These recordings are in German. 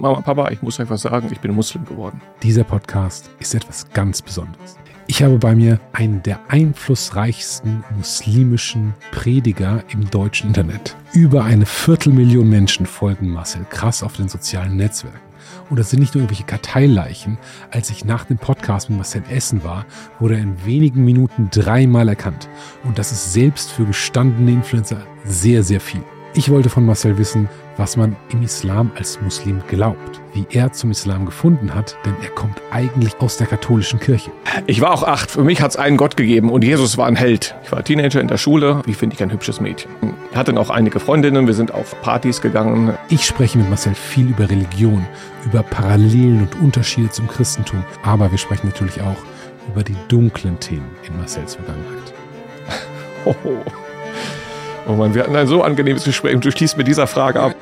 Mama, Papa, ich muss euch was sagen, ich bin Muslim geworden. Dieser Podcast ist etwas ganz Besonderes. Ich habe bei mir einen der einflussreichsten muslimischen Prediger im deutschen Internet. Über eine Viertelmillion Menschen folgen Marcel Krass auf den sozialen Netzwerken. Und das sind nicht nur irgendwelche Karteileichen. Als ich nach dem Podcast mit Marcel Essen war, wurde er in wenigen Minuten dreimal erkannt. Und das ist selbst für gestandene Influencer sehr, sehr viel. Ich wollte von Marcel wissen, was man im Islam als Muslim glaubt, wie er zum Islam gefunden hat, denn er kommt eigentlich aus der katholischen Kirche. Ich war auch acht. Für mich hat es einen Gott gegeben und Jesus war ein Held. Ich war Teenager in der Schule. Wie finde ich ein hübsches Mädchen? Ich hatte noch einige Freundinnen. Wir sind auf Partys gegangen. Ich spreche mit Marcel viel über Religion, über Parallelen und Unterschiede zum Christentum, aber wir sprechen natürlich auch über die dunklen Themen in Marcels Vergangenheit. Hoho. Oh Mann, wir hatten ein so angenehmes Gespräch und du schließt mit dieser Frage ab.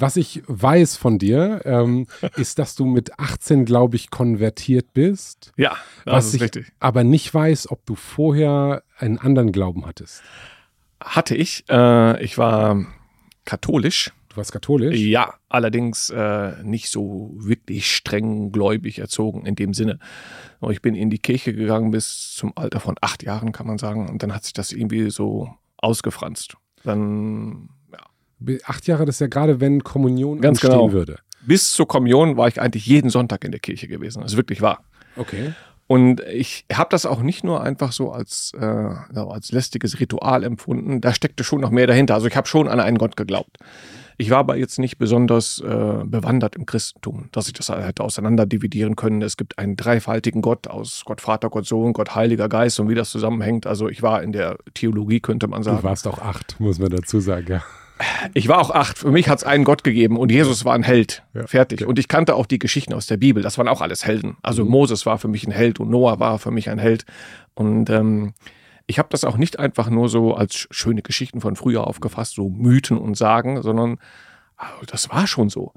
Was ich weiß von dir, ähm, ist, dass du mit 18, glaube ich, konvertiert bist. Ja, das was ist ich richtig. aber nicht weiß, ob du vorher einen anderen Glauben hattest. Hatte ich. Äh, ich war katholisch. Du warst katholisch. Ja, allerdings äh, nicht so wirklich streng gläubig erzogen in dem Sinne. Ich bin in die Kirche gegangen bis zum Alter von acht Jahren, kann man sagen. Und dann hat sich das irgendwie so ausgefranst. Dann, ja. Acht Jahre, das ist ja gerade, wenn Kommunion Ganz anstehen genau. würde. Bis zur Kommunion war ich eigentlich jeden Sonntag in der Kirche gewesen. Das ist wirklich wahr. Okay. Und ich habe das auch nicht nur einfach so als, äh, so als lästiges Ritual empfunden. Da steckte schon noch mehr dahinter. Also ich habe schon an einen Gott geglaubt. Ich war aber jetzt nicht besonders äh, bewandert im Christentum, dass ich das hätte auseinander dividieren können. Es gibt einen dreifaltigen Gott aus Gott Vater, Gott Sohn, Gott Heiliger Geist und wie das zusammenhängt. Also ich war in der Theologie, könnte man Du sagen. warst auch acht, muss man dazu sagen, ja. Ich war auch acht. Für mich hat es einen Gott gegeben und Jesus war ein Held. Ja, Fertig. okay. Und ich kannte auch die Geschichten aus der Bibel. Das waren auch alles Helden. Also Moses war für mich ein Held und Noah war für mich ein Held. Und ähm, ich habe das auch nicht einfach nur so als sch- schöne Geschichten von früher aufgefasst, so Mythen und Sagen, sondern ah, das war schon so.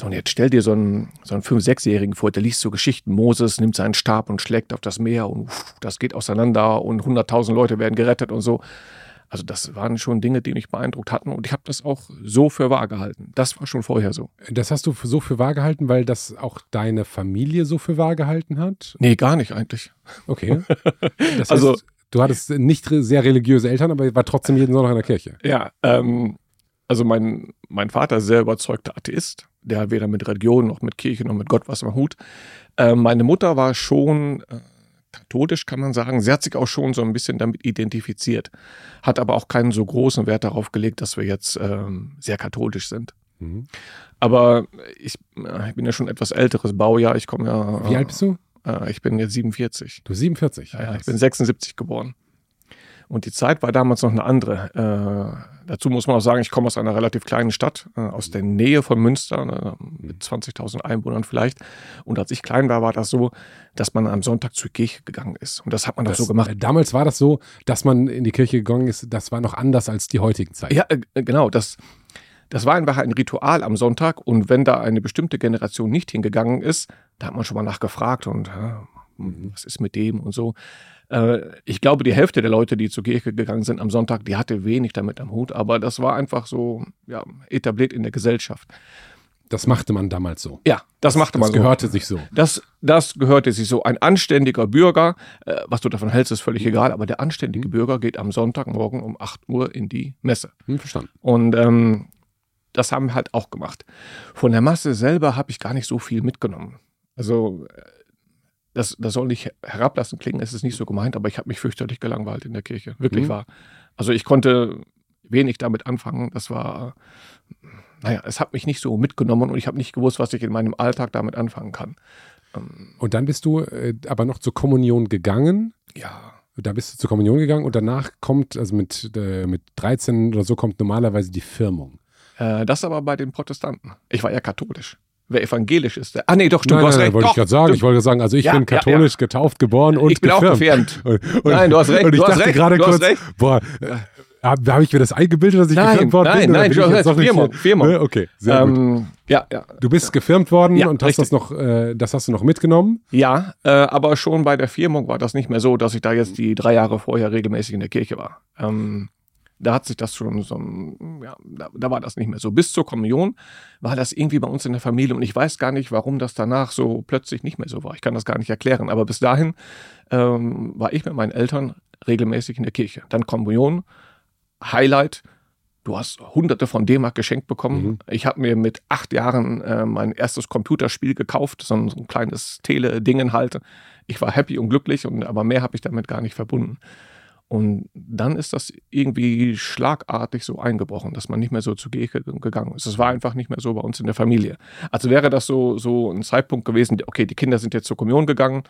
So, und jetzt stell dir so einen, so einen 5-, 6-Jährigen vor, der liest so Geschichten. Moses nimmt seinen Stab und schlägt auf das Meer und uff, das geht auseinander und 100.000 Leute werden gerettet und so. Also das waren schon Dinge, die mich beeindruckt hatten und ich habe das auch so für wahr gehalten. Das war schon vorher so. Das hast du so für wahr gehalten, weil das auch deine Familie so für wahr gehalten hat? Nee, gar nicht eigentlich. Okay. Das heißt, Also- du hattest nicht sehr religiöse Eltern, aber war trotzdem jeden Sonntag in der Kirche. Ja, ähm, also mein, mein Vater ist sehr überzeugter Atheist. Der hat weder mit Religion noch mit Kirche noch mit Gott was am Hut. Ähm, meine Mutter war schon äh, katholisch, kann man sagen. Sie hat sich auch schon so ein bisschen damit identifiziert, hat aber auch keinen so großen Wert darauf gelegt, dass wir jetzt ähm, sehr katholisch sind. Mhm. Aber ich, äh, ich bin ja schon etwas älteres Baujahr. Ich komme ja. Wie alt bist du? Äh, ich bin jetzt 47. Du 47. Ja, ja, ich bin 76 geboren. Und die Zeit war damals noch eine andere. Äh, dazu muss man auch sagen, ich komme aus einer relativ kleinen Stadt, äh, aus der Nähe von Münster, äh, mit 20.000 Einwohnern vielleicht. Und als ich klein war, war das so, dass man am Sonntag zur Kirche gegangen ist. Und das hat man doch Das, so gemacht. äh, Damals war das so, dass man in die Kirche gegangen ist. Das war noch anders als die heutigen Zeit. Ja, äh, genau. Das, das war einfach ein Ritual am Sonntag. Und wenn da eine bestimmte Generation nicht hingegangen ist, da hat man schon mal nachgefragt und ja, was ist mit dem und so. Äh, Ich glaube, die Hälfte der Leute, die zur Kirche gegangen sind am Sonntag, die hatte wenig damit am Hut. Aber das war einfach so ja, etabliert in der Gesellschaft. Das machte man damals so. Ja, das machte man Das so. gehörte sich so. Das, das gehörte sich so. Ein anständiger Bürger, äh, was du davon hältst, ist völlig egal, aber der anständige Bürger geht am Sonntagmorgen um 8 Uhr in die Messe. Hm, verstanden. Und ähm, das haben wir halt auch gemacht. Von der Masse selber habe ich gar nicht so viel mitgenommen. Also äh, das, das soll nicht herablassen klingen, es ist nicht so gemeint, aber ich habe mich fürchterlich gelangweilt in der Kirche. Wirklich Mhm. wahr. Also ich konnte wenig damit anfangen. Das war, naja, es hat mich nicht so mitgenommen und ich habe nicht gewusst, was ich in meinem Alltag damit anfangen kann. Ähm, Und dann bist du äh, aber noch zur Kommunion gegangen. ja, Da bist du zur Kommunion gegangen und danach kommt, also mit, äh, mit 13 oder so, kommt normalerweise die Firmung. Äh, das aber bei den Protestanten. Ich war ja katholisch. Wer evangelisch ist, der. Ah, nee, doch, stimmt, nein, du hast nein, recht. wollte doch, ich gerade sagen. stimmt. Ich wollte sagen, also ich Ja, bin ja, katholisch getauft, geboren und ich bin auch gefirmt. gefirmt. Und, und, Nein, du hast recht, Und ich du dachte recht, gerade du kurz, recht. boah, äh, habe hab ich mir das eingebildet, dass ich Nein, gefirmt worden nein, bin? nein, du nicht Firmung, so- Firmung. Ne, Okay, sehr gut. Ähm, ja, ja. Du bist gefirmt worden Ja, und hast das noch, äh, das hast du noch mitgenommen. Ja, äh, aber schon bei der Firmung war das nicht mehr so, dass ich da jetzt die drei Jahre vorher regelmäßig in der Kirche war. Ähm, da hat sich das schon so, ja, da, da, war das nicht mehr so. Bis zur Kommunion war das irgendwie bei uns in der Familie und ich weiß gar nicht, warum das danach so plötzlich nicht mehr so war. Ich kann das gar nicht erklären, aber bis dahin ähm, war ich mit meinen Eltern regelmäßig in der Kirche. Dann Kommunion, Highlight, du hast hunderte von D-Mark geschenkt bekommen. Mhm. Ich habe mir mit acht Jahren äh, mein erstes Computerspiel gekauft, so ein, so ein kleines Tele-Dingen halt. Ich war happy und glücklich, und, aber mehr habe ich damit gar nicht verbunden. Und dann ist das irgendwie schlagartig so eingebrochen, dass man nicht mehr so zu Kirche gegangen ist. Es war einfach nicht mehr so bei uns in der Familie. Also wäre das so, so ein Zeitpunkt gewesen, okay, die Kinder sind jetzt zur Kommunion gegangen.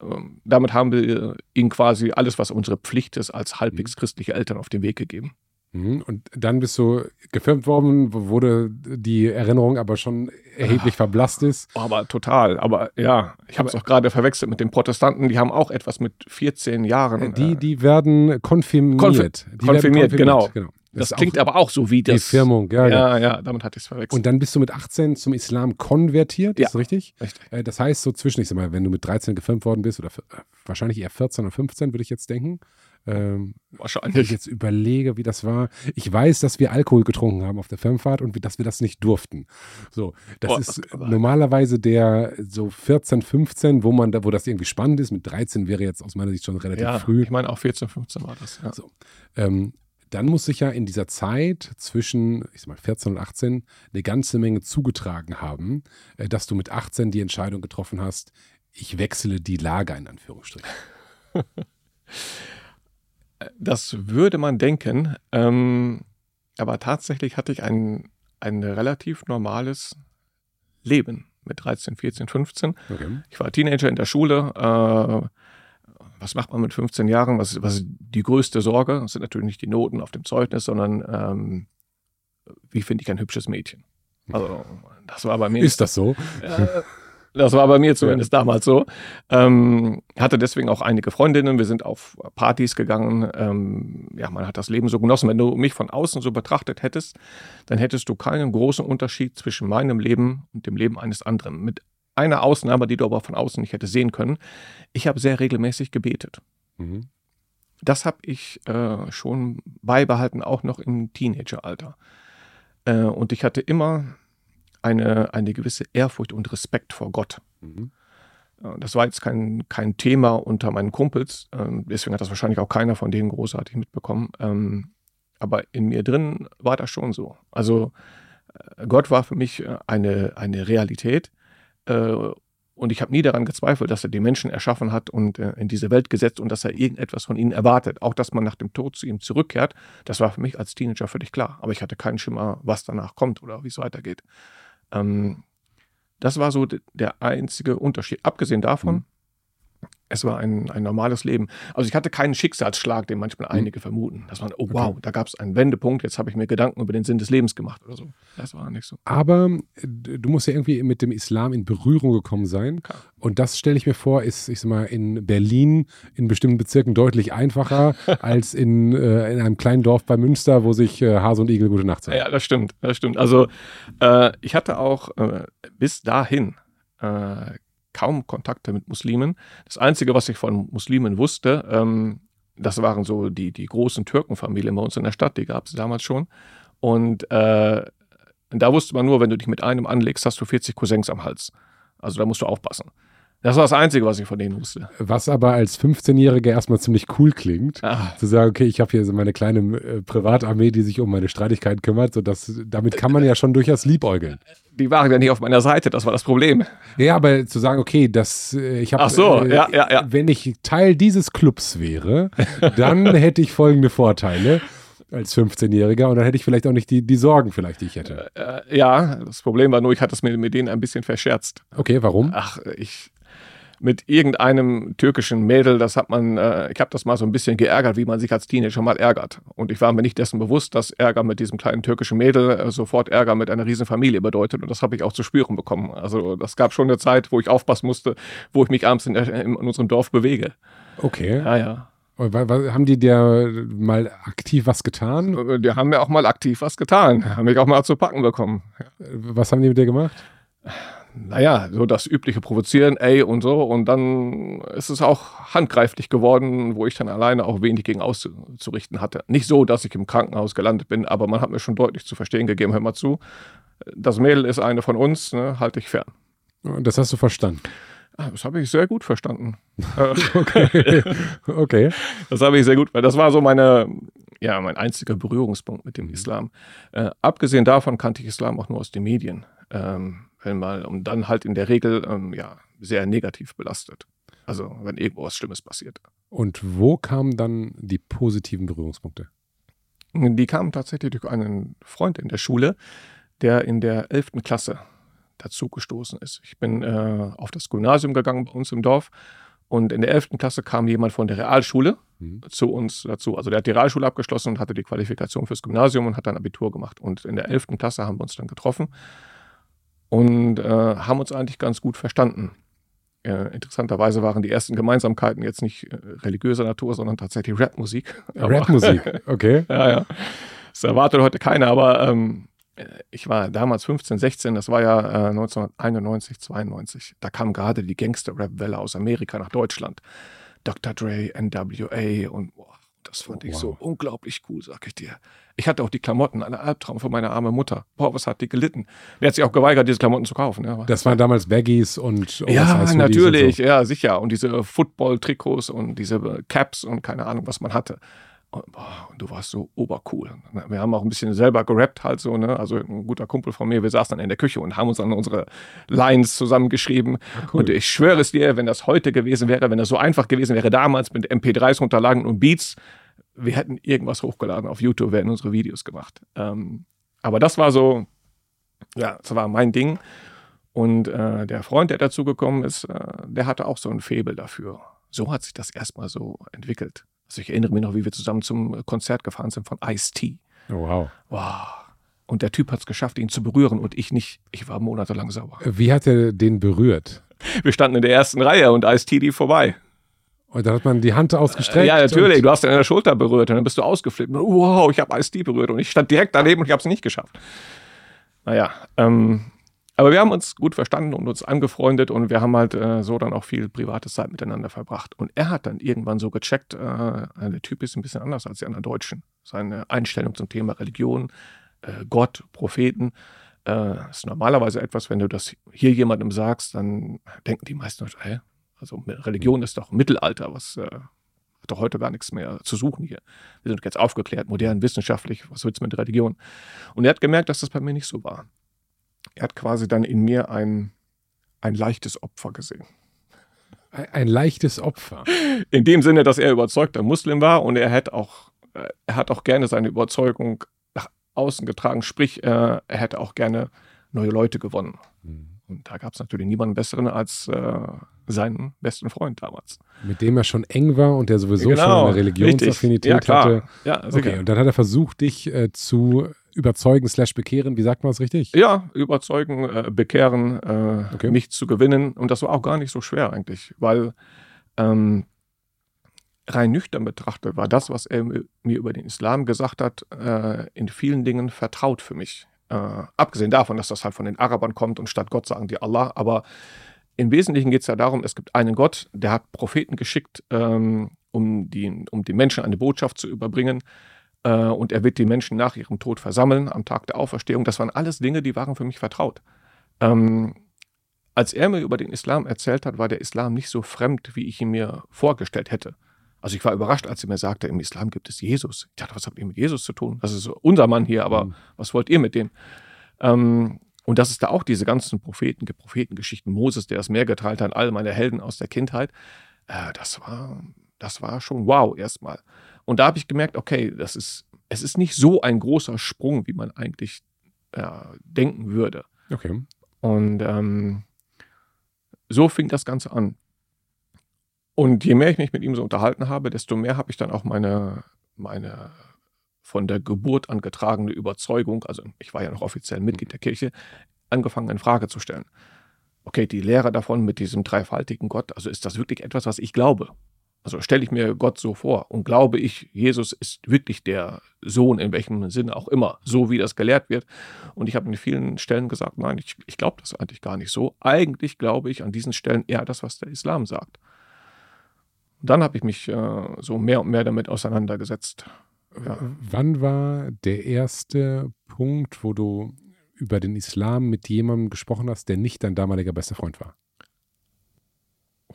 Ähm, damit haben wir ihnen quasi alles, was unsere Pflicht ist, als halbwegs mhm. christliche Eltern auf den Weg gegeben. Mhm. Und dann bist du gefilmt worden, wurde die Erinnerung aber schon erheblich ah. verblasst ist. Aber total. Aber ja, ich habe es auch gerade verwechselt mit den Protestanten. Die haben auch etwas mit 14 Jahren. Die, äh, die werden konfirmiert. Konfir die konfirmiert, werden konfirmiert, genau. genau. Das, das klingt aber auch so wie das. Die Firmung, ja. Ja, ja, damit hatte ich es verwechselt. Und dann bist du mit 18 zum Islam konvertiert, ja, ist richtig? Richtig. Äh, das heißt, so zwischen, ich sag mal, wenn du mit 13 gefilmt worden bist, oder äh, wahrscheinlich eher 14 oder 15, würde ich jetzt denken, ähm, Wahrscheinlich. Wenn ich jetzt überlege, wie das war. Ich weiß, dass wir Alkohol getrunken haben auf der Firmenfahrt und dass wir das nicht durften. So, das oh, ist normalerweise der so 14, 15, wo man da, wo das irgendwie spannend ist. Mit 13 wäre jetzt aus meiner Sicht schon relativ ja, früh. Ich meine auch 14, 15 war das. Ja. So, ähm, dann muss sich ja in dieser Zeit zwischen, ich sag mal, 14 und 18 eine ganze Menge zugetragen haben, äh, dass du mit 18 die Entscheidung getroffen hast, ich wechsle die Lager in Anführungsstrichen. Das würde man denken. Ähm, aber tatsächlich hatte ich ein, ein relativ normales Leben mit 13, 14, 15. Okay. Ich war Teenager in der Schule. Äh, was macht man mit 15 Jahren? Was, was ist die größte Sorge? Das sind natürlich nicht die Noten auf dem Zeugnis, sondern ähm, wie finde ich ein hübsches Mädchen? Also, das war bei mir. Ist das so? Äh, das war bei mir zumindest ja. damals so. Ähm, hatte deswegen auch einige Freundinnen. Wir sind auf Partys gegangen. Ähm, ja, man hat das Leben so genossen. Wenn du mich von außen so betrachtet hättest, dann hättest du keinen großen Unterschied zwischen meinem Leben und dem Leben eines anderen. Mit einer Ausnahme, die du aber von außen nicht hättest sehen können. Ich habe sehr regelmäßig gebetet. Mhm. Das habe ich äh, schon beibehalten, auch noch im Teenageralter. Äh, und ich hatte immer eine, eine gewisse Ehrfurcht und Respekt vor Gott. Mhm. Das war jetzt kein, kein Thema unter meinen Kumpels, ähm, deswegen hat das wahrscheinlich auch keiner von denen großartig mitbekommen. Ähm, aber in mir drin war das schon so. Also äh, Gott war für mich äh, eine, eine Realität äh, und ich habe nie daran gezweifelt, dass er die Menschen erschaffen hat und in diese Welt gesetzt und dass er irgendetwas von ihnen erwartet. Auch, dass man nach dem Tod zu ihm zurückkehrt, das war für mich als Teenager völlig klar. Aber ich hatte keinen Schimmer, was danach kommt oder wie es weitergeht. Ähm, das war so der einzige Unterschied. Abgesehen davon, mhm es war ein, ein normales Leben. Also ich hatte keinen Schicksalsschlag, den manchmal hm. einige vermuten. Das war, oh wow, okay. da gab es einen Wendepunkt, jetzt habe ich mir Gedanken über den Sinn des Lebens gemacht oder so. Das war nicht so. Aber äh, du musst ja irgendwie mit dem Islam in Berührung gekommen sein. Klar. Und das stelle ich mir vor, ist, ich sag mal, in Berlin in bestimmten Bezirken deutlich einfacher als in, äh, in einem kleinen Dorf bei Münster, wo sich äh, Hase und Igel gute Nacht sagen. Ja, das stimmt, das stimmt. Also äh, ich hatte auch äh, bis dahin äh, kaum Kontakte mit Muslimen. Das Einzige, was ich von Muslimen wusste, ähm, das waren so die, die großen Türkenfamilien bei uns in der Stadt, die gab es damals schon. Und äh, da wusste man nur, wenn du dich mit einem anlegst, hast du 40 Cousins am Hals. Also da musst du aufpassen. Das war das Einzige, was ich von denen wusste. Was aber als 15-Jähriger erstmal ziemlich cool klingt, ah. zu sagen, okay, ich habe hier so meine kleine äh, Privatarmee, die sich um meine Streitigkeiten kümmert, so dass damit kann man ja schon durchaus liebäugeln. Die waren ja nicht auf meiner Seite, das war das Problem. Ja, aber zu sagen, okay, das äh, ich habe Ach so, äh, ja, ja, ja. Wenn ich Teil dieses Clubs wäre, dann hätte ich folgende Vorteile als 15-Jähriger und dann hätte ich vielleicht auch nicht die, die Sorgen vielleicht, die ich hätte. Äh, ja, das Problem war nur, ich hatte es mir mit denen ein bisschen verscherzt. Okay, warum? Ach, ich mit irgendeinem türkischen Mädel, das hat man, äh, ich habe das mal so ein bisschen geärgert, wie man sich als Teenager mal ärgert. Und ich war mir nicht dessen bewusst, dass Ärger mit diesem kleinen türkischen Mädel äh, sofort Ärger mit einer riesen Familie bedeutet. Und das habe ich auch zu spüren bekommen. Also das gab schon eine Zeit, wo ich aufpassen musste, wo ich mich abends in, der, in unserem Dorf bewege. Okay. Ja, ja. Haben die dir mal aktiv was getan? Die haben mir auch mal aktiv was getan. Haben mich auch mal zu packen bekommen. Was haben die mit dir gemacht? Naja, so das übliche Provozieren, ey und so. Und dann ist es auch handgreiflich geworden, wo ich dann alleine auch wenig gegen auszurichten hatte. Nicht so, dass ich im Krankenhaus gelandet bin, aber man hat mir schon deutlich zu verstehen gegeben, hör mal zu, das Mädel ist eine von uns, ne, halte ich fern. Das hast du verstanden. Ah, das habe ich sehr gut verstanden. okay. okay. Das habe ich sehr gut, weil das war so meine, ja, mein einziger Berührungspunkt mit dem mhm. Islam. Äh, abgesehen davon kannte ich Islam auch nur aus den Medien. Ähm, wenn mal, und dann halt in der Regel, ähm, ja, sehr negativ belastet. Also, wenn irgendwo was Schlimmes passiert. Und wo kamen dann die positiven Berührungspunkte? Die kamen tatsächlich durch einen Freund in der Schule, der in der 11. Klasse dazu gestoßen ist. Ich bin äh, auf das Gymnasium gegangen bei uns im Dorf und in der 11. Klasse kam jemand von der Realschule mhm. zu uns dazu. Also der hat die Realschule abgeschlossen und hatte die Qualifikation fürs Gymnasium und hat dann Abitur gemacht. Und in der 11. Klasse haben wir uns dann getroffen und äh, haben uns eigentlich ganz gut verstanden. Äh, interessanterweise waren die ersten Gemeinsamkeiten jetzt nicht äh, religiöser Natur, sondern tatsächlich Rapmusik. Rapmusik, okay. ja, ja. Das erwartet heute keiner, aber ähm, ich war damals 15, 16, das war ja äh, 1991, 92. Da kam gerade die Gangster-Rap-Welle aus Amerika nach Deutschland. Dr. Dre, NWA und boah, das fand ich wow. so unglaublich cool, sag ich dir. Ich hatte auch die Klamotten, einen Albtraum von meiner armen Mutter. Boah, was hat die gelitten? Der hat sich auch geweigert, diese Klamotten zu kaufen. Ja. Das waren damals Baggies und Ja, natürlich, so. ja, sicher. Und diese Football-Trikots und diese Caps und keine Ahnung, was man hatte. Und, boah, du warst so obercool. Wir haben auch ein bisschen selber gerappt halt so, ne? Also ein guter Kumpel von mir, wir saßen dann in der Küche und haben uns dann unsere Lines zusammengeschrieben. Cool. Und ich schwöre es dir, wenn das heute gewesen wäre, wenn das so einfach gewesen wäre damals mit MP3s runterladen und Beats, wir hätten irgendwas hochgeladen auf YouTube, wir hätten unsere Videos gemacht. Ähm, aber das war so, ja, das war mein Ding. Und äh, der Freund, der dazugekommen ist, äh, der hatte auch so ein Faible dafür. So hat sich das erstmal so entwickelt. Also ich erinnere mich noch, wie wir zusammen zum Konzert gefahren sind von Ice-T. Oh, wow. Wow. Und der Typ hat es geschafft, ihn zu berühren und ich nicht. Ich war monatelang sauer. Wie hat er den berührt? Wir standen in der ersten Reihe und Ice-T lief vorbei. Und da hat man die Hand ausgestreckt. Ja, natürlich. Du hast ihn an der Schulter berührt und dann bist du ausgeflippt. Wow, ich habe Ice-T berührt und ich stand direkt daneben und ich habe es nicht geschafft. Naja, ähm, aber wir haben uns gut verstanden und uns angefreundet und wir haben halt äh, so dann auch viel private Zeit miteinander verbracht. Und er hat dann irgendwann so gecheckt, äh, der Typ ist ein bisschen anders als die anderen Deutschen. Seine Einstellung zum Thema Religion, äh, Gott, Propheten, äh, ist normalerweise etwas, wenn du das hier jemandem sagst, dann denken die meisten, hä? Also Religion ist doch Mittelalter, was äh, hat doch heute gar nichts mehr zu suchen hier. Wir sind jetzt aufgeklärt, modern, wissenschaftlich, was willst du mit Religion? Und er hat gemerkt, dass das bei mir nicht so war er hat quasi dann in mir ein, ein leichtes Opfer gesehen. Ein, leichtes Opfer. In dem Sinne, dass er überzeugter Muslim war und er hat auch, äh, er hat auch gerne seine Überzeugung nach außen getragen, sprich, äh, er hätte auch gerne neue Leute gewonnen. Mhm. Und da gab es natürlich niemanden besseren als äh, seinen besten Freund damals. Mit dem er schon eng war und der sowieso genau, schon eine Religionsaffinität ja, hatte. Ja, sicher. Okay, und dann hat er versucht, dich äh, zu überzeugen slash bekehren, wie sagt man es richtig? Ja, überzeugen, äh, bekehren, äh, okay. mich zu gewinnen. Und das war auch gar nicht so schwer eigentlich, weil ähm, rein nüchtern betrachtet war das, was er mir über den Islam gesagt hat, äh, in vielen Dingen vertraut für mich. Äh, abgesehen davon, dass das halt von den Arabern kommt und statt Gott sagen die Allah, aber im Wesentlichen geht es ja darum, es gibt einen Gott, der hat Propheten geschickt, ähm, um, die, um den Menschen eine Botschaft zu überbringen. Äh, und er wird die Menschen nach ihrem Tod versammeln am Tag der Auferstehung. Das waren alles Dinge, die waren für mich vertraut. Ähm, als er mir über den Islam erzählt hat, war der Islam nicht so fremd, wie ich ihn mir vorgestellt hätte. Also ich war überrascht, als er mir sagte, im Islam gibt es Jesus. Ich dachte, was habt ihr mit Jesus zu tun? Das ist unser Mann hier, aber mhm. was wollt ihr mit dem? Ähm, und dass es da auch diese ganzen Propheten Prophetengeschichten, Moses, der das Meer geteilt hat, all meine Helden aus der Kindheit, äh, das war, das war schon wow erstmal. Und da habe ich gemerkt, okay, das ist, es ist nicht so ein großer Sprung, wie man eigentlich ja, denken würde. Okay. Und ähm, so fing das Ganze an. Und je mehr ich mich mit ihm so unterhalten habe, desto mehr habe ich dann auch meine, meine von der Geburt an getragene Überzeugung, also ich war ja noch offiziell Mitglied der Kirche, angefangen in Frage zu stellen. Okay, die Lehre davon mit diesem dreifaltigen Gott, also ist das wirklich etwas, was ich glaube? Also stelle ich mir Gott so vor und glaube ich, Jesus ist wirklich der Sohn, in welchem Sinne auch immer, so wie das gelehrt wird. Und ich habe an vielen Stellen gesagt, nein, ich, ich glaube das eigentlich gar nicht so. Eigentlich glaube ich an diesen Stellen eher das, was der Islam sagt. Und dann habe ich mich äh, so mehr und mehr damit auseinandergesetzt. Ja. Wann war der erste Punkt, wo du über den Islam mit jemandem gesprochen hast, der nicht dein damaliger bester Freund war?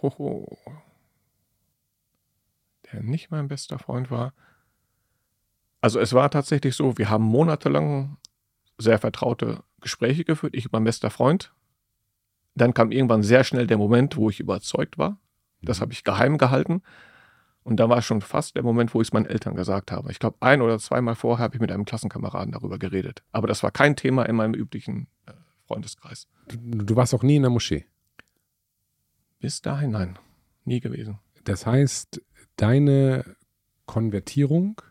Hoho der nicht mein bester Freund war. Also es war tatsächlich so, wir haben monatelang sehr vertraute Gespräche geführt, ich und mein bester Freund. Dann kam irgendwann sehr schnell der Moment, wo ich überzeugt war. Das habe ich geheim gehalten. Und da war schon fast der Moment, wo ich es meinen Eltern gesagt habe. Ich glaube, ein oder zweimal vorher habe ich mit einem Klassenkameraden darüber geredet. Aber das war kein Thema in meinem üblichen äh, Freundeskreis. Du, du warst auch nie in der Moschee? Bis dahin nein, nie gewesen. Das heißt, deine Konvertierung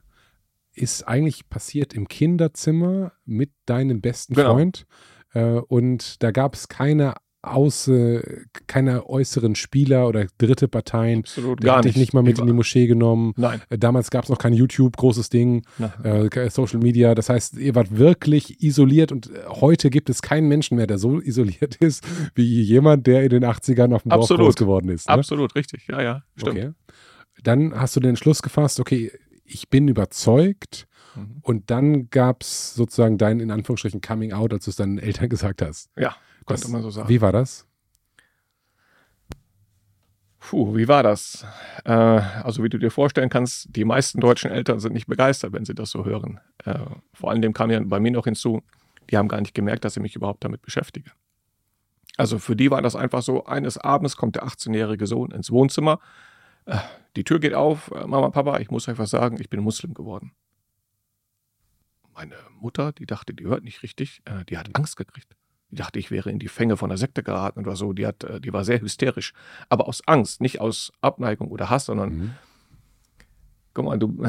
ist eigentlich passiert im Kinderzimmer mit deinem besten genau. Freund. Äh, und da gab es keine Außer, keine äußeren Spieler oder dritte Parteien. Absolut, gar nicht. dich nicht mal mit in die Moschee genommen. Nein. Äh, damals gab es noch kein YouTube, großes Ding, äh, Social Media. Das heißt, ihr wart wirklich isoliert und äh, heute gibt es keinen Menschen mehr, der so isoliert ist wie jemand, der in den 80ern auf dem Dorf groß geworden ist. Ne? Absolut, richtig. Ja, ja, stimmt. Okay dann hast du den Entschluss gefasst, okay, ich bin überzeugt. Mhm. Und dann gab es sozusagen dein, in Anführungsstrichen, Coming Out, als du es deinen Eltern gesagt hast. Ja, konnte man so sagen. Wie war das? Puh, wie war das? Äh, also wie du dir vorstellen kannst, die meisten deutschen Eltern sind nicht begeistert, wenn sie das so hören. Äh, vor allem kam ja bei mir noch hinzu, die haben gar nicht gemerkt, dass ich mich überhaupt damit beschäftige. Also für die war das einfach so, eines Abends kommt der 18-jährige Sohn ins Wohnzimmer, äh, die Tür geht auf, äh, Mama, Papa, ich muss euch was sagen, ich bin Muslim geworden. Meine Mutter, die dachte, die hört nicht richtig, äh, die hat Angst gekriegt. Die dachte, ich wäre in die Fänge von der Sekte geraten oder so. Die, hat, die war sehr hysterisch. Aber aus Angst, nicht aus Abneigung oder Hass, sondern, mhm. guck mal, du,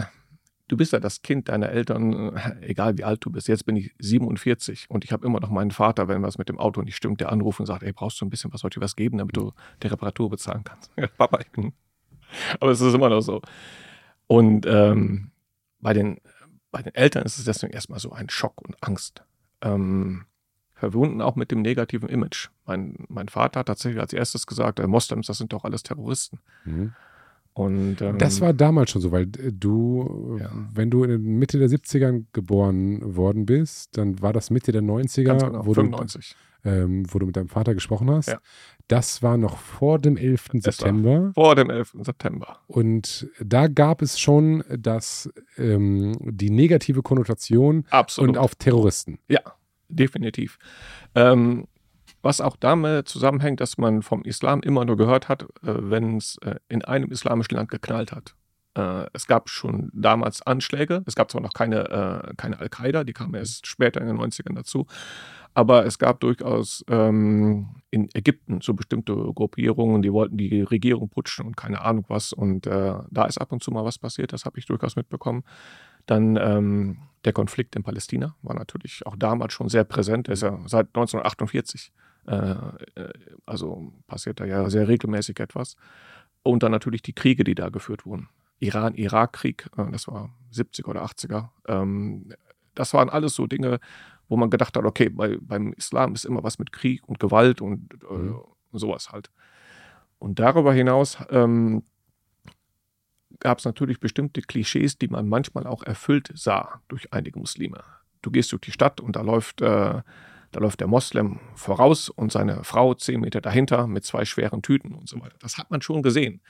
du bist ja das Kind deiner Eltern, egal wie alt du bist. Jetzt bin ich 47 und ich habe immer noch meinen Vater, wenn was mit dem Auto nicht stimmt, der anruft und sagt, ey, brauchst du ein bisschen was, soll ich was geben, damit du die Reparatur bezahlen kannst? Ja, Papa, ich bin Aber es ist immer noch so. Und ähm, bei, den, bei den Eltern ist es deswegen erstmal so ein Schock und Angst. Ähm, verbunden auch mit dem negativen Image. Mein, mein Vater hat tatsächlich als erstes gesagt, äh, Moslems, das sind doch alles Terroristen. Mhm. Und, ähm, das war damals schon so, weil äh, du, ja. wenn du in Mitte der 70er geboren worden bist, dann war das Mitte der 90er, genau, wo 95. Du, ähm, wo du mit deinem Vater gesprochen hast. Ja. Das war noch vor dem 11. Es September. Vor dem 11. September. Und da gab es schon das, ähm, die negative Konnotation Absolut. und auf Terroristen. Ja, definitiv. Ähm, was auch damit zusammenhängt, dass man vom Islam immer nur gehört hat, äh, wenn es äh, in einem islamischen Land geknallt hat. Äh, es gab schon damals Anschläge. Es gab zwar noch keine, äh, keine Al-Qaida, die kamen erst später in den 90ern dazu. Aber es gab durchaus ähm, in Ägypten so bestimmte Gruppierungen, die wollten die Regierung putschen und keine Ahnung was. Und äh, da ist ab und zu mal was passiert, das habe ich durchaus mitbekommen. Dann ähm, der Konflikt in Palästina war natürlich auch damals schon sehr präsent. Der ist ja seit 1948. Äh, äh, also passiert da ja sehr regelmäßig etwas. Und dann natürlich die Kriege, die da geführt wurden. Iran-Irak-Krieg, äh, das war 70er oder 80er. Ähm, das waren alles so Dinge, wo man gedacht hat, okay, bei, beim Islam ist immer was mit Krieg und Gewalt und äh, mhm. sowas halt. Und darüber hinaus ähm, gab es natürlich bestimmte Klischees, die man manchmal auch erfüllt sah durch einige Muslime. Du gehst durch die Stadt und da läuft, äh, da läuft der Moslem voraus und seine Frau zehn Meter dahinter mit zwei schweren Tüten und so weiter. Das hat man schon gesehen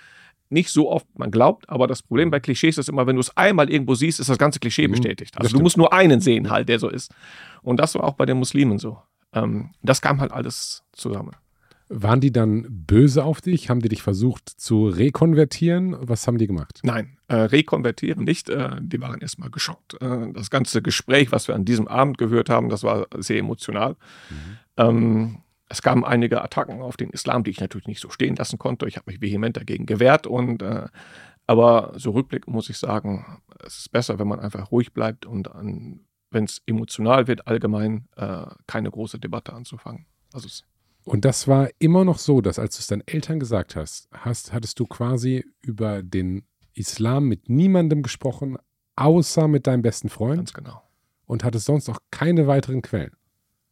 nicht so oft man glaubt, aber das Problem bei Klischees ist immer, wenn du es einmal irgendwo siehst, ist das ganze Klischee mhm, bestätigt. Also du musst nur einen sehen halt, der so ist. Und das war auch bei den Muslimen so. Ähm, das kam halt alles zusammen. Waren die dann böse auf dich? Haben die dich versucht zu rekonvertieren? Was haben die gemacht? Nein, äh, rekonvertieren nicht. Äh, die waren erstmal geschockt. Äh, das ganze Gespräch, was wir an diesem Abend gehört haben, das war sehr emotional. Mhm. Ähm, es kamen einige Attacken auf den Islam, die ich natürlich nicht so stehen lassen konnte. Ich habe mich vehement dagegen gewehrt und äh, aber so rückblickend muss ich sagen, es ist besser, wenn man einfach ruhig bleibt und wenn es emotional wird, allgemein äh, keine große Debatte anzufangen. Also Und das war immer noch so, dass als du es deinen Eltern gesagt hast, hast, hattest du quasi über den Islam mit niemandem gesprochen, außer mit deinem besten Freund Ganz genau. und hattest sonst auch keine weiteren Quellen.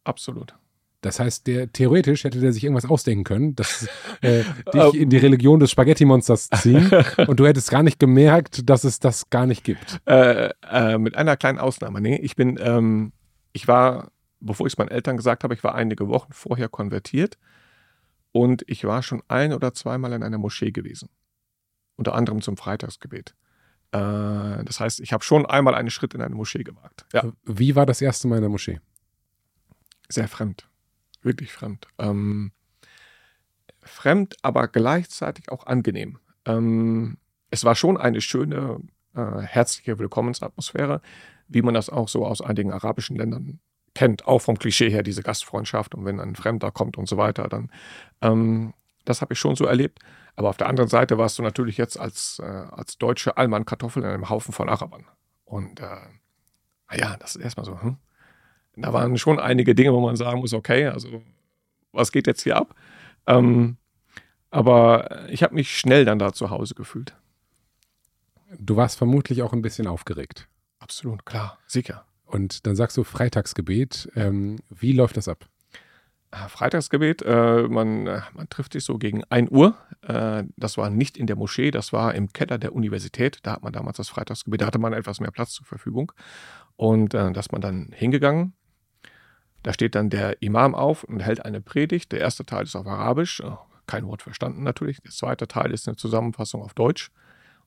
Absolut. Das heißt, der theoretisch hätte der sich irgendwas ausdenken können, dass äh, dich in die Religion des Spaghetti-Monsters ziehen und du hättest gar nicht gemerkt, dass es das gar nicht gibt. Äh, äh, mit einer kleinen Ausnahme. Nee, ich bin, ähm, ich war, bevor ich es meinen Eltern gesagt habe, ich war einige Wochen vorher konvertiert und ich war schon ein oder zweimal in einer Moschee gewesen. Unter anderem zum Freitagsgebet. Äh, das heißt, ich habe schon einmal einen Schritt in eine Moschee gewagt. Ja, Wie war das erste Mal in der Moschee? sehr fremd. Wirklich fremd. Ähm, fremd, aber gleichzeitig auch angenehm. Ähm, es war schon eine schöne, äh, herzliche Willkommensatmosphäre, wie man das auch so aus einigen arabischen Ländern kennt, auch vom Klischee her, diese Gastfreundschaft und wenn ein Fremder kommt und so weiter, dann ähm, das habe ich schon so erlebt. Aber auf der anderen Seite warst du natürlich jetzt als, äh, als deutsche Allmann Kartoffel in einem Haufen von Arabern. Und äh, ja, das ist erstmal so, hm? da waren schon einige Dinge, wo man sagen muss, okay, also was geht jetzt hier ab? Ähm, aber ich habe mich schnell dann da zu Hause gefühlt. Du warst vermutlich auch ein bisschen aufgeregt. Absolut, klar, sicher. Und dann sagst du Freitagsgebet. Ähm, wie läuft das ab? Äh, Freitagsgebet, äh, man, man trifft sich so gegen 1 Uhr. Äh, das war nicht in der Moschee, das war im Keller der Universität. Da hat man damals das Freitagsgebet, da hatte man etwas mehr Platz zur Verfügung. Und äh, da ist man dann hingegangen. Da steht dann der Imam auf und hält eine Predigt. Der erste Teil ist auf Arabisch, äh, kein Wort verstanden natürlich. Der zweite Teil ist eine Zusammenfassung auf Deutsch.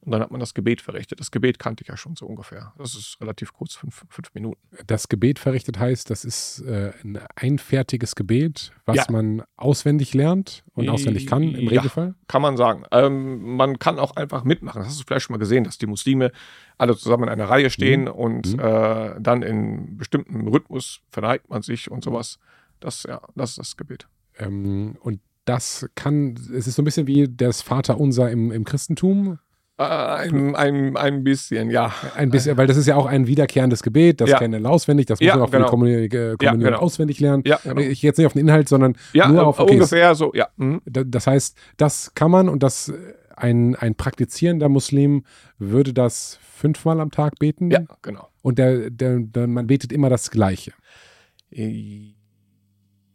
Und dann hat man das Gebet verrichtet. Das Gebet kannte ich ja schon so ungefähr. Das ist relativ kurz, fünf, fünf Minuten. Das Gebet verrichtet heißt, das ist äh, ein einfertiges Gebet, was Ja. man auswendig lernt und auswendig kann im Ja. Regelfall. Kann man sagen. Ähm, man kann auch einfach mitmachen. Das hast du vielleicht schon mal gesehen, dass die Muslime alle zusammen in einer Reihe stehen Mhm. und Mhm. äh, dann in bestimmtem Rhythmus verneigt man sich und sowas. Das, ja, das ist das Gebet. Ähm, und das kann, es ist so ein bisschen wie das Vaterunser im, im Christentum. Äh, ein, ein, ein bisschen, ja. Ein bisschen, weil das ist ja auch ein wiederkehrendes Gebet, das Ja. kennen alle auswendig, das muss Ja, man auch für genau. die Kommuni äh, Kommunion genau. auswendig lernen. Ja, genau. Ich jetzt nicht auf den Inhalt, sondern Ja, nur äh, auf okay, ungefähr so, ja. Mhm. Da- Das heißt, das kann man und das äh, ein, ein praktizierender Muslim würde das fünfmal am Tag beten. Ja, genau. Und der, der, der, man betet immer das Gleiche. Äh,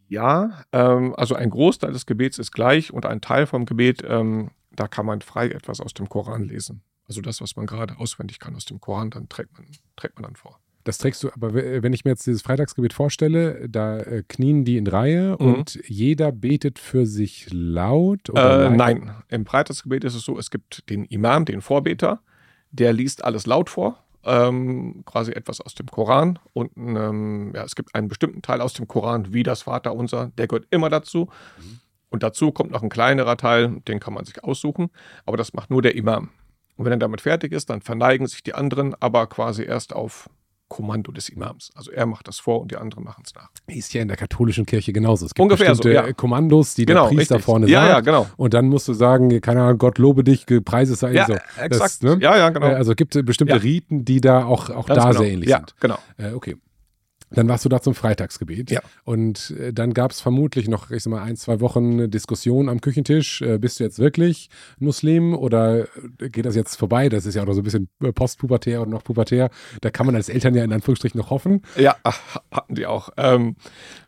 Ja, ähm, also ein Großteil des Gebets ist gleich und ein Teil vom Gebet, ähm, da kann man frei etwas aus dem Koran lesen. Also das, was man gerade auswendig kann aus dem Koran, dann trägt man, trägt man dann vor. Das trägst du, aber w- wenn ich mir jetzt dieses Freitagsgebet vorstelle, da äh, knien die in Reihe Mhm. und jeder betet für sich laut oder Äh, nein, im Freitagsgebet ist es so, es gibt den Imam, den Vorbeter, der liest alles laut vor, ähm, quasi etwas aus dem Koran und ähm, ja, es gibt einen bestimmten Teil aus dem Koran, wie das Vaterunser, der gehört immer dazu. Und dazu kommt noch ein kleinerer Teil, den kann man sich aussuchen, aber das macht nur der Imam. Und wenn er damit fertig ist, dann verneigen sich die anderen, aber quasi erst auf Kommando des Imams. Also er macht das vor und die anderen machen es nach. Ist ja in der katholischen Kirche genauso. Es gibt Ungefähr bestimmte so, ja. Kommandos, die Genau, der Priester richtig. vorne Ja, sagt. ja, genau. Und dann musst du sagen, keine Ahnung, Gott lobe dich, gepreise sei Ja, so. exakt. Das, ne? Ja, ja, genau. Äh, Also gibt es bestimmte Ja. Riten, die da auch, auch Ganz da genau. sehr ähnlich ja, sind. genau. Äh, okay. Dann warst du da zum Freitagsgebet. Ja. Und äh, dann gab es vermutlich noch, ich sag mal, ein, zwei Wochen eine Diskussion am Küchentisch. Äh, bist du jetzt wirklich Muslim oder äh, geht das jetzt vorbei? Das ist ja auch noch so ein bisschen postpubertär oder noch pubertär. Da kann man als Eltern ja in Anführungsstrichen noch hoffen. Ja, hatten die auch. Ähm,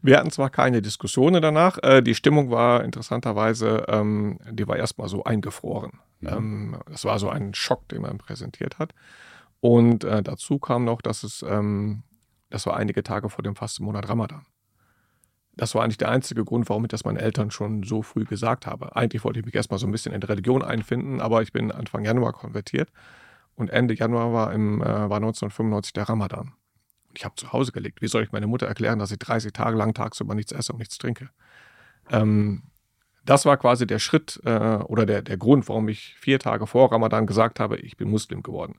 wir hatten zwar keine Diskussionen danach, äh, die Stimmung war interessanterweise, ähm, die war erstmal so eingefroren. Ähm, das war so ein Schock, den man präsentiert hat. Und äh, dazu kam noch, dass es, ähm, das war einige Tage vor dem Fastenmonat Ramadan. Das war eigentlich der einzige Grund, warum ich das meinen Eltern schon so früh gesagt habe. Eigentlich wollte ich mich erstmal so ein bisschen in die Religion einfinden, aber ich bin Anfang Januar konvertiert und Ende Januar war, im, äh, war 1995 der Ramadan. Und ich habe zu Hause gelegt. Wie soll ich meine Mutter erklären, dass ich 30 Tage lang tagsüber nichts esse und nichts trinke? Ähm, das war quasi der Schritt äh, oder der, der Grund, warum ich vier Tage vor Ramadan gesagt habe, ich bin Muslim geworden.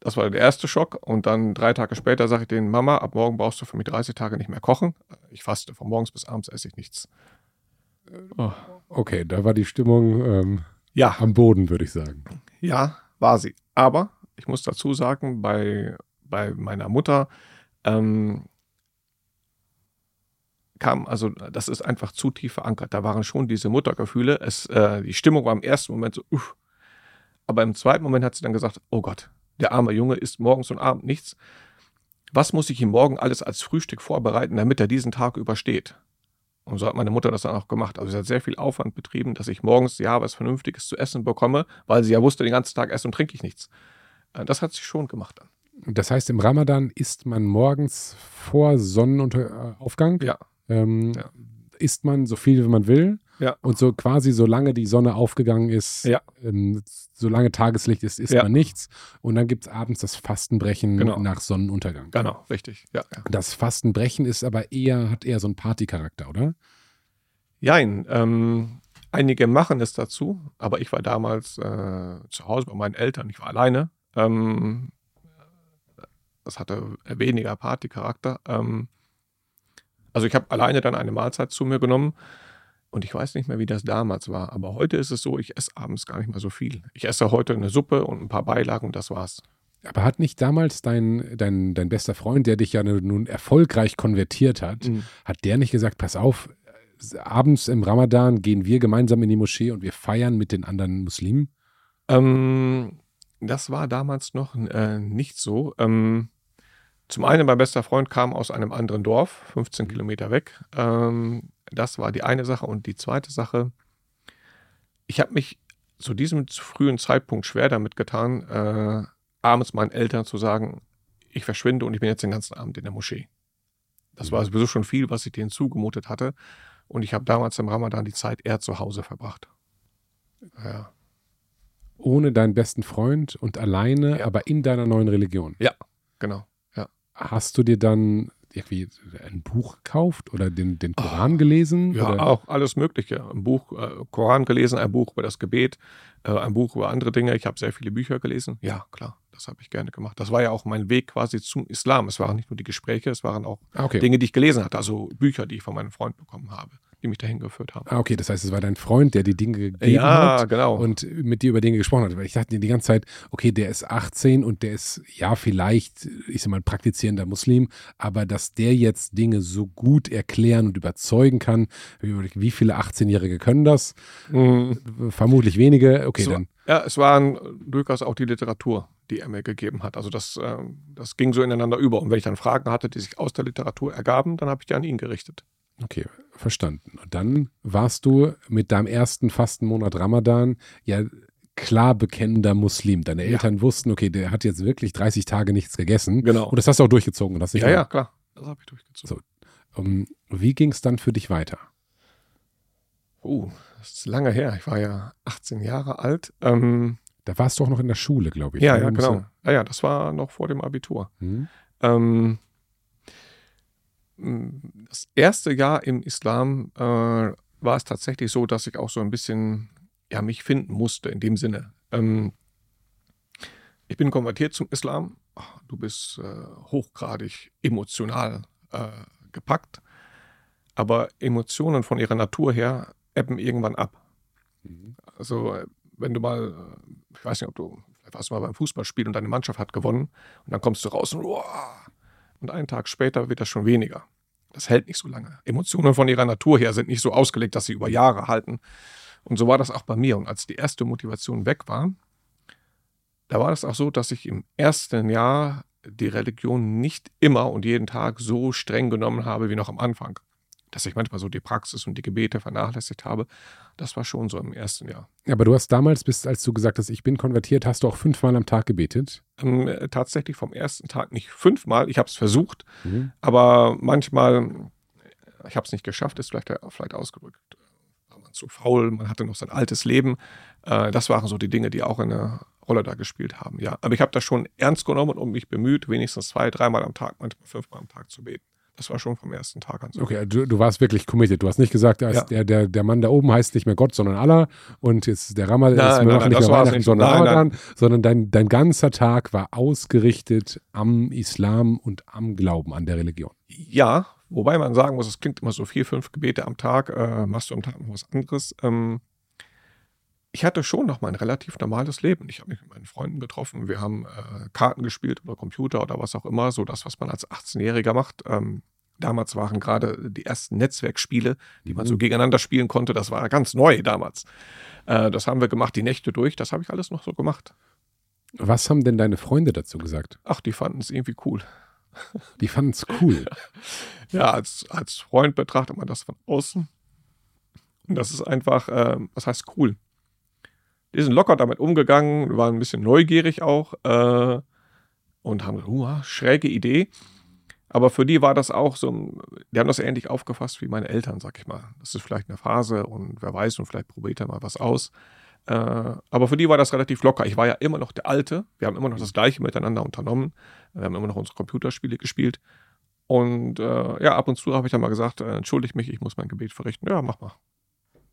Das war der erste Schock. Und dann drei Tage später sage ich denen, Mama, ab morgen brauchst du für mich 30 Tage nicht mehr kochen. Ich faste. Von morgens bis abends esse ich nichts. Oh. Okay, da war die Stimmung ähm, Ja, am Boden, würde ich sagen. Ja, war sie. Aber ich muss dazu sagen, bei, bei meiner Mutter, ähm, kam, also das ist einfach zu tief verankert. Da waren schon diese Muttergefühle. Es, äh, die Stimmung war im ersten Moment so, uff. Aber im zweiten Moment hat sie dann gesagt, oh Gott, der arme Junge isst morgens und abends nichts. Was muss ich ihm morgen alles als Frühstück vorbereiten, damit er diesen Tag übersteht? Und so hat meine Mutter das dann auch gemacht. Also sie hat sehr viel Aufwand betrieben, dass ich morgens ja was Vernünftiges zu essen bekomme, weil sie ja wusste, den ganzen Tag esse und trinke ich nichts. Äh, das hat sie schon gemacht dann. Das heißt, im Ramadan isst man morgens vor Sonnenaufgang. Ja. Ähm, ja. Isst man so viel, wie man will. Ja. Und so quasi, solange die Sonne aufgegangen ist, ja. ähm, solange Tageslicht ist, isst Ja. man nichts. Und dann gibt es abends das Fastenbrechen Genau. nach Sonnenuntergang. Genau, richtig. Ja, ja. Das Fastenbrechen ist aber eher, hat eher so einen Partycharakter, oder? Jein, ähm, einige machen es dazu, aber ich war damals äh, zu Hause bei meinen Eltern, ich war alleine. Ähm, das hatte weniger Partycharakter. Ähm, also ich habe alleine dann eine Mahlzeit zu mir genommen und ich weiß nicht mehr, wie das damals war. Aber heute ist es so, ich esse abends gar nicht mehr so viel. Ich esse heute eine Suppe und ein paar Beilagen und das war's. Aber hat nicht damals dein, dein, dein bester Freund, der dich ja nun erfolgreich konvertiert hat, Mhm. hat der nicht gesagt, pass auf, abends im Ramadan gehen wir gemeinsam in die Moschee und wir feiern mit den anderen Muslimen? Ähm, das war damals noch äh, nicht so. Ähm, zum einen, mein bester Freund kam aus einem anderen Dorf, 15 Kilometer weg. Ähm, das war die eine Sache. Und die zweite Sache, ich habe mich zu diesem frühen Zeitpunkt schwer damit getan, äh, abends meinen Eltern zu sagen, ich verschwinde und ich bin jetzt den ganzen Abend in der Moschee. Das war sowieso schon viel, was ich denen zugemutet hatte. Und ich habe damals im Ramadan die Zeit eher zu Hause verbracht. Ja. Ohne deinen besten Freund und alleine, Ja. aber in deiner neuen Religion. Genau. Hast du dir dann irgendwie ein Buch gekauft oder den, den Koran gelesen? Ja, oder? auch alles Mögliche. Ein Buch, äh, Koran gelesen, ein Buch über das Gebet, äh, ein Buch über andere Dinge. Ich habe sehr viele Bücher gelesen. Ja, klar, das habe ich gerne gemacht. Das war ja auch mein Weg quasi zum Islam. Es waren nicht nur die Gespräche, es waren auch Ah, okay. Dinge, die ich gelesen hatte, also Bücher, die ich von meinem Freund bekommen habe, die mich dahin geführt haben. Ah, okay, das heißt, es war dein Freund, der die Dinge gegeben ja, hat genau. und mit dir über Dinge gesprochen hat. Weil ich dachte die ganze Zeit, okay, der ist 18 und der ist ja vielleicht, ich sag mal, praktizierender Muslim, aber dass der jetzt Dinge so gut erklären und überzeugen kann, wie viele 18-Jährige können das? Mhm. Vermutlich wenige. Okay, So. dann. Ja, es waren durchaus auch die Literatur, die er mir gegeben hat. Also das, ähm, das ging so ineinander über. Und wenn ich dann Fragen hatte, die sich aus der Literatur ergaben, dann habe ich die an ihn gerichtet. Okay, verstanden. Und dann warst du mit deinem ersten Fastenmonat Ramadan ja klar bekennender Muslim. Deine Ja. Eltern wussten, okay, der hat jetzt wirklich 30 Tage nichts gegessen. Genau. Und das hast du auch durchgezogen. Das Ja, wahr? ja, klar. Das habe ich durchgezogen. Ähm, wie ging es dann für dich weiter? Uh, das ist lange her. Ich war ja 18 Jahre alt. Ähm, Da warst du auch noch in der Schule, glaube ich. ja, ne? ja, genau. Ja, ja, das war noch vor dem Abitur. Hm? Ähm, das erste Jahr im Islam äh, war es tatsächlich so, dass ich auch so ein bisschen ja, mich finden musste in dem Sinne. Ähm, ich bin konvertiert zum Islam. Ach, Du bist äh, hochgradig emotional äh, gepackt, aber Emotionen von ihrer Natur her ebben irgendwann ab. Mhm. Also äh, wenn du mal, äh, ich weiß nicht, ob du, vielleicht warst du mal beim Fußballspiel und deine Mannschaft hat gewonnen und dann kommst du raus und, uah, und einen Tag später wird das schon weniger. Das hält nicht so lange. Emotionen von ihrer Natur her sind nicht so ausgelegt, dass sie über Jahre halten. Und so war das auch bei mir. Und als die erste Motivation weg war, da war das auch so, dass ich im ersten Jahr die Religion nicht immer und jeden Tag so streng genommen habe wie noch am Anfang. Dass ich manchmal so die Praxis und die Gebete vernachlässigt habe. Das war schon so im ersten Jahr. Aber du hast damals, bis, als du gesagt hast, ich bin konvertiert, hast du auch fünfmal am Tag gebetet. Ähm, äh, tatsächlich vom ersten Tag nicht fünfmal. Ich habe es versucht, Mhm. aber manchmal, ich habe es nicht geschafft, ist vielleicht, vielleicht ausgedrückt. War man zu faul, man hatte noch sein altes Leben. Äh, das waren so die Dinge, die auch eine Rolle da gespielt haben. Ja, aber ich habe das schon ernst genommen und mich bemüht, wenigstens zwei, dreimal am Tag, manchmal fünfmal am Tag zu beten. Das war schon vom ersten Tag an so. Okay, du, du warst wirklich committed. Du hast nicht gesagt, Ja. der, der, der Mann da oben heißt nicht mehr Gott, sondern Allah und jetzt der Ramadan, Nein, ist, nein, nein, nicht mehr Weihnachten, nicht. sondern Nein, Ramadan, sondern dein, dein ganzer Tag war ausgerichtet am Islam und am Glauben, an der Religion. Ja, wobei man sagen muss, es klingt immer so vier, fünf Gebete am Tag, äh, machst du am Tag noch was anderes. Ähm, ich hatte schon noch mein relativ normales Leben. Ich habe mich mit meinen Freunden getroffen, wir haben äh, Karten gespielt oder Computer oder was auch immer, so das, was man als 18-Jähriger macht. Ähm, Damals waren gerade die ersten Netzwerkspiele, die man so gegeneinander spielen konnte. Das war ganz neu damals. Äh, das haben wir gemacht, die Nächte durch. Das habe ich alles noch so gemacht. Was haben denn deine Freunde dazu gesagt? Ach, die fanden es irgendwie cool. Die fanden es cool. Ja, als, als Freund betrachtet man das von außen. Und das ist einfach, äh, was heißt cool? Die sind locker damit umgegangen, waren ein bisschen neugierig auch äh, und haben uh, schräge Idee. Aber für die war das auch so, die haben das ähnlich aufgefasst wie meine Eltern, sag ich mal. Das ist vielleicht eine Phase und wer weiß, und vielleicht probiert er mal was aus. Äh, aber für die war das relativ locker. Ich war ja immer noch der Alte. Wir haben immer noch das Gleiche miteinander unternommen. Wir haben immer noch unsere Computerspiele gespielt. Und äh, ja, ab und zu habe ich dann mal gesagt, äh, entschuldige mich, ich muss mein Gebet verrichten. Ja, mach mal.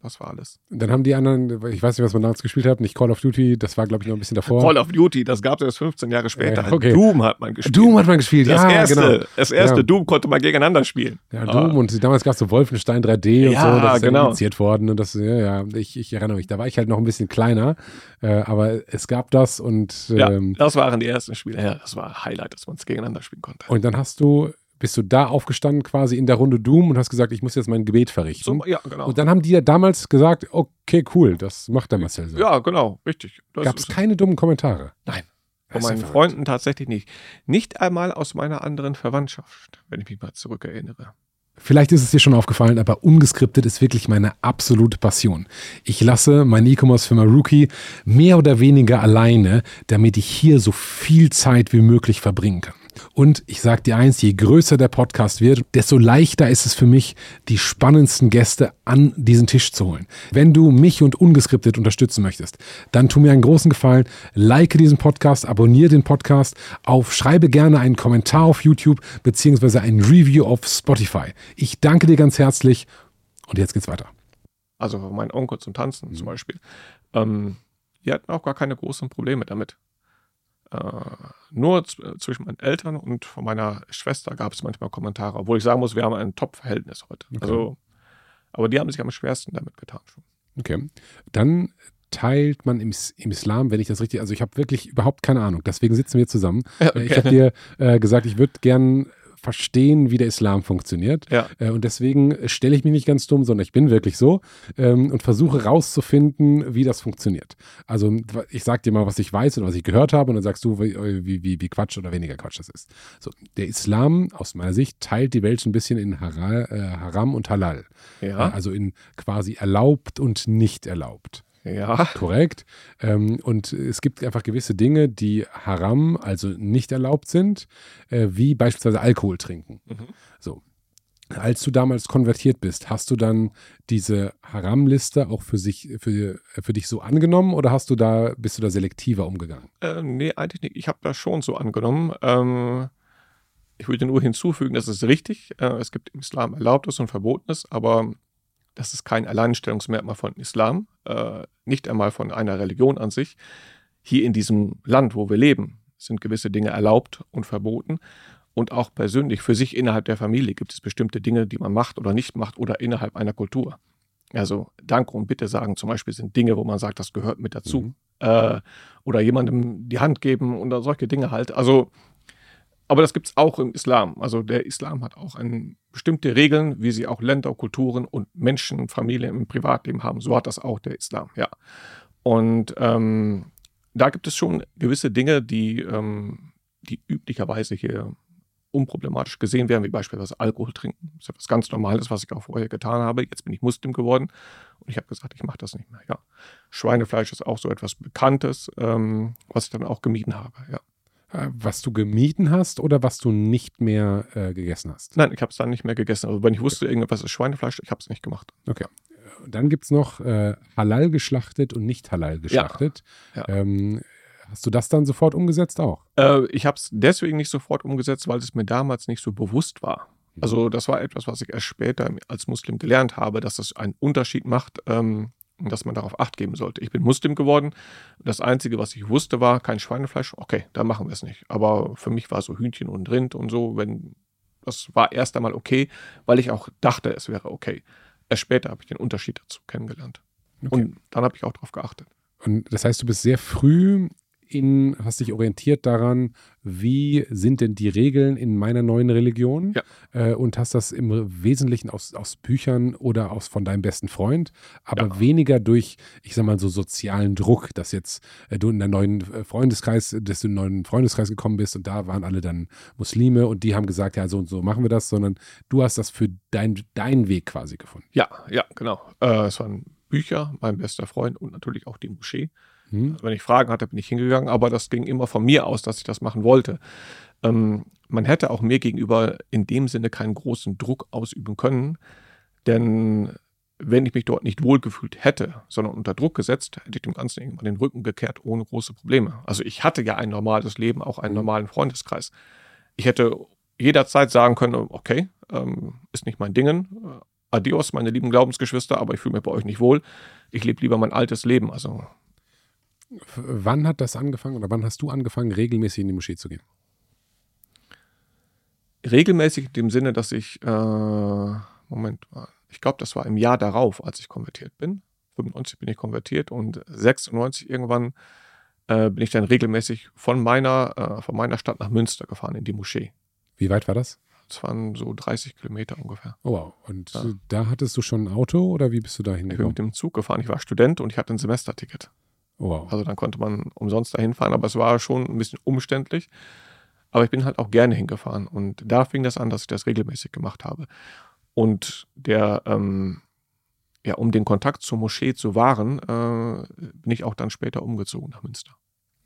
Das war alles. Dann haben die anderen, ich weiß nicht, was man damals gespielt hat, nicht Call of Duty, das war, glaube ich, noch ein bisschen davor. Call of Duty, das gab es erst 15 Jahre später. Äh, okay. Doom hat man gespielt. Doom hat man gespielt, das ja, erste, genau. Das erste Ja. Doom konnte man gegeneinander spielen. Ja, Ah. Doom und damals gab es so Wolfenstein 3D und Ja, so, das ist genau. ja initiiert worden und das, ja, ja, ich, ich erinnere mich, da war ich halt noch ein bisschen kleiner, äh, aber es gab das und, Ja, ähm, das waren die ersten Spiele. Ja, das war Highlight, dass man es gegeneinander spielen konnte. und dann hast du, bist du da aufgestanden quasi in der Runde Doom und hast gesagt, ich muss jetzt mein Gebet verrichten. So, ja, genau. Und dann haben die ja damals gesagt, okay, cool, das macht der Marcel so. ja, genau, richtig. Gab es keine dummen Kommentare? Nein. Von meinen verrückt. Freunden tatsächlich nicht. Nicht einmal aus meiner anderen Verwandtschaft, wenn ich mich mal zurückerinnere. Vielleicht ist es dir schon aufgefallen, aber ungeskriptet ist wirklich meine absolute Passion. Ich lasse meine E-Commerce-Firma Rookie mehr oder weniger alleine, damit ich hier so viel Zeit wie möglich verbringen kann. Und ich sage dir eins, je größer der Podcast wird, desto leichter ist es für mich, die spannendsten Gäste an diesen Tisch zu holen. Wenn du mich und ungeskriptet unterstützen möchtest, dann tu mir einen großen Gefallen, like diesen Podcast, abonniere den Podcast, auf, schreibe gerne einen Kommentar auf YouTube beziehungsweise ein Review auf Spotify. Ich danke dir ganz herzlich und jetzt geht's weiter. Also meinem Onkel zum Tanzen Mhm. zum Beispiel. Ähm, die hatten auch gar keine großen Probleme damit. Äh, nur z- zwischen meinen Eltern und von meiner Schwester gab es manchmal Kommentare, obwohl ich sagen muss, wir haben ein Top-Verhältnis heute. Okay. Also, aber die haben sich am schwersten damit getan schon. Okay. Dann teilt man im, im Islam, wenn ich das richtig, also ich habe wirklich überhaupt keine Ahnung, deswegen sitzen wir zusammen. Ja, Äh, Ich habe dir äh, gesagt, ich würde gern verstehen, wie der Islam funktioniert. Ja. Äh, und deswegen stelle ich mich nicht ganz dumm, sondern ich bin wirklich so ähm, und versuche rauszufinden, wie das funktioniert. Also ich sag dir mal, was ich weiß und was ich gehört habe und dann sagst du, wie, wie, wie, wie Quatsch oder weniger Quatsch das ist. So, der Islam aus meiner Sicht teilt die Welt so ein bisschen in Hara, äh, Haram und Halal. Ja, Also in quasi erlaubt und nicht erlaubt. Ja, Korrekt. Ähm, und es gibt einfach gewisse Dinge, die haram, also nicht erlaubt sind, äh, wie beispielsweise Alkohol trinken. Mhm. So. Als du damals konvertiert bist, hast du dann diese Haram-Liste auch für, sich, für, für dich so angenommen oder hast du da, bist du da selektiver umgegangen? Äh, nee, eigentlich nicht. Ich habe das schon so angenommen. Ähm, ich würde nur hinzufügen, das ist richtig. Äh, es gibt im Islam Erlaubtes und Verbotenes, aber das ist kein Alleinstellungsmerkmal von Islam, äh, nicht einmal von einer Religion an sich. Hier in diesem Land, wo wir leben, sind gewisse Dinge erlaubt und verboten. Und auch persönlich für sich innerhalb der Familie gibt es bestimmte Dinge, die man macht oder nicht macht oder innerhalb einer Kultur. Also Danke und Bitte sagen zum Beispiel sind Dinge, wo man sagt, das gehört mit dazu. Mhm. Äh, oder jemandem die Hand geben oder solche Dinge halt. Also, aber das gibt es auch im Islam. Also der Islam hat auch ein, bestimmte Regeln, wie sie auch Länder, Kulturen und Menschen, Familien im Privatleben haben. So hat das auch der Islam, ja. Und ähm, da gibt es schon gewisse Dinge, die, ähm, die üblicherweise hier unproblematisch gesehen werden, wie beispielsweise Alkohol trinken. Das ist etwas ganz Normales, was ich auch vorher getan habe. Jetzt bin ich Muslim geworden und ich habe gesagt, ich mache das nicht mehr. Ja. Schweinefleisch ist auch so etwas Bekanntes, ähm, was ich dann auch gemieden habe. Ja. Äh, Was du gemieden hast oder was du nicht mehr äh, gegessen hast? Nein, ich habe es dann nicht mehr gegessen. Also wenn ich wusste, irgendwas ist Schweinefleisch, ich habe es nicht gemacht. Okay. Dann gibt es noch äh, halal geschlachtet und nicht halal geschlachtet. Ja. Ähm, hast du das dann sofort umgesetzt auch? Äh, ich habe es deswegen nicht sofort umgesetzt, weil es mir damals nicht so bewusst war. Also das war etwas, was ich erst später als Muslim gelernt habe, dass das einen Unterschied macht ähm, dass man darauf Acht geben sollte. Ich bin Muslim geworden. Das Einzige, was ich wusste, war kein Schweinefleisch. Okay, dann machen wir es nicht. Aber für mich war so Hühnchen und Rind und so, wenn das war erst einmal okay, weil ich auch dachte, es wäre okay. Erst später habe ich den Unterschied dazu kennengelernt. Okay. Und dann habe ich auch darauf geachtet. Und das heißt, du bist sehr früh in, hast dich orientiert daran, wie sind denn die Regeln in meiner neuen Religion? Ja. Äh, und hast das im Wesentlichen aus, aus Büchern oder aus von deinem besten Freund, aber Ja. weniger durch, ich sag mal, so sozialen Druck, dass jetzt äh, du in der neuen äh, Freundeskreis, dass du in einen neuen Freundeskreis gekommen bist und da waren alle dann Muslime und die haben gesagt, ja, so und so machen wir das, sondern du hast das für dein, deinen Weg quasi gefunden. Ja, ja, genau. Äh, es waren Bücher, mein bester Freund und natürlich auch die Moschee. Hm? Also wenn ich Fragen hatte, bin ich hingegangen, aber das ging immer von mir aus, dass ich das machen wollte. Ähm, man hätte auch mir gegenüber in dem Sinne keinen großen Druck ausüben können, denn wenn ich mich dort nicht wohlgefühlt hätte, sondern unter Druck gesetzt, hätte ich dem Ganzen irgendwann den Rücken gekehrt ohne große Probleme. Also ich hatte ja ein normales Leben, auch einen normalen Freundeskreis. Ich hätte jederzeit sagen können, okay, ähm, ist nicht mein Dingen, äh, adios, meine lieben Glaubensgeschwister, aber ich fühle mich bei euch nicht wohl. Ich lebe lieber mein altes Leben. Also Wann hat das angefangen oder wann hast du angefangen, regelmäßig in die Moschee zu gehen? regelmäßig in dem Sinne, dass ich, äh, Moment mal, ich glaube, das war im Jahr darauf, als ich konvertiert bin. 95 bin ich konvertiert und 96 irgendwann äh, bin ich dann regelmäßig von meiner, äh, von meiner Stadt nach Münster gefahren in die Moschee. Wie weit war das? Das waren so 30 Kilometer ungefähr. Oh wow. Und Ja. da hattest du schon ein Auto oder wie bist du da Ich bin hingekommen? mit dem Zug gefahren. Ich war Student und ich hatte ein Semesterticket. Wow. Also dann konnte man umsonst dahin fahren, aber es war schon ein bisschen umständlich. Aber ich bin halt auch gerne hingefahren und da fing das an, dass ich das regelmäßig gemacht habe. Und der, ähm, ja, um den Kontakt zur Moschee zu wahren, äh, bin ich auch dann später umgezogen nach Münster.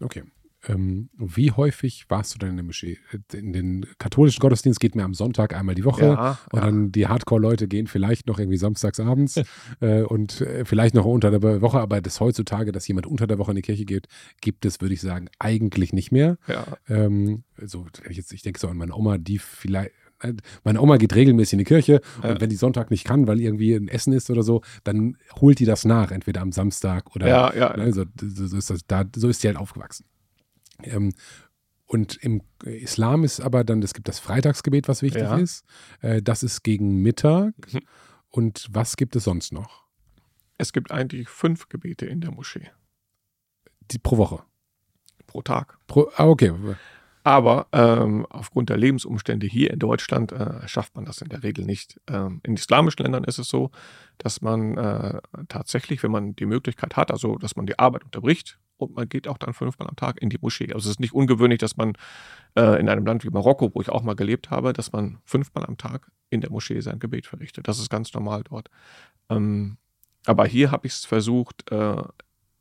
Okay. Ähm, wie häufig warst du denn in der Moschee? In den katholischen Gottesdienst geht mir am Sonntag einmal die Woche. Ja, Und ja. dann die Hardcore-Leute gehen vielleicht noch irgendwie samstags abends äh, und äh, vielleicht noch unter der Woche, aber das heutzutage, dass jemand unter der Woche in die Kirche geht, gibt es, würde ich sagen, eigentlich nicht mehr. ja, Ähm, so, wenn ich jetzt, ich denke so an meine Oma, die vielleicht. äh, Meine Oma geht regelmäßig in die Kirche und Ja. wenn die Sonntag nicht kann, weil irgendwie ein Essen ist oder so, dann holt die das nach, entweder am Samstag oder ja, ja, Ne, so, so, so ist das, da, so ist sie halt aufgewachsen. Ähm, und im Islam ist aber dann, es gibt das Freitagsgebet, was wichtig Ja. ist. Äh, das ist gegen Mittag. Mhm. Und was gibt es sonst noch? Es gibt eigentlich fünf Gebete in der Moschee Die, pro Woche. pro Tag. Pro, ah, okay. Aber ähm, aufgrund der Lebensumstände hier in Deutschland äh, schafft man das in der Regel nicht. Ähm, in islamischen Ländern ist es so, dass man äh, tatsächlich, wenn man die Möglichkeit hat, also dass man die Arbeit unterbricht und man geht auch dann fünfmal am Tag in die Moschee. Also es ist nicht ungewöhnlich, dass man äh, in einem Land wie Marokko, wo ich auch mal gelebt habe, dass man fünfmal am Tag in der Moschee sein Gebet verrichtet. Das ist ganz normal dort. Ähm, aber hier habe ich es versucht, äh,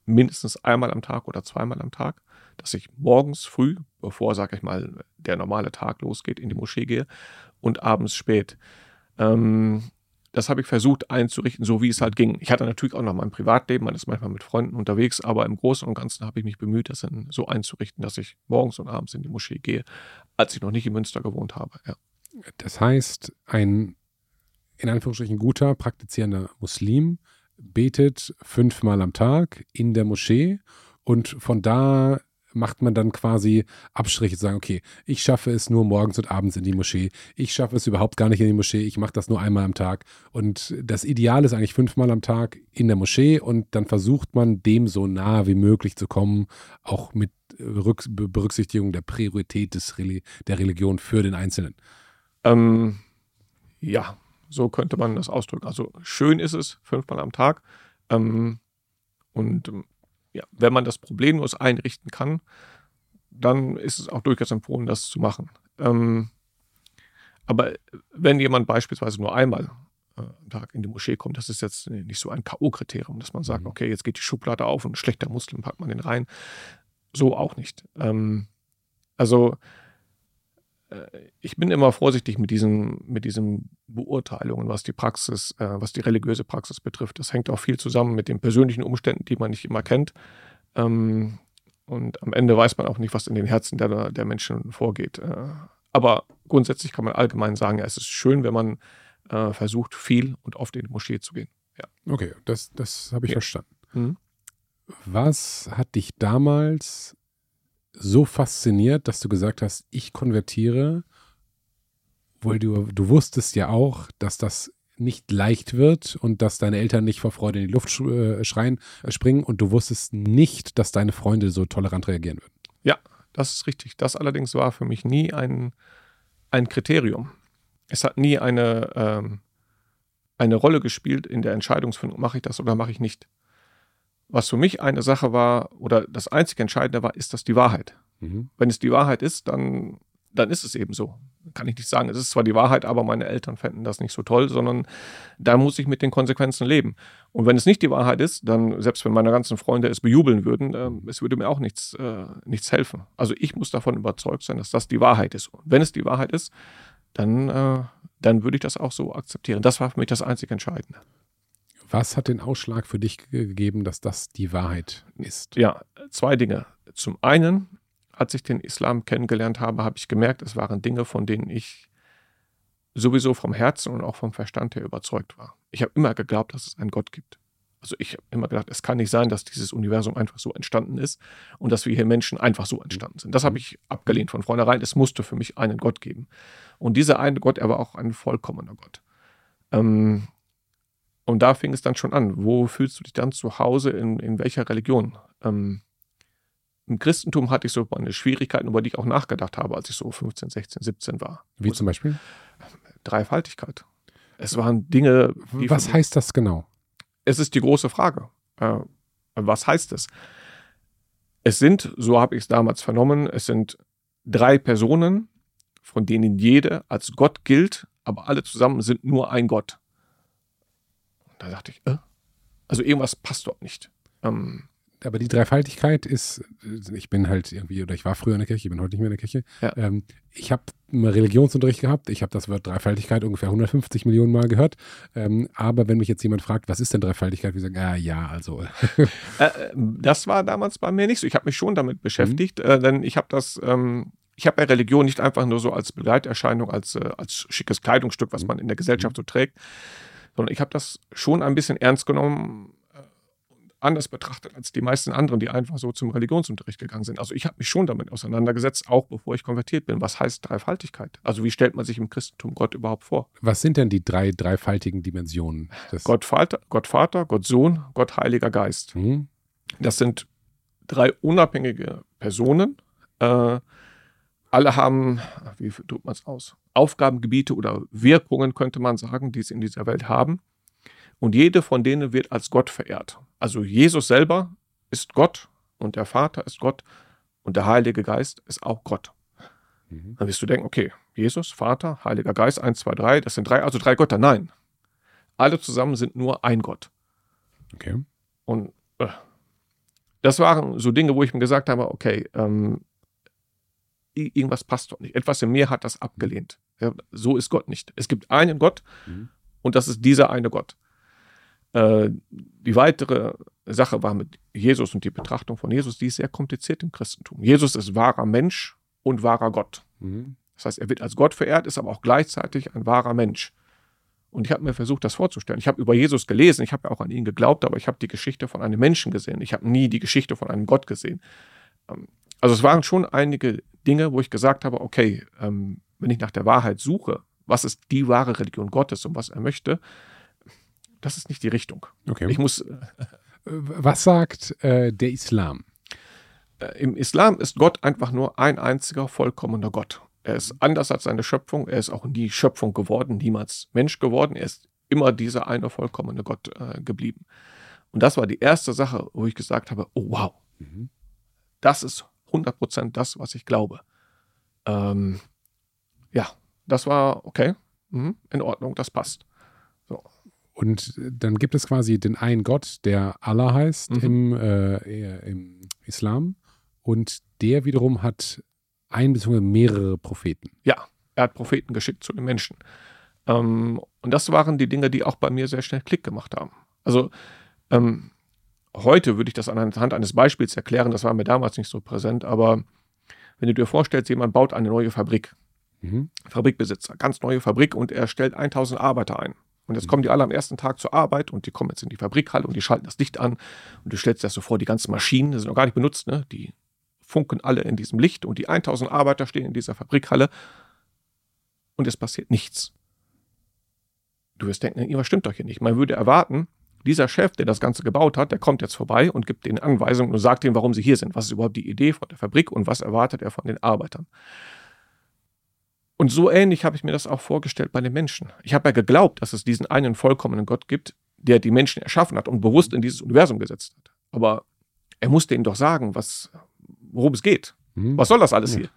mindestens einmal am Tag oder zweimal am Tag, dass ich morgens früh, bevor, sag ich mal, der normale Tag losgeht, in die Moschee gehe und abends spät. Ähm, das habe ich versucht einzurichten, so wie es halt ging. Ich hatte natürlich auch noch mein Privatleben, man ist manchmal mit Freunden unterwegs, aber im Großen und Ganzen habe ich mich bemüht, das dann so einzurichten, dass ich morgens und abends in die Moschee gehe, als ich noch nicht in Münster gewohnt habe. Ja. Das heißt, ein in Anführungsstrichen guter, praktizierender Muslim betet fünfmal am Tag in der Moschee und von da macht man dann quasi Abstriche zu sagen, okay, ich schaffe es nur morgens und abends in die Moschee, ich schaffe es überhaupt gar nicht in die Moschee, ich mache das nur einmal am Tag und das Ideal ist eigentlich fünfmal am Tag in der Moschee und dann versucht man dem so nah wie möglich zu kommen, auch mit Rück Berücksichtigung der Priorität des Reli der Religion für den Einzelnen. Ähm, ja, so könnte man das ausdrücken. Also schön ist es, fünfmal am Tag. Ähm, und ja, wenn man das problemlos einrichten kann, dann ist es auch durchaus empfohlen, das zu machen. Ähm, aber wenn jemand beispielsweise nur einmal äh, am Tag in die Moschee kommt, das ist jetzt nicht so ein K.O.-Kriterium, dass man sagt, Mhm. okay, jetzt geht die Schublade auf und ein schlechter Muslim packt man den rein. So auch nicht. Ähm, also äh, ich bin immer vorsichtig mit diesen, mit diesen Beurteilungen, was die Praxis, äh, was die religiöse Praxis betrifft. Das hängt auch viel zusammen mit den persönlichen Umständen, die man nicht immer kennt. Ähm, und am Ende weiß man auch nicht, was in den Herzen der, der Menschen vorgeht. Äh, aber grundsätzlich kann man allgemein sagen, ja, es ist schön, wenn man äh, versucht, viel und oft in die Moschee zu gehen. Okay, das, das habe ich Ja. verstanden. Mhm. Was hat dich damals so fasziniert, dass du gesagt hast, ich konvertiere, weil du, du wusstest ja auch, dass das nicht leicht wird und dass deine Eltern nicht vor Freude in die Luft äh, schreien, äh, springen und du wusstest nicht, dass deine Freunde so tolerant reagieren würden. Ja, das ist richtig. Das allerdings war für mich nie ein, ein Kriterium. Es hat nie eine, ähm, eine Rolle gespielt in der Entscheidungsfindung, mache ich das oder mache ich nicht. Was für mich eine Sache war, oder das einzige Entscheidende war, ist das die Wahrheit. Mhm. Wenn es die Wahrheit ist, dann, dann ist es eben so. Kann ich nicht sagen, es ist zwar die Wahrheit, aber meine Eltern fänden das nicht so toll, sondern da muss ich mit den Konsequenzen leben. Und wenn es nicht die Wahrheit ist, dann, selbst wenn meine ganzen Freunde es bejubeln würden, äh, es würde mir auch nichts, äh, nichts helfen. Also ich muss davon überzeugt sein, dass das die Wahrheit ist. Und wenn es die Wahrheit ist, dann, äh, dann würde ich das auch so akzeptieren. Das war für mich das einzig Entscheidende. Was hat den Ausschlag für dich gegeben, dass das die Wahrheit ist? Ja, zwei Dinge. Zum einen als ich den Islam kennengelernt habe, habe ich gemerkt, es waren Dinge, von denen ich sowieso vom Herzen und auch vom Verstand her überzeugt war. Ich habe immer geglaubt, dass es einen Gott gibt. Also ich habe immer gedacht, es kann nicht sein, dass dieses Universum einfach so entstanden ist und dass wir hier Menschen einfach so entstanden sind. Das habe ich abgelehnt von vornherein. Es musste für mich einen Gott geben. Und dieser eine Gott, er war auch ein vollkommener Gott. Ähm, und da fing es dann schon an. Wo fühlst du dich dann zu Hause? In, in welcher Religion? Ähm, im Christentum hatte ich so meine Schwierigkeiten, über die ich auch nachgedacht habe, als ich so 15, 16, 17 war. Wie zum Beispiel? Dreifaltigkeit. Es waren Dinge. Was heißt das genau? Es ist die große Frage. Äh, was heißt es? Es sind, so habe ich es damals vernommen, es sind drei Personen, von denen jede als Gott gilt, aber alle zusammen sind nur ein Gott. da dachte ich, äh? also irgendwas passt dort nicht. Ähm, aber die Dreifaltigkeit ist, ich bin halt irgendwie, oder ich war früher in der Kirche, ich bin heute nicht mehr in der Kirche. Ja. Ähm, ich habe Religionsunterricht gehabt, ich habe das Wort Dreifaltigkeit ungefähr 150 Millionen Mal gehört. Ähm, aber wenn mich jetzt jemand fragt, was ist denn Dreifaltigkeit, wir sagen, ah ja, also. Äh, das war damals bei mir nicht so. Ich habe mich schon damit beschäftigt, mhm. äh, denn ich habe das. Ähm ich habe ja Religion nicht einfach nur so als Begleiterscheinung, als, äh, als schickes Kleidungsstück, was mhm. man in der Gesellschaft so trägt, sondern ich habe das schon ein bisschen ernst genommen, anders betrachtet als die meisten anderen, die einfach so zum Religionsunterricht gegangen sind. Also ich habe mich schon damit auseinandergesetzt, auch bevor ich konvertiert bin. Was heißt Dreifaltigkeit? Also wie stellt man sich im Christentum Gott überhaupt vor? Was sind denn die drei dreifaltigen Dimensionen? Gott Vater, Gott Vater, Gott Sohn, Gott Heiliger Geist. Mhm. Das sind drei unabhängige Personen. Äh, alle haben, wie drückt man es aus? Aufgabengebiete oder Wirkungen, könnte man sagen, die sie in dieser Welt haben. Und jede von denen wird als Gott verehrt. Also Jesus selber ist Gott und der Vater ist Gott und der Heilige Geist ist auch Gott. Mhm. Dann wirst du denken, okay, Jesus, Vater, Heiliger Geist, eins, zwei, drei, das sind drei, also drei Götter. Nein. Alle zusammen sind nur ein Gott. Okay. Und äh, das waren so Dinge, wo ich mir gesagt habe, okay, ähm, irgendwas passt doch nicht. Etwas in mir hat das abgelehnt. Ja, so ist Gott nicht. Es gibt einen Gott mhm. und das ist dieser eine Gott. Äh, die weitere Sache war mit Jesus und die Betrachtung von Jesus, die ist sehr kompliziert im Christentum. Jesus ist wahrer Mensch und wahrer Gott. Mhm. Das heißt, er wird als Gott verehrt, ist aber auch gleichzeitig ein wahrer Mensch. Und ich habe mir versucht, das vorzustellen. Ich habe über Jesus gelesen, ich habe ja auch an ihn geglaubt, aber ich habe die Geschichte von einem Menschen gesehen. Ich habe nie die Geschichte von einem Gott gesehen. Ähm, also es waren schon einige Dinge, wo ich gesagt habe, okay, ähm, wenn ich nach der Wahrheit suche, was ist die wahre Religion Gottes und was er möchte, das ist nicht die Richtung. Okay. Ich muss. Äh, Was sagt äh, der Islam? Äh, Im Islam ist Gott einfach nur ein einziger vollkommener Gott. Er ist anders als seine Schöpfung. Er ist auch nie Schöpfung geworden, niemals Mensch geworden. Er ist immer dieser eine vollkommene Gott äh, geblieben. Und das war die erste Sache, wo ich gesagt habe: Oh, wow, mhm. das ist 100% das, was ich glaube. Ähm, ja, das war okay, mhm, in Ordnung, das passt. Und dann gibt es quasi den einen Gott, der Allah heißt mhm. im, äh, im Islam. Und der wiederum hat ein bzw. mehrere Propheten. Ja, er hat Propheten geschickt zu den Menschen. Ähm, und das waren die Dinge, die auch bei mir sehr schnell Klick gemacht haben. Also ähm, heute würde ich das anhand eines Beispiels erklären, das war mir damals nicht so präsent, aber wenn du dir vorstellst, jemand baut eine neue Fabrik, mhm. Fabrikbesitzer, ganz neue Fabrik und er stellt 1000 Arbeiter ein. Und jetzt kommen die alle am ersten Tag zur Arbeit und die kommen jetzt in die Fabrikhalle und die schalten das Licht an und du stellst dir das so vor, die ganzen Maschinen, die sind noch gar nicht benutzt, ne? die funken alle in diesem Licht und die 1000 Arbeiter stehen in dieser Fabrikhalle und es passiert nichts. du wirst denken, irgendwas stimmt doch hier nicht. Man würde erwarten, dieser Chef, der das Ganze gebaut hat, der kommt jetzt vorbei und gibt denen Anweisungen und sagt ihnen, warum sie hier sind. Was ist überhaupt die Idee von der Fabrik und was erwartet er von den Arbeitern? Und so ähnlich habe ich mir das auch vorgestellt bei den Menschen. Ich habe ja geglaubt, dass es diesen einen vollkommenen Gott gibt, der die Menschen erschaffen hat und bewusst in dieses Universum gesetzt hat. Aber er musste ihnen doch sagen, was, worum es geht. Mhm. Was soll das alles hier?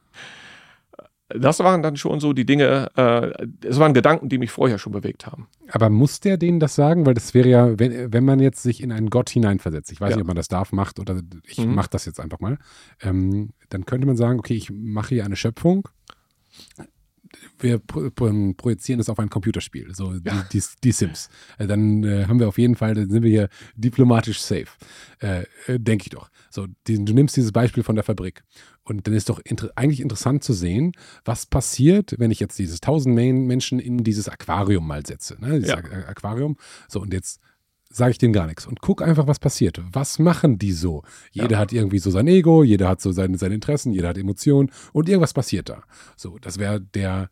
Das waren dann schon so die Dinge, äh, es waren Gedanken, die mich vorher schon bewegt haben. Aber muss der denen das sagen? Weil das wäre ja, wenn, wenn man jetzt sich in einen Gott hineinversetzt, ich weiß ja. nicht, ob man das darf, macht oder ich mhm. mache das jetzt einfach mal, ähm, dann könnte man sagen, okay, ich mache hier eine Schöpfung, wir projizieren es auf ein Computerspiel, so ja. die, die, die, Sims. Äh, dann äh, haben wir auf jeden Fall, dann sind wir hier diplomatisch safe. Äh, äh, Denke ich doch. So, die, du nimmst dieses Beispiel von der Fabrik. Und dann ist doch inter eigentlich interessant zu sehen, was passiert, wenn ich jetzt dieses tausend Menschen in dieses Aquarium mal setze. Ne? Dieses ja. Aquarium. So, und jetzt sage ich denen gar nichts und guck einfach, was passiert. Was machen die so? Jeder ja. hat irgendwie so sein Ego, jeder hat so seine, seine Interessen, jeder hat Emotionen und irgendwas passiert da. So, das wäre der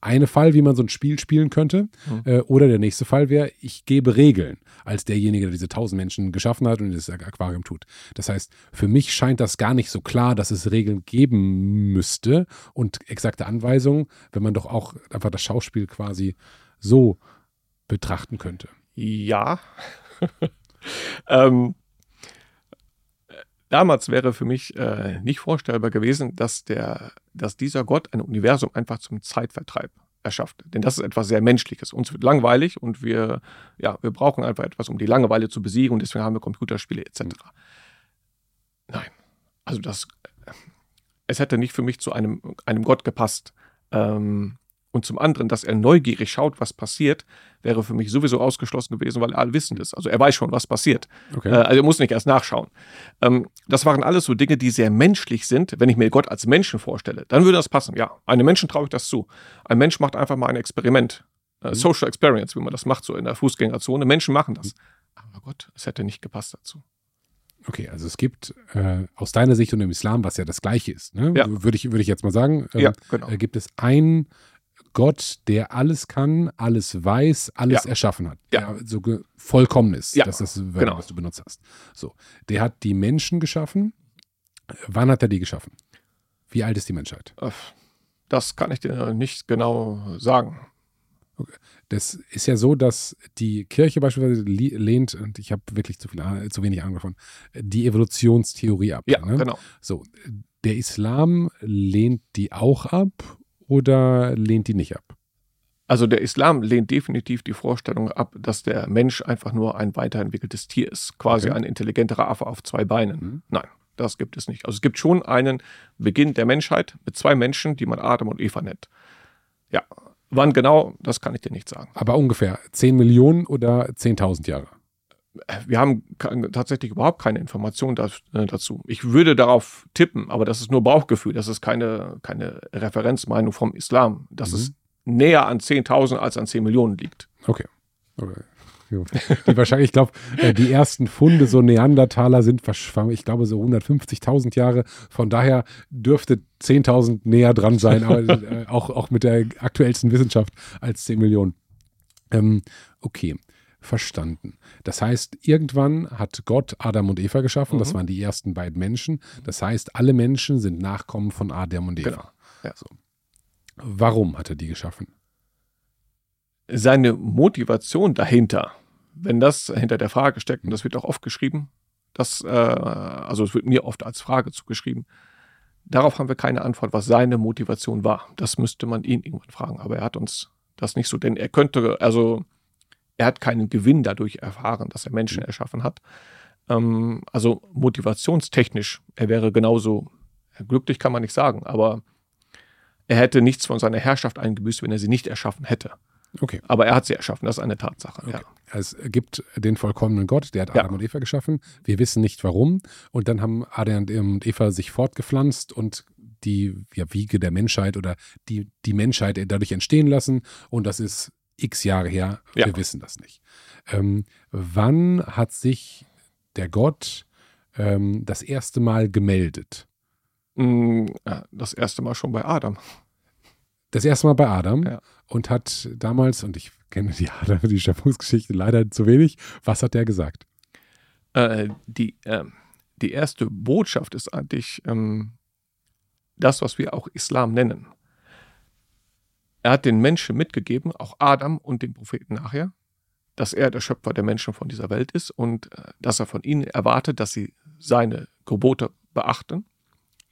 eine Fall, wie man so ein Spiel spielen könnte. Mhm. Äh, oder der nächste Fall wäre, ich gebe Regeln als derjenige, der diese tausend Menschen geschaffen hat und das Aquarium tut. Das heißt, für mich scheint das gar nicht so klar, dass es Regeln geben müsste und exakte Anweisungen, wenn man doch auch einfach das Schauspiel quasi so betrachten könnte. Ja. ähm, damals wäre für mich äh, nicht vorstellbar gewesen, dass, der, dass dieser Gott ein Universum einfach zum Zeitvertreib erschafft. Denn das ist etwas sehr Menschliches. Uns wird langweilig und wir, ja, wir brauchen einfach etwas, um die Langeweile zu besiegen und deswegen haben wir Computerspiele etc. Mhm. Nein. Also das, es hätte nicht für mich zu einem, einem Gott gepasst. Ähm, und zum anderen, dass er neugierig schaut, was passiert, wäre für mich sowieso ausgeschlossen gewesen, weil er allwissend ist. Also er weiß schon, was passiert. Okay. Äh, also er muss nicht erst nachschauen. Ähm, das waren alles so Dinge, die sehr menschlich sind. Wenn ich mir Gott als Menschen vorstelle, dann würde das passen. Ja, einem Menschen traue ich das zu. Ein Mensch macht einfach mal ein Experiment. Äh, mhm. Social Experience, wie man das macht, so in der Fußgängerzone. Menschen machen das. Aber Gott, es hätte nicht gepasst dazu. Okay, also es gibt äh, aus deiner Sicht und im Islam, was ja das Gleiche ist, ne? ja. würde ich, würd ich jetzt mal sagen, ähm, ja, genau. Äh, gibt es ein Gott, der alles kann, alles weiß, alles ja. erschaffen hat. Ja. Der so vollkommen ist. Ja. Das ist das Wort, genau. was du benutzt hast. So. Der hat die Menschen geschaffen. Wann hat er die geschaffen? Wie alt ist die Menschheit? Das kann ich dir nicht genau sagen. Okay. Das ist ja so, dass die Kirche beispielsweise lehnt, und ich habe wirklich zu, viel, zu wenig Ahnung davon, die Evolutionstheorie ab. Ja, ne? genau. So, der Islam lehnt die auch ab oder lehnt die nicht ab? Also der Islam lehnt definitiv die Vorstellung ab, dass der Mensch einfach nur ein weiterentwickeltes Tier ist, quasi okay. ein intelligenterer Affe auf zwei Beinen. Mhm. Nein, das gibt es nicht. Also es gibt schon einen Beginn der Menschheit mit zwei Menschen, die man Adam und Eva nennt. Ja, wann genau, das kann ich dir nicht sagen. Aber ungefähr 10 Millionen oder 10.000 Jahre? Wir haben tatsächlich überhaupt keine Information äh, dazu. Ich würde darauf tippen, aber das ist nur Bauchgefühl, das ist keine, keine Referenzmeinung vom Islam, dass mhm. es näher an 10.000 als an 10 Millionen liegt. Okay. okay. Die wahrscheinlich, ich glaube, äh, die ersten Funde, so Neandertaler sind, ich glaube, so 150.000 Jahre. Von daher dürfte 10.000 näher dran sein, aber äh, auch, auch mit der aktuellsten Wissenschaft als 10 Millionen. Ähm, okay verstanden. Das heißt, irgendwann hat Gott Adam und Eva geschaffen. Mhm. Das waren die ersten beiden Menschen. Das heißt, alle Menschen sind Nachkommen von Adam und Eva. Genau. Ja. So. Warum hat er die geschaffen? Seine Motivation dahinter, wenn das hinter der Frage steckt, und das wird auch oft geschrieben, das, äh, also es wird mir oft als Frage zugeschrieben, darauf haben wir keine Antwort, was seine Motivation war. Das müsste man ihn irgendwann fragen, aber er hat uns das nicht so, denn er könnte, also er hat keinen Gewinn dadurch erfahren, dass er Menschen mhm. erschaffen hat. Ähm, also motivationstechnisch, er wäre genauso glücklich, kann man nicht sagen, aber er hätte nichts von seiner Herrschaft eingebüßt, wenn er sie nicht erschaffen hätte. Okay. Aber er hat sie erschaffen, das ist eine Tatsache. Okay. Ja. Es gibt den vollkommenen Gott, der hat Adam ja. und Eva geschaffen. Wir wissen nicht warum. Und dann haben Adam und Eva sich fortgepflanzt und die ja, Wiege der Menschheit oder die, die Menschheit dadurch entstehen lassen. Und das ist x Jahre her. Ja. Wir wissen das nicht. Ähm, wann hat sich der Gott ähm, das erste Mal gemeldet? Mm, das erste Mal schon bei Adam. Das erste Mal bei Adam ja. und hat damals, und ich kenne die, die Schöpfungsgeschichte leider zu wenig. Was hat der gesagt? Äh, die, äh, die erste Botschaft ist eigentlich ähm, das, was wir auch Islam nennen. Er hat den Menschen mitgegeben, auch Adam und den Propheten nachher, dass er der Schöpfer der Menschen von dieser Welt ist und äh, dass er von ihnen erwartet, dass sie seine Gebote beachten,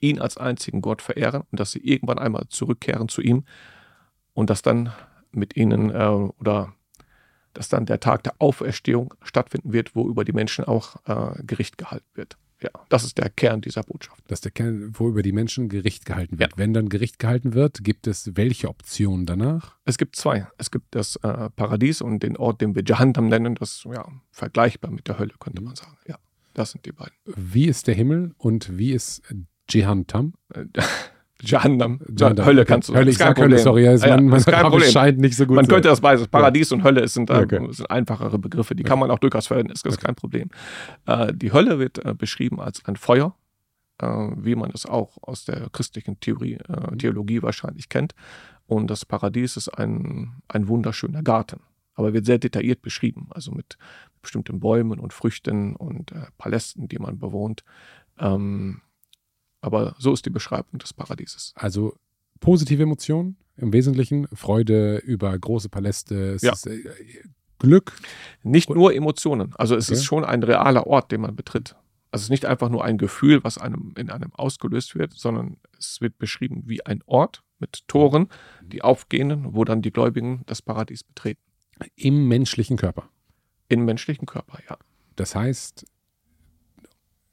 ihn als einzigen Gott verehren und dass sie irgendwann einmal zurückkehren zu ihm und dass dann mit ihnen äh, oder dass dann der Tag der Auferstehung stattfinden wird, wo über die Menschen auch äh, Gericht gehalten wird. Ja, das ist der Kern dieser Botschaft. Das ist der Kern, wo über die Menschen Gericht gehalten wird. Ja. Wenn dann Gericht gehalten wird, gibt es welche Optionen danach? Es gibt zwei. Es gibt das äh, Paradies und den Ort, den wir Jahannam nennen. Das ist ja vergleichbar mit der Hölle, könnte man sagen. Ja, das sind die beiden. Wie ist der Himmel und wie ist Jahannam? Jahannam. Hölle kannst du Hölle, ich sag Hölle, sorry. Also ja, man, man kein Problem. scheint nicht so gut Man könnte das beides. Paradies ja. und Hölle sind, äh, okay. sind, einfachere Begriffe. Die kann man auch durchaus verwenden. Das ist okay. kein Problem. Äh, die Hölle wird äh, beschrieben als ein Feuer, äh, wie man es auch aus der christlichen Theorie, äh, mhm. Theologie wahrscheinlich kennt. Und das Paradies ist ein, ein wunderschöner Garten. Aber wird sehr detailliert beschrieben. Also mit bestimmten Bäumen und Früchten und äh, Palästen, die man bewohnt. Ähm, aber so ist die Beschreibung des Paradieses. Also positive Emotionen im Wesentlichen, Freude über große Paläste, ja. ist, äh, Glück. Nicht nur Emotionen. Also es okay. ist schon ein realer Ort, den man betritt. Also es ist nicht einfach nur ein Gefühl, was einem in einem ausgelöst wird, sondern es wird beschrieben wie ein Ort mit Toren, die aufgehen, wo dann die Gläubigen das Paradies betreten. Im menschlichen Körper. Im menschlichen Körper, ja. Das heißt,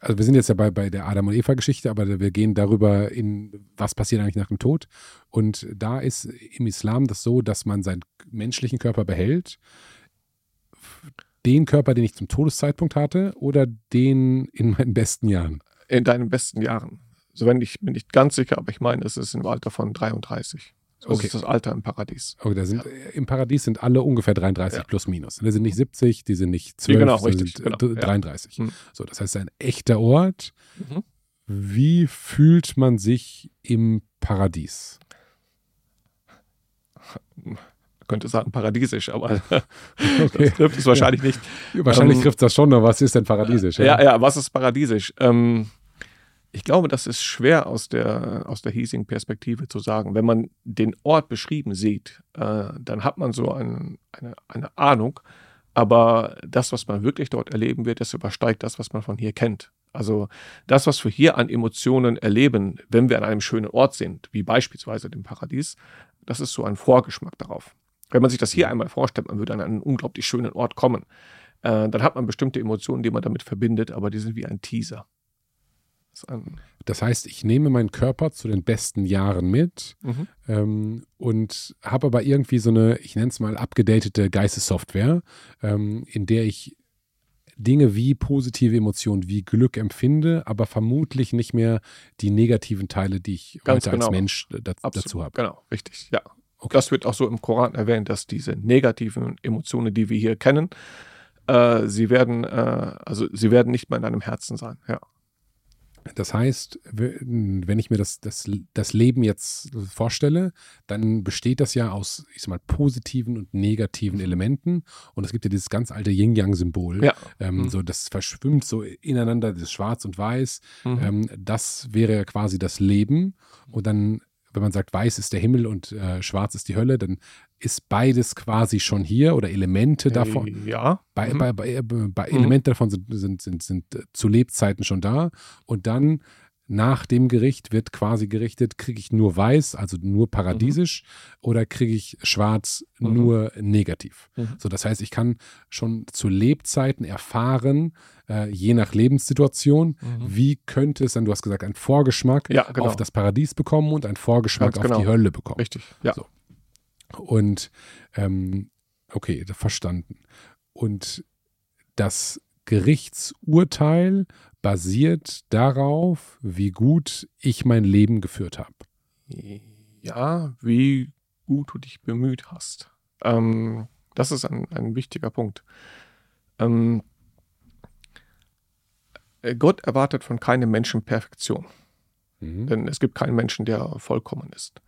also wir sind jetzt ja bei, bei der Adam und Eva-Geschichte, aber wir gehen darüber in, was passiert eigentlich nach dem Tod. Und da ist im Islam das so, dass man seinen menschlichen Körper behält, den Körper, den ich zum Todeszeitpunkt hatte, oder den in meinen besten Jahren? In deinen besten Jahren. So wenn ich bin nicht ganz sicher, aber ich meine, es ist im Alter von 33. Das okay. ist das Alter im Paradies. Okay, da sind, ja. Im Paradies sind alle ungefähr 33 ja. plus minus. Die sind nicht 70, die sind nicht 12, genau, richtig, sind genau. 33. Ja. Hm. So, das heißt, ein echter Ort. Mhm. Wie fühlt man sich im Paradies? Man könnte sagen paradiesisch, aber okay. das trifft es wahrscheinlich nicht. Wahrscheinlich ähm, trifft es das schon, aber was ist denn paradiesisch? Ja, ja, was ist paradiesisch? Ähm, ich glaube, das ist schwer aus der, aus der hiesigen Perspektive zu sagen. Wenn man den Ort beschrieben sieht, äh, dann hat man so ein, eine, eine Ahnung, aber das, was man wirklich dort erleben wird, das übersteigt das, was man von hier kennt. Also das, was wir hier an Emotionen erleben, wenn wir an einem schönen Ort sind, wie beispielsweise dem Paradies, das ist so ein Vorgeschmack darauf. Wenn man sich das hier einmal vorstellt, man würde an einen unglaublich schönen Ort kommen, äh, dann hat man bestimmte Emotionen, die man damit verbindet, aber die sind wie ein Teaser. Das heißt, ich nehme meinen Körper zu den besten Jahren mit mhm. ähm, und habe aber irgendwie so eine, ich nenne es mal, abgedatete Geistessoftware, ähm, in der ich Dinge wie positive Emotionen, wie Glück empfinde, aber vermutlich nicht mehr die negativen Teile, die ich Ganz heute genau. als Mensch da, dazu habe. Genau, richtig, ja. Okay. Das wird auch so im Koran erwähnt, dass diese negativen Emotionen, die wir hier kennen, äh, sie werden, äh, also sie werden nicht mehr in deinem Herzen sein, ja. Das heißt, wenn ich mir das, das, das Leben jetzt vorstelle, dann besteht das ja aus, ich sag mal, positiven und negativen Elementen. Und es gibt ja dieses ganz alte Yin-Yang-Symbol. Ja. Ähm, mhm. So, das verschwimmt so ineinander, das Schwarz und Weiß. Mhm. Ähm, das wäre ja quasi das Leben. Und dann wenn man sagt, weiß ist der Himmel und äh, schwarz ist die Hölle, dann ist beides quasi schon hier oder Elemente davon. Ja. Bei, mhm. bei, bei, bei mhm. Elemente davon sind, sind, sind, sind äh, zu Lebzeiten schon da. Und dann nach dem Gericht wird quasi gerichtet, kriege ich nur weiß, also nur paradiesisch, mhm. oder kriege ich schwarz mhm. nur negativ. Mhm. So, das heißt, ich kann schon zu Lebzeiten erfahren, äh, je nach Lebenssituation, mhm. wie könnte es dann, du hast gesagt, einen Vorgeschmack ja, genau. auf das Paradies bekommen und einen Vorgeschmack genau. auf die Hölle bekommen. Richtig, ja. So. Und ähm, okay, verstanden. Und das Gerichtsurteil basiert darauf, wie gut ich mein Leben geführt habe. Ja, wie gut du dich bemüht hast. Ähm, das ist ein, ein wichtiger Punkt. Ähm, Gott erwartet von keinem Menschen Perfektion. Mhm. Denn es gibt keinen Menschen, der vollkommen ist.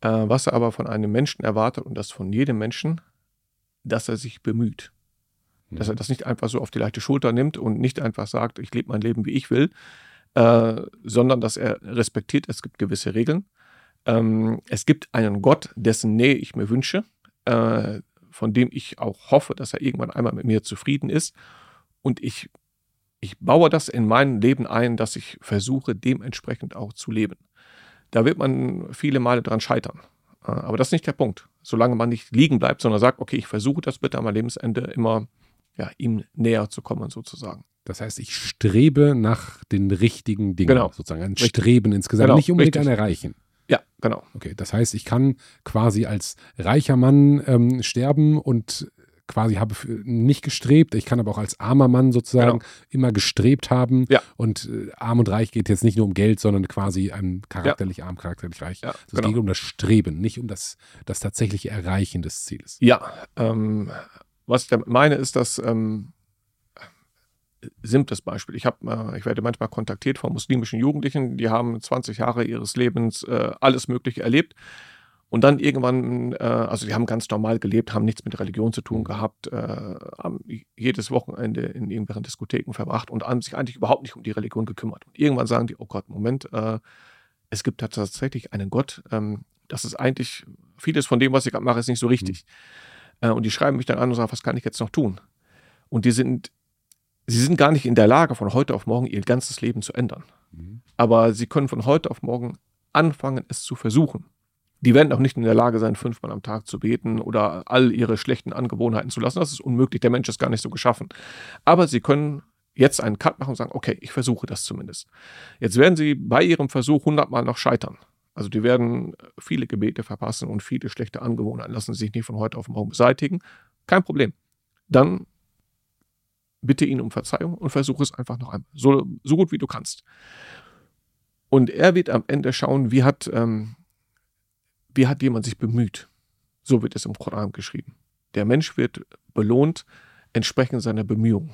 Äh, was er aber von einem Menschen erwartet, und das von jedem Menschen, dass er sich bemüht. Dass er das nicht einfach so auf die leichte Schulter nimmt und nicht einfach sagt, ich lebe mein Leben, wie ich will, äh, sondern dass er respektiert, es gibt gewisse Regeln. Ähm, es gibt einen Gott, dessen Nähe ich mir wünsche, äh, von dem ich auch hoffe, dass er irgendwann einmal mit mir zufrieden ist. Und ich, ich baue das in mein Leben ein, dass ich versuche, dementsprechend auch zu leben. Da wird man viele Male dran scheitern. Äh, aber das ist nicht der Punkt. Solange man nicht liegen bleibt, sondern sagt, okay, ich versuche das bitte an meinem Lebensende immer ja, ihm näher zu kommen, sozusagen. Das heißt, ich strebe nach den richtigen Dingen, Genau. sozusagen. Ein Richtig. Streben insgesamt, Genau, nicht unbedingt richtig. ein Erreichen. Ja, genau. Okay, das heißt, ich kann quasi als reicher Mann ähm, sterben und quasi habe nicht gestrebt. Ich kann aber auch als armer Mann sozusagen Genau. immer gestrebt haben. Ja. Und äh, arm und reich geht jetzt nicht nur um Geld, sondern quasi ein charakterlich arm, charakterlich reich. Ja, Also Es genau. geht um das Streben, nicht um das, das tatsächliche Erreichen des Zieles. Ja, ähm, was ich damit meine, ist, dass ähm, simples Beispiel. Ich, hab, äh, ich werde manchmal kontaktiert von muslimischen Jugendlichen, die haben 20 Jahre ihres Lebens äh, alles Mögliche erlebt. Und dann irgendwann, äh, also die haben ganz normal gelebt, haben nichts mit Religion zu tun gehabt, äh, haben jedes Wochenende in irgendwelchen Diskotheken verbracht und haben sich eigentlich überhaupt nicht um die Religion gekümmert. Und irgendwann sagen die, oh Gott, Moment, äh, es gibt tatsächlich einen Gott. Ähm, das ist eigentlich, vieles von dem, was ich mache, ist nicht so richtig. Äh, und die schreiben mich dann an und sagen, was kann ich jetzt noch tun? Und die sind, sie sind gar nicht in der Lage, von heute auf morgen ihr ganzes Leben zu ändern. Mhm. Aber sie können von heute auf morgen anfangen, es zu versuchen. Die werden auch nicht in der Lage sein, fünfmal am Tag zu beten oder all ihre schlechten Angewohnheiten zu lassen. Das ist unmöglich. Der Mensch ist gar nicht so geschaffen. Aber sie können jetzt einen Cut machen und sagen, okay, ich versuche das zumindest. Jetzt werden sie bei ihrem Versuch hundertmal noch scheitern. Also die werden viele Gebete verpassen und viele schlechte Angewohnheiten lassen sich nicht von heute auf morgen beseitigen. Kein Problem. Dann bitte ihn um Verzeihung und versuche es einfach noch einmal. So, so gut wie du kannst. Und er wird am Ende schauen, wie hat, ähm, wie hat jemand sich bemüht. So wird es im Koran geschrieben. Der Mensch wird belohnt entsprechend seiner Bemühungen.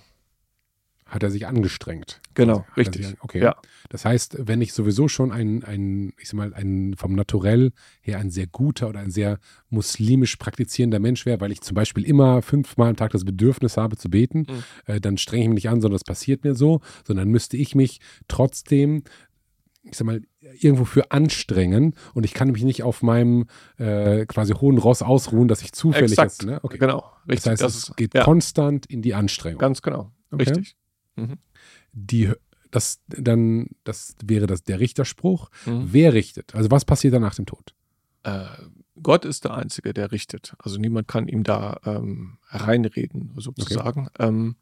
Hat er sich angestrengt. Genau, Hat richtig. Sich, okay. Ja. Das heißt, wenn ich sowieso schon ein, ein, ich sag mal, ein vom Naturell her ein sehr guter oder ein sehr muslimisch praktizierender Mensch wäre, weil ich zum Beispiel immer fünfmal am Tag das Bedürfnis habe zu beten, Mhm. äh, dann strenge ich mich nicht an, sondern das passiert mir so, sondern müsste ich mich trotzdem, ich sag mal, irgendwo für anstrengen und ich kann mich nicht auf meinem äh, quasi hohen Ross ausruhen, dass ich zufällig Exakt. jetzt, ne? Okay. Genau, richtig. Das heißt, das es ist, geht ja, konstant in die Anstrengung. ganz genau. Okay. Richtig. Die das dann das wäre das der Richterspruch. Mhm. Wer richtet? Also was passiert dann nach dem Tod? Äh, Gott ist der Einzige, der richtet. Also niemand kann ihm da ähm, reinreden, sozusagen. Ähm,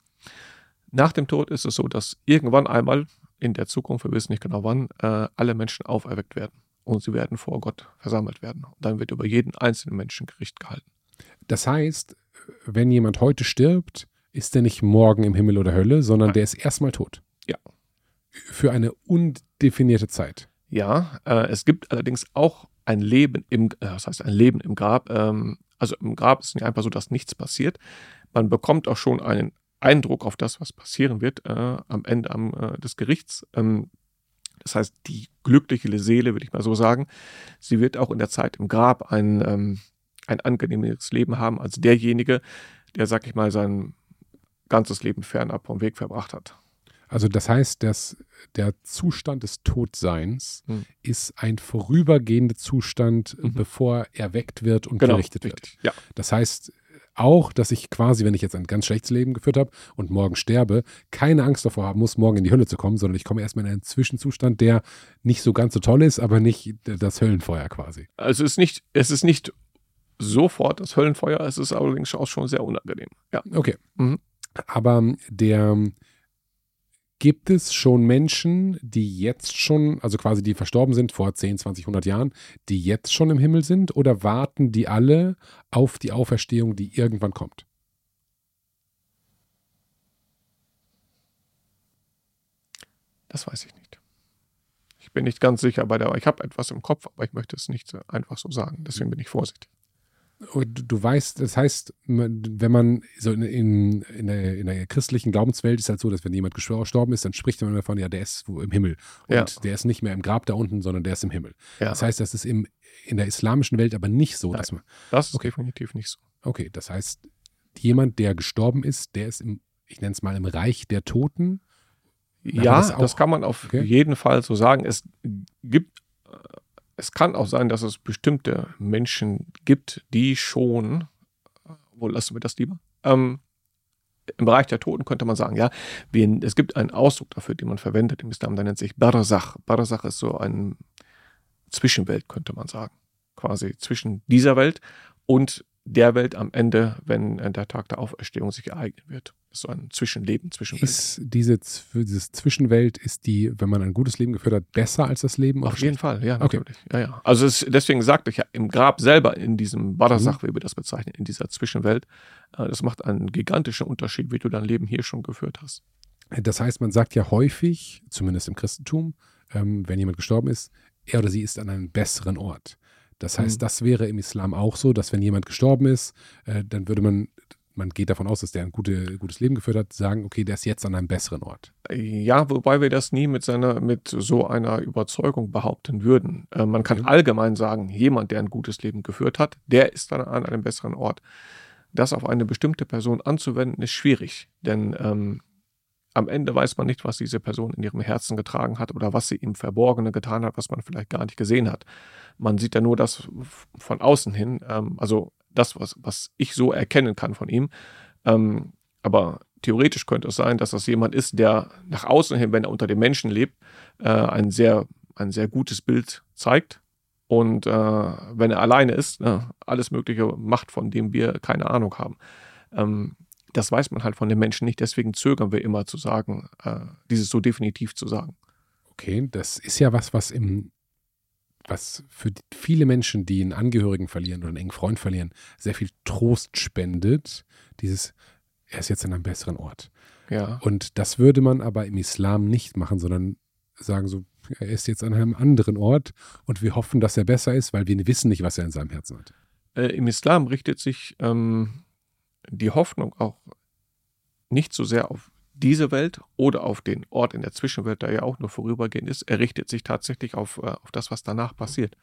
nach dem Tod ist es so, dass irgendwann einmal in der Zukunft, wir wissen nicht genau wann, äh, alle Menschen auferweckt werden. Und sie werden vor Gott versammelt werden. Und dann wird über jeden einzelnen Menschen Gericht gehalten. Das heißt, wenn jemand heute stirbt, ist er nicht morgen im Himmel oder Hölle, sondern Nein. der ist erstmal tot. Ja. Für eine undefinierte Zeit. Ja, äh, es gibt allerdings auch ein Leben im, äh, was heißt ein Leben im Grab. Ähm, also im Grab ist nicht einfach so, dass nichts passiert. Man bekommt auch schon einen Eindruck auf das, was passieren wird äh, am Ende am, äh, des Gerichts. Ähm, das heißt, die glückliche Seele, würde ich mal so sagen, sie wird auch in der Zeit im Grab ein, ähm, ein angenehmeres Leben haben als derjenige, der, sag ich mal, sein ganzes Leben fernab vom Weg verbracht hat. Also das heißt, dass der Zustand des Todseins Mhm. ist ein vorübergehender Zustand, Mhm. bevor erweckt wird und Genau, gerichtet wird. richtig. Ja, Das heißt auch, dass ich quasi, wenn ich jetzt ein ganz schlechtes Leben geführt habe und morgen sterbe, keine Angst davor haben muss, morgen in die Hölle zu kommen, sondern ich komme erstmal in einen Zwischenzustand, der nicht so ganz so toll ist, aber nicht das Höllenfeuer quasi. Also es ist nicht, es ist nicht sofort das Höllenfeuer, es ist allerdings auch schon sehr unangenehm. Ja. Okay. Mhm. Aber der gibt es schon Menschen, die jetzt schon, also quasi die verstorben sind vor 10, 20, 100 Jahren, die jetzt schon im Himmel sind oder warten die alle auf die Auferstehung, die irgendwann kommt? Das weiß ich nicht. Ich bin nicht ganz sicher bei der, ich habe etwas im Kopf, aber ich möchte es nicht einfach so sagen. Deswegen bin ich vorsichtig. Und du weißt, das heißt, wenn man so in, in, in, der, in der christlichen Glaubenswelt ist halt so, dass wenn jemand gestorben ist, dann spricht man davon, ja, der ist wo im Himmel. Und Ja. der ist nicht mehr im Grab da unten, sondern der ist im Himmel. Ja, Das heißt, das ist im, in der islamischen Welt aber nicht so, Nein. dass man. das ist okay. definitiv nicht so. Okay, das heißt, jemand, der gestorben ist, der ist im, ich nenne es mal, im Reich der Toten. Ja, das, das, kann man auf okay. jeden Fall so sagen. Es gibt, äh, es kann auch sein, dass es bestimmte Menschen gibt, die schon, wo lassen wir das lieber? Ähm, Im Bereich der Toten könnte man sagen, ja, wir, es gibt einen Ausdruck dafür, den man verwendet im Islam, der nennt sich Barzach. Barzach ist so eine Zwischenwelt, könnte man sagen. Quasi zwischen dieser Welt und der Welt am Ende, wenn äh, der Tag der Auferstehung sich ereignen wird. So ein Zwischenleben, Zwischenwelt. Ist diese, diese Zwischenwelt, ist die, wenn man ein gutes Leben geführt hat, besser als das Leben? Auf jeden Fall, ja, natürlich. Okay. Ja, ja. Also es, deswegen sagte ich ja, im Grab selber, in diesem Badersach, mhm. wie wir das bezeichnen, in dieser Zwischenwelt, äh, das macht einen gigantischen Unterschied, wie du dein Leben hier schon geführt hast. Das heißt, man sagt ja häufig, zumindest im Christentum, ähm, wenn jemand gestorben ist, er oder sie ist an einem besseren Ort. Das heißt, mhm. das wäre im Islam auch so, dass wenn jemand gestorben ist, äh, dann würde man, man geht davon aus, dass der ein gute, gutes Leben geführt hat, sagen, okay, der ist jetzt an einem besseren Ort. Ja, wobei wir das nie mit seiner, mit so einer Überzeugung behaupten würden. Äh, man kann ja. allgemein sagen, jemand, der ein gutes Leben geführt hat, der ist dann an einem besseren Ort. Das auf eine bestimmte Person anzuwenden, ist schwierig, denn ähm, am Ende weiß man nicht, was diese Person in ihrem Herzen getragen hat oder was sie im Verborgenen getan hat, was man vielleicht gar nicht gesehen hat. Man sieht ja nur das von außen hin, ähm, also das, was, was ich so erkennen kann von ihm. Ähm, aber theoretisch könnte es sein, dass das jemand ist, der nach außen hin, wenn er unter den Menschen lebt, äh, ein, sehr, ein sehr gutes Bild zeigt. Und äh, wenn er alleine ist, äh, alles Mögliche macht, von dem wir keine Ahnung haben. Ähm, das weiß man halt von den Menschen nicht. Deswegen zögern wir immer zu sagen, äh, dieses so definitiv zu sagen. Okay, das ist ja was, was im, was für viele Menschen, die einen Angehörigen verlieren oder einen engen Freund verlieren, sehr viel Trost spendet. Dieses, er ist jetzt an einem besseren Ort. Ja. Und das würde man aber im Islam nicht machen, sondern sagen so, er ist jetzt an einem anderen Ort und wir hoffen, dass er besser ist, weil wir wissen nicht, was er in seinem Herzen hat. Äh, Im Islam richtet sich ähm, die Hoffnung auch nicht so sehr auf diese Welt oder auf den Ort in der Zwischenwelt, der ja auch nur vorübergehend ist, er richtet sich tatsächlich auf, äh, auf das, was danach passiert.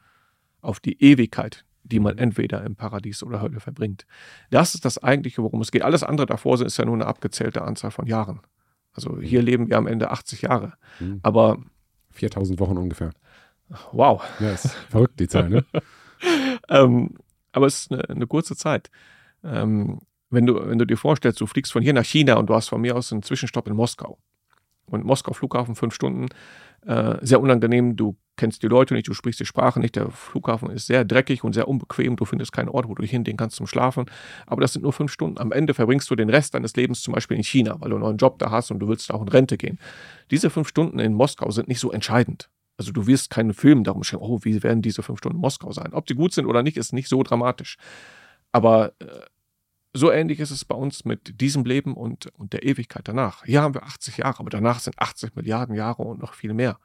Auf die Ewigkeit, die man entweder im Paradies oder Hölle verbringt. Das ist das eigentliche, worum es geht. Alles andere davor ist ja nur eine abgezählte Anzahl von Jahren. Also hier leben wir am Ende 80 Jahre. Mhm. Aber 4000 Wochen ungefähr. Wow. Ja, ist verrückt, die Zahl, ne? ähm, aber es ist eine, eine kurze Zeit. Ähm, wenn du, wenn du dir vorstellst, du fliegst von hier nach China und du hast von mir aus einen Zwischenstopp in Moskau. Und Moskau Flughafen fünf Stunden, äh, sehr unangenehm, du kennst die Leute nicht, du sprichst die Sprache nicht, der Flughafen ist sehr dreckig und sehr unbequem, du findest keinen Ort, wo du hingehen kannst zum Schlafen, aber das sind nur fünf Stunden. Am Ende verbringst du den Rest deines Lebens zum Beispiel in China, weil du einen neuen Job da hast und du willst auch in Rente gehen. Diese fünf Stunden in Moskau sind nicht so entscheidend. Also du wirst keinen Film darum schreiben, oh, wie werden diese fünf Stunden in Moskau sein? Ob die gut sind oder nicht, ist nicht so dramatisch. Aber äh, so ähnlich ist es bei uns mit diesem Leben und, und der Ewigkeit danach. Hier haben wir 80 Jahre, aber danach sind 80 Milliarden Jahre und noch viel mehr.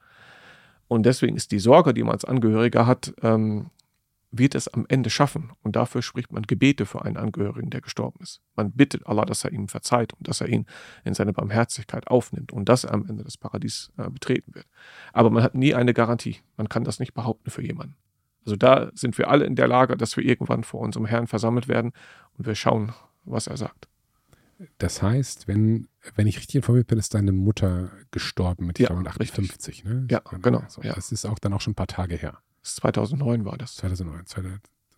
Und deswegen ist die Sorge, die man als Angehöriger hat, ähm, wird es am Ende schaffen. Und dafür spricht man Gebete für einen Angehörigen, der gestorben ist. Man bittet Allah, dass er ihm verzeiht und dass er ihn in seine Barmherzigkeit aufnimmt und dass er am Ende das Paradies äh, betreten wird. Aber man hat nie eine Garantie. Man kann das nicht behaupten für jemanden. Also da sind wir alle in der Lage, dass wir irgendwann vor unserem Herrn versammelt werden und wir schauen, was er sagt. Das heißt, wenn, wenn ich richtig informiert bin, ist deine Mutter gestorben mit, ja, glaube 58, ne? Ja, genau. Also, ja. Das ist auch dann auch schon ein paar Tage her. 2009 war das. 2009,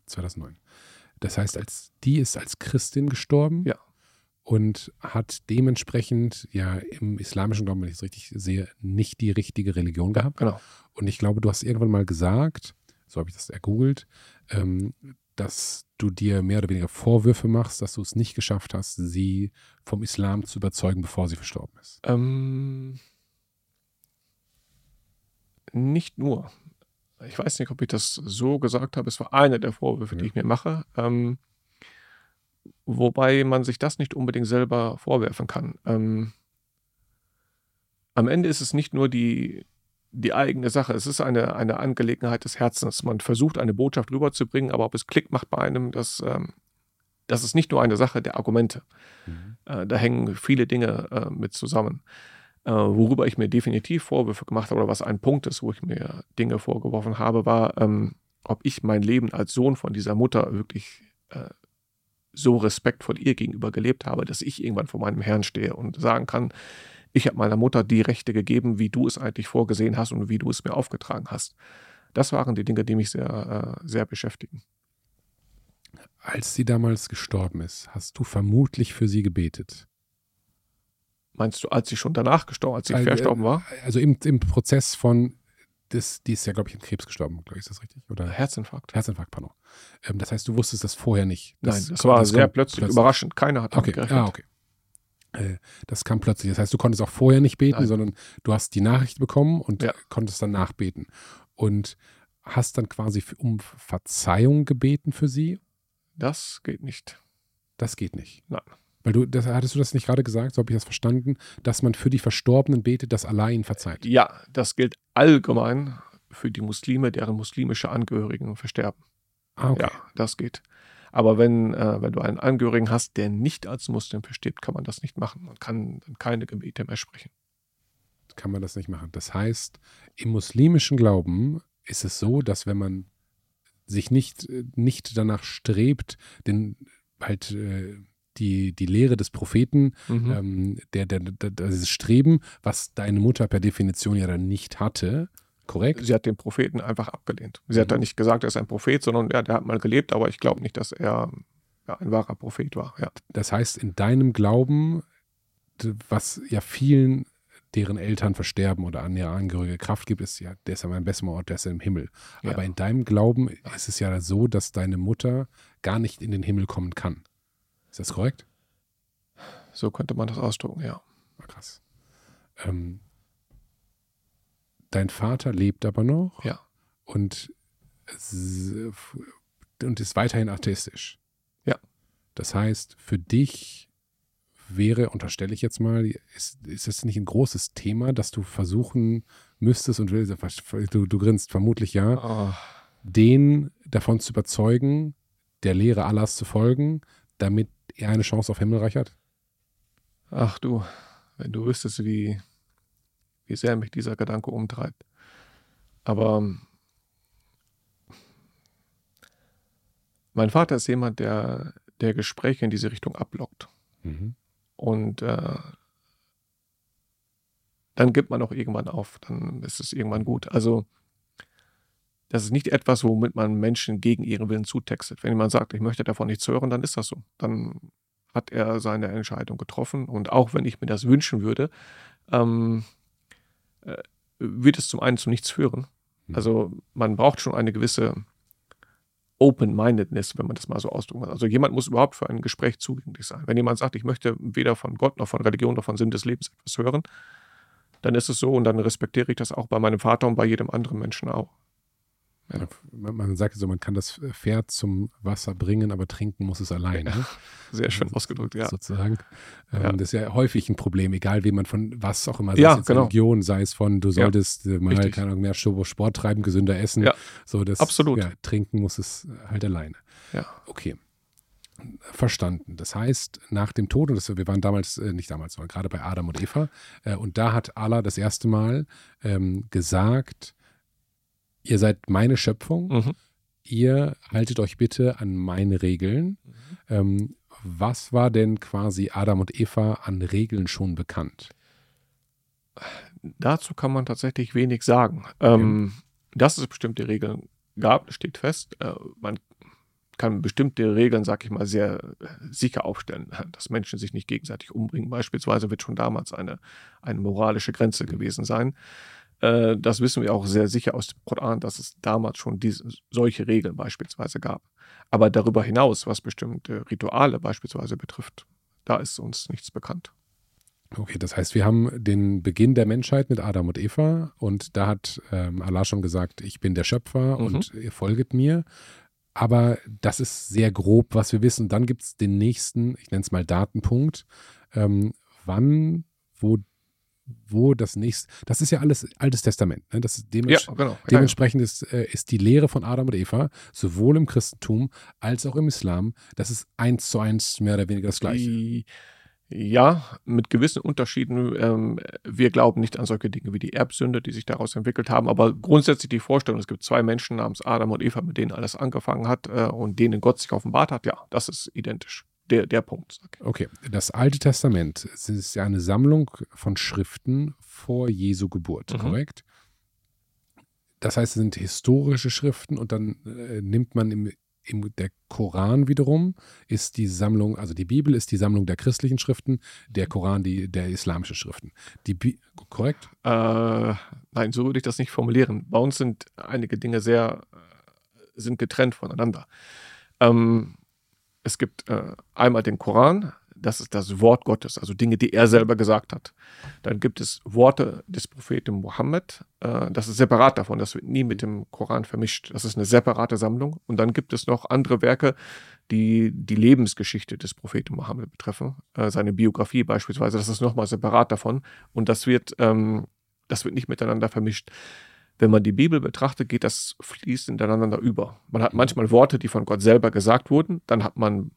2009. Das heißt, als die ist als Christin gestorben. Ja. Und hat dementsprechend ja im islamischen Glauben, wenn ich es richtig sehe, nicht die richtige Religion gehabt. Genau. Und ich glaube, du hast irgendwann mal gesagt, so habe ich das ergoogelt, ähm, dass du dir mehr oder weniger Vorwürfe machst, dass du es nicht geschafft hast, sie vom Islam zu überzeugen, bevor sie verstorben ist. Ähm, nicht nur. Ich weiß nicht, ob ich das so gesagt habe. Es war einer der Vorwürfe, ja. die ich mir mache. Ähm, wobei man sich das nicht unbedingt selber vorwerfen kann. Ähm, am Ende ist es nicht nur die, die eigene Sache. Es ist eine, eine Angelegenheit des Herzens. Man versucht, eine Botschaft rüberzubringen, aber ob es Klick macht bei einem, das, ähm, das ist nicht nur eine Sache der Argumente. Mhm. Äh, da hängen viele Dinge äh, mit zusammen. Äh, worüber ich mir definitiv Vorwürfe gemacht habe, oder was ein Punkt ist, wo ich mir Dinge vorgeworfen habe, war, ähm, ob ich mein Leben als Sohn von dieser Mutter wirklich äh, so respektvoll ihr gegenüber gelebt habe, dass ich irgendwann vor meinem Herrn stehe und sagen kann, ich habe meiner Mutter die Rechte gegeben, wie du es eigentlich vorgesehen hast und wie du es mir aufgetragen hast. Das waren die Dinge, die mich sehr, äh, sehr beschäftigen. Als sie damals gestorben ist, hast du vermutlich für sie gebetet. Meinst du, als sie schon danach gestorben, als sie also, verstorben war? Also im, im Prozess von, das, die ist ja, glaube ich, an Krebs gestorben, glaube ich, ist das richtig? Oder? Herzinfarkt. Herzinfarkt, pardon. Ähm, das heißt, du wusstest das vorher nicht. Das Nein, das war sehr plötzlich, plötzlich, überraschend. Keiner hat damit okay. gerechnet. Ah, okay. Äh, das kam plötzlich. Das heißt, du konntest auch vorher nicht beten, Nein. sondern du hast die Nachricht bekommen und ja. konntest dann nachbeten. Und hast dann quasi um Verzeihung gebeten für sie? Das geht nicht. Das geht nicht. Nein. Weil du, das, hattest du das nicht gerade gesagt, so habe ich das verstanden, dass man für die Verstorbenen betet, dass Allah ihnen verzeiht? Ja, das gilt allgemein für die Muslime, deren muslimische Angehörigen versterben. Ah, okay. Ja, das geht. Aber wenn, äh, wenn du einen Angehörigen hast, der nicht als Muslim versteht, kann man das nicht machen. Man kann dann keine Gebete mehr sprechen. Kann man das nicht machen. Das heißt, im muslimischen Glauben ist es so, dass wenn man sich nicht, nicht danach strebt, den halt äh, die, die Lehre des Propheten, mhm. ähm, der, der, der, dieses Streben, was deine Mutter per Definition ja dann nicht hatte, korrekt? Sie hat den Propheten einfach abgelehnt. Sie mhm. hat dann nicht gesagt, er ist ein Prophet, sondern ja, der hat mal gelebt, aber ich glaube nicht, dass er ja, ein wahrer Prophet war. Ja. Das heißt, in deinem Glauben, was ja vielen deren Eltern versterben oder an ihre Angehörige Kraft gibt, ist ja, der ist ja mein bester Ort, der ist ja im Himmel. Ja. Aber in deinem Glauben ist es ja so, dass deine Mutter gar nicht in den Himmel kommen kann. Ist das korrekt? So könnte man das ausdrücken, ja. Ah, krass. Ähm, dein Vater lebt aber noch. Ja. Und, und ist weiterhin atheistisch. Ja. Das heißt, für dich wäre, unterstelle ich jetzt mal, ist, ist es nicht ein großes Thema, dass du versuchen müsstest und willst, du, du grinst vermutlich ja, oh. den davon zu überzeugen, der Lehre Allahs zu folgen, damit er eine Chance auf Himmelreich hat? Ach du, wenn du wüsstest, wie, wie sehr mich dieser Gedanke umtreibt. Aber mein Vater ist jemand, der, der Gespräche in diese Richtung ablockt. Mhm. Und äh, dann gibt man auch irgendwann auf, dann ist es irgendwann gut. Also das ist nicht etwas, womit man Menschen gegen ihren Willen zutextet. Wenn jemand sagt, ich möchte davon nichts hören, dann ist das so. Dann hat er seine Entscheidung getroffen. Und auch wenn ich mir das wünschen würde, ähm, äh, wird es zum einen zu nichts führen. Mhm. Also man braucht schon eine gewisse Open-Mindedness, wenn man das mal so ausdrücken kann. Also jemand muss überhaupt für ein Gespräch zugänglich sein. Wenn jemand sagt, ich möchte weder von Gott noch von Religion noch von Sinn des Lebens etwas hören, dann ist es so und dann respektiere ich das auch bei meinem Vater und bei jedem anderen Menschen auch. Ja. Man sagt so, man kann das Pferd zum Wasser bringen, aber trinken muss es alleine. Ja, sehr schön ausgedrückt, ja. Sozusagen. Ähm, ja. Das ist ja häufig ein Problem, egal wie man von was auch immer, sei ja, es genau. Religion, sei es von, du solltest ja, mal Richtig. keine Ahnung, mehr Sport treiben, gesünder essen. Ja, so, das, absolut. Ja, trinken muss es halt alleine. Ja. Okay. Verstanden. Das heißt, nach dem Tod, und das, wir waren damals, äh, nicht damals, sondern gerade bei Adam und Eva, äh, und da hat Allah das erste Mal ähm, gesagt, ihr seid meine Schöpfung, mhm. ihr haltet euch bitte an meine Regeln. Mhm. Ähm, was war denn quasi Adam und Eva an Regeln schon bekannt? Dazu kann man tatsächlich wenig sagen. Ähm, ja. Dass es bestimmte Regeln gab, steht fest. Äh, man kann bestimmte Regeln, sag ich mal, sehr äh, sicher aufstellen, dass Menschen sich nicht gegenseitig umbringen. Beispielsweise wird schon damals eine, eine moralische Grenze gewesen sein. Äh, das wissen wir auch sehr sicher aus dem Koran, dass es damals schon diese, solche Regeln beispielsweise gab. Aber darüber hinaus, was bestimmte Rituale beispielsweise betrifft, da ist uns nichts bekannt. Okay, das heißt, wir haben den Beginn der Menschheit mit Adam und Eva und da hat ähm, Allah schon gesagt, ich bin der Schöpfer mhm. und ihr folget mir. Aber das ist sehr grob, was wir wissen. Dann gibt es den nächsten, ich nenne es mal Datenpunkt, ähm, wann, wo wo das nächste, das ist ja alles Altes Testament. Ne? Das ist dements ja, genau. dementsprechend ist, äh, ist die Lehre von Adam und Eva sowohl im Christentum als auch im Islam, das ist eins zu eins mehr oder weniger das Gleiche. Ja, mit gewissen Unterschieden. Ähm, wir glauben nicht an solche Dinge wie die Erbsünde, die sich daraus entwickelt haben, aber grundsätzlich die Vorstellung, es gibt zwei Menschen namens Adam und Eva, mit denen alles angefangen hat äh, und denen Gott sich offenbart hat, ja, das ist identisch. Der, der Punkt. Okay, das Alte Testament ist ja eine Sammlung von Schriften vor Jesu Geburt, mhm. korrekt? Das heißt, es sind historische Schriften und dann äh, nimmt man im im, der Koran wiederum ist die Sammlung, also die Bibel ist die Sammlung der christlichen Schriften, der Koran die der islamischen Schriften. Die Bi korrekt? Äh, nein, so würde ich das nicht formulieren. Bei uns sind einige Dinge sehr äh, sind getrennt voneinander. Ähm, es gibt äh, einmal den Koran, das ist das Wort Gottes, also Dinge, die er selber gesagt hat. Dann gibt es Worte des Propheten Mohammed, äh, das ist separat davon, das wird nie mit dem Koran vermischt. Das ist eine separate Sammlung. Und dann gibt es noch andere Werke, die die Lebensgeschichte des Propheten Mohammed betreffen, äh, seine Biografie beispielsweise, das ist nochmal separat davon. Und das wird, ähm, das wird nicht miteinander vermischt wenn man die Bibel betrachtet, geht das fließend ineinander über. Man hat manchmal Worte, die von Gott selber gesagt wurden, dann hat man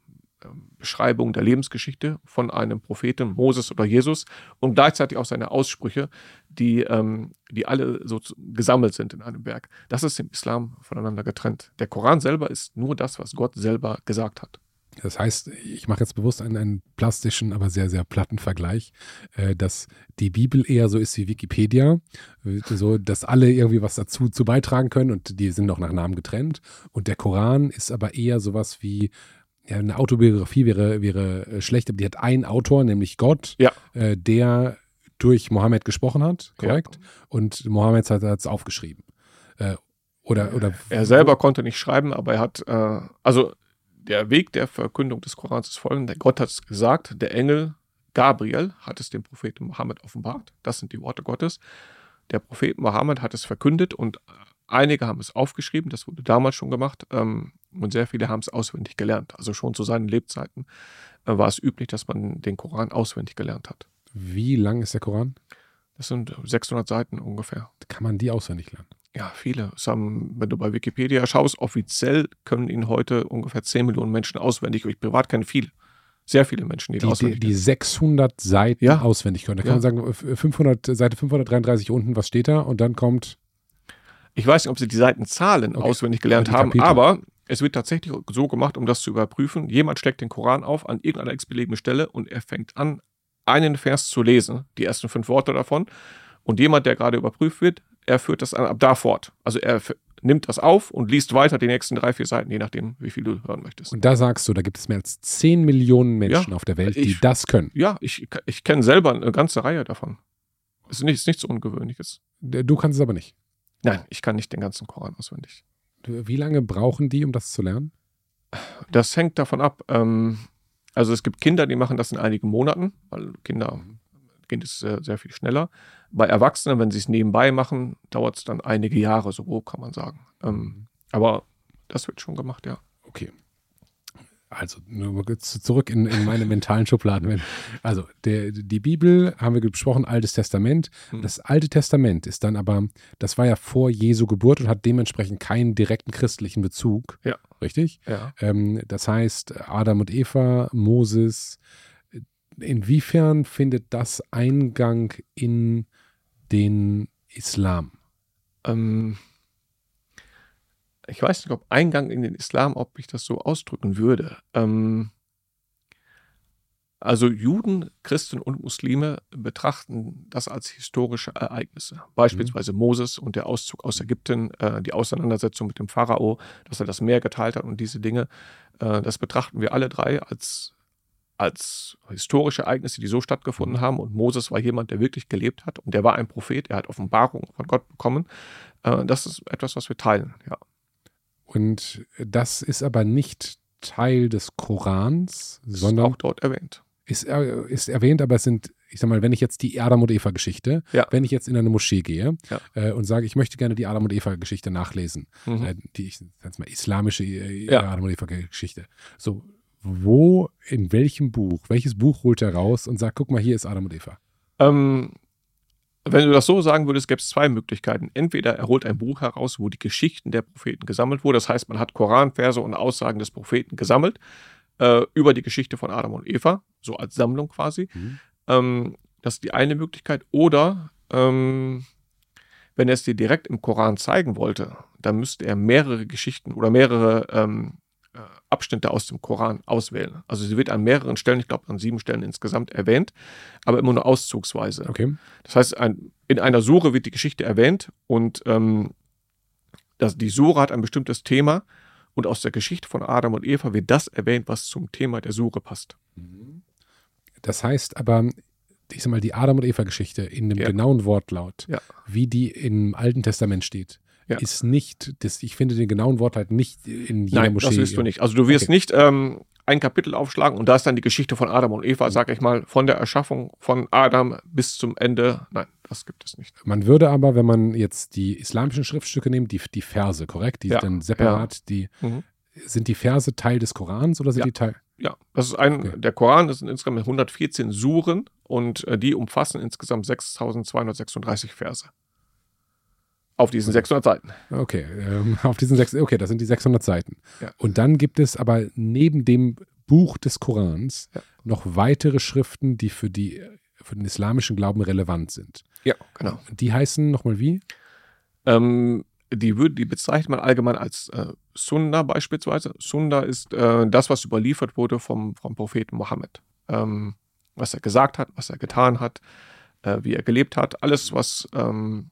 ähm, Beschreibung der Lebensgeschichte von einem Propheten, Moses oder Jesus, und gleichzeitig auch seine Aussprüche, die, ähm, die alle so gesammelt sind in einem Werk. Das ist im Islam voneinander getrennt. Der Koran selber ist nur das, was Gott selber gesagt hat. Das heißt, ich mache jetzt bewusst einen, einen, plastischen, aber sehr, sehr platten Vergleich, äh, dass die Bibel eher so ist wie Wikipedia, so dass alle irgendwie was dazu zu beitragen können und die sind auch nach Namen getrennt. Und der Koran ist aber eher sowas wie ja, eine Autobiografie wäre, wäre äh, schlecht, aber die hat einen Autor, nämlich Gott, ja. äh, der durch Mohammed gesprochen hat, korrekt? Ja. Und Mohammed hat es aufgeschrieben. Äh, oder, oder er selber konnte nicht schreiben, aber er hat, äh, also der Weg der Verkündung des Korans ist folgender. Gott hat es gesagt, der Engel Gabriel hat es dem Propheten Mohammed offenbart. Das sind die Worte Gottes. Der Prophet Mohammed hat es verkündet und Einige haben es aufgeschrieben, das wurde damals schon gemacht, ähm, und sehr viele haben es auswendig gelernt. Also schon zu seinen Lebzeiten äh, war es üblich, dass man den Koran auswendig gelernt hat. Wie lang ist der Koran? Das sind 600 Seiten ungefähr. Kann man die auswendig lernen? Ja, viele. Haben, wenn du bei Wikipedia schaust, offiziell können ihn heute ungefähr 10 Millionen Menschen auswendig. Ich privat kenne viele. Sehr viele Menschen, die, die auswendig Die, die 600 Seiten ja. auswendig können. Da kann ja. man sagen, 500, Seite 533 unten, was steht da? Und dann kommt ich weiß nicht, ob sie die Seitenzahlen okay. auswendig gelernt haben, Kapitel. aber es wird tatsächlich so gemacht, um das zu überprüfen. Jemand schlägt den Koran auf an irgendeiner x-beliebigen Stelle und er fängt an, einen Vers zu lesen, die ersten fünf Worte davon. Und jemand, der gerade überprüft wird, er führt das ab da fort. Also er nimmt das auf und liest weiter die nächsten drei, vier Seiten, je nachdem, wie viel du hören möchtest. Und da sagst du, da gibt es mehr als zehn Millionen Menschen ja, auf der Welt, die das können. Ja, ich, ich kenne selber eine ganze Reihe davon. Es ist nichts, nichts Ungewöhnliches. Du kannst es aber nicht. Nein, ich kann nicht den ganzen Koran auswendig. Wie lange brauchen die, um das zu lernen? Das hängt davon ab. Ähm, also es gibt Kinder, die machen das in einigen Monaten, weil Kinder geht es sehr, sehr viel schneller. Bei Erwachsenen, wenn sie es nebenbei machen, dauert es dann einige Jahre, so grob kann man sagen. Ähm, mhm. aber das wird schon gemacht, ja. Okay also nur zurück in, in meine mentalen Schubladen. Also der, die Bibel haben wir besprochen, Altes Testament. Hm. Das Alte Testament ist dann aber, das war ja vor Jesu Geburt und hat dementsprechend keinen direkten christlichen Bezug. Ja. Richtig? Ja. Ähm, das heißt, Adam und Eva, Moses. Inwiefern findet das Eingang in den Islam? Ähm, ich weiß nicht, ob Eingang in den Islam, ob ich das so ausdrücken würde. Ähm, also Juden, Christen und Muslime betrachten das als historische Ereignisse. Beispielsweise mhm. Moses und der Auszug aus Ägypten, äh, die Auseinandersetzung mit dem Pharao, dass er das Meer geteilt hat und diese Dinge. Äh, das betrachten wir alle drei als, als historische Ereignisse, die so stattgefunden mhm. haben. Und Moses war jemand, der wirklich gelebt hat und der war ein Prophet, er hat Offenbarung von Gott bekommen. Äh, das ist etwas, was wir teilen, ja. Und das ist aber nicht Teil des Korans, ist sondern. auch dort erwähnt. Ist, ist erwähnt, aber es sind, ich sag mal, wenn ich jetzt die Adam und Eva-Geschichte, ja. wenn ich jetzt in eine Moschee gehe ja. äh, und sage, ich möchte gerne die Adam und Eva-Geschichte nachlesen, mhm. äh, die, ich mal, islamische äh, ja. Adam und Eva-Geschichte. So, wo, in welchem Buch, welches Buch holt er raus und sagt, guck mal, hier ist Adam und Eva? Ähm, wenn du das so sagen würdest, gäbe es zwei Möglichkeiten. Entweder er holt ein Buch heraus, wo die Geschichten der Propheten gesammelt wurden. Das heißt, man hat Koranverse und Aussagen des Propheten gesammelt. äh, über die Geschichte von Adam und Eva, so als Sammlung quasi. Mhm. Ähm, das ist die eine Möglichkeit. Oder ähm, wenn er es dir direkt im Koran zeigen wollte, dann müsste er mehrere Geschichten oder mehrere ähm, äh, Abschnitte aus dem Koran auswählen. Also sie wird an mehreren Stellen, ich glaube an sieben Stellen insgesamt erwähnt, aber immer nur auszugsweise. Okay. Das heißt, ein, in einer Sure wird die Geschichte erwähnt und ähm, das, die Sure hat ein bestimmtes Thema und aus der Geschichte von Adam und Eva wird das erwähnt, was zum Thema der Sure passt. Das heißt aber, ich sag mal, die Adam- und Eva-Geschichte in dem Ja. genauen Wortlaut, Ja. wie die im Alten Testament steht, Ja. ist nicht, das, ich finde den genauen Wortlaut nicht in jeder Nein, Moschee. das wirst du nicht. Also du wirst Okay. nicht ähm, ein Kapitel aufschlagen und da ist dann die Geschichte von Adam und Eva, sag ich mal, von der Erschaffung von Adam bis zum Ende. Nein, das gibt es nicht. Man würde aber, wenn man jetzt die islamischen Schriftstücke nimmt, die, die Verse, korrekt? Die Ja, sind dann separat, die Mhm. sind die Verse Teil des Korans oder sind Ja. die Teil? Ja, das ist ein, Okay. der Koran, das sind insgesamt 114 Suren und äh, die umfassen insgesamt 6236 Verse. Auf diesen 600 Seiten. Okay, ähm, auf diesen sechs, okay, das sind die 600 Seiten. Ja. Und dann gibt es aber neben dem Buch des Korans Ja. noch weitere Schriften, die für, die für den islamischen Glauben relevant sind. Ja, genau. Die heißen nochmal wie? Ähm, die, würd, die bezeichnet man allgemein als äh, Sunna beispielsweise. Sunna ist äh, das, was überliefert wurde vom, vom Propheten Mohammed. Ähm, was er gesagt hat, was er getan hat, äh, wie er gelebt hat. Alles, was, ähm,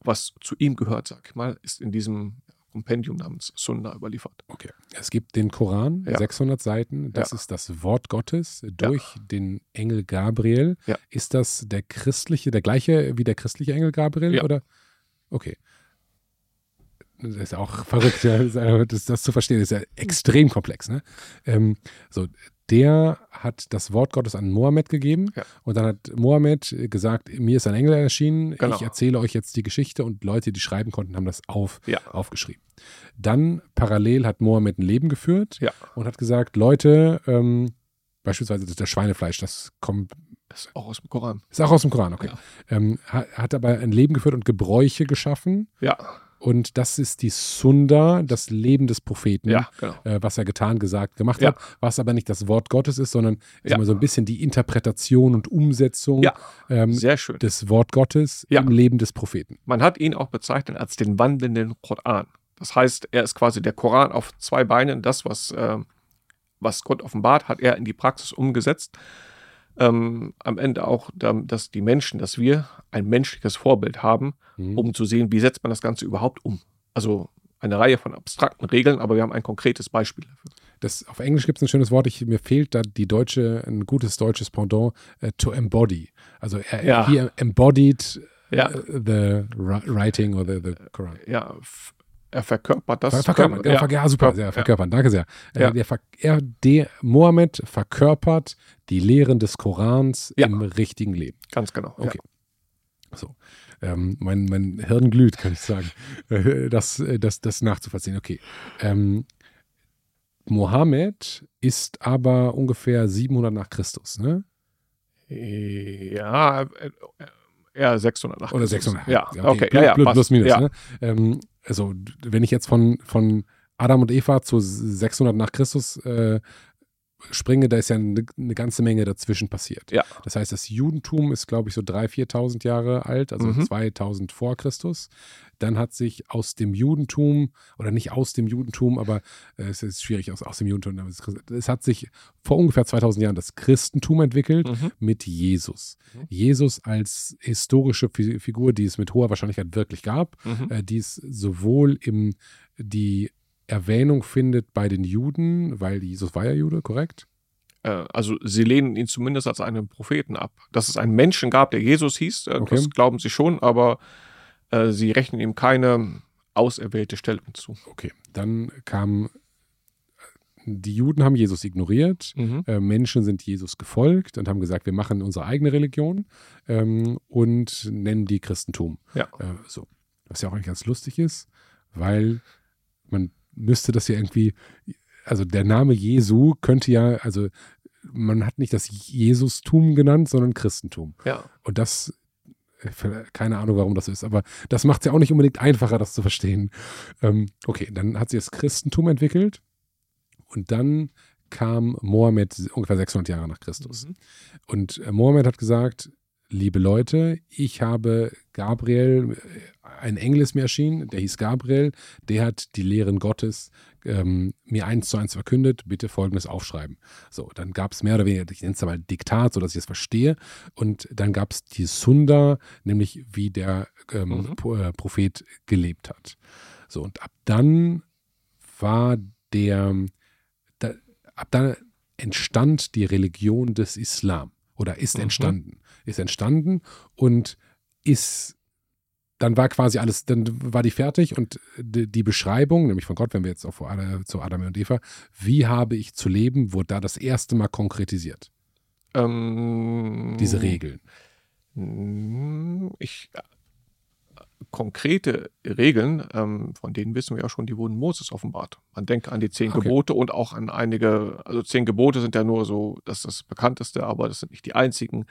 was zu ihm gehört, sag ich mal, ist in diesem Kompendium namens Sunna überliefert. Okay. Es gibt den Koran, Ja. 600 Seiten. Das Ja. ist das Wort Gottes durch den Engel Gabriel. Ja. Ist das der christliche, der gleiche wie der christliche Engel Gabriel? Ja. Oder? Okay. Das ist auch verrückt, ja, das, das, das zu verstehen. Das ist ja extrem komplex. Ne? Ähm, so, der hat das Wort Gottes an Mohammed gegeben Ja. und dann hat Mohammed gesagt, mir ist ein Engel erschienen, Genau. ich erzähle euch jetzt die Geschichte und Leute, die schreiben konnten, haben das auf, Ja. aufgeschrieben. Dann parallel hat Mohammed ein Leben geführt Ja. und hat gesagt, Leute, ähm, beispielsweise das, das Schweinefleisch, das kommt, Das ist auch aus dem Koran. ist auch aus dem Koran, okay. Ja. Ähm, hat, hat aber ein Leben geführt und Gebräuche geschaffen Ja, und das ist die Sunda, das Leben des Propheten, ja, genau. äh, was er getan, gesagt, gemacht Ja. hat, was aber nicht das Wort Gottes ist, sondern ich Ja. so ein bisschen die Interpretation und Umsetzung ähm, des Wort Gottes im Leben des Propheten. Man hat ihn auch bezeichnet als den wandelnden Koran. Das heißt, er ist quasi der Koran auf zwei Beinen. Das, was, ähm, was Gott offenbart, hat er in die Praxis umgesetzt. Ähm, am Ende auch, dass die Menschen, dass wir ein menschliches Vorbild haben, Mhm. um zu sehen, wie setzt man das Ganze überhaupt um. Also eine Reihe von abstrakten Regeln, aber wir haben ein konkretes Beispiel dafür. Das, auf Englisch gibt es ein schönes Wort, ich, mir fehlt da die deutsche, ein gutes deutsches Pendant, äh, to embody. Also er, Ja. he embodied Ja. äh, the ri- writing or the, the Koran. Ja, f- er verkörpert das. Ver verkörpern, ja, ver ja, super, sehr, verkörpern, danke sehr. Äh, Ja. der, ver er, der, Mohammed verkörpert die Lehren des Korans Ja. im richtigen Leben. Ganz genau. Okay. So. Ähm, mein, mein Hirn glüht, kann ich sagen, äh, das, äh, das, das nachzuvollziehen. Okay. Ähm, Mohammed ist aber ungefähr 700 nach Christus, ne? Ja, eher 600 nach Oder Christus. 600. Ja, okay. plus, ja, ja, plus, minus. ja. Ne? Ähm, also, wenn ich jetzt von, von Adam und Eva zu 600 nach Christus äh, springe, da ist ja eine, eine ganze Menge dazwischen passiert. Ja. Das heißt, das Judentum ist, glaube ich, so 3.000, 4.000 Jahre alt, also Mhm. 2000 vor Christus. Dann hat sich aus dem Judentum, oder nicht aus dem Judentum, aber äh, es ist schwierig aus, aus dem Judentum, es, hat sich vor ungefähr 2000 Jahren das Christentum entwickelt Mhm. mit Jesus. Mhm. Jesus als historische Fi- Figur, die es mit hoher Wahrscheinlichkeit wirklich gab, Mhm. äh, die es sowohl im die Erwähnung findet bei den Juden, weil Jesus war ja Jude, korrekt? Äh, also sie lehnen ihn zumindest als einen Propheten ab. Dass es einen Menschen gab, der Jesus hieß, äh, Okay. das glauben sie schon, aber äh, sie rechnen ihm keine auserwählte Stellung zu. Okay, dann kam die Juden haben Jesus ignoriert, Mhm. äh, Menschen sind Jesus gefolgt und haben gesagt, wir machen unsere eigene Religion ähm, und nennen die Christentum. Ja. Äh, so. Was ja auch eigentlich ganz lustig ist, weil man müsste das ja irgendwie, also der Name Jesu könnte ja, also man hat nicht das Jesustum genannt, sondern Christentum. Ja. Und das, keine Ahnung, warum das ist, aber das macht es ja auch nicht unbedingt einfacher, das zu verstehen. Ähm, okay, dann hat sich das Christentum entwickelt und dann kam Mohammed ungefähr 600 Jahre nach Christus. Mhm. Und äh, Mohammed hat gesagt, liebe Leute, ich habe Gabriel, äh, ein Engel ist mir erschienen, der hieß Gabriel, der hat die Lehren Gottes ähm, mir eins zu eins verkündet, bitte folgendes aufschreiben. So, dann gab es mehr oder weniger, ich nenne es mal Diktat, sodass ich es verstehe. Und dann gab es die Sunda, nämlich wie der ähm, Mhm. Äh, Prophet gelebt hat. So, und ab dann war der, da, ab dann entstand die Religion des Islam oder ist Mhm. entstanden. Ist entstanden und ist, dann war quasi alles, dann war die fertig und die, die Beschreibung, nämlich von Gott, wenn wir jetzt auf zu Adam und Eva, wie habe ich zu leben, wurde da das erste Mal konkretisiert, Ähm, diese Regeln. Mm, Ich, konkrete Regeln, ähm, von denen wissen wir ja schon, die wurden Moses offenbart. Man denke an die zehn Okay. Gebote und auch an einige, also zehn Gebote sind ja nur so, das ist das bekannteste, aber das sind nicht die einzigen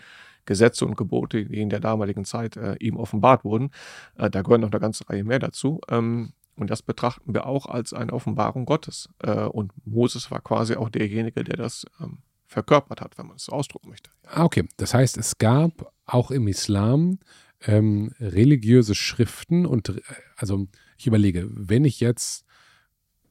Gesetze und Gebote, die in der damaligen Zeit äh, ihm offenbart wurden. Äh, da gehören noch eine ganze Reihe mehr dazu. Ähm, und das betrachten wir auch als eine Offenbarung Gottes. Äh, und Moses war quasi auch derjenige, der das ähm, verkörpert hat, wenn man es so ausdrücken möchte. Ah, okay. Das heißt, es gab auch im Islam ähm, religiöse Schriften und äh, also ich überlege, wenn ich jetzt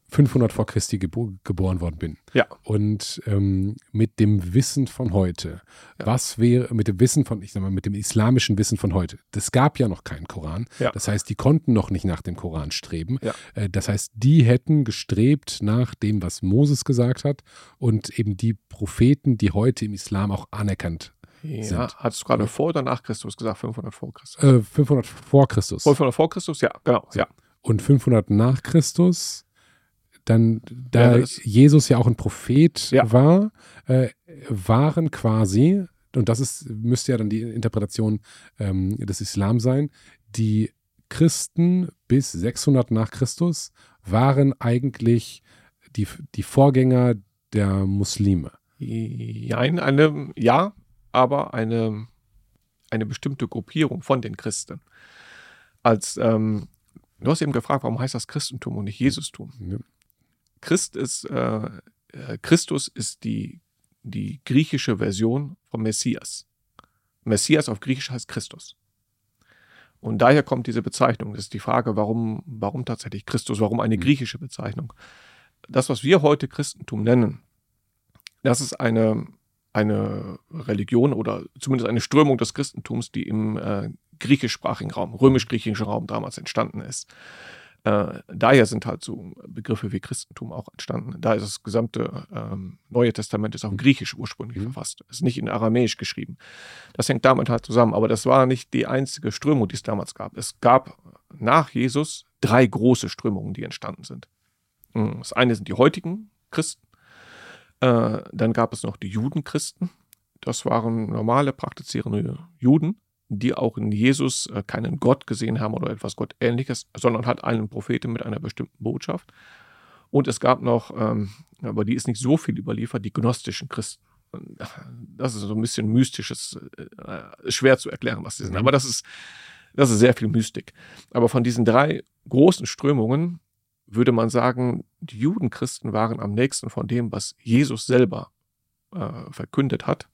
500 vor Christi gebo geboren worden bin Ja. und ähm, mit dem Wissen von heute, Ja. was wäre mit dem Wissen von, ich sag mal, mit dem islamischen Wissen von heute, das gab ja noch keinen Koran, Ja. das heißt, die konnten noch nicht nach dem Koran streben, Ja. äh, das heißt, die hätten gestrebt nach dem, was Moses gesagt hat und eben die Propheten, die heute im Islam auch anerkannt Ja, Sind. hattest du gerade vor oder nach Christus gesagt? 500 vor Christus. Äh, 500 vor Christus 500 vor Christus? Ja, genau. Ja. und 500 nach Christus. Dann, da Ja, Jesus ja auch ein Prophet Ja. war, äh, waren quasi, und das ist, müsste ja dann die Interpretation ähm, des Islam sein, die Christen bis 600 nach Christus waren eigentlich die, die Vorgänger der Muslime. Jein, eine, ja, aber eine, eine bestimmte Gruppierung von den Christen. Als, ähm, du hast eben gefragt, warum heißt das Christentum und nicht Jesustum? Ne? Christ ist, äh, äh, Christus ist die, die griechische Version vom Messias. Messias auf Griechisch heißt Christus. Und daher kommt diese Bezeichnung. Das ist die Frage, warum, warum tatsächlich Christus, warum eine Mhm. griechische Bezeichnung? Das, was wir heute Christentum nennen, das ist eine, eine Religion oder zumindest eine Strömung des Christentums, die im äh, griechischsprachigen Raum, römisch-griechischen Raum damals entstanden ist. Äh, daher sind halt so Begriffe wie Christentum auch entstanden. Da ist das gesamte ähm, Neue Testament ist auf Griechisch ursprünglich Mhm. verfasst. Es ist nicht in Aramäisch geschrieben. Das hängt damit halt zusammen. Aber das war nicht die einzige Strömung, die es damals gab. Es gab nach Jesus drei große Strömungen, die entstanden sind. Mm, Das eine sind die heutigen Christen. Äh, dann gab es noch die Judenchristen. Das waren normale praktizierende Juden, die auch in Jesus äh, keinen Gott gesehen haben oder etwas Gottähnliches, sondern halt einen Propheten mit einer bestimmten Botschaft. Und es gab noch, ähm, aber die ist nicht so viel überliefert, die gnostischen Christen. Das ist so ein bisschen mystisches, äh, schwer zu erklären, was sie sind. Mhm. Aber das ist, das ist sehr viel Mystik. Aber von diesen drei großen Strömungen würde man sagen, die Judenchristen waren am nächsten von dem, was Jesus selber äh, verkündet hat,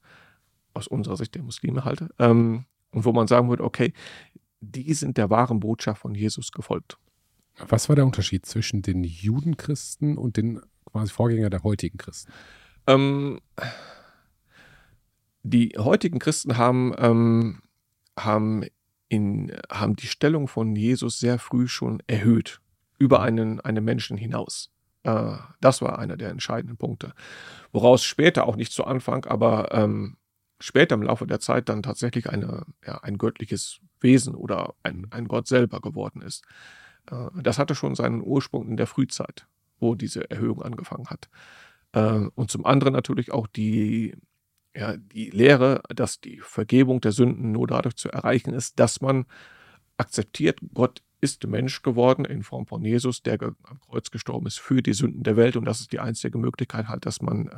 aus unserer Sicht der Muslime halt, ähm, und wo man sagen würde, okay, die sind der wahren Botschaft von Jesus gefolgt. Was war der Unterschied zwischen den Judenchristen und den quasi Vorgänger der heutigen Christen? Ähm, die heutigen Christen haben, ähm, haben, in, haben die Stellung von Jesus sehr früh schon erhöht, über einen, einen Menschen hinaus. Äh, das war einer der entscheidenden Punkte. Woraus später, auch nicht zu Anfang, aber ähm, später im Laufe der Zeit dann tatsächlich eine, ja, ein göttliches Wesen oder ein, ein Gott selber geworden ist. Äh, das hatte schon seinen Ursprung in der Frühzeit, wo diese Erhöhung angefangen hat. Äh, und zum anderen natürlich auch die, ja, die Lehre, dass die Vergebung der Sünden nur dadurch zu erreichen ist, dass man akzeptiert, Gott ist Mensch geworden in Form von Jesus, der am Kreuz gestorben ist für die Sünden der Welt. Und das ist die einzige Möglichkeit halt, dass man äh,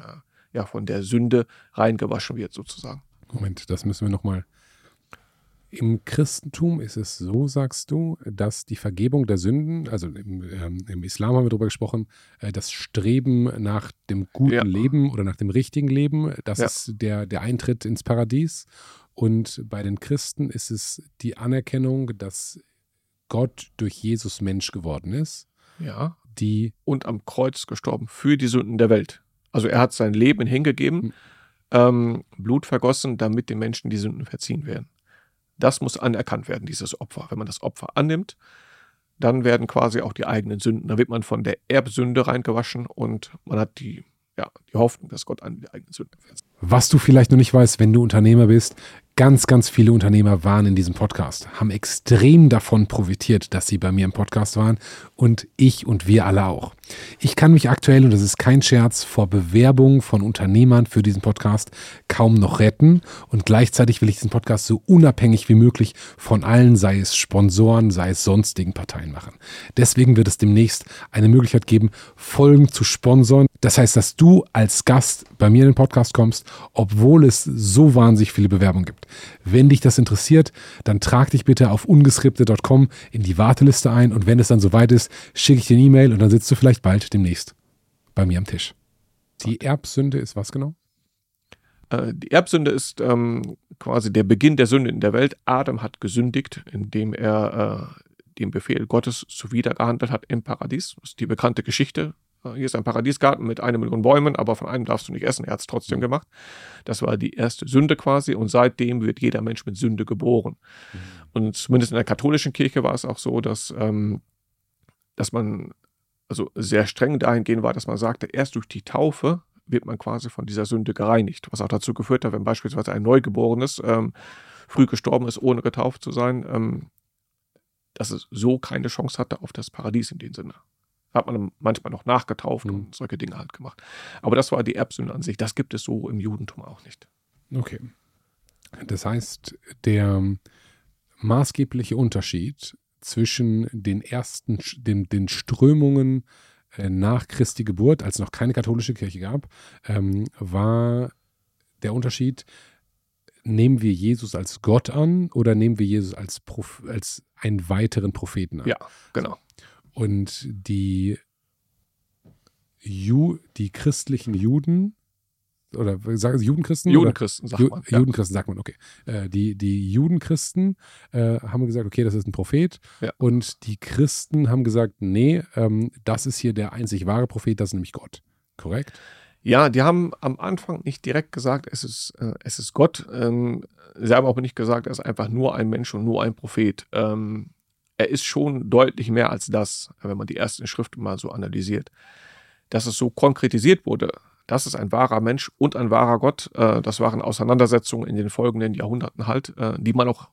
ja von der Sünde reingewaschen wird sozusagen. Moment, das müssen wir nochmal. Im Christentum ist es so, sagst du, dass die Vergebung der Sünden, also im, ähm, im Islam haben wir darüber gesprochen, äh, das Streben nach dem guten Ja. Leben oder nach dem richtigen Leben, das Ja. ist der, der Eintritt ins Paradies. Und bei den Christen ist es die Anerkennung, dass Gott durch Jesus Mensch geworden ist, Ja. die Und am Kreuz gestorben für die Sünden der Welt. Also er hat sein Leben hingegeben, Hm. ähm, Blut vergossen, damit den Menschen die Sünden verziehen werden. Das muss anerkannt werden, dieses Opfer. Wenn man das Opfer annimmt, dann werden quasi auch die eigenen Sünden, da wird man von der Erbsünde reingewaschen und man hat die, ja, die Hoffnung, dass Gott einem die eigenen Sünden verzeiht. Was du vielleicht noch nicht weißt, wenn du Unternehmer bist, ganz, ganz viele Unternehmer waren in diesem Podcast, haben extrem davon profitiert, dass sie bei mir im Podcast waren und ich und wir alle auch. Ich kann mich aktuell, und das ist kein Scherz, vor Bewerbungen von Unternehmern für diesen Podcast kaum noch retten und gleichzeitig will ich diesen Podcast so unabhängig wie möglich von allen, sei es Sponsoren, sei es sonstigen Parteien machen. Deswegen wird es demnächst eine Möglichkeit geben, Folgen zu sponsoren. Das heißt, dass du als Gast bei mir in den Podcast kommst, obwohl es so wahnsinnig viele Bewerbungen gibt. Wenn dich das interessiert, dann trag dich bitte auf ungeskripte.com in die Warteliste ein und wenn es dann soweit ist, schicke ich dir eine E-Mail und dann sitzt du vielleicht bald demnächst bei mir am Tisch. Die Erbsünde ist was genau? Äh, die Erbsünde ist ähm, quasi der Beginn der Sünde in der Welt. Adam hat gesündigt, indem er äh, dem Befehl Gottes zuwidergehandelt hat im Paradies. Das ist die bekannte Geschichte. Hier ist ein Paradiesgarten mit einer Million Bäumen, aber von einem darfst du nicht essen. Er hat es trotzdem gemacht. Das war die erste Sünde quasi und seitdem wird jeder Mensch mit Sünde geboren. Und zumindest in der katholischen Kirche war es auch so, dass, ähm, dass man also sehr streng dahingehend war, dass man sagte, erst durch die Taufe wird man quasi von dieser Sünde gereinigt. Was auch dazu geführt hat, wenn beispielsweise ein Neugeborenes ähm, früh gestorben ist, ohne getauft zu sein, ähm, dass es so keine Chance hatte auf das Paradies in dem Sinne. Hat man manchmal noch nachgetauft Mhm. und solche Dinge halt gemacht. Aber das war die Erbsünde an sich. Das gibt es so im Judentum auch nicht. Okay. Das heißt, der maßgebliche Unterschied zwischen den ersten, den, den Strömungen äh, nach Christi Geburt, als es noch keine katholische Kirche gab, ähm, war der Unterschied, nehmen wir Jesus als Gott an oder nehmen wir Jesus als, Proph als einen weiteren Propheten an? Ja, genau. Und die, Ju die christlichen Juden, oder sagen Sie Judenchristen? oder? Judenchristen, sagt Ju man. Ja. Judenchristen sagt man, okay. Äh, die, die Judenchristen äh, haben gesagt, okay, das ist ein Prophet. Ja. Und die Christen haben gesagt, nee, ähm, das ist hier der einzig wahre Prophet, das ist nämlich Gott. Korrekt? Ja, die haben am Anfang nicht direkt gesagt, es ist, äh, es ist Gott. Ähm, sie haben aber nicht gesagt, er ist einfach nur ein Mensch und nur ein Prophet. Ähm, er ist schon deutlich mehr als das, wenn man die ersten Schriften mal so analysiert. Dass es so konkretisiert wurde, das ist ein wahrer Mensch und ein wahrer Gott, äh, das waren Auseinandersetzungen in den folgenden Jahrhunderten halt, äh, die man auch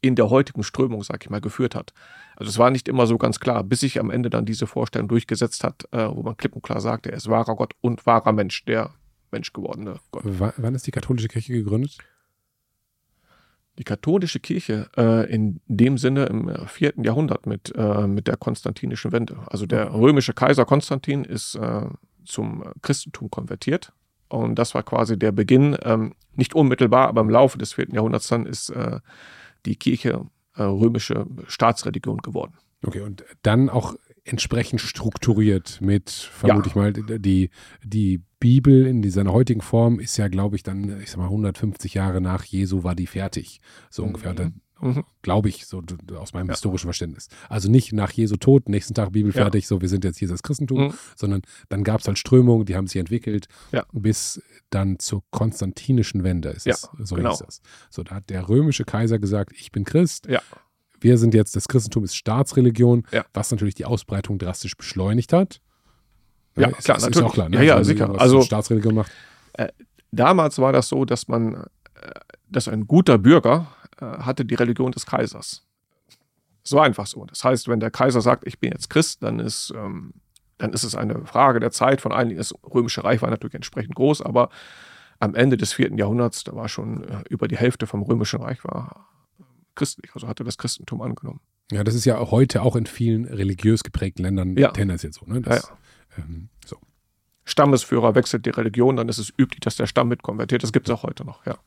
in der heutigen Strömung, sag ich mal, geführt hat. Also es war nicht immer so ganz klar, bis sich am Ende dann diese Vorstellung durchgesetzt hat, äh, wo man klipp und klar sagte, er ist wahrer Gott und wahrer Mensch, der Mensch gewordene Gott. W wann ist die katholische Kirche gegründet? Die katholische Kirche äh, in dem Sinne im äh, vierten Jahrhundert mit, äh, mit der konstantinischen Wende. Also der römische Kaiser Konstantin ist äh, zum Christentum konvertiert. Und das war quasi der Beginn, ähm, nicht unmittelbar, aber im Laufe des vierten Jahrhunderts dann ist äh, die Kirche äh, römische Staatsreligion geworden. Okay, und dann auch entsprechend strukturiert mit, vermute Ja. ich mal, die, die Bibel in seiner heutigen Form ist ja, glaube ich, dann, ich sag mal, 150 Jahre nach Jesu war die fertig. So Mhm. ungefähr. Da- Mhm. Glaube ich, so aus meinem Ja. historischen Verständnis. Also nicht nach Jesu Tod, nächsten Tag Bibel Ja. fertig, so wir sind jetzt hier das Christentum, Mhm. sondern dann gab es halt Strömungen, die haben sich entwickelt, Ja. bis dann zur konstantinischen Wende ist es. So genau. hieß das. So, da hat der römische Kaiser gesagt, ich bin Christ. Ja. Wir sind jetzt, das Christentum ist Staatsreligion, was natürlich die Ausbreitung drastisch beschleunigt hat. Ja, ist, klar, ist, ist natürlich. auch klar. Ne? Ja, ja, Also, sicher. Also- eine Staatsreligion macht. Damals war das so, dass man, äh, dass ein guter Bürger äh, hatte die Religion des Kaisers. War einfach so. Das heißt, wenn der Kaiser sagt, ich bin jetzt Christ, dann ist, ähm, dann ist es eine Frage der Zeit von einigen. Das römische Reich war natürlich entsprechend groß, aber am Ende des vierten Jahrhunderts, da war schon äh, über die Hälfte vom römischen Reich war äh, christlich, also hatte das Christentum angenommen. Ja, das ist ja heute auch in vielen religiös geprägten Ländern Ja. tendenziell so. Ne? Ja, Das, ja. Ähm, so. Stammesführer wechselt die Religion, dann ist es üblich, dass der Stamm mit konvertiert. Das gibt es auch heute noch, ja.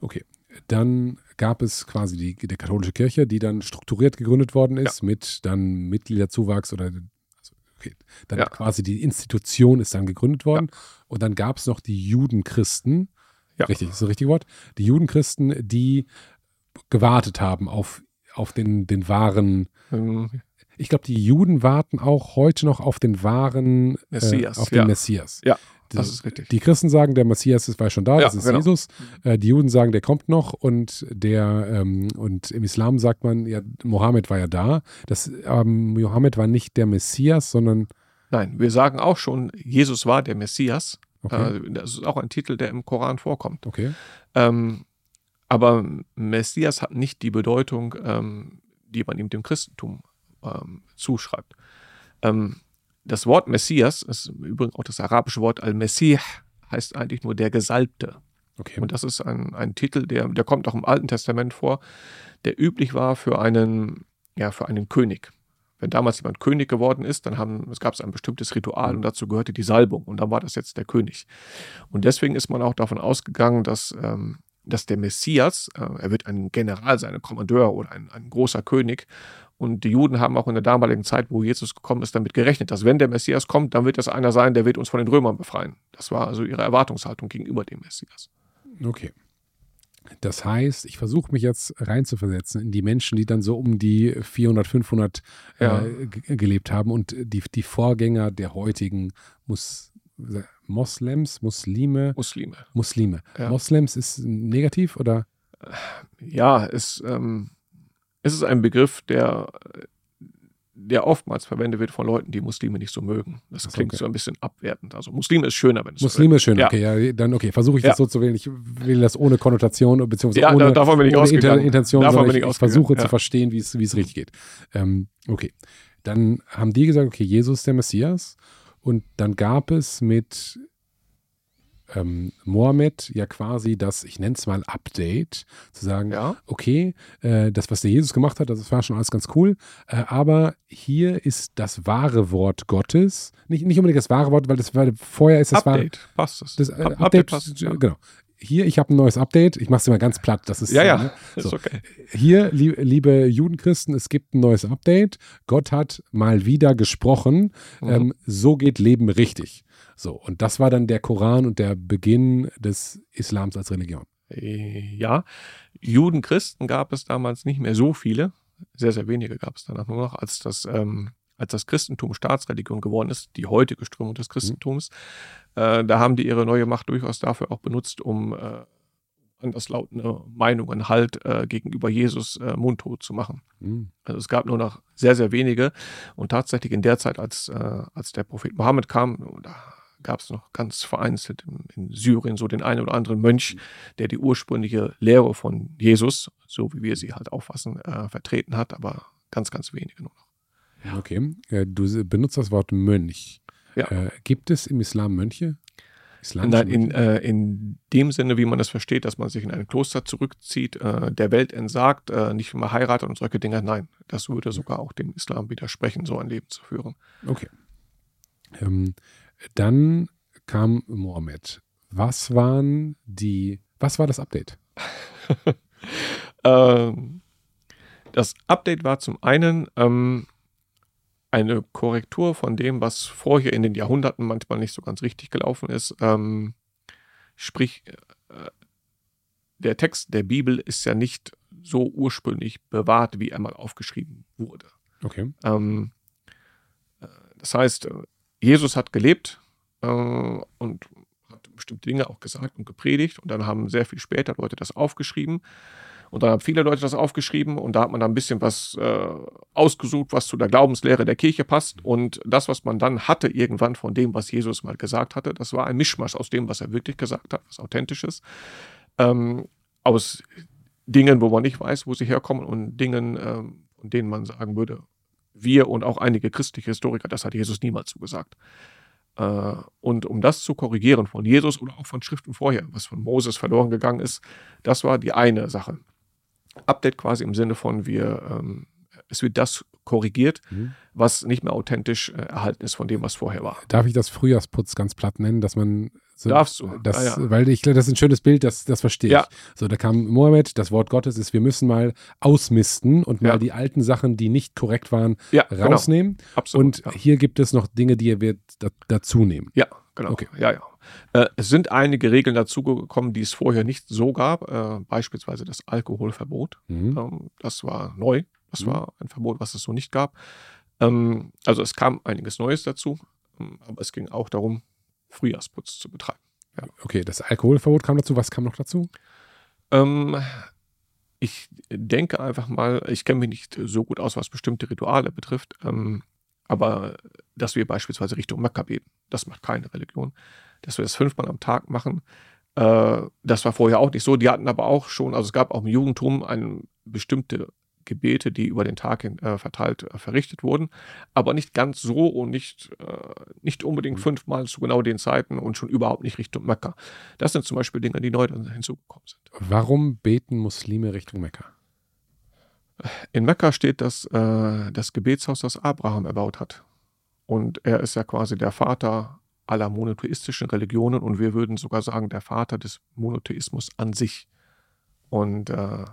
Okay, dann gab es quasi die, die katholische Kirche, die dann strukturiert gegründet worden ist Ja. mit dann Mitgliederzuwachs oder also, okay, dann Ja. quasi die Institution ist dann gegründet worden und dann gab es noch die Judenchristen, Ja. richtig, ist das richtige Wort, die Judenchristen, die gewartet haben auf, auf den, den wahren, Ähm, ich glaube, die Juden warten auch heute noch auf den wahren Messias, äh, auf den ja. Messias. Ja, Das- das ist richtig. Die Christen sagen, der Messias ist, war schon da, Ja, das ist genau. Jesus. Äh, die Juden sagen, der kommt noch und der ähm, und im Islam sagt man, ja, Mohammed war ja da. Das, ähm, Mohammed war nicht der Messias, sondern Nein, wir sagen auch schon, Jesus war der Messias. okay, Äh, das ist auch ein Titel, der im Koran vorkommt. okay. Ähm, aber Messias hat nicht die Bedeutung, ähm, die man ihm dem Christentum ähm, zuschreibt. Ähm, das Wort Messias ist im Übrigen auch das arabische Wort Al-Messih, heißt eigentlich nur der Gesalbte. okay. Und das ist ein, ein Titel, der, der kommt auch im Alten Testament vor, der üblich war für einen, ja, für einen König. Wenn damals jemand König geworden ist, dann haben, es gab es ein bestimmtes Ritual und dazu gehörte die Salbung und dann war das jetzt der König. Und deswegen ist man auch davon ausgegangen, dass, ähm, dass der Messias, äh, er wird ein General sein, ein Kommandeur oder ein, ein großer König. Und die Juden haben auch in der damaligen Zeit, wo Jesus gekommen ist, damit gerechnet, dass wenn der Messias kommt, dann wird das einer sein, der wird uns von den Römern befreien. Das war also ihre Erwartungshaltung gegenüber dem Messias. Okay. Das heißt, ich versuche mich jetzt reinzuversetzen in die Menschen, die dann so um die 400, 500 Ja. äh, ge- gelebt haben und die, die Vorgänger der heutigen Mus Moslems, Muslime, Muslime. Muslime. Ja. Moslems ist negativ oder? Ja, es, ähm, es ist ein Begriff, der, der oftmals verwendet wird von Leuten, die Muslime nicht so mögen. Das so, klingt okay. so ein bisschen abwertend. Also Muslime ist schöner, wenn es Muslime ist schön, Ja. okay, ja, dann okay, versuche ich Ja. das so zu wählen. Ich will das ohne Konnotation beziehungsweise Ja, ohne, da- davon bin ich ohne. Intention, Davon bin ich, ich ich versuche zu ja. verstehen, wie es wie es richtig geht. Ähm, okay, dann haben die gesagt, okay, Jesus ist der Messias und dann gab es mit ähm, Mohammed ja quasi das, ich nenne es mal Update, zu sagen, Ja, okay, äh, das, was der Jesus gemacht hat, das war schon alles ganz cool, äh, aber hier ist das wahre Wort Gottes, nicht, nicht unbedingt das wahre Wort, weil das weil vorher ist das wahre, Update. Passt das? das äh, Up- Update, passt. Ja, genau. Hier, ich habe ein neues Update. Ich mache es immer ganz platt. Das ist ja, ja. ne? ist So. okay. Hier, lie liebe Judenchristen, es gibt ein neues Update. Gott hat mal wieder gesprochen. Mhm. Ähm, so geht Leben richtig. So, und das war dann der Koran und der Beginn des Islams als Religion. Äh, Ja, Juden, Christen gab es damals nicht mehr so viele. Sehr, sehr wenige gab es danach nur noch, als das, ähm, als das Christentum Staatsreligion geworden ist, die heutige Strömung des Christentums. Äh, da haben die ihre neue Macht durchaus dafür auch benutzt, um äh, anderslautende Meinungen halt äh, gegenüber Jesus äh, mundtot zu machen. Hm. Also es gab nur noch sehr, sehr wenige. Und tatsächlich in der Zeit, als, äh, als der Prophet Mohammed kam, da gab es noch ganz vereinzelt in, Syrien so den einen oder anderen Mönch, der die ursprüngliche Lehre von Jesus, so wie wir sie halt auffassen, äh, vertreten hat, aber ganz, ganz wenige nur noch. Okay. Äh, du benutzt das Wort Mönch. Ja. Äh, gibt es im Islam Mönche? Nein, in, äh, in dem Sinne, wie man das versteht, dass man sich in ein Kloster zurückzieht, äh, der Welt entsagt, äh, nicht mehr heiratet und solche Dinge, nein, das würde sogar auch dem Islam widersprechen, so ein Leben zu führen. Okay. Ähm, dann kam Mohammed. Was waren die, was war das Update? Ähm, das Update war zum einen ähm, eine Korrektur von dem, was vorher in den Jahrhunderten manchmal nicht so ganz richtig gelaufen ist. Ähm, sprich, äh, der Text der Bibel ist ja nicht so ursprünglich bewahrt, wie er mal aufgeschrieben wurde. Okay. Ähm, äh, das heißt, Jesus hat gelebt äh, und hat bestimmte Dinge auch gesagt und gepredigt. Und dann haben sehr viel später Leute das aufgeschrieben. Und dann haben viele Leute das aufgeschrieben. Und da hat man dann ein bisschen was äh, ausgesucht, was zu der Glaubenslehre der Kirche passt. Und das, was man dann hatte irgendwann von dem, was Jesus mal gesagt hatte, das war ein Mischmasch aus dem, was er wirklich gesagt hat, was authentisch ist, ähm, aus Dingen, wo man nicht weiß, wo sie herkommen und Dingen, ähm, von denen man sagen würde, wir und auch einige christliche Historiker, das hat Jesus niemals zugesagt. Äh, und um das zu korrigieren von Jesus oder auch von Schriften vorher, was von Moses verloren gegangen ist, das war die eine Sache. Update quasi im Sinne von wir, ähm, es wird das korrigiert, Mhm. was nicht mehr authentisch äh, erhalten ist von dem, was vorher war. Darf ich das Frühjahrsputz ganz platt nennen, dass man So, Darfst du. Das, Ah, ja. Weil ich glaube, das ist ein schönes Bild, das, das verstehe Ja. ich. So, da kam Mohammed, das Wort Gottes ist, wir müssen mal ausmisten und mal Ja. die alten Sachen, die nicht korrekt waren, Ja, genau. rausnehmen. Absolut. Und hier gibt es noch Dinge, die wir da, dazu nehmen. Ja, genau. Okay. Ja, ja. Äh, es sind einige Regeln dazugekommen, die es vorher nicht so gab. Äh, beispielsweise das Alkoholverbot. Mhm. Ähm, das war neu. Das Mhm. war ein Verbot, was es so nicht gab. Ähm, also es kam einiges Neues dazu. Ähm, aber es ging auch darum, Frühjahrsputz zu betreiben. Okay, das Alkoholverbot kam dazu. Was kam noch dazu? Ähm, ich denke einfach mal, ich kenne mich nicht so gut aus, was bestimmte Rituale betrifft, ähm, aber dass wir beispielsweise Richtung Mekka beten, das macht keine Religion. Dass wir das fünfmal am Tag machen, äh, das war vorher auch nicht so. Die hatten aber auch schon, also es gab auch im Judentum eine bestimmte Gebete, die über den Tag hin äh, verteilt äh, verrichtet wurden, aber nicht ganz so und nicht, äh, nicht unbedingt fünfmal zu genau den Zeiten und schon überhaupt nicht Richtung Mekka. Das sind zum Beispiel Dinge, die neu hinzugekommen sind. Warum beten Muslime Richtung Mekka? In Mekka steht das, äh, das Gebetshaus, das Abraham erbaut hat. Und er ist ja quasi der Vater aller monotheistischen Religionen und wir würden sogar sagen, der Vater des Monotheismus an sich. Und, äh,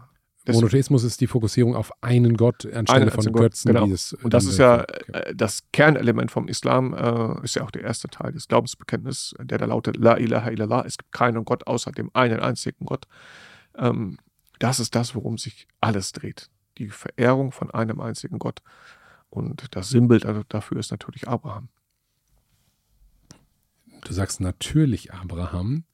deswegen- Monotheismus ist die Fokussierung auf einen Gott anstelle von Götzen. genau. und das dann ist ja okay. äh, das Kernelement vom Islam, äh, ist ja auch der erste Teil des Glaubensbekenntnisses, der da lautet, La ilaha illallah, es gibt keinen Gott außer dem einen einzigen Gott. Ähm, das ist das, worum sich alles dreht. Die Verehrung von einem einzigen Gott. Und das Sinnbild dafür ist natürlich Abraham. Du sagst natürlich Abraham.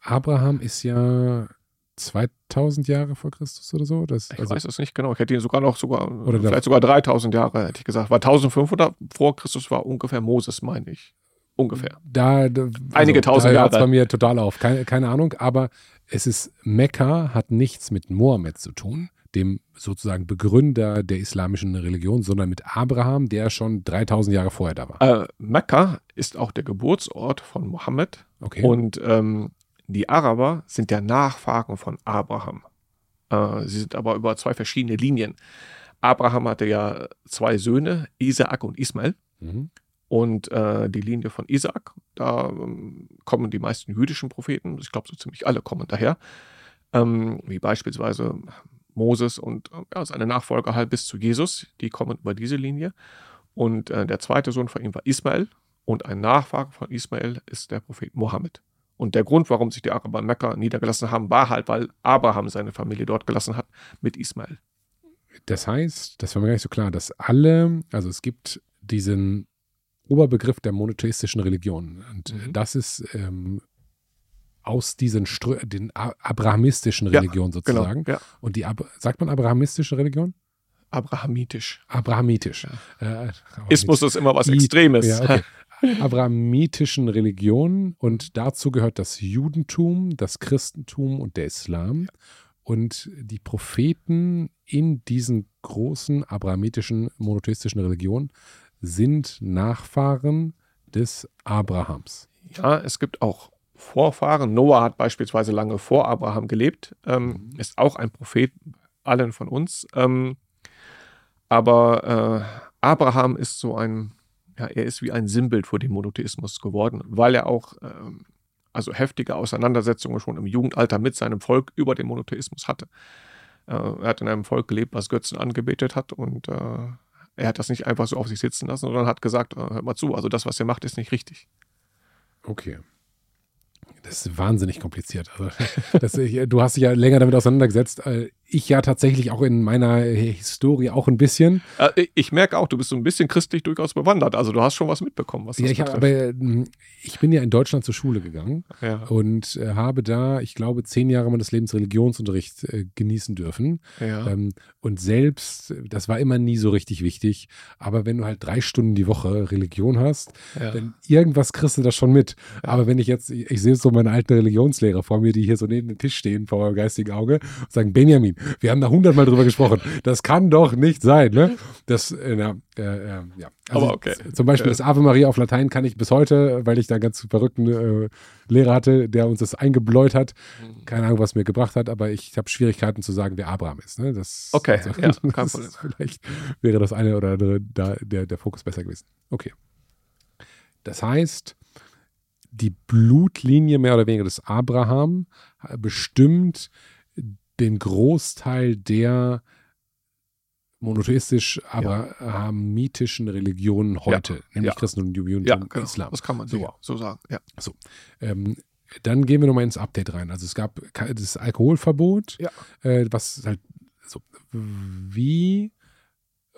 Abraham ist ja 2000 Jahre vor Christus oder so. Das, Ich also, weiß es nicht genau. Ich hätte ihn sogar noch sogar, Oder vielleicht sogar 3000 Jahre, hätte ich gesagt. War 1500 vor Christus war ungefähr Moses, meine ich. Ungefähr. da, da, Einige tausend da Jahre. bei mir total auf. Keine, keine Ahnung, aber es ist Mekka, hat nichts mit Mohammed zu tun, dem sozusagen Begründer der islamischen Religion, sondern mit Abraham, der schon 3000 Jahre vorher da war. Äh, Mekka ist auch der Geburtsort von Mohammed. Okay. Und ähm, die Araber sind der Nachfahren von Abraham. Äh, sie sind aber über zwei verschiedene Linien. Abraham hatte ja zwei Söhne, Isaak und Ismael. mhm. Und äh, die Linie von Isaak, da ähm, kommen die meisten jüdischen Propheten, ich glaube so ziemlich alle kommen daher, ähm, wie beispielsweise Moses und äh, ja, seine Nachfolger halt bis zu Jesus, die kommen über diese Linie. Und äh, der zweite Sohn von ihm war Ismael und ein Nachfahre von Ismael ist der Prophet Mohammed. Und der Grund, warum sich die Araber in Mekka niedergelassen haben, war halt, weil Abraham seine Familie dort gelassen hat mit Ismael. Das heißt, das war mir gar nicht so klar, dass alle, also es gibt diesen Oberbegriff der monotheistischen Religion. Und Mhm. das ist ähm, aus diesen Strö den abrahamistischen Ja, Religionen sozusagen. Ja, Und die, Ab sagt man abrahamistische Religion? Abrahamitisch. Abrahamitisch. Äh, Ismus ist immer was Extremes. Ja, okay. Abrahamitischen Religionen und dazu gehört das Judentum, das Christentum und der Islam. Und die Propheten in diesen großen abrahamitischen, monotheistischen Religionen sind Nachfahren des Abrahams. Ja, es gibt auch Vorfahren. Noah hat beispielsweise lange vor Abraham gelebt, ähm, Mhm. ist auch ein Prophet, allen von uns. Ähm, aber äh, Abraham ist so ein, ja, er ist wie ein Sinnbild für den Monotheismus geworden, weil er auch ähm, also heftige Auseinandersetzungen schon im Jugendalter mit seinem Volk über den Monotheismus hatte. Äh, er hat in einem Volk gelebt, was Götzen angebetet hat und äh, er hat das nicht einfach so auf sich sitzen lassen, sondern hat gesagt, äh, hört mal zu, also das, was ihr macht, ist nicht richtig. Okay. Das ist wahnsinnig kompliziert. Also, das, ich, du hast dich ja länger damit auseinandergesetzt. Äh, Ich ja tatsächlich auch in meiner Historie auch ein bisschen. Äh, ich merke auch, du bist so ein bisschen christlich durchaus bewandert. Also du hast schon was mitbekommen, was das Ja, ich, betrifft. aber ähm, ich bin ja in Deutschland zur Schule gegangen ja, und äh, habe da, ich glaube, zehn Jahre meines Lebens Religionsunterricht äh, genießen dürfen. ja. Ähm, und selbst, das war immer nie so richtig wichtig, aber wenn du halt drei Stunden die Woche Religion hast, ja. dann irgendwas kriegst du das schon mit. Aber wenn ich jetzt, ich, sehe so meine alten Religionslehrer vor mir, die hier so neben dem Tisch stehen vor meinem geistigen Auge und sagen, Benjamin, wir haben da hundertmal drüber gesprochen. Das kann doch nicht sein, ne? Das, äh, na, äh, äh, ja. Aber okay. Zum Beispiel Ja. das Ave Maria auf Latein kann ich bis heute, weil ich da einen ganz verrückten äh, Lehrer hatte, der uns das eingebläut hat. Mhm. Keine Ahnung, was mir gebracht hat, aber ich habe Schwierigkeiten zu sagen, wer Abraham ist. Ne? Das, Okay, ja, kein das ist, vielleicht wäre das eine oder andere da der, der Fokus besser gewesen. Okay. Das heißt, die Blutlinie mehr oder weniger des Abraham bestimmt den Großteil der monotheistisch abrahamitischen Religionen heute, Ja. nämlich Ja. Christentum, Judentum, Ja, genau. Islam. Das kann man So. so, so sagen. Ja. Ähm, dann gehen wir nochmal ins Update rein. Also es gab das Alkoholverbot, Ja. äh, was halt so, wie,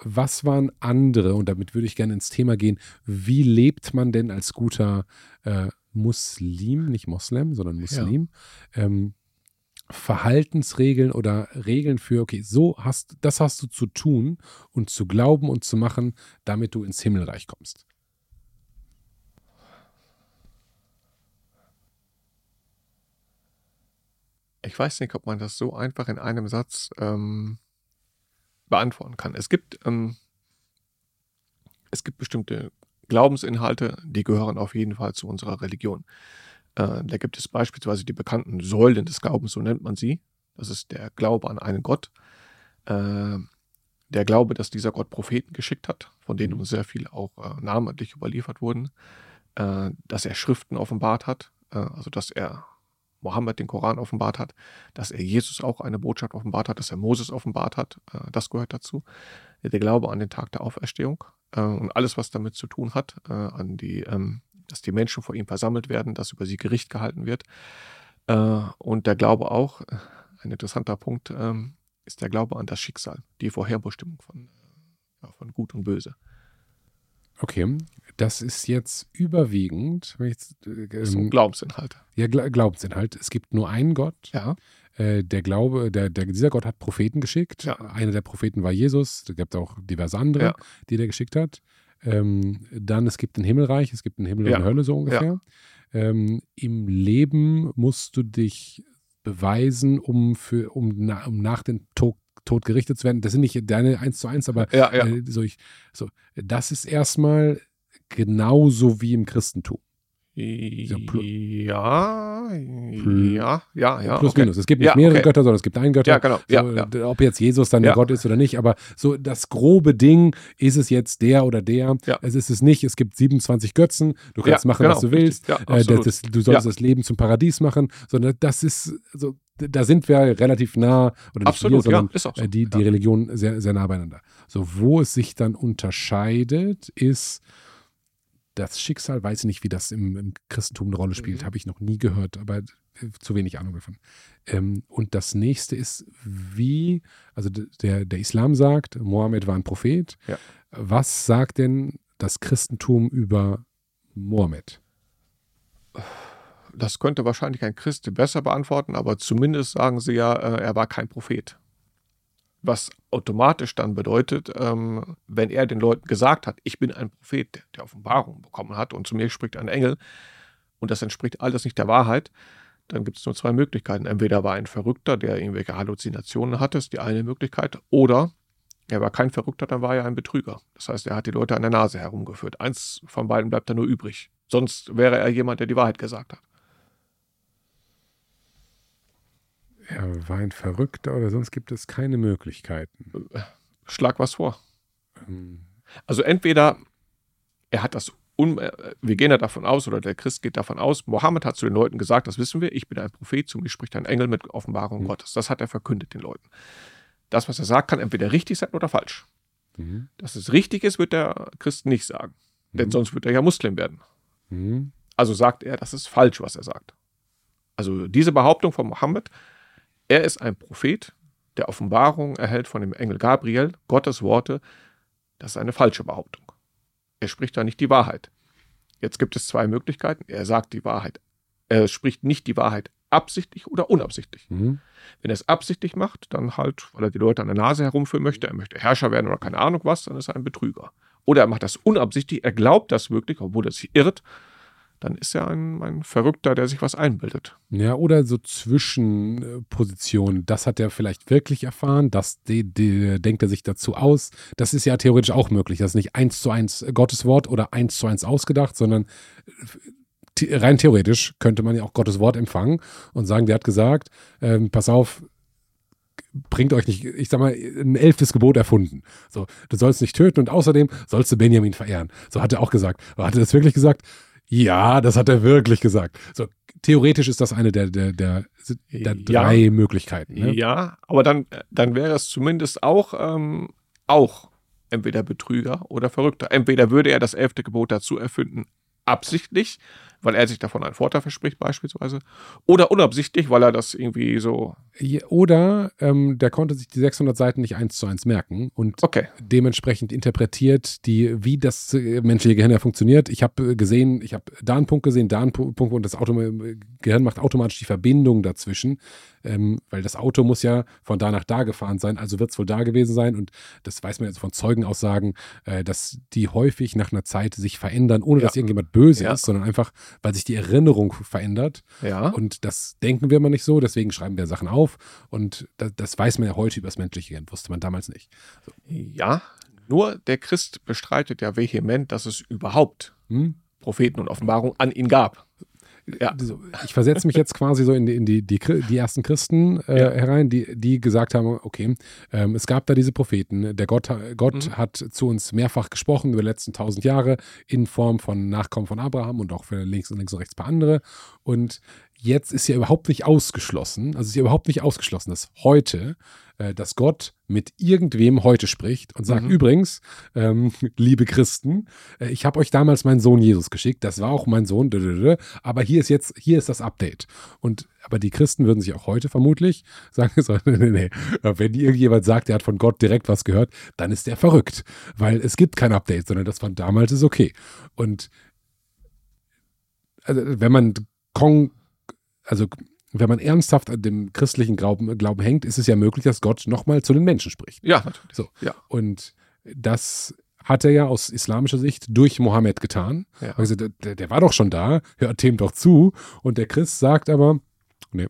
was waren andere, und damit würde ich gerne ins Thema gehen, wie lebt man denn als guter äh, Muslim, nicht Moslem, sondern Muslim, ähm, Verhaltensregeln oder Regeln für, okay, so hast, das hast du zu tun und zu glauben und zu machen, damit du ins Himmelreich kommst. Ich weiß nicht, ob man das so einfach in einem Satz ähm, beantworten kann. Es gibt, ähm, es gibt bestimmte Glaubensinhalte, die gehören auf jeden Fall zu unserer Religion. Äh, da gibt es beispielsweise die bekannten Säulen des Glaubens, so nennt man sie. Das ist der Glaube an einen Gott, äh, der Glaube, dass dieser Gott Propheten geschickt hat, von denen Mhm. uns sehr viele auch äh, namentlich überliefert wurden, äh, dass er Schriften offenbart hat, äh, also dass er Mohammed den Koran offenbart hat, dass er Jesus auch eine Botschaft offenbart hat, dass er Moses offenbart hat, äh, das gehört dazu. Der Glaube an den Tag der Auferstehung äh, und alles, was damit zu tun hat, äh, an die, ähm, dass die Menschen vor ihm versammelt werden, dass über sie Gericht gehalten wird. Äh, und der Glaube auch, äh, ein interessanter Punkt, ähm, ist der Glaube an das Schicksal, die Vorherbestimmung von, äh, ja, von Gut und Böse. Okay, das ist jetzt überwiegend, jetzt, äh, Das sind ähm, Glaubensinhalte. ja, Gla- Glaubensinhalt. Es gibt nur einen Gott. Ja, Äh, der Glaube, der, der, dieser Gott hat Propheten geschickt. Ja. Einer der Propheten war Jesus. Es gibt auch diverse andere, Ja. die der geschickt hat. Ähm, dann, es gibt ein Himmelreich, es gibt ein Himmel und eine Hölle, so ungefähr. Ähm, Im Leben musst du dich beweisen, um, für, um, na, um nach dem Tod, Tod gerichtet zu werden. Das sind nicht deine eins zu eins, aber ja, ja. äh, so ich, so, das ist erstmal genauso wie im Christentum. Ja, ja, ja, ja. Plus okay. minus. Es gibt nicht Ja, mehrere okay. Götter, sondern es gibt einen Götter. Ja, genau. Ja, so, ja. d- Ob jetzt Jesus dann Ja. der Gott ist oder nicht, aber so das grobe Ding, ist es jetzt der oder der? Ja. Es ist es nicht. Es gibt 27 Götzen. Du kannst Ja, machen, genau, was du willst. Ja, Äh, das, das, du sollst Ja. das Leben zum Paradies machen. Sondern das ist, so, da sind wir relativ nah, oder nicht Absolut, wir, ja, sondern ist auch so. äh, die, die ja. Religion sehr, sehr nah beieinander. So, wo es sich dann unterscheidet, ist das Schicksal, weiß ich nicht, wie das im, im Christentum eine Rolle spielt, Mhm. habe ich noch nie gehört, aber äh, zu wenig Ahnung davon. Ähm, und das nächste ist, wie, also der, der Islam sagt, Mohammed war ein Prophet. Ja. Was sagt denn das Christentum über Mohammed? Das könnte wahrscheinlich ein Christ besser beantworten, aber zumindest sagen sie ja, äh, er war kein Prophet. Was automatisch dann bedeutet, ähm, wenn er den Leuten gesagt hat, ich bin ein Prophet, der, Offenbarung bekommen hat und zu mir spricht ein Engel und das entspricht alles nicht der Wahrheit, dann gibt es nur zwei Möglichkeiten. Entweder war ein Verrückter, der irgendwelche Halluzinationen hatte, ist die eine Möglichkeit, oder er war kein Verrückter, dann war er ein Betrüger. Das heißt, er hat die Leute an der Nase herumgeführt. Eins von beiden bleibt da nur übrig. Sonst wäre er jemand, der die Wahrheit gesagt hat. Er war ein Verrückter oder sonst gibt es keine Möglichkeiten. Schlag was vor. Ähm, Also entweder er hat das, un äh, wir gehen ja davon aus, oder der Christ geht davon aus, Mohammed hat zu den Leuten gesagt, das wissen wir, ich bin ein Prophet, zu mir spricht ein Engel mit Offenbarung Mhm. Gottes. Das hat er verkündet den Leuten. Das, was er sagt, kann entweder richtig sein oder falsch. mhm, Dass es richtig ist, wird der Christ nicht sagen. Denn Mhm. sonst wird er ja Muslim werden. mhm, Also sagt er, das ist falsch, was er sagt. Also diese Behauptung von Mohammed, er ist ein Prophet, der Offenbarung erhält von dem Engel Gabriel, Gottes Worte, das ist eine falsche Behauptung. Er spricht da nicht die Wahrheit. Jetzt gibt es zwei Möglichkeiten. Er sagt die Wahrheit. Er spricht nicht die Wahrheit absichtlich oder unabsichtlich. mhm, Wenn er es absichtlich macht, dann halt, weil er die Leute an der Nase herumführen möchte, er möchte Herrscher werden oder keine Ahnung was, dann ist er ein Betrüger. Oder er macht das unabsichtlich, er glaubt das wirklich, obwohl er sich irrt, dann ist er ein, ein Verrückter, der sich was einbildet. Ja, oder so Zwischenpositionen. Das hat er vielleicht wirklich erfahren, das die, die, denkt er sich dazu aus. Das ist ja theoretisch auch möglich. Das ist nicht eins zu eins Gottes Wort oder eins zu eins ausgedacht, sondern the- rein theoretisch könnte man ja auch Gottes Wort empfangen und sagen, der hat gesagt, ähm, pass auf, bringt euch nicht, ich sag mal, ein elftes Gebot erfunden. So, du sollst nicht töten und außerdem sollst du Benjamin verehren. So hat er auch gesagt. Aber hat er das wirklich gesagt? Ja, das hat er wirklich gesagt. So, theoretisch ist das eine der, der, der, der drei Ja. Möglichkeiten. Ne? Ja, aber dann, dann wäre es zumindest auch, ähm, auch entweder Betrüger oder Verrückter. Entweder würde er das elfte Gebot dazu erfinden, absichtlich, weil er sich davon einen Vorteil verspricht beispielsweise, oder unabsichtlich, weil er das irgendwie so, Oder ähm, der konnte sich die 600 Seiten nicht eins zu eins merken und okay, dementsprechend interpretiert, die, wie das äh, menschliche Gehirn ja funktioniert. Ich habe äh, gesehen, ich habe da einen Punkt gesehen, da einen Pu- Punkt und das Auto, Gehirn macht automatisch die Verbindung dazwischen, ähm, weil das Auto muss ja von da nach da gefahren sein, also wird es wohl da gewesen sein und das weiß man jetzt von Zeugenaussagen, äh, dass die häufig nach einer Zeit sich verändern, ohne Ja. dass irgendjemand böse Ja. ist, sondern einfach, weil sich die Erinnerung verändert. ja, Und das denken wir immer nicht so, deswegen schreiben wir Sachen auf. Und das, das weiß man ja heute über das menschliche Gehirn, wusste man damals nicht. ja, nur der Christ bestreitet ja vehement, dass es überhaupt Hm? Propheten und Offenbarung an ihn gab. Ja, So, ich versetze mich jetzt quasi so in die, in die, die, die ersten Christen äh, Ja. herein, die, die gesagt haben, okay, ähm, es gab da diese Propheten, der Gott, Gott Mhm. hat zu uns mehrfach gesprochen über die letzten tausend Jahre in Form von Nachkommen von Abraham und auch für links und links und rechts ein paar andere. Und jetzt ist ja überhaupt nicht ausgeschlossen, also ist ja überhaupt nicht ausgeschlossen, dass heute, äh, dass Gott mit irgendwem heute spricht und sagt, Mhm. übrigens, ähm, liebe Christen, äh, ich habe euch damals meinen Sohn Jesus geschickt, das war auch mein Sohn, aber hier ist jetzt, hier ist das Update. Und aber die Christen würden sich auch heute vermutlich sagen, nee, nee, nee. wenn irgendjemand sagt, der hat von Gott direkt was gehört, dann ist der verrückt, weil es gibt kein Update, sondern das von damals ist okay. Und also, wenn man kon also wenn man ernsthaft an dem christlichen Glauben, Glauben hängt, ist es ja möglich, dass Gott nochmal zu den Menschen spricht. ja, natürlich. So. Ja. Und das hat er ja aus islamischer Sicht durch Mohammed getan. Ja. Also der, der, der war doch schon da, hört dem doch zu. Und der Christ sagt aber, nee,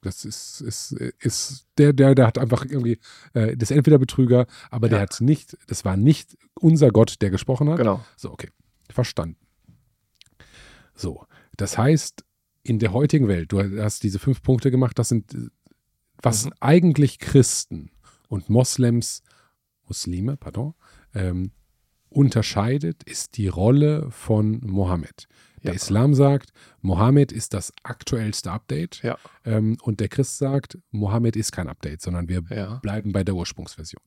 das ist, ist, ist der, der, der hat einfach irgendwie, äh, das ist entweder Betrüger, aber der Ja. hat nicht, das war nicht unser Gott, der gesprochen hat. Genau. So, okay. Verstanden. So, das heißt, in der heutigen Welt, du hast diese fünf Punkte gemacht, das sind, was Mhm. eigentlich Christen und Moslems, Muslime, pardon, ähm, unterscheidet, ist die Rolle von Mohammed. Der Ja. Islam sagt, Mohammed ist das aktuellste Update Ja. ähm, und der Christ sagt, Mohammed ist kein Update, sondern wir Ja. bleiben bei der Ursprungsversion.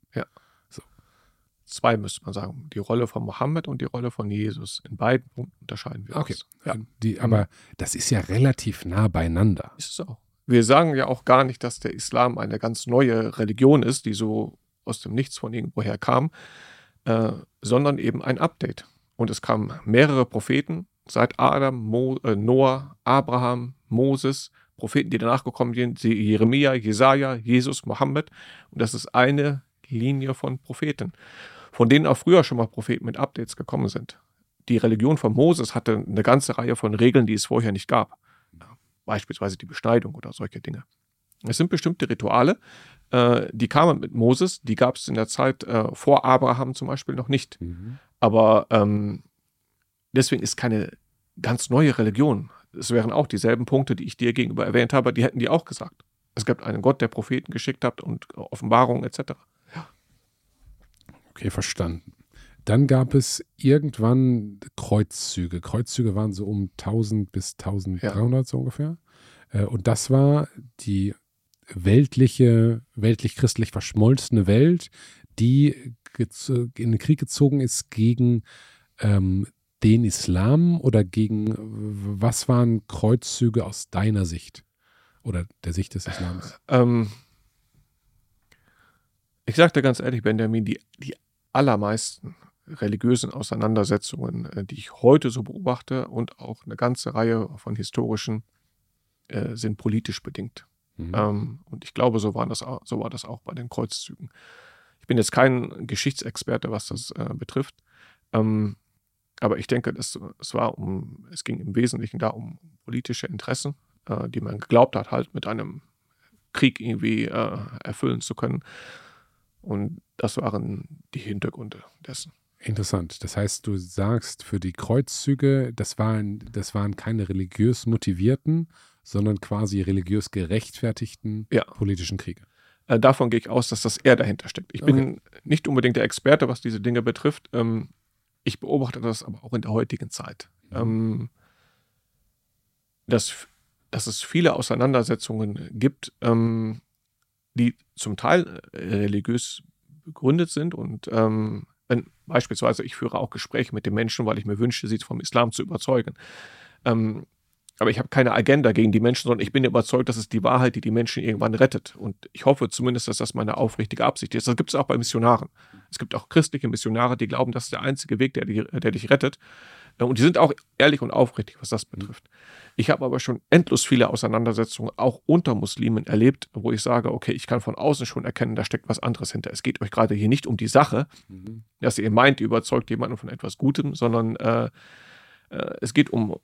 Zwei müsste man sagen. Die Rolle von Mohammed und die Rolle von Jesus. In beiden Punkten unterscheiden wir Okay. uns. Ja, Ähm, Die, aber das ist ja relativ nah beieinander. ist es auch. Wir sagen ja auch gar nicht, dass der Islam eine ganz neue Religion ist, die so aus dem Nichts von irgendwoher kam, äh, sondern eben ein Update. Und es kamen mehrere Propheten seit Adam, Mo, äh, Noah, Abraham, Moses, Propheten, die danach gekommen sind, Jeremia, Jesaja, Jesus, Mohammed. Und das ist eine Linie von Propheten, von denen auch früher schon mal Propheten mit Updates gekommen sind. Die Religion von Moses hatte eine ganze Reihe von Regeln, die es vorher nicht gab. Beispielsweise die Beschneidung oder solche Dinge. Es sind bestimmte Rituale, äh, die kamen mit Moses, die gab es in der Zeit äh, vor Abraham zum Beispiel noch nicht. Aber ähm, deswegen ist keine ganz neue Religion. Es wären auch dieselben Punkte, die ich dir gegenüber erwähnt habe, die hätten die auch gesagt. Es gibt einen Gott, der Propheten geschickt hat und Offenbarungen etc. Okay, verstanden. Dann gab es irgendwann Kreuzzüge. Kreuzzüge waren so um 1000 bis 1300 so ungefähr. Äh, Und das war die weltliche, weltlich-christlich verschmolzene Welt, die in den Krieg gezogen ist gegen ähm, den Islam oder gegen, was waren Kreuzzüge aus deiner Sicht? Oder der Sicht des Islams? Ähm, ich dir ganz ehrlich, Benjamin, die, die allermeisten religiösen Auseinandersetzungen, äh, die ich heute so beobachte und auch eine ganze Reihe von historischen, äh, sind politisch bedingt. Mhm. Ähm, und ich glaube, so war, das, so war das auch bei den Kreuzzügen. Ich bin jetzt kein Geschichtsexperte, was das äh, betrifft. Ähm, aber ich denke, das, es, war um, es ging im Wesentlichen da um politische Interessen, äh, die man geglaubt hat, halt mit einem Krieg irgendwie erfüllen zu können. Und das waren die Hintergründe dessen. Interessant. Das heißt, du sagst, für die Kreuzzüge, das waren, das waren keine religiös motivierten, sondern quasi religiös gerechtfertigten Ja. politischen Kriege. Äh, davon gehe ich aus, dass das eher dahinter steckt. Ich bin nicht unbedingt der Experte, was diese Dinge betrifft. Ähm, ich beobachte das aber auch in der heutigen Zeit. Mhm. Ähm, dass, dass es viele Auseinandersetzungen gibt, ähm, die zum Teil äh, religiös begründet sind und ähm, wenn beispielsweise ich führe auch Gespräche mit den Menschen, weil ich mir wünsche, sie vom Islam zu überzeugen. Ähm, aber ich habe keine Agenda gegen die Menschen, sondern ich bin überzeugt, dass es die Wahrheit, die die Menschen irgendwann rettet. Und ich hoffe zumindest, dass das meine aufrichtige Absicht ist. Das gibt es auch bei Missionaren. Es gibt auch christliche Missionare, die glauben, das ist der einzige Weg, der, der dich rettet. Und die sind auch ehrlich und aufrichtig, was das betrifft. Ich habe aber schon endlos viele Auseinandersetzungen auch unter Muslimen erlebt, wo ich sage, okay, ich kann von außen schon erkennen, da steckt was anderes hinter. Es geht euch gerade hier nicht um die Sache, mhm. dass ihr meint, ihr überzeugt jemanden von etwas Gutem, sondern äh, äh, es geht um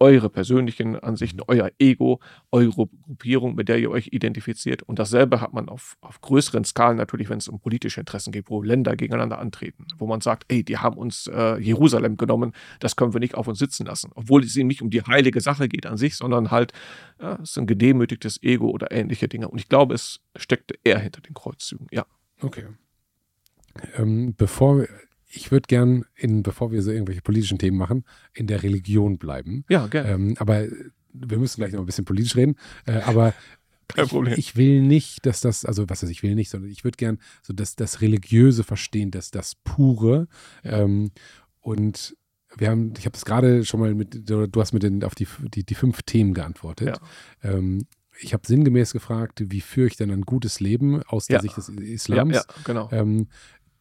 eure persönlichen Ansichten, euer Ego, eure Gruppierung, mit der ihr euch identifiziert. Und dasselbe hat man auf, auf größeren Skalen natürlich, wenn es um politische Interessen geht, wo Länder gegeneinander antreten, wo man sagt, ey, die haben uns äh, Jerusalem genommen, das können wir nicht auf uns sitzen lassen. Obwohl es ihnen nicht um die heilige Sache geht an sich, sondern halt, ja, es ist ein gedemütigtes Ego oder ähnliche Dinge. Und ich glaube, es steckte eher hinter den Kreuzzügen, ja. Okay. Ähm, bevor ich würde gern, in, bevor wir so irgendwelche politischen Themen machen, in der Religion bleiben. Ja, gerne. Ähm, aber wir müssen gleich noch ein bisschen politisch reden. Äh, aber Kein ich, Problem. Ich will nicht, dass das, also was heißt, ich will nicht, sondern ich würde gern so das, das Religiöse verstehen, das, das Pure. Ähm, und wir haben, ich habe das gerade schon mal mit, du hast mit den, auf die, die, die fünf Themen geantwortet. Ja. Ähm, ich habe sinngemäß gefragt, wie führe ich denn ein gutes Leben aus der ja. Sicht des Islams? Ja, ja genau. Ähm,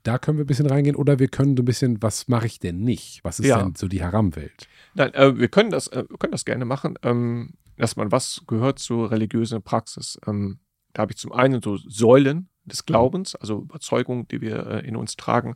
da können wir ein bisschen reingehen oder wir können so ein bisschen, was mache ich denn nicht? Was ist ja. denn so die Haram-Welt? Nein, äh, wir, können das, äh, können das gerne machen. Ähm, man was gehört zur religiösen Praxis? Ähm, da habe ich zum einen so Säulen des Glaubens, also Überzeugungen, die wir äh, in uns tragen.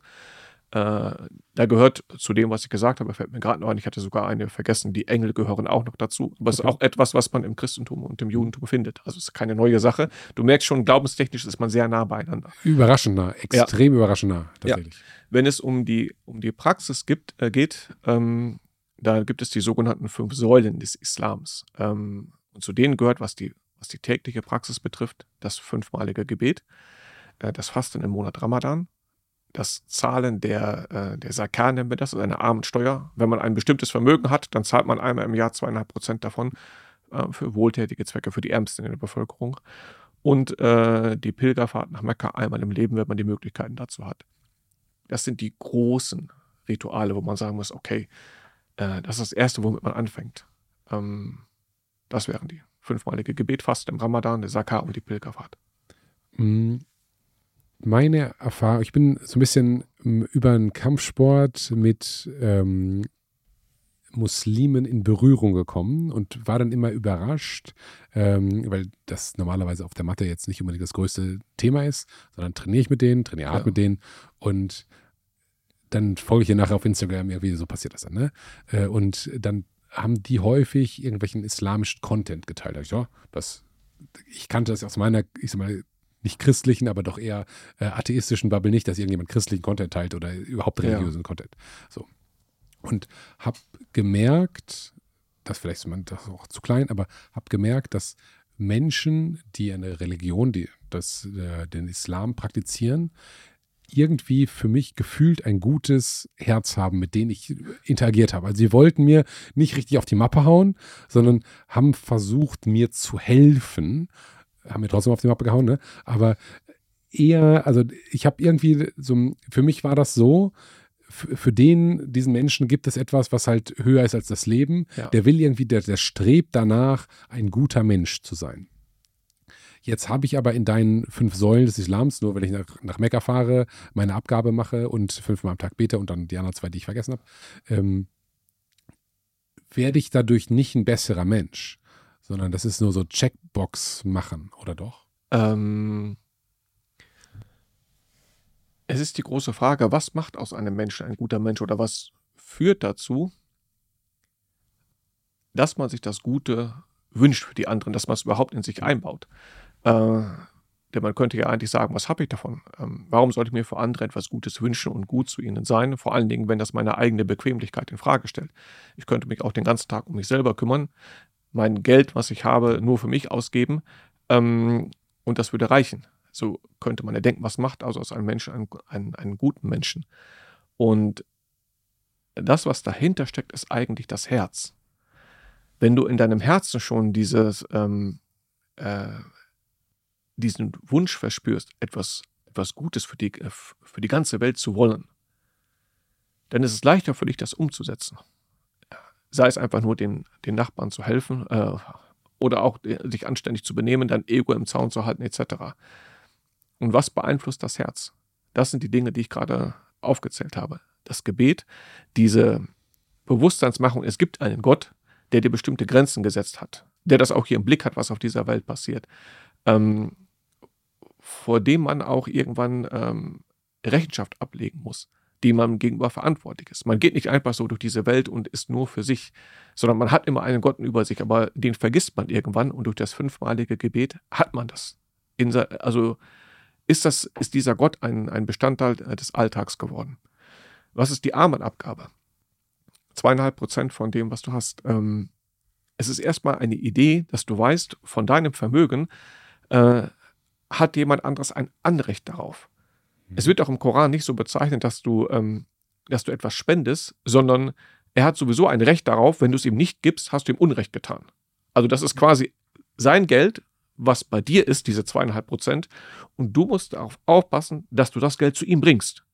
Äh, da gehört zu dem, was ich gesagt habe, fällt mir gerade noch ein, ich hatte sogar eine vergessen, die Engel gehören auch noch dazu. Aber es okay. ist auch etwas, was man im Christentum und im Judentum findet. Also es ist keine neue Sache. Du merkst schon, glaubenstechnisch ist man sehr nah beieinander. Überraschend nah, extrem ja. überraschend nah, tatsächlich. Ja. Wenn es um die, um die Praxis gibt, äh, geht, ähm, da gibt es die sogenannten fünf Säulen des Islams. Ähm, und zu denen gehört, was die, was die tägliche Praxis betrifft, das fünfmalige Gebet, äh, das Fasten im Monat Ramadan, das Zahlen der, äh, der Sakan nennen wir das, also eine Armensteuer. Wenn man ein bestimmtes Vermögen hat, dann zahlt man einmal im Jahr zweieinhalb Prozent davon äh, für wohltätige Zwecke, für die Ärmsten in der Bevölkerung. Und äh, die Pilgerfahrt nach Mekka einmal im Leben, wenn man die Möglichkeiten dazu hat. Das sind die großen Rituale, wo man sagen muss, okay, äh, das ist das Erste, womit man anfängt. Ähm, das wären die fünfmalige Gebet fast im Ramadan, der Sakka und die Pilgerfahrt. Mhm meine Erfahrung, ich bin so ein bisschen ähm, über einen Kampfsport mit ähm, Muslimen in Berührung gekommen und war dann immer überrascht, ähm, weil das normalerweise auf der Matte jetzt nicht unbedingt das größte Thema ist, sondern trainiere ich mit denen, trainiere hart ja. mit denen und dann folge ich ihr nachher auf Instagram, irgendwie so passiert das dann, ne? Äh, und dann haben die häufig irgendwelchen islamischen Content geteilt. Ich, ja, das, ich kannte das aus meiner, ich sag mal, nicht christlichen, aber doch eher äh, atheistischen Bubble nicht, dass irgendjemand christlichen Content teilt oder überhaupt religiösen ja. Content. So. Und habe gemerkt, das vielleicht ist man das auch zu klein, aber habe gemerkt, dass Menschen, die eine Religion, die das, äh, den Islam praktizieren, irgendwie für mich gefühlt ein gutes Herz haben, mit denen ich interagiert habe. Also sie wollten mir nicht richtig auf die Mappe hauen, sondern haben versucht, mir zu helfen haben wir trotzdem auf die Mappe gehauen, ne? Aber eher, also ich habe irgendwie so, für mich war das so, für den, diesen Menschen gibt es etwas, was halt höher ist als das Leben. Ja. Der will irgendwie, der, der strebt danach, ein guter Mensch zu sein. Jetzt habe ich aber in deinen fünf Säulen des Islams, nur wenn ich nach, nach Mekka fahre, meine Abgabe mache und fünfmal am Tag bete und dann die anderen zwei, die ich vergessen habe, ähm, werde ich dadurch nicht ein besserer Mensch sondern das ist nur so Checkbox machen, oder doch? Ähm, es ist die große Frage, was macht aus einem Menschen ein guter Mensch oder was führt dazu, dass man sich das Gute wünscht für die anderen, dass man es überhaupt in sich einbaut. Äh, denn man könnte ja eigentlich sagen, was habe ich davon? Ähm, warum sollte ich mir für andere etwas Gutes wünschen und gut zu ihnen sein? Vor allen Dingen, wenn das meine eigene Bequemlichkeit in Frage stellt. Ich könnte mich auch den ganzen Tag um mich selber kümmern, mein Geld, was ich habe, nur für mich ausgeben ähm, und das würde reichen. So könnte man ja denken, was macht also aus einem Menschen einen, einen, einen guten Menschen? Und das, was dahinter steckt, ist eigentlich das Herz. wenn du in deinem Herzen schon dieses, ähm, äh, diesen Wunsch verspürst, etwas, etwas Gutes für die, äh, für die ganze Welt zu wollen, dann ist es leichter für dich, das umzusetzen. Sei es einfach nur den, den Nachbarn zu helfen äh, oder auch sich anständig zu benehmen, dein Ego im Zaun zu halten, etc. Und was beeinflusst das Herz? Das sind die Dinge, die ich gerade aufgezählt habe. Das Gebet, diese Bewusstseinsmachung, es gibt einen Gott, der dir bestimmte Grenzen gesetzt hat, der das auch hier im Blick hat, was auf dieser Welt passiert, ähm, vor dem man auch irgendwann ähm, Rechenschaft ablegen muss, die man gegenüber verantwortlich ist. Man geht nicht einfach so durch diese Welt und ist nur für sich, sondern man hat immer einen Gott über sich, aber den vergisst man irgendwann und durch das fünfmalige Gebet hat man das. In, also ist, das, ist dieser Gott ein, ein Bestandteil äh, des Alltags geworden. Was ist die Armenabgabe? Zweieinhalb Prozent von dem, was du hast. Ähm, es ist erstmal eine Idee, dass du weißt, von deinem Vermögen äh, hat jemand anderes ein Anrecht darauf. Mhm. Es wird auch im Koran nicht so bezeichnet, dass du, ähm, dass du etwas spendest, sondern er hat sowieso ein Recht darauf, wenn du es ihm nicht gibst, hast du ihm Unrecht getan. Also das ist quasi sein Geld, was bei dir ist, diese zweieinhalb Prozent, und du musst darauf aufpassen, dass du das Geld zu ihm bringst.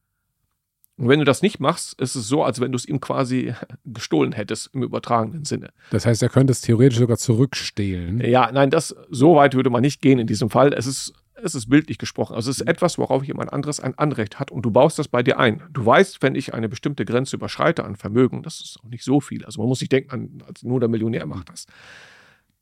Und wenn du das nicht machst, ist es so, als wenn du es ihm quasi gestohlen hättest im übertragenen Sinne. Das heißt, er könnte es theoretisch sogar zurückstehlen. Ja, nein, das so weit würde man nicht gehen in diesem Fall. Es ist es ist bildlich gesprochen. Also es ist etwas, worauf jemand anderes ein Anrecht hat und du baust das bei dir ein. Du weißt, wenn ich eine bestimmte Grenze überschreite an Vermögen, das ist auch nicht so viel. Also man muss nicht denken, nur der Millionär macht das.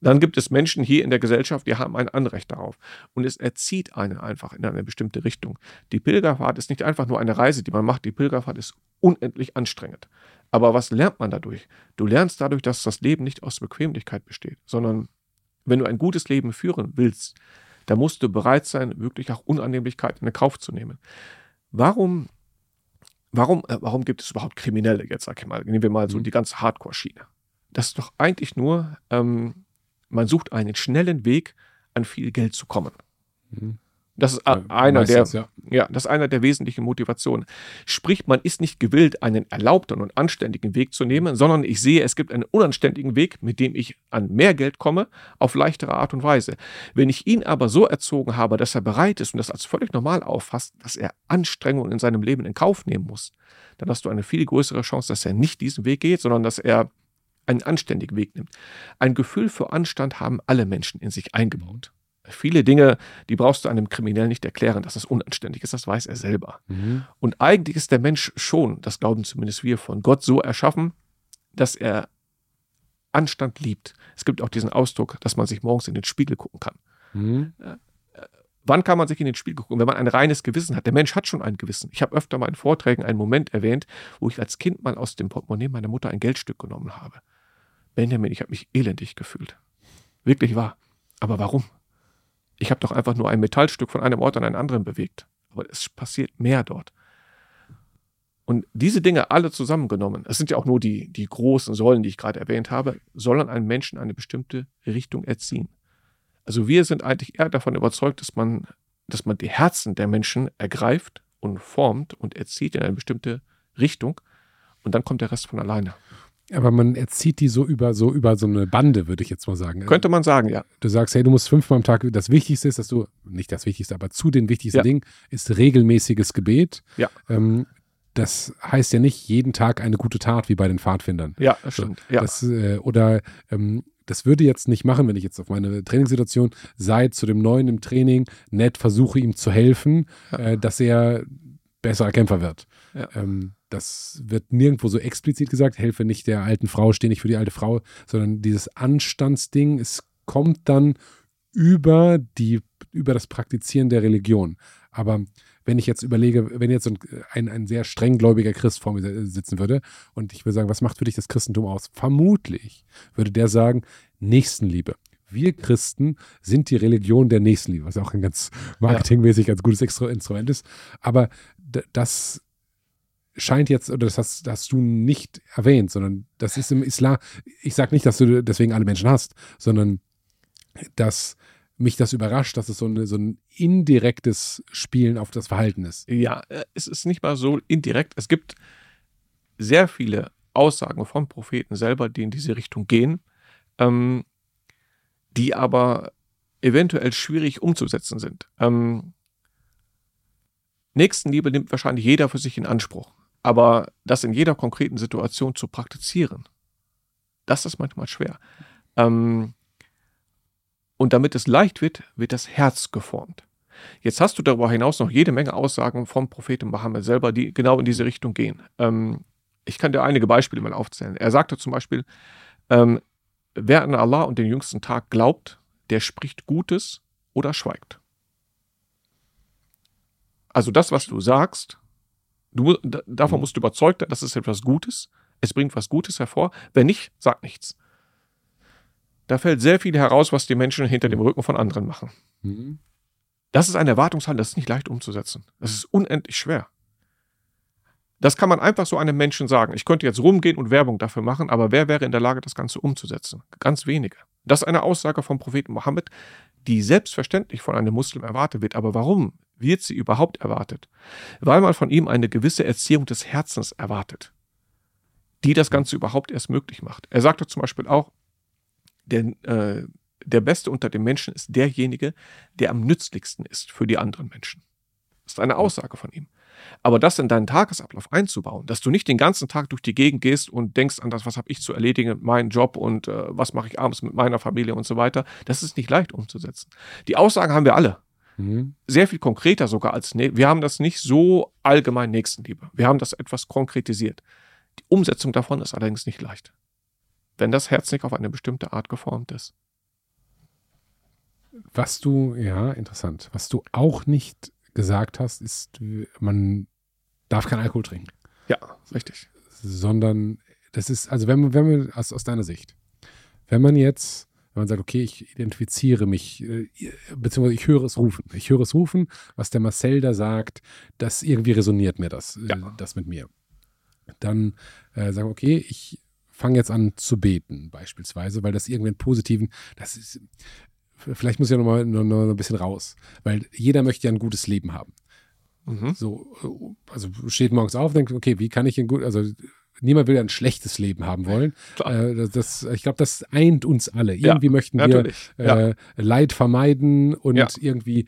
Dann gibt es Menschen hier in der Gesellschaft, die haben ein Anrecht darauf. Und es erzieht einen einfach in eine bestimmte Richtung. Die Pilgerfahrt ist nicht einfach nur eine Reise, die man macht. Die Pilgerfahrt ist unendlich anstrengend. Aber was lernt man dadurch? Du lernst dadurch, dass das Leben nicht aus Bequemlichkeit besteht, sondern wenn du ein gutes Leben führen willst, dann musst du bereit sein, wirklich auch Unannehmlichkeiten in Kauf zu nehmen. Warum, warum, äh, warum gibt es überhaupt Kriminelle jetzt, sag ich mal? Nehmen wir mal so mhm. die ganze Hardcore-Schiene. Das ist doch eigentlich nur ähm, man sucht einen schnellen Weg, an viel Geld zu kommen. Mhm. Das ist ja, einer meistens, der, ja. ja. das ist einer der wesentlichen Motivationen. Sprich, man ist nicht gewillt, einen erlaubten und anständigen Weg zu nehmen, sondern ich sehe, es gibt einen unanständigen Weg, mit dem ich an mehr Geld komme, auf leichtere Art und Weise. Wenn ich ihn aber so erzogen habe, dass er bereit ist und das als völlig normal auffasst, dass er Anstrengungen in seinem Leben in Kauf nehmen muss, dann hast du eine viel größere Chance, dass er nicht diesen Weg geht, sondern dass er einen anständigen Weg nimmt. Ein Gefühl für Anstand haben alle Menschen in sich eingebaut. Viele Dinge, die brauchst du einem Kriminellen nicht erklären, dass das unanständig ist, das weiß er selber. Mhm. Und eigentlich ist der Mensch schon, das glauben zumindest wir, von Gott so erschaffen, dass er Anstand liebt. Es gibt auch diesen Ausdruck, dass man sich morgens in den Spiegel gucken kann. Mhm. Äh, wann kann man sich in den Spiegel gucken? Wenn man ein reines Gewissen hat. Der Mensch hat schon ein Gewissen. Ich habe öfter mal in Vorträgen einen Moment erwähnt, wo ich als Kind mal aus dem Portemonnaie meiner Mutter ein Geldstück genommen habe. Benjamin, ich habe mich elendig gefühlt. Wirklich wahr. Aber warum? Ich habe doch einfach nur ein Metallstück von einem Ort an einen anderen bewegt. Aber es passiert mehr dort. Und diese Dinge alle zusammengenommen, es sind ja auch nur die, die großen Säulen, die ich gerade erwähnt habe, sollen einen Menschen eine bestimmte Richtung erziehen. Also wir sind eigentlich eher davon überzeugt, dass man, dass man die Herzen der Menschen ergreift und formt und erzieht in eine bestimmte Richtung und dann kommt der Rest von alleine. Aber man erzieht die so über so über so eine Bande, würde ich jetzt mal sagen. Könnte man sagen, ja. Du sagst, hey, du musst fünfmal am Tag, das Wichtigste ist, dass du, nicht das Wichtigste, aber zu den wichtigsten ja. Dingen ist regelmäßiges Gebet. Ja. Ähm, das heißt ja nicht jeden Tag eine gute Tat wie bei den Pfadfindern. Ja, das stimmt. Ja. Das, äh, oder ähm, das würde jetzt nicht machen, wenn ich jetzt auf meine Trainingssituation sei zu dem Neuen im Training nett versuche ihm zu helfen, ja. äh, dass er besserer Kämpfer wird. Ja. Ähm, das wird nirgendwo so explizit gesagt, helfe nicht der alten Frau, stehe nicht für die alte Frau, sondern dieses Anstandsding, es kommt dann über die, über das Praktizieren der Religion. Aber wenn ich jetzt überlege, wenn jetzt ein, ein sehr strenggläubiger Christ vor mir sitzen würde und ich würde sagen, was macht für dich das Christentum aus? Vermutlich würde der sagen, Nächstenliebe. Wir Christen sind die Religion der Nächstenliebe, was auch ein ganz marketingmäßig ganz gutes Instrument ist. Aber das scheint jetzt, oder das hast, hast, du nicht erwähnt, sondern das ist im Islam, ich sage nicht, dass du deswegen alle Menschen hast, sondern dass mich das überrascht, dass es so, eine, so ein indirektes Spielen auf das Verhalten ist. Ja, äh, es ist nicht mal so indirekt. Es gibt sehr viele Aussagen vom Propheten selber, die in diese Richtung gehen. ähm, die aber eventuell schwierig umzusetzen sind. Ähm, Nächstenliebe nimmt wahrscheinlich jeder für sich in Anspruch. Aber das in jeder konkreten Situation zu praktizieren, das ist manchmal schwer. Ähm, und damit es leicht wird, wird das Herz geformt. Jetzt hast du darüber hinaus noch jede Menge Aussagen vom Propheten Mohammed selber, die genau in diese Richtung gehen. Ähm, ich kann dir einige Beispiele mal aufzählen. Er sagte zum Beispiel, ähm, wer an Allah und den jüngsten Tag glaubt, der spricht Gutes oder schweigt. Also das, was du sagst, du, davon musst du überzeugt sein, das ist etwas Gutes. Es bringt was Gutes hervor. Wenn nicht, sag nichts. Da fällt sehr viel heraus, was die Menschen hinter dem Rücken von anderen machen. Mhm. Das ist eine Erwartungshaltung, das ist nicht leicht umzusetzen. Das ist unendlich schwer. Das kann man einfach so einem Menschen sagen. Ich könnte jetzt rumgehen und Werbung dafür machen, aber wer wäre in der Lage, das Ganze umzusetzen? Ganz wenige. Das ist eine Aussage vom Propheten Mohammed, die selbstverständlich von einem Muslim erwartet wird. Aber warum wird sie überhaupt erwartet? Weil man von ihm eine gewisse Erziehung des Herzens erwartet, die das Ganze überhaupt erst möglich macht. Er sagte zum Beispiel auch, der, äh, der Beste unter den Menschen ist derjenige, der am nützlichsten ist für die anderen Menschen. Das ist eine Aussage von ihm. Aber das in deinen Tagesablauf einzubauen, dass du nicht den ganzen Tag durch die Gegend gehst und denkst an das, was habe ich zu erledigen, meinen Job und äh, was mache ich abends mit meiner Familie und so weiter, das ist nicht leicht umzusetzen. Die Aussagen haben wir alle. Mhm. Sehr viel konkreter sogar als, ne wir haben das nicht so allgemein Nächstenliebe. Wir haben das etwas konkretisiert. Die Umsetzung davon ist allerdings nicht leicht. Wenn das Herz nicht auf eine bestimmte Art geformt ist. Was du, ja, interessant. Was du auch nicht gesagt hast, ist, man darf keinen Alkohol trinken. Ja, richtig. Sondern das ist, also wenn man, wenn man aus, aus deiner Sicht, wenn man jetzt, wenn man sagt, okay, ich identifiziere mich, äh, beziehungsweise ich höre es rufen. Ich höre es rufen, was der Marcel da sagt, das irgendwie resoniert mir das, äh, ja. das mit mir. Dann äh, sagen, okay, ich fange jetzt an zu beten, beispielsweise, weil das irgendwie einen positiven, das ist, vielleicht muss ich ja noch mal noch, noch ein bisschen raus, weil jeder möchte ja ein gutes Leben haben. Mhm. So, äh, also steht morgens auf, denkt, okay, wie kann ich ein gut, also niemand will ja ein schlechtes Leben haben wollen. Äh, das, ich glaube, das eint uns alle. Irgendwie ja, möchten wir äh, ja. Leid vermeiden und ja. irgendwie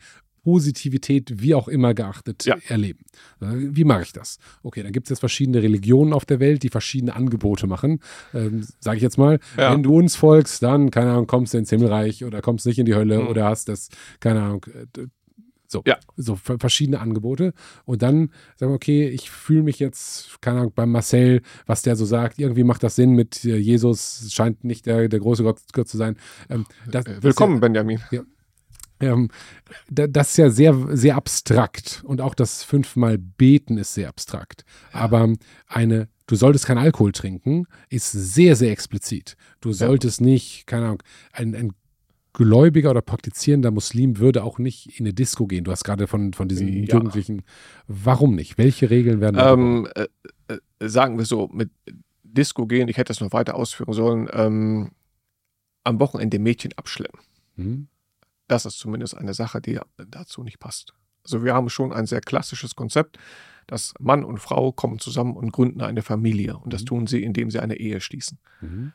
Positivität, wie auch immer geachtet, ja. erleben. Wie mache ich das? Okay, dann gibt es jetzt verschiedene Religionen auf der Welt, die verschiedene Angebote machen. Ähm, Sage ich jetzt mal, ja. wenn du uns folgst, dann, keine Ahnung, kommst du ins Himmelreich oder kommst nicht in die Hölle mhm. oder hast das, keine Ahnung, äh, so, ja. so verschiedene Angebote. Und dann sagen wir, okay, ich fühle mich jetzt, keine Ahnung, beim Marcel, was der so sagt, irgendwie macht das Sinn mit äh, Jesus, scheint nicht der, der große Gott, Gott zu sein. Ähm, das, Willkommen, das ja, Benjamin. Ja, ähm, das ist ja sehr, sehr abstrakt und auch das fünfmal Beten ist sehr abstrakt. Aber eine, du solltest keinen Alkohol trinken, ist sehr, sehr explizit. Du solltest ja. nicht, keine Ahnung, ein, ein gläubiger oder praktizierender Muslim würde auch nicht in eine Disco gehen. Du hast gerade von, von diesen ja. Jugendlichen. Warum nicht? Welche Regeln werden ähm, äh, äh, Sagen wir so, mit Disco gehen, ich hätte das noch weiter ausführen sollen, ähm, am Wochenende Mädchen abschleppen. Hm das ist zumindest eine Sache, die dazu nicht passt. Also wir haben schon ein sehr klassisches Konzept, dass Mann und Frau kommen zusammen und gründen eine Familie. Und das mhm. tun sie, indem sie eine Ehe schließen. Mhm.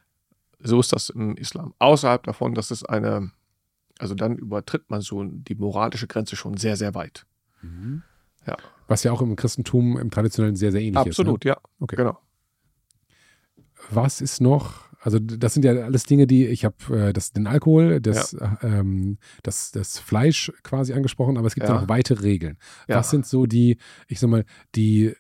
So ist das im Islam. Außerhalb davon, das ist eine, also dann übertritt man so die moralische Grenze schon sehr, sehr weit. Mhm. Ja. Was ja auch im Christentum im Traditionellen sehr, sehr ähnlich Absolut, ist. Absolut, ne? ja. Okay. Genau. Was ist noch also das sind ja alles Dinge, die ich habe äh, das den Alkohol, das, ja. ähm, das das Fleisch quasi angesprochen, aber es gibt ja. noch weitere Regeln. Ja. Was sind so die, ich sag mal, die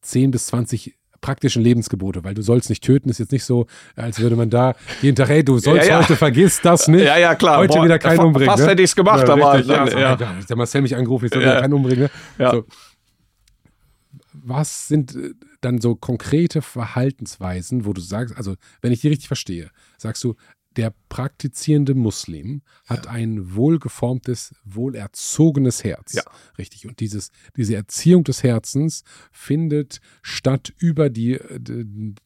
10 bis 20 praktischen Lebensgebote, weil du sollst nicht töten, ist jetzt nicht so, als würde man da jeden Tag, hey, du sollst ja, ja. heute, vergiss das nicht. Ja, ja, klar. Heute Boah, wieder keinen umbringen. Fast ne? hätte ich es gemacht, aber. Richtig, dann, ja, Der Marcel mich angerufen, ich soll wieder keinen umbringen. Ne? Ja. So was sind äh, dann so konkrete Verhaltensweisen, wo du sagst, also wenn ich die richtig verstehe, sagst du, der praktizierende Muslim hat ja. ein wohlgeformtes, wohlerzogenes Herz. Ja. Richtig. Und dieses, diese Erziehung des Herzens findet statt über die,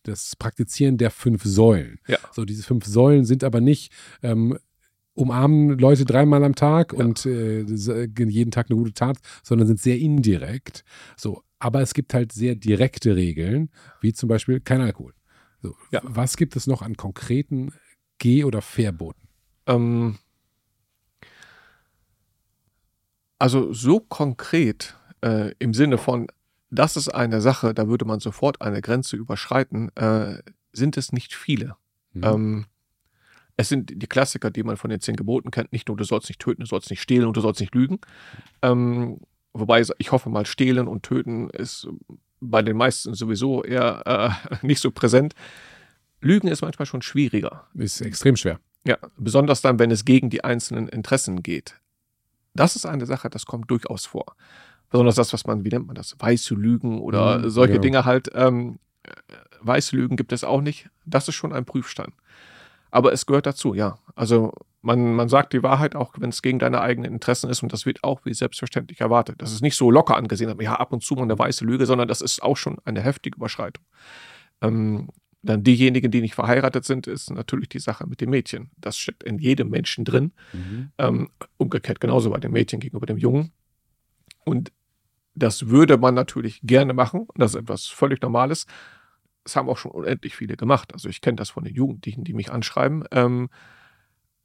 das Praktizieren der fünf Säulen. Ja. So, diese fünf Säulen sind aber nicht ähm, umarmen Leute dreimal am Tag ja. und äh, jeden Tag eine gute Tat, sondern sind sehr indirekt. So, aber es gibt halt sehr direkte Regeln, wie zum Beispiel kein Alkohol. So, ja. Was gibt es noch an konkreten ge- oder verboten? Ähm, also so konkret äh, im Sinne von, das ist eine Sache, da würde man sofort eine Grenze überschreiten, äh, sind es nicht viele. Mhm. Ähm, es sind die Klassiker, die man von den zehn Geboten kennt, nicht nur du sollst nicht töten, du sollst nicht stehlen und du sollst nicht lügen. Ähm, wobei ich hoffe mal, stehlen und töten ist bei den meisten sowieso eher äh, nicht so präsent. Lügen ist manchmal schon schwieriger. Ist extrem schwer. Ja, besonders dann, wenn es gegen die einzelnen Interessen geht. Das ist eine Sache, das kommt durchaus vor. Besonders das, was man, wie nennt man das, weiße Lügen oder Mhm, solche ja. Dinge halt. Ähm, äh, weiße Lügen gibt es auch nicht. Das ist schon ein Prüfstein. Aber es gehört dazu, ja. Also man, man sagt die Wahrheit auch, wenn es gegen deine eigenen Interessen ist und das wird auch wie selbstverständlich erwartet. Das ist nicht so locker angesehen, aber ja, ab und zu mal eine weiße Lüge, sondern das ist auch schon eine heftige Überschreitung. Ähm, dann diejenigen, die nicht verheiratet sind, ist natürlich die Sache mit dem Mädchen. Das steckt in jedem Menschen drin. Mhm. Ähm, umgekehrt genauso bei dem Mädchen gegenüber dem Jungen. Und das würde man natürlich gerne machen. Das ist etwas völlig Normales. Das haben auch schon unendlich viele gemacht. Also ich kenne das von den Jugendlichen, die mich anschreiben. Ähm,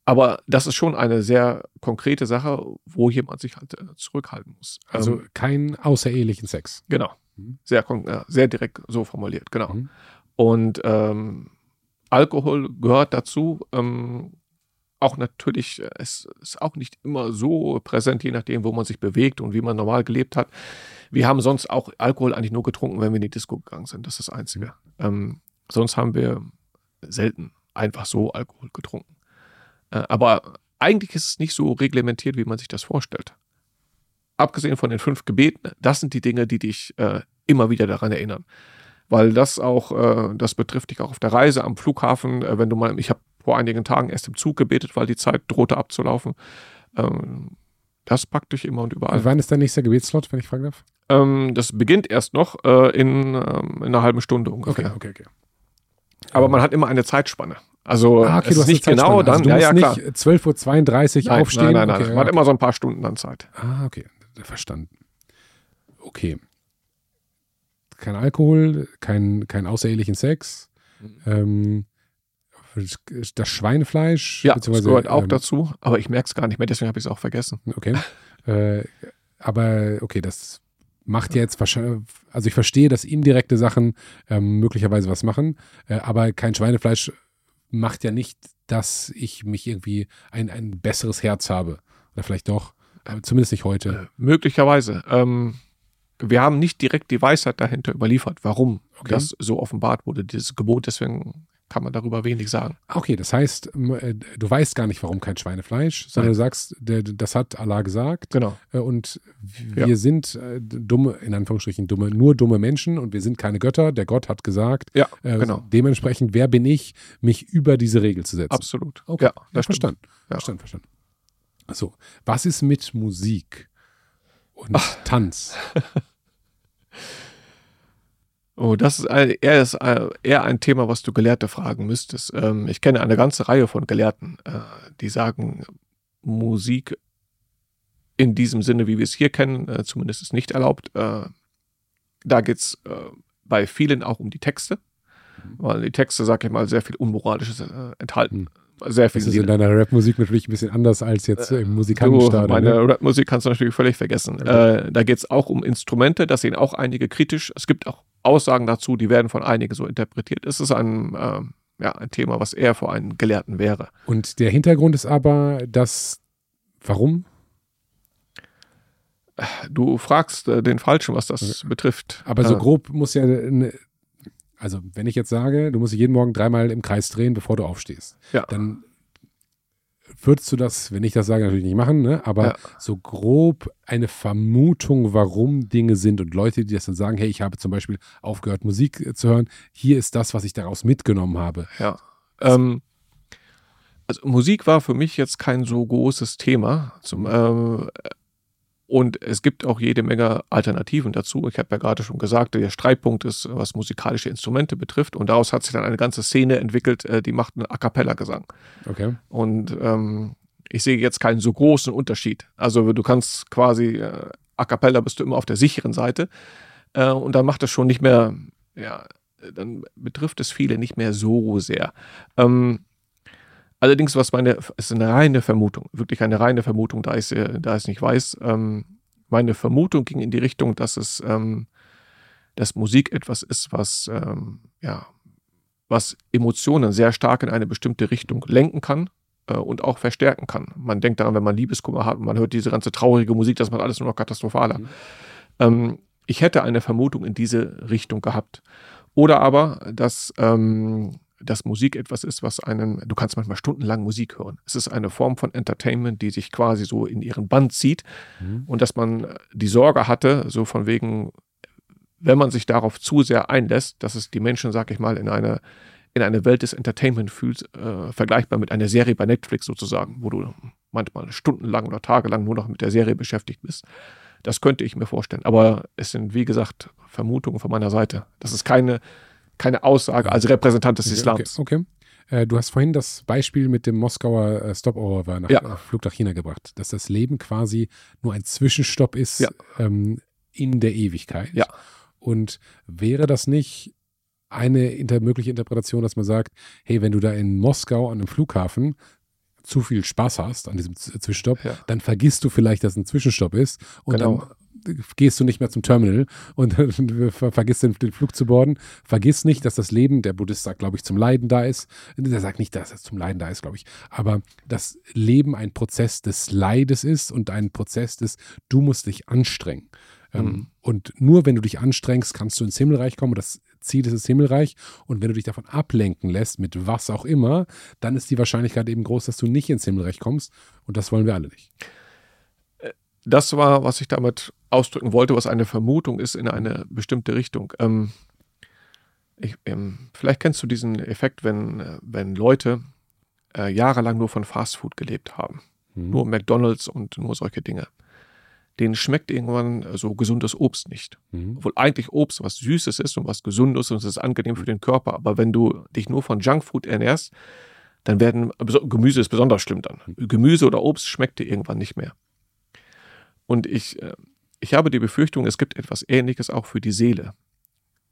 aber das ist schon eine sehr konkrete Sache, wo jemand sich halt äh, zurückhalten muss. Also ähm, kein außerehelichen Sex. genau. Mhm. Sehr, äh, sehr direkt so formuliert, genau. Mhm. Und ähm, Alkohol gehört dazu. Ähm, auch natürlich, äh, es ist auch nicht immer so präsent, je nachdem, wo man sich bewegt und wie man normal gelebt hat. Wir haben sonst auch Alkohol eigentlich nur getrunken, wenn wir in die Disco gegangen sind. Das ist das Einzige. Ähm, sonst haben wir selten einfach so Alkohol getrunken. Äh, aber eigentlich ist es nicht so reglementiert, wie man sich das vorstellt. Abgesehen von den fünf Gebeten, das sind die Dinge, die dich äh, immer wieder daran erinnern weil das auch, äh, das betrifft dich auch auf der Reise am Flughafen, äh, wenn du mal, ich habe vor einigen Tagen erst im Zug gebetet, weil die Zeit drohte abzulaufen. Ähm, das packt dich immer und überall. Wann ist dein nächster Gebetslot, wenn ich fragen darf? Ähm, das beginnt erst noch äh, in, ähm, in einer halben Stunde ungefähr. okay, okay. Aber man hat immer eine Zeitspanne. Also Ah, okay, es du ist nicht genau, dann, also du ja, musst ja, klar. nicht 12.32 Uhr Nein, aufstehen. nein, nein, nein. Okay, man hat ja. immer so ein paar Stunden dann Zeit. Ah, okay. Verstanden. Okay. Kein Alkohol, kein, kein außerehelichen Sex. Ähm, das Schweinefleisch. Ja, das gehört auch ähm, dazu, aber ich merke es gar nicht mehr, deswegen habe ich es auch vergessen. Okay. äh, aber okay, das macht ja jetzt wahrscheinlich, also ich verstehe, dass indirekte Sachen ähm, möglicherweise was machen, äh, aber kein Schweinefleisch macht ja nicht, dass ich mich irgendwie ein, ein besseres Herz habe. Oder vielleicht doch, aber zumindest nicht heute. Äh, möglicherweise. Ähm, wir haben nicht direkt die Weisheit dahinter überliefert, warum Okay. das so offenbart wurde, dieses Gebot. Deswegen kann man darüber wenig sagen. Okay, das heißt, äh, du weißt gar nicht, warum kein Schweinefleisch, sondern Nein. du sagst, das hat Allah gesagt Genau. äh, und wir Ja. sind äh, dumme, in Anführungsstrichen dumme, nur dumme Menschen und wir sind keine Götter. Der Gott hat gesagt, Ja, äh, genau. dementsprechend, wer bin ich, mich über diese Regel zu setzen? Absolut. Okay, Ja, ja, verstanden. Ja. Verstanden, verstanden. So, was ist mit Musik und Tanz? Oh, das ist eher, ist ein- eher ein Thema, was du Gelehrte fragen müsstest. Ähm, ich kenne eine ganze Reihe von Gelehrten, äh, die sagen, Musik in diesem Sinne, wie wir es hier kennen, äh, zumindest ist nicht erlaubt. Äh, da geht es äh, bei vielen auch um die Texte, weil die Texte, sag ich mal, sehr viel Unmoralisches äh, enthalten. Sehr viel Das ist in deiner Rapmusik natürlich ein bisschen anders als jetzt im Du, Musikantenstadion. meine ne? Rapmusik kannst du natürlich völlig vergessen. Äh, da geht es auch um Instrumente, das sehen auch einige kritisch. Es gibt auch Aussagen dazu, die werden von einigen so interpretiert. Es ist ein, ähm, ja, ein Thema, was eher für einen Gelehrten wäre. Und der Hintergrund ist aber, dass, warum? Du fragst äh, den Falschen, was das betrifft. Aber so Äh, grob muss ja, ne- also wenn ich jetzt sage, du musst dich jeden Morgen dreimal im Kreis drehen, bevor du aufstehst, Ja. dann würdest du das, wenn ich das sage, natürlich nicht machen, ne? aber Ja. so grob eine Vermutung, warum Dinge sind und Leute, die das dann sagen, hey, ich habe zum Beispiel aufgehört, Musik zu hören, hier ist das, was ich daraus mitgenommen habe. Ja. Ähm, also Musik war für mich jetzt kein so großes Thema. Zum, ähm, und es gibt auch jede Menge Alternativen dazu. Ich habe ja gerade schon gesagt, der Streitpunkt ist, was musikalische Instrumente betrifft. Und daraus hat sich dann eine ganze Szene entwickelt, äh, die macht einen A Cappella-Gesang. Okay. Und ähm, ich sehe jetzt keinen so großen Unterschied. Also du kannst quasi, äh, A Cappella bist du immer auf der sicheren Seite. Äh, und dann macht es schon nicht mehr, ja, dann betrifft es viele nicht mehr so sehr. Ähm, Allerdings, was meine, ist eine reine Vermutung, wirklich eine reine Vermutung, da ich es nicht weiß. Ähm, meine Vermutung ging in die Richtung, dass es, ähm, dass Musik etwas ist, was, ähm, ja, was Emotionen sehr stark in eine bestimmte Richtung lenken kann äh, und auch verstärken kann. Man denkt daran, wenn man Liebeskummer hat und man hört diese ganze traurige Musik, das macht alles nur noch katastrophaler. Mhm. Ähm, ich hätte eine Vermutung in diese Richtung gehabt. Oder aber, dass, ähm, dass Musik etwas ist, was einen, du kannst manchmal stundenlang Musik hören. Es ist eine Form von Entertainment, die sich quasi so in ihren Band zieht mhm. und dass man die Sorge hatte, so von wegen, wenn man sich darauf zu sehr einlässt, dass es die Menschen, sag ich mal, in eine, in eine Welt des Entertainment fühlt, äh, vergleichbar mit einer Serie bei Netflix sozusagen, wo du manchmal stundenlang oder tagelang nur noch mit der Serie beschäftigt bist. Das könnte ich mir vorstellen. Aber es sind, wie gesagt, Vermutungen von meiner Seite. Das ist keine, keine Aussage als Repräsentant des Islams. Okay. okay. Äh, du hast vorhin das Beispiel mit dem Moskauer äh, Stopover nach ja. Flug nach China gebracht, dass das Leben quasi nur ein Zwischenstopp ist ja. ähm, in der Ewigkeit. Ja. Und wäre das nicht eine inter mögliche Interpretation, dass man sagt, hey, wenn du da in Moskau an einem Flughafen zu viel Spaß hast an diesem Zwischenstopp, ja. dann vergisst du vielleicht, dass ein Zwischenstopp ist und genau. dann gehst du nicht mehr zum Terminal und vergisst den, den, Flug zu boarden. Vergiss nicht, dass das Leben, der Buddhist sagt, glaube ich, zum Leiden da ist. Der sagt nicht, dass es zum Leiden da ist, glaube ich. Aber das Leben ein Prozess des Leides ist und ein Prozess des, du musst dich anstrengen. Ähm, mhm. Und nur wenn du dich anstrengst, kannst du ins Himmelreich kommen. Das Ziel ist das Himmelreich. Und wenn du dich davon ablenken lässt, mit was auch immer, dann ist die Wahrscheinlichkeit eben groß, dass du nicht ins Himmelreich kommst. Und das wollen wir alle nicht. Das war, was ich damit ausdrücken wollte, was eine Vermutung ist in eine bestimmte Richtung. Ähm, ich, ähm, vielleicht kennst du diesen Effekt, wenn, wenn Leute äh, jahrelang nur von Fastfood gelebt haben. Mhm. Nur McDonalds und nur solche Dinge denen schmeckt irgendwann äh, so gesundes Obst nicht. Mhm. Obwohl eigentlich Obst was Süßes ist und was Gesundes und es ist angenehm für den Körper. Aber wenn du dich nur von Junkfood ernährst, dann werden, Gemüse ist besonders schlimm dann. Mhm. Gemüse oder Obst schmeckt dir irgendwann nicht mehr. Und ich, äh, ich habe die Befürchtung, es gibt etwas Ähnliches auch für die Seele.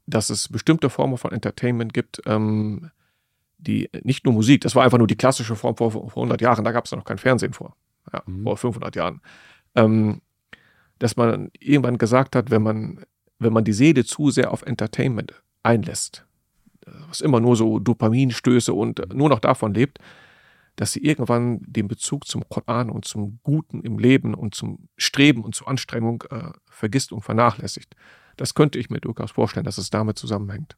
Dass es bestimmte Formen von Entertainment gibt, ähm, die nicht nur Musik, das war einfach nur die klassische Form vor, vor 100 Jahren, da gab es noch kein Fernsehen vor, ja, mhm. vor 500 Jahren. Ähm, dass man irgendwann gesagt hat, wenn man, wenn man die Seele zu sehr auf Entertainment einlässt, was immer nur so Dopaminstöße und nur noch davon lebt, dass sie irgendwann den Bezug zum Koran und zum Guten im Leben und zum Streben und zur Anstrengung äh, vergisst und vernachlässigt. Das könnte ich mir durchaus vorstellen, dass es damit zusammenhängt.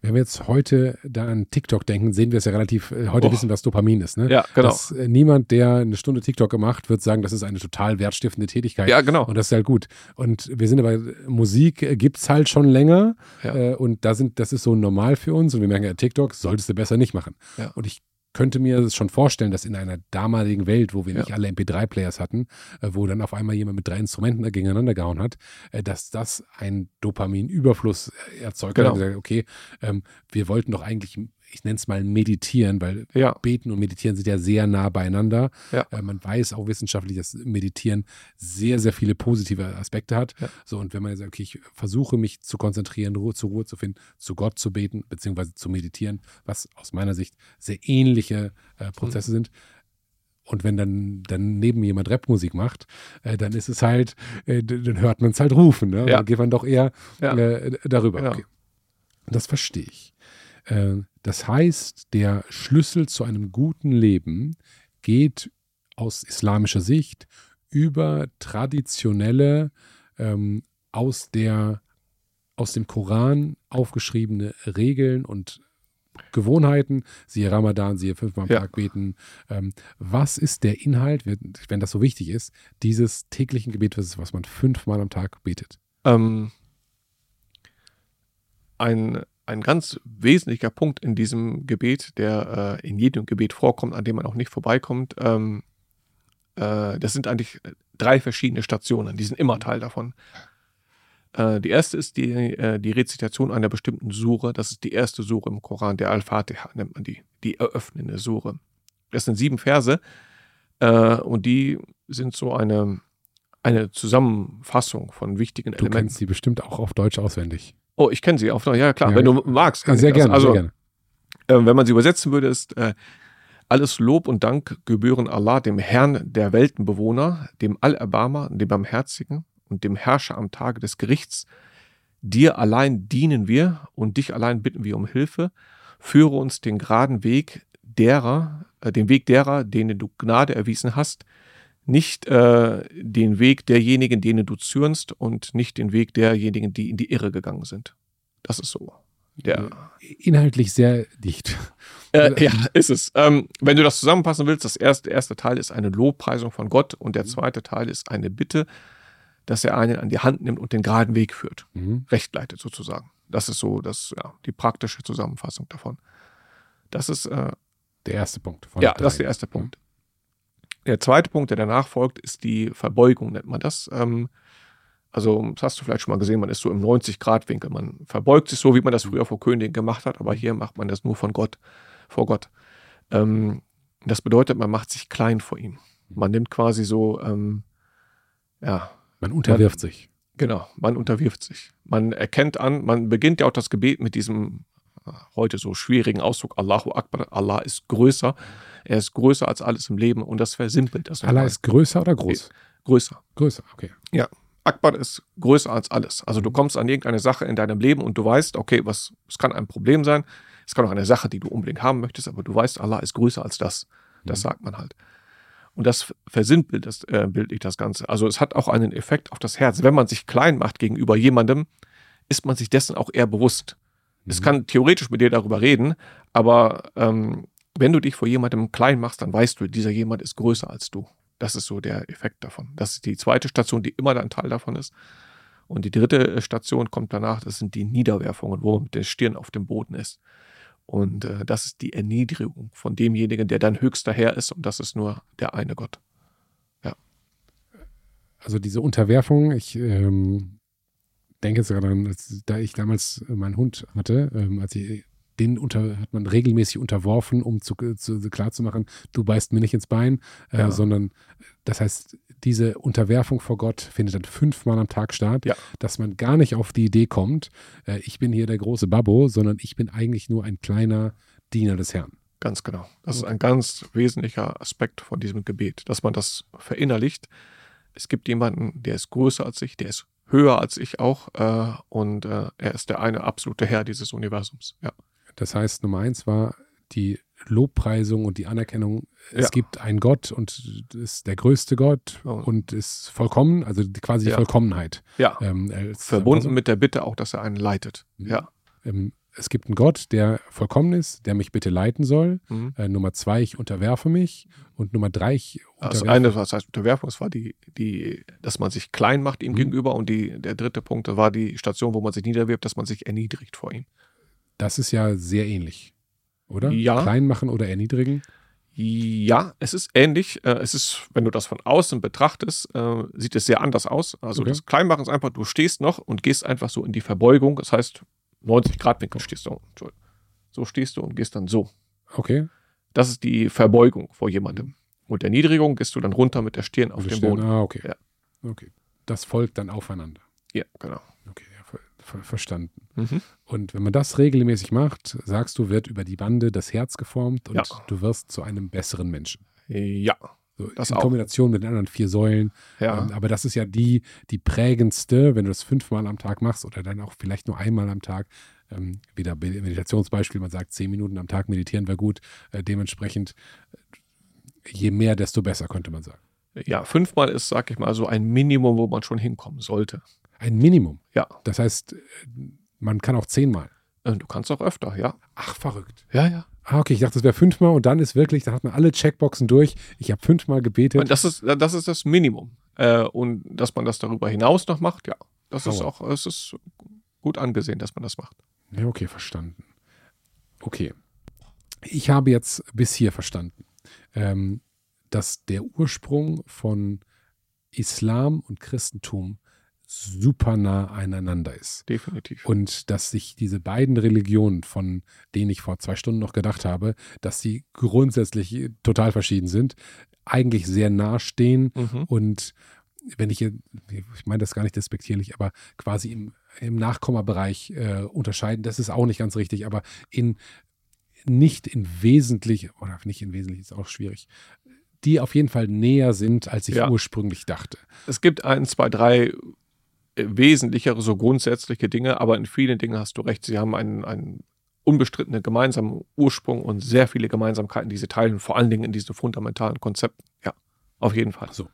Wenn wir jetzt heute da an TikTok denken, sehen wir es ja relativ, äh, heute oh. wissen, was Dopamin ist. Ne? Ja, genau. Dass, äh, niemand, der eine Stunde TikTok gemacht, wird sagen, das ist eine total wertstiftende Tätigkeit. Ja, genau. Und das ist halt gut. Und wir sind aber, Musik äh, gibt es halt schon länger. Ja. Äh, und da sind, das ist so normal für uns. Und wir merken ja, TikTok solltest du besser nicht machen. Ja. Und ich könnte mir das schon vorstellen, dass in einer damaligen Welt, wo wir ja. nicht alle MP3-Players hatten, äh, wo dann auf einmal jemand mit drei Instrumenten gegeneinander gehauen hat, äh, dass das ein Dopaminüberfluss äh, erzeugt. Genau. Gesagt, okay, ähm, wir wollten doch eigentlich ich nenne es mal meditieren, weil ja. Beten und Meditieren sind ja sehr nah beieinander. Ja. Äh, man weiß auch wissenschaftlich, dass Meditieren sehr, sehr viele positive Aspekte hat. Ja. So, und wenn man sagt, okay, ich versuche mich zu konzentrieren, Ruhe zur Ruhe zu finden, zu Gott zu beten, beziehungsweise zu meditieren, was aus meiner Sicht sehr ähnliche äh, Prozesse mhm. sind. Und wenn dann, dann neben jemand Rapmusik macht, äh, dann ist es halt, äh, dann hört man es halt rufen. Ne? Ja. Dann geht man doch eher äh, darüber. Okay. Das verstehe ich. Äh, das heißt, der Schlüssel zu einem guten Leben geht aus islamischer Sicht über traditionelle, ähm, aus, der, aus dem Koran aufgeschriebene Regeln und Gewohnheiten, siehe Ramadan, siehe fünfmal am ja. Tag beten. Ähm, was ist der Inhalt, wenn das so wichtig ist, dieses täglichen Gebetes, was man fünfmal am Tag betet? Ähm, ein ein ganz wesentlicher Punkt in diesem Gebet, der äh, in jedem Gebet vorkommt, an dem man auch nicht vorbeikommt. Ähm, äh, das sind eigentlich drei verschiedene Stationen, die sind immer Teil davon. Äh, die erste ist die, äh, die Rezitation einer bestimmten Sure. Das ist die erste Sure im Koran, der Al-Fatiha nennt man die, die eröffnende Sure. Das sind sieben Verse äh, und die sind so eine, eine Zusammenfassung von wichtigen du Elementen. Du kennst sie bestimmt auch auf Deutsch auswendig. Oh, ich kenne sie auf. Ja, klar, ja, wenn du magst. Sehr gerne. Also, sehr gerne. Äh, wenn man sie übersetzen würde, ist, äh, Alles Lob und Dank gebühren Allah, dem Herrn der Weltenbewohner, dem Allerbarmer, dem Barmherzigen und dem Herrscher am Tage des Gerichts. Dir allein dienen wir und dich allein bitten wir um Hilfe. Führe uns den geraden Weg derer, äh, den Weg derer, denen du Gnade erwiesen hast, nicht äh, den Weg derjenigen, denen du zürnst und nicht den Weg derjenigen, die in die Irre gegangen sind. Das ist so. Der, Inhaltlich sehr dicht. äh, ja, ist es. Ähm, wenn du das zusammenfassen willst, das erste, erste Teil ist eine Lobpreisung von Gott und der zweite Teil ist eine Bitte, dass er einen an die Hand nimmt und den geraden Weg führt. Mhm. Recht leitet sozusagen. Das ist so das, ja, die praktische Zusammenfassung davon. Das ist äh, Der erste Punkt. Ja, drei. das ist der erste Punkt. Der zweite Punkt, der danach folgt, ist die Verbeugung, nennt man das. Ähm, also, das hast du vielleicht schon mal gesehen, man ist so im 90-Grad-Winkel. Man verbeugt sich so, wie man das früher vor Königen gemacht hat, aber hier macht man das nur von Gott, vor Gott. Ähm, das bedeutet, man macht sich klein vor ihm. Man nimmt quasi so, ähm, ja, Man unterwirft sich. Genau, man unterwirft sich. Man erkennt an, man beginnt ja auch das Gebet mit diesem heute so schwierigen Ausdruck, Allahu Akbar, Allah ist größer. Er ist größer als alles im Leben und das versimpelt das. Allah ist größer oder groß? größer. Größer, okay. Akbar ist größer als alles. Also du kommst an irgendeine Sache in deinem Leben und du weißt, okay, was, es kann ein Problem sein, es kann auch eine Sache, die du unbedingt haben möchtest, aber du weißt, Allah ist größer als das. Das Mhm. sagt man halt. Und das versinnbildlich das, äh, bildlich das Ganze. Also es hat auch einen Effekt auf das Herz. Wenn man sich klein macht gegenüber jemandem, ist man sich dessen auch eher bewusst. Es kann theoretisch mit dir darüber reden, aber ähm, wenn du dich vor jemandem klein machst, dann weißt du, dieser jemand ist größer als du. Das ist so der Effekt davon. Das ist die zweite Station, die immer ein Teil davon ist. Und die dritte äh, Station kommt danach, das sind die Niederwerfungen, wo der Stirn auf dem Boden ist. Und äh, das ist die Erniedrigung von demjenigen, der dein höchster Herr ist. Und das ist nur der eine Gott. Also diese Unterwerfung, ich ähm, denke jetzt gerade, an, als, da ich damals äh, meinen Hund hatte, ähm, als ich den unter, hat man regelmäßig unterworfen, um zu, zu, klar zu machen, du beißt mir nicht ins Bein, äh, Ja. sondern das heißt, diese Unterwerfung vor Gott findet dann fünfmal am Tag statt, Ja. dass man gar nicht auf die Idee kommt, äh, ich bin hier der große Babbo, sondern ich bin eigentlich nur ein kleiner Diener des Herrn. Ganz genau. Das ist ein ganz wesentlicher Aspekt von diesem Gebet, dass man das verinnerlicht. Es gibt jemanden, der ist größer als ich, der ist höher als ich auch. Äh, und äh, er ist der eine absolute Herr dieses Universums. Ja. Das heißt, Nummer eins war die Lobpreisung und die Anerkennung. Es Ja. gibt einen Gott und ist der größte Gott Ja. und ist vollkommen, also quasi die Ja. Vollkommenheit. Ja. Ähm, Verbunden mit der Bitte auch, dass er einen leitet. Mhm. Ja. Ähm, es gibt einen Gott, der vollkommen ist, der mich bitte leiten soll. Mhm. Äh, Nummer zwei, ich unterwerfe mich. Und Nummer drei, ich Das unterwerfe eine, was heißt Unterwerfung, das war die, die, dass man sich klein macht ihm Mhm. gegenüber. Und die, der dritte Punkt war die Station, wo man sich niederwirbt, dass man sich erniedrigt vor ihm. Das ist ja sehr ähnlich, oder? Ja. Klein machen oder erniedrigen. Ja, es ist ähnlich. Äh, Es ist, wenn du das von außen betrachtest, äh, sieht es sehr anders aus. Also Okay. das Kleinmachen ist einfach, du stehst noch und gehst einfach so in die Verbeugung. Das heißt, 90 Grad Winkel stehst du. So stehst du und gehst dann so. Okay. Das ist die Verbeugung vor jemandem. Und der Niedrigung gehst du dann runter mit der Stirn auf den Boden. Ah, okay. Ja. Okay. Das folgt dann aufeinander. Ja, genau. Okay, ja, ver ver verstanden. Mhm. Und wenn man das regelmäßig macht, sagst du, wird über die Bande das Herz geformt und Ja. du wirst zu einem besseren Menschen. Ja, So Das in auch. Kombination mit den anderen vier Säulen. ja. Ähm, aber das ist ja die, die prägendste, wenn du das fünfmal am Tag machst oder dann auch vielleicht nur einmal am Tag. Ähm, wieder Be- Meditationsbeispiel, man sagt, zehn Minuten am Tag meditieren wäre gut. Äh, dementsprechend, äh, je mehr, desto besser, könnte man sagen. ja, fünfmal ist, sag ich mal, so ein Minimum, wo man schon hinkommen sollte. Ein Minimum. Ja. Das heißt, äh, man kann auch zehnmal. Äh, Du kannst auch öfter, ja. Ach, verrückt. Ja, ja. Ah, okay, ich dachte, das wäre fünfmal und dann ist wirklich, da hat man alle Checkboxen durch. Ich habe fünfmal gebetet. Und das ist, das ist das Minimum. Äh, und dass man das darüber hinaus noch macht, ja, das ist Aua. auch, es ist gut angesehen, dass man das macht. Ja, okay, verstanden. Okay. Ich habe jetzt bis hier verstanden, ähm, dass der Ursprung von Islam und Christentum super nah aneinander ist. Definitiv. Und dass sich diese beiden Religionen, von denen ich vor zwei Stunden noch gedacht habe, dass sie grundsätzlich total verschieden sind, eigentlich sehr nah stehen Mhm. und wenn ich, hier- ich meine das gar nicht despektierlich, aber quasi im, im Nachkommabereich äh, unterscheiden, das ist auch nicht ganz richtig, aber in, nicht in wesentlich, oder nicht in wesentlich ist auch schwierig, die auf jeden Fall näher sind, als ich Ja. ursprünglich dachte. Es gibt ein, zwei, drei äh, wesentlichere, so grundsätzliche Dinge, aber in vielen Dingen hast du recht. Sie haben einen, einen unbestrittenen gemeinsamen Ursprung und sehr viele Gemeinsamkeiten, die sie teilen, vor allen Dingen in diesen fundamentalen Konzepten. Ja, auf jeden Fall. So.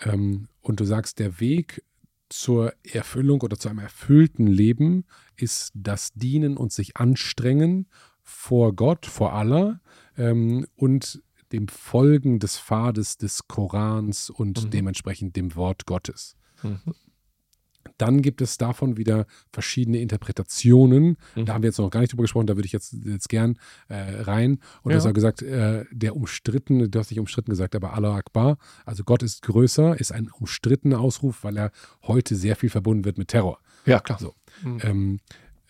Ähm, und du sagst, der Weg zur Erfüllung oder zu einem erfüllten Leben ist das Dienen und sich anstrengen vor Gott, vor Allah ähm, und dem Folgen des Pfades des Korans und Mhm. dementsprechend dem Wort Gottes. Mhm. Dann gibt es davon wieder verschiedene Interpretationen. Mhm. Da haben wir jetzt noch gar nicht drüber gesprochen, da würde ich jetzt, jetzt gern äh, rein. Und Ja. du hast ja gesagt, äh, der umstrittene, du hast nicht umstritten gesagt, aber Allah Akbar, also Gott ist größer, ist ein umstrittener Ausruf, weil er heute sehr viel verbunden wird mit Terror. Ja, klar. So. Mhm. Ähm,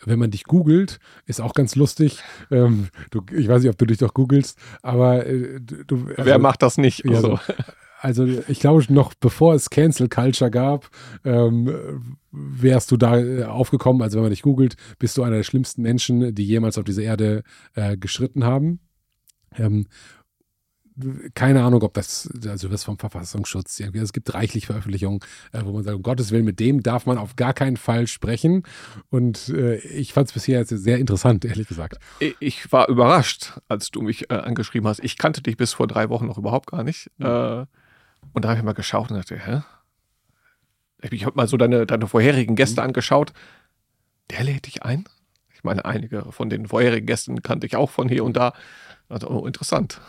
wenn man dich googelt, ist auch ganz lustig. Ähm, du, ich weiß nicht, ob du dich doch googelst, aber äh, du, du- Wer also- macht das nicht? ja, Also, so. Also ich glaube, noch bevor es Cancel Culture gab, ähm, wärst du da äh, aufgekommen. Also wenn man dich googelt, bist du einer der schlimmsten Menschen, die jemals auf dieser Erde äh, geschritten haben. Ähm, keine Ahnung, ob das, also das vom Verfassungsschutz, irgendwie, es gibt reichlich Veröffentlichungen, äh, wo man sagt, um Gottes Willen, mit dem darf man auf gar keinen Fall sprechen. Und äh, ich fand es bisher sehr interessant, ehrlich gesagt. ich- ich war überrascht, als du mich äh, angeschrieben hast. Ich kannte dich bis vor drei Wochen noch überhaupt gar nicht. Mhm. Äh, und da habe ich mal geschaut und dachte, hä? Ich habe mal so deine, deine vorherigen Gäste Mhm. angeschaut. Der lädt dich ein? Ich meine, einige von den vorherigen Gästen kannte ich auch von hier und da. Also, oh, interessant.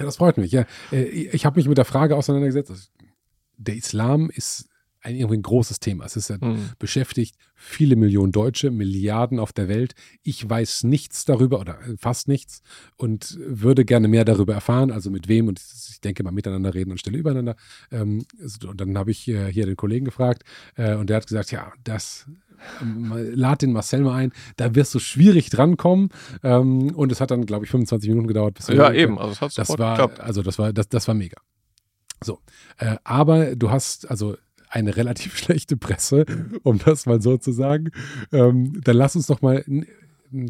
Ja, das freut mich. Ja. Äh, Ich habe mich mit der Frage auseinandergesetzt. Der Islam ist ein, irgendwie ein großes Thema. Es ist ja Hm. beschäftigt viele Millionen Deutsche, Milliarden auf der Welt. Ich weiß nichts darüber oder äh, fast nichts und würde gerne mehr darüber erfahren, also mit wem und ich denke mal miteinander reden anstelle übereinander. Ähm, Und dann habe ich äh, hier den Kollegen gefragt und der hat gesagt, ja, das lad den Marcel mal ein, da wirst du schwierig drankommen ähm, und es hat dann, glaube ich, 25 Minuten gedauert. Bis Ja, eben. Also, es hat das war, geklappt. also das war, das, das war mega. So, äh, aber du hast also eine relativ schlechte Presse, um das mal so zu sagen. Ähm, dann lass uns doch mal,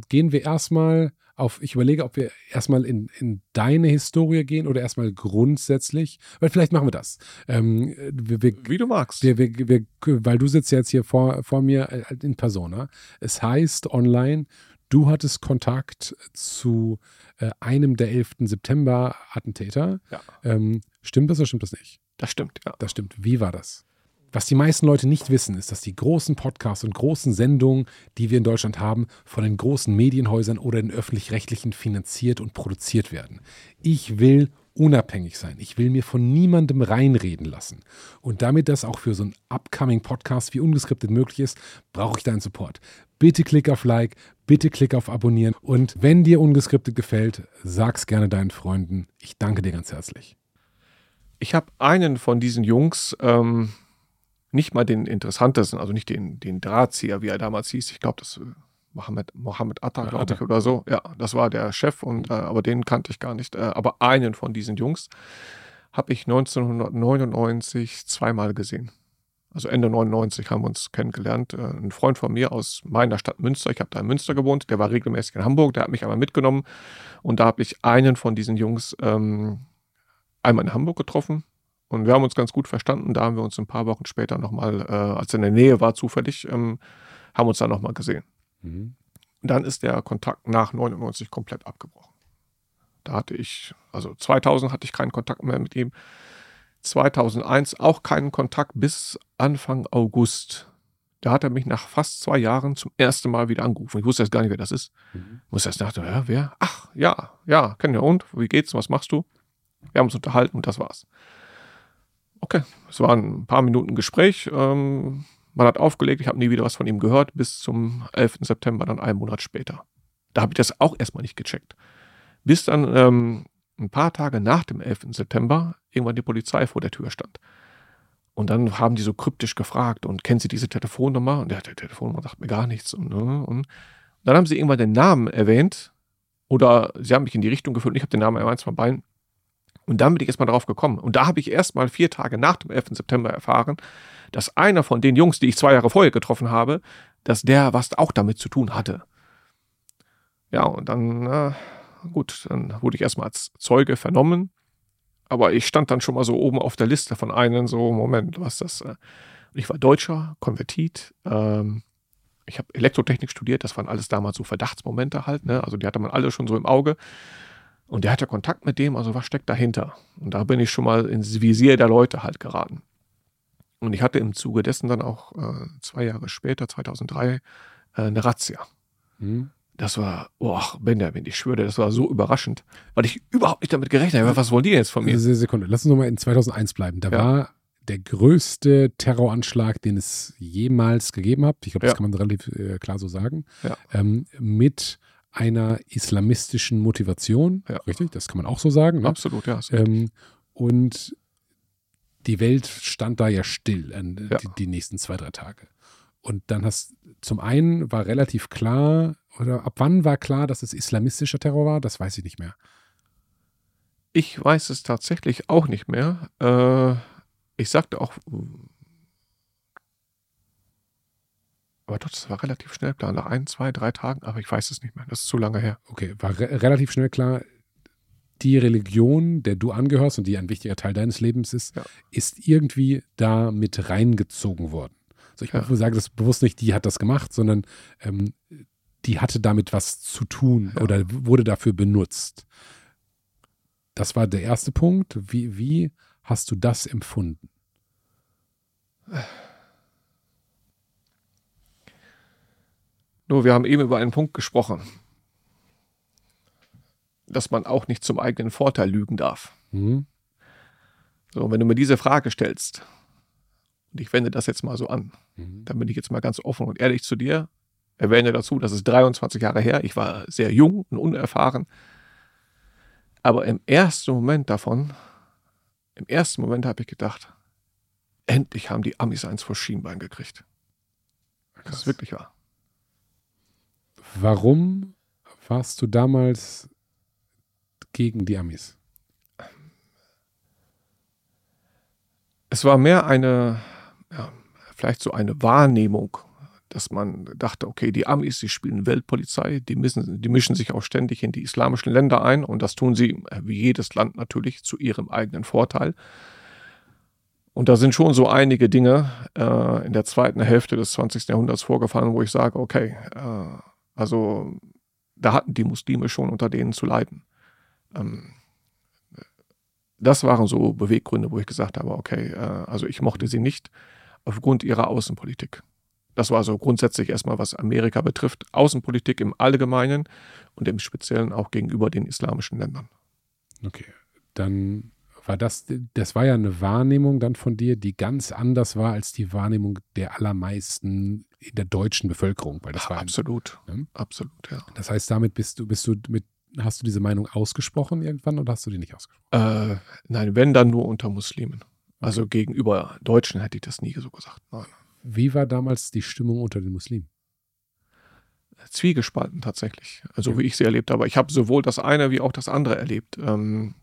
gehen wir erstmal auf, ich überlege, ob wir erstmal in, in deine Historie gehen oder erstmal grundsätzlich, weil vielleicht machen wir das. Ähm, wir, wir, Wie du magst. wir, wir, weil du sitzt jetzt hier vor, vor mir äh, in Persona. Es heißt online, du hattest Kontakt zu äh, einem der 11. September-Attentäter. Ja. Ähm, stimmt das oder stimmt das nicht? Das stimmt, ja. Das stimmt. Wie war das? Was die meisten Leute nicht wissen, ist, dass die großen Podcasts und großen Sendungen, die wir in Deutschland haben, von den großen Medienhäusern oder den öffentlich-rechtlichen finanziert und produziert werden. Ich will unabhängig sein. Ich will mir von niemandem reinreden lassen. Und damit das auch für so einen upcoming Podcast wie ungeskriptet möglich ist, brauche ich deinen Support. Bitte klick auf Like, bitte klick auf Abonnieren. Und wenn dir ungeskriptet gefällt, sag's gerne deinen Freunden. Ich danke dir ganz herzlich. Ich habe einen von diesen Jungs, ähm, nicht mal den interessantesten, also nicht den, den Drahtzieher, wie er damals hieß. Ich glaube, das äh, Mohammed, Mohammed Atta, glaube Atta. ich, oder so. Ja, das war der Chef, und, äh, aber den kannte ich gar nicht. Äh, aber einen von diesen Jungs habe ich 1999 zweimal gesehen. Also Ende 99 haben wir uns kennengelernt. Äh, ein Freund von mir aus meiner Stadt Münster, ich habe da in Münster gewohnt, der war regelmäßig in Hamburg, der hat mich einmal mitgenommen und da habe ich einen von diesen Jungs ähm, einmal in Hamburg getroffen und wir haben uns ganz gut verstanden. Da haben wir uns ein paar Wochen später nochmal, äh, als er in der Nähe war, zufällig, ähm, haben uns dann nochmal gesehen. Mhm. Dann ist der Kontakt nach 99 komplett abgebrochen. Da hatte ich, also 2000 hatte ich keinen Kontakt mehr mit ihm. 2001 auch keinen Kontakt bis Anfang August. Da hat er mich nach fast zwei Jahren zum ersten Mal wieder angerufen. Ich wusste jetzt gar nicht, wer das ist. Mhm. Ich musste erst dachte, ja, wer? Ach, ja, ja, kenn ja und? Wie geht's? Was machst du? Wir haben uns unterhalten und das war's. Okay, es waren ein paar Minuten Gespräch. Ähm, man hat aufgelegt, ich habe nie wieder was von ihm gehört, bis zum 11. September, dann einen Monat später. Da habe ich das auch erstmal nicht gecheckt. Bis dann ähm, ein paar Tage nach dem 11. September irgendwann die Polizei vor der Tür stand. Und dann haben die so kryptisch gefragt und kennen Sie diese Telefonnummer? Und der, der Telefonnummer sagt mir gar nichts. Und, ne, und dann haben sie irgendwann den Namen erwähnt oder sie haben mich in die Richtung geführt ich habe den Namen erwähnt von beiden. Und dann bin ich erstmal drauf gekommen. Und da habe ich erstmal vier Tage nach dem 11. September erfahren, dass einer von den Jungs, die ich zwei Jahre vorher getroffen habe, dass der was auch damit zu tun hatte. Ja, und dann äh, gut, dann wurde ich erstmal als Zeuge vernommen. Aber ich stand dann schon mal so oben auf der Liste von einem, so, Moment, was das? Äh, ich war Deutscher, Konvertit. Ähm, ich habe Elektrotechnik studiert, das waren alles damals so Verdachtsmomente halt, ne? Also die hatte man alle schon so im Auge. Und der hatte Kontakt mit dem, also was steckt dahinter? Und da bin ich schon mal ins Visier der Leute halt geraten. Und ich hatte im Zuge dessen dann auch äh, zwei Jahre später, 2003, äh, eine Razzia. Mhm. Das war, boah, Benjamin, ich schwöre, das war so überraschend, weil ich überhaupt nicht damit gerechnet habe. Was wollen die jetzt von mir? Sekunde, lass uns nochmal in 2001 bleiben. Da ja. war der größte Terroranschlag, den es jemals gegeben hat. Ich glaube, das ja. kann man relativ äh, klar so sagen. Ja. Ähm, mit einer islamistischen Motivation. Richtig, das kann man auch so sagen. Ne? Absolut, ja. Ähm, und die Welt stand da ja still äh, die, die nächsten zwei, drei Tage. Und dann hast zum einen war relativ klar, oder ab wann war klar, dass es islamistischer Terror war? Das weiß ich nicht mehr. Ich weiß es tatsächlich auch nicht mehr. Äh, ich sagte auch, aber doch, das war relativ schnell klar, nach ein, zwei, drei Tagen, aber ich weiß es nicht mehr. Das ist zu lange her. Okay, war re relativ schnell klar, die Religion, der du angehörst und die ein wichtiger Teil deines Lebens ist, ja. ist irgendwie da mit reingezogen worden. Also ich ja. sage das bewusst nicht, die hat das gemacht, sondern ähm, die hatte damit was zu tun ja. oder wurde dafür benutzt. Das war der erste Punkt. Wie, wie hast du das empfunden? Nur, wir haben eben über einen Punkt gesprochen, dass man auch nicht zum eigenen Vorteil lügen darf. Mhm. So, wenn du mir diese Frage stellst, und ich wende das jetzt mal so an, mhm. dann bin ich jetzt mal ganz offen und ehrlich zu dir, erwähne dazu, das ist 23 Jahre her. Ich war sehr jung und unerfahren. Aber im ersten Moment davon, im ersten Moment habe ich gedacht, endlich haben die Amis eins vor Schienbein gekriegt. Das ist wirklich wahr. Warum warst du damals gegen die Amis? Es war mehr eine, ja, vielleicht so eine Wahrnehmung dass man dachte, okay, die Amis, die spielen Weltpolizei, die, müssen, die mischen sich auch ständig in die islamischen Länder ein und das tun sie, äh, wie jedes Land natürlich, zu ihrem eigenen Vorteil. Und da sind schon so einige Dinge äh, in der zweiten Hälfte des 20. Jahrhunderts vorgefallen, wo ich sage, okay, äh, also da hatten die Muslime schon unter denen zu leiden. Ähm, das waren so Beweggründe, wo ich gesagt habe, okay, äh, also ich mochte sie nicht aufgrund ihrer Außenpolitik. Das war so grundsätzlich erstmal, was Amerika betrifft, Außenpolitik im Allgemeinen und im Speziellen auch gegenüber den islamischen Ländern. Okay, dann war das, das war ja eine Wahrnehmung dann von dir, die ganz anders war als die Wahrnehmung der allermeisten in der deutschen Bevölkerung. Weil das war absolut, ein, ne? absolut, ja. Das heißt, damit bist du, bist du mit, hast du diese Meinung ausgesprochen irgendwann oder hast du die nicht ausgesprochen? Äh, nein, wenn dann nur unter Muslimen. Also gegenüber Deutschen hätte ich das nie so gesagt. Nein. Wie war damals die Stimmung unter den Muslimen? Zwiegespalten tatsächlich, also wie ich sie erlebt habe. Ich habe sowohl das eine wie auch das andere erlebt. Ähm,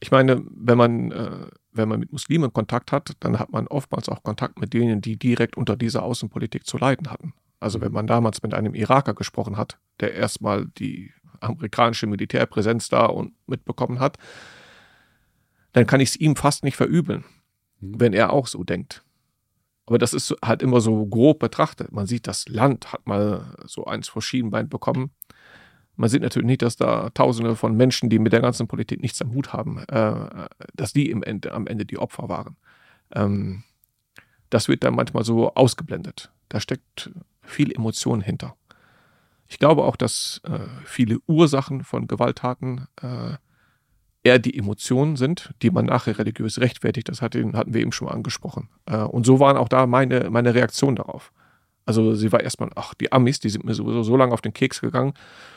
ich meine, wenn man, äh, wenn man mit Muslimen Kontakt hat, dann hat man oftmals auch Kontakt mit denen, die direkt unter dieser Außenpolitik zu leiden hatten. Also wenn man damals mit einem Iraker gesprochen hat, der erstmal die amerikanische Militärpräsenz da und mitbekommen hat, dann kann ich es ihm fast nicht verübeln, mhm. wenn er auch so denkt. Aber das ist halt immer so grob betrachtet. Man sieht, das Land hat mal so eins vor Schienbein bekommen. Man sieht natürlich nicht, dass da Tausende von Menschen, die mit der ganzen Politik nichts am Hut haben, äh, dass die im Ende, am Ende die Opfer waren. Ähm, das wird dann manchmal so ausgeblendet. Da steckt viel Emotion hinter. Ich glaube auch, dass äh, viele Ursachen von Gewalttaten äh, eher die Emotionen sind, die man nachher religiös rechtfertigt. Das hatten, wir eben schon mal angesprochen. Äh, und so waren auch da meine, meine Reaktionen darauf. Also sie war erstmal, ach, die Amis, die sind mir sowieso so lange auf den Keks gegangen.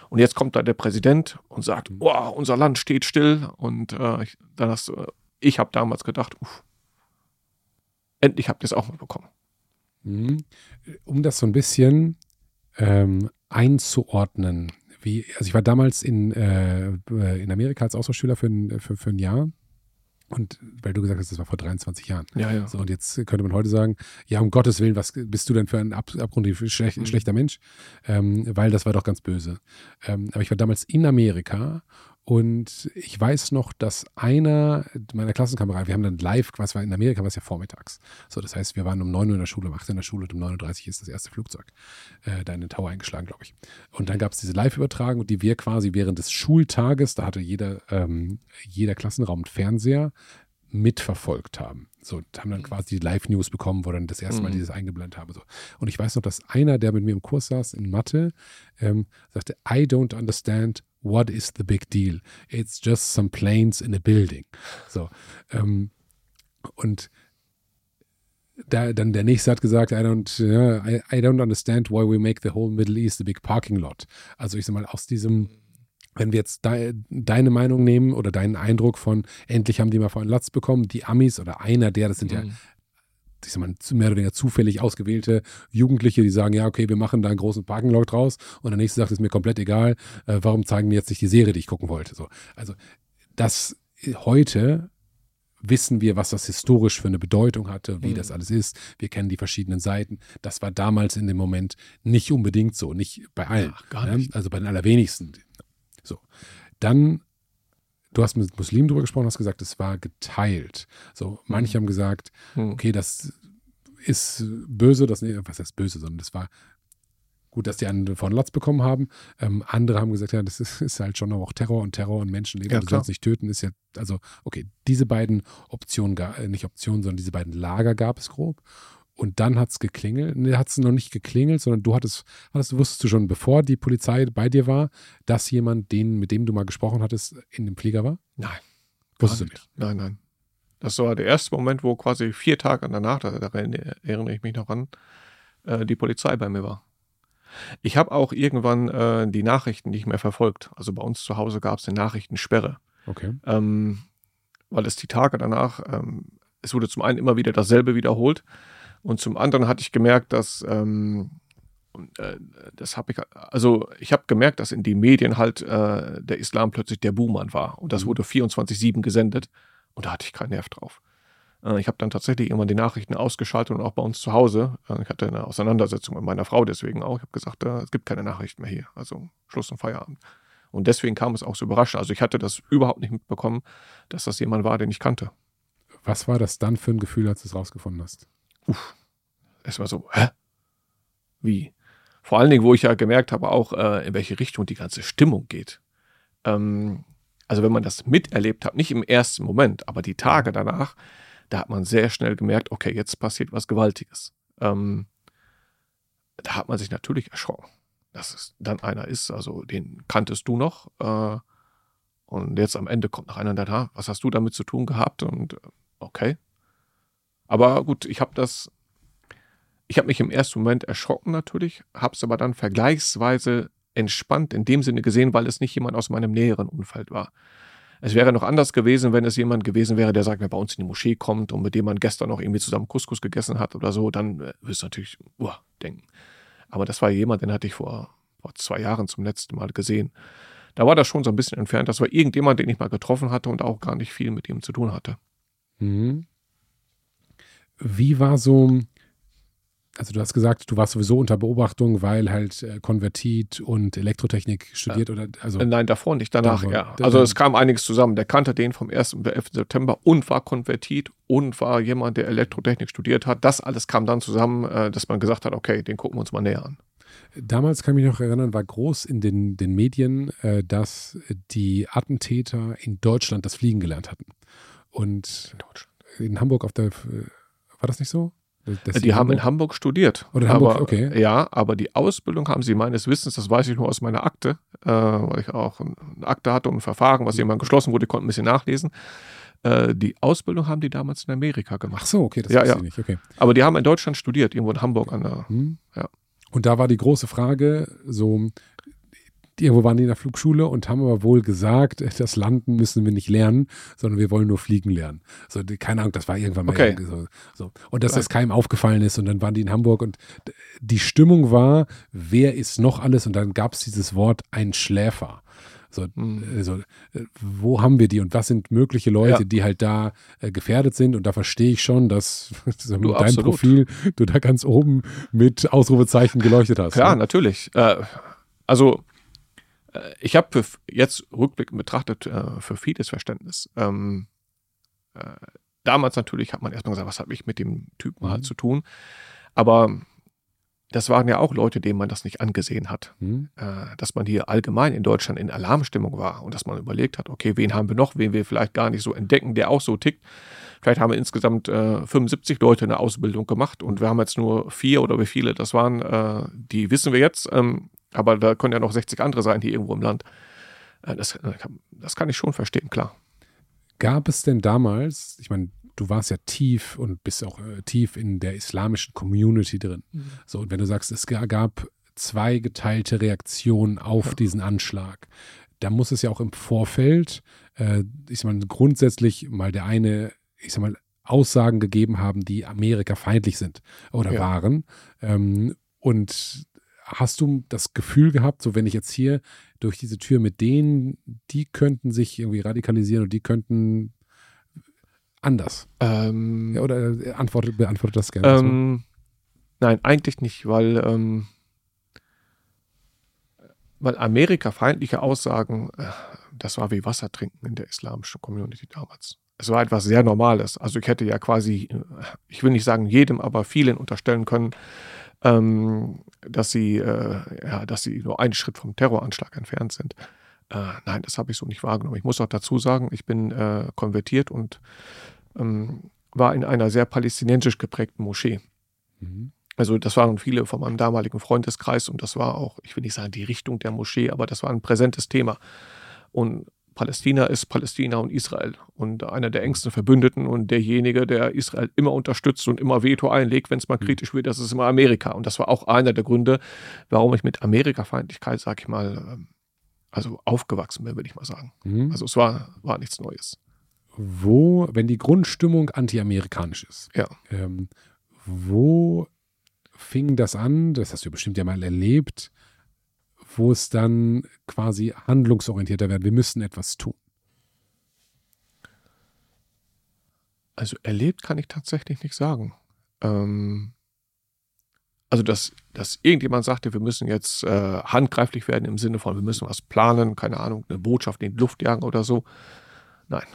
Und jetzt kommt da der Präsident und sagt, oh, unser Land steht still. Und äh, dann hast du, ich habe damals gedacht, uff, endlich habt ihr es auch mal bekommen. Mhm. Um das so ein bisschen ähm, einzuordnen, wie, also ich war damals in, äh, in Amerika als Austauschschüler für ein, für, für ein Jahr Und weil du gesagt hast, das war vor 23 Jahren. Ja, ja. So, und jetzt könnte man heute sagen, ja, um Gottes Willen, was bist du denn für ein ab, abgrundtief schlech, Mhm. schlechter Mensch? Ähm, weil das war doch ganz böse. Ähm, aber ich war damals in Amerika und ich weiß noch, dass einer meiner Klassenkameraden, wir haben dann live, was war in Amerika, war es ja vormittags. So, das heißt, wir waren um 9 Uhr in der Schule, um 8 Uhr in der Schule und um 9.30 Uhr ist das erste Flugzeug äh, da in den Tower eingeschlagen, glaube ich. Und dann gab es diese Live-Übertragung, die wir quasi während des Schultages, da hatte jeder, ähm, jeder Klassenraum einen Fernseher, mitverfolgt haben. So, haben dann quasi die Live-News bekommen, wo dann das erste Mal Mhm. dieses eingeblendet habe. So. Und ich weiß noch, dass einer, der mit mir im Kurs saß in Mathe, ähm, sagte, I don't understand what is the big deal. It's just some planes in a building. So. Ähm, und da, dann der nächste hat gesagt, I don't, ja, I, I don't understand why we make the whole Middle East a big parking lot. Also ich sag mal, aus diesem, wenn wir jetzt de, deine Meinung nehmen oder deinen Eindruck von, endlich haben die mal vor einen Latz bekommen, die Amis oder einer der, das sind ja Mhm. Ich sag mal, mehr oder weniger zufällig ausgewählte Jugendliche, die sagen, ja, okay, wir machen da einen großen Parking-Lot draus und der nächste sagt, ist mir komplett egal, äh, warum zeigen die jetzt nicht die Serie, die ich gucken wollte? So. Also das äh, heute wissen wir, was das historisch für eine Bedeutung hatte, wie Mhm. das alles ist. Wir kennen die verschiedenen Seiten. Das war damals in dem Moment nicht unbedingt so, nicht bei allen. Ach, gar ne? nicht. Also bei den allerwenigsten. So. Dann, du hast mit Muslimen drüber gesprochen, hast gesagt, es war geteilt. So, manche haben gesagt, Hm. okay, das ist böse, das nee, was heißt böse, sondern das war gut, dass die einen von Latz bekommen haben. Ähm, andere haben gesagt, ja, das ist, ist halt schon auch Terror und Terror und Menschenleben, Ja, du sollst nicht töten, ist ja, also, okay, diese beiden Optionen, äh, nicht Optionen, sondern diese beiden Lager gab es grob. Und dann hat es geklingelt. Nee, hat es noch nicht geklingelt, sondern du hattest, hattest, wusstest du schon, bevor die Polizei bei dir war, dass jemand, den, mit dem du mal gesprochen hattest, in dem Flieger war? Nein. Wusstest du nicht. Nein, nein. Das war der erste Moment, wo quasi vier Tage danach, da, da erinnere ich mich noch an, äh, die Polizei bei mir war. Ich habe auch irgendwann äh, die Nachrichten nicht mehr verfolgt. Also bei uns zu Hause gab es eine Nachrichtensperre. Okay. ähm, weil es die Tage danach, ähm, es wurde zum einen immer wieder dasselbe wiederholt und zum anderen hatte ich gemerkt, dass ähm, äh, das habe ich, also ich habe gemerkt, dass in den Medien halt äh, der Islam plötzlich der Buhmann war und das Mhm. wurde 24/7 gesendet und da hatte ich keinen Nerv drauf. Äh, ich habe dann tatsächlich irgendwann die Nachrichten ausgeschaltet und auch bei uns zu Hause. Äh, ich hatte eine Auseinandersetzung mit meiner Frau deswegen auch. Ich habe gesagt, äh, es gibt keine Nachrichten mehr hier, also Schluss und Feierabend. Und deswegen kam es auch so überraschend. Also ich hatte das überhaupt nicht mitbekommen, dass das jemand war, den ich kannte. Was war das dann für ein Gefühl, als du es rausgefunden hast? Es war so, hä? Wie? Vor allen Dingen, wo ich ja gemerkt habe, auch äh, in welche Richtung die ganze Stimmung geht. Ähm, also wenn man das miterlebt hat, nicht im ersten Moment, aber die Tage danach, da hat man sehr schnell gemerkt, okay, jetzt passiert was Gewaltiges. Ähm, da hat man sich natürlich erschrocken, dass es dann einer ist, also den kanntest du noch. Äh, und jetzt am Ende kommt noch einer, da, was hast du damit zu tun gehabt? Und äh, okay. Aber gut, ich habe das ich habe mich im ersten Moment erschrocken natürlich, habe es aber dann vergleichsweise entspannt in dem Sinne gesehen, weil es nicht jemand aus meinem näheren Umfeld war. Es wäre noch anders gewesen, wenn es jemand gewesen wäre, der sagt, wer bei uns in die Moschee kommt und mit dem man gestern noch irgendwie zusammen Couscous gegessen hat oder so, dann äh, wirst du natürlich uah, denken. Aber das war jemand, den hatte ich vor, vor zwei Jahren zum letzten Mal gesehen. Da war das schon so ein bisschen entfernt. Das war irgendjemand, den ich mal getroffen hatte und auch gar nicht viel mit ihm zu tun hatte. Mhm. Wie war so, also du hast gesagt, du warst sowieso unter Beobachtung, weil halt äh, Konvertit und Elektrotechnik studiert oder also Äh, Nein, davor nicht, danach Davor. ja. Also es kam einiges zusammen. Der kannte den vom 1. bis 11. September und war konvertiert und war jemand, der Elektrotechnik studiert hat. Das alles kam dann zusammen, äh, dass man gesagt hat, okay, den gucken wir uns mal näher an. damals kann ich mich noch erinnern, war groß in den, den Medien, äh, dass die Attentäter in Deutschland das Fliegen gelernt hatten. Und in Hamburg auf der, äh, war das nicht so? Sie Die haben in Hamburg- studiert. Oder in Hamburg, aber, okay. Ja, aber die Ausbildung haben sie meines Wissens, das weiß ich nur aus meiner Akte, äh, weil ich auch eine Akte hatte und ein Verfahren, was jemand geschlossen wurde, konnte ein bisschen nachlesen. Äh, die Ausbildung haben die damals in Amerika Ach gemacht. so, okay, das Ja, wusste ja. ich nicht. Okay. Aber die haben in Deutschland studiert, irgendwo in Hamburg an der. Hm? Ja. Und da war die große Frage, so, irgendwo waren die in der Flugschule und haben aber wohl gesagt, das Landen müssen wir nicht lernen, sondern wir wollen nur fliegen lernen. So, die, keine Ahnung, das war irgendwann mal Okay. so, so. Und dass das keinem aufgefallen ist und dann waren die in Hamburg und die Stimmung war, wer ist noch alles? Und dann gab es dieses Wort ein Schläfer. So, also, wo haben wir die und was sind mögliche Leute, ja. die halt da äh, gefährdet sind? Und da verstehe ich schon, dass du, mit deinem absolut. Profil du da ganz oben mit Ausrufezeichen geleuchtet hast. Ja, ne? natürlich. Äh, also ich habe jetzt rückblickend betrachtet äh, für vieles Verständnis. Ähm, damals natürlich hat man erstmal gesagt, was habe ich mit dem Typen halt mhm. halt zu tun? Aber das waren ja auch Leute, denen man das nicht angesehen hat. Mhm. Äh, dass man hier allgemein in Deutschland in Alarmstimmung war und dass man überlegt hat, okay, wen haben wir noch, wen wir vielleicht gar nicht so entdecken, der auch so tickt. Vielleicht haben wir insgesamt äh, 75 Leute eine Ausbildung gemacht und wir haben jetzt nur vier oder wie viele das waren, äh, die wissen wir jetzt. Ähm, aber da können ja noch 60 andere sein hier irgendwo im Land. Äh, das, äh, das kann ich schon verstehen, klar. Gab es denn damals, ich meine, du warst ja tief und bist auch äh, tief in der islamischen Community drin. Mhm. So, und wenn du sagst, es gab zwei geteilte Reaktionen auf ja. diesen Anschlag, da muss es ja auch im Vorfeld, äh, ich mal, grundsätzlich mal der eine, ich sag mal, Aussagen gegeben haben, die Amerika feindlich sind oder ja. waren. Ähm, und hast du das Gefühl gehabt, so wenn ich jetzt hier durch diese Tür mit denen, die könnten sich irgendwie radikalisieren und die könnten anders? Ähm, ja, oder äh, antwortet, beantwortet das gerne. Ähm, nein, eigentlich nicht, weil, ähm, weil Amerika-feindliche Aussagen, äh, das war wie Wasser trinken in der islamischen Community damals. Es war etwas sehr Normales. Also ich hätte ja quasi, ich will nicht sagen jedem, aber vielen unterstellen können, ähm, dass sie, äh, ja, dass sie nur einen Schritt vom Terroranschlag entfernt sind. Äh, nein, das habe ich so nicht wahrgenommen. Ich muss auch dazu sagen, ich bin äh, konvertiert und ähm, war in einer sehr palästinensisch geprägten Moschee. Mhm. Also das waren viele von meinem damaligen Freundeskreis und das war auch, ich will nicht sagen die Richtung der Moschee, aber das war ein präsentes Thema. Und Palästina ist Palästina und Israel und einer der engsten Verbündeten und derjenige, der Israel immer unterstützt und immer Veto einlegt, wenn es mal mhm. kritisch wird, das ist immer Amerika. Und das war auch einer der Gründe, warum ich mit Amerika-Feindlichkeit, sag ich mal, ähm, also aufgewachsen bin, würde ich mal sagen. Mhm. Also es war, war nichts Neues. Wo, wenn die Grundstimmung anti-amerikanisch ist, ja. Ähm, wo fing das an? Das hast du bestimmt ja mal erlebt wo es dann quasi handlungsorientierter wird. Wir müssen etwas tun. Also erlebt kann ich tatsächlich nicht sagen. Ähm, also, dass, dass irgendjemand sagte, wir müssen jetzt äh, handgreiflich werden im Sinne von, wir müssen was planen, keine Ahnung, eine Botschaft in die Luft jagen oder so. Nein.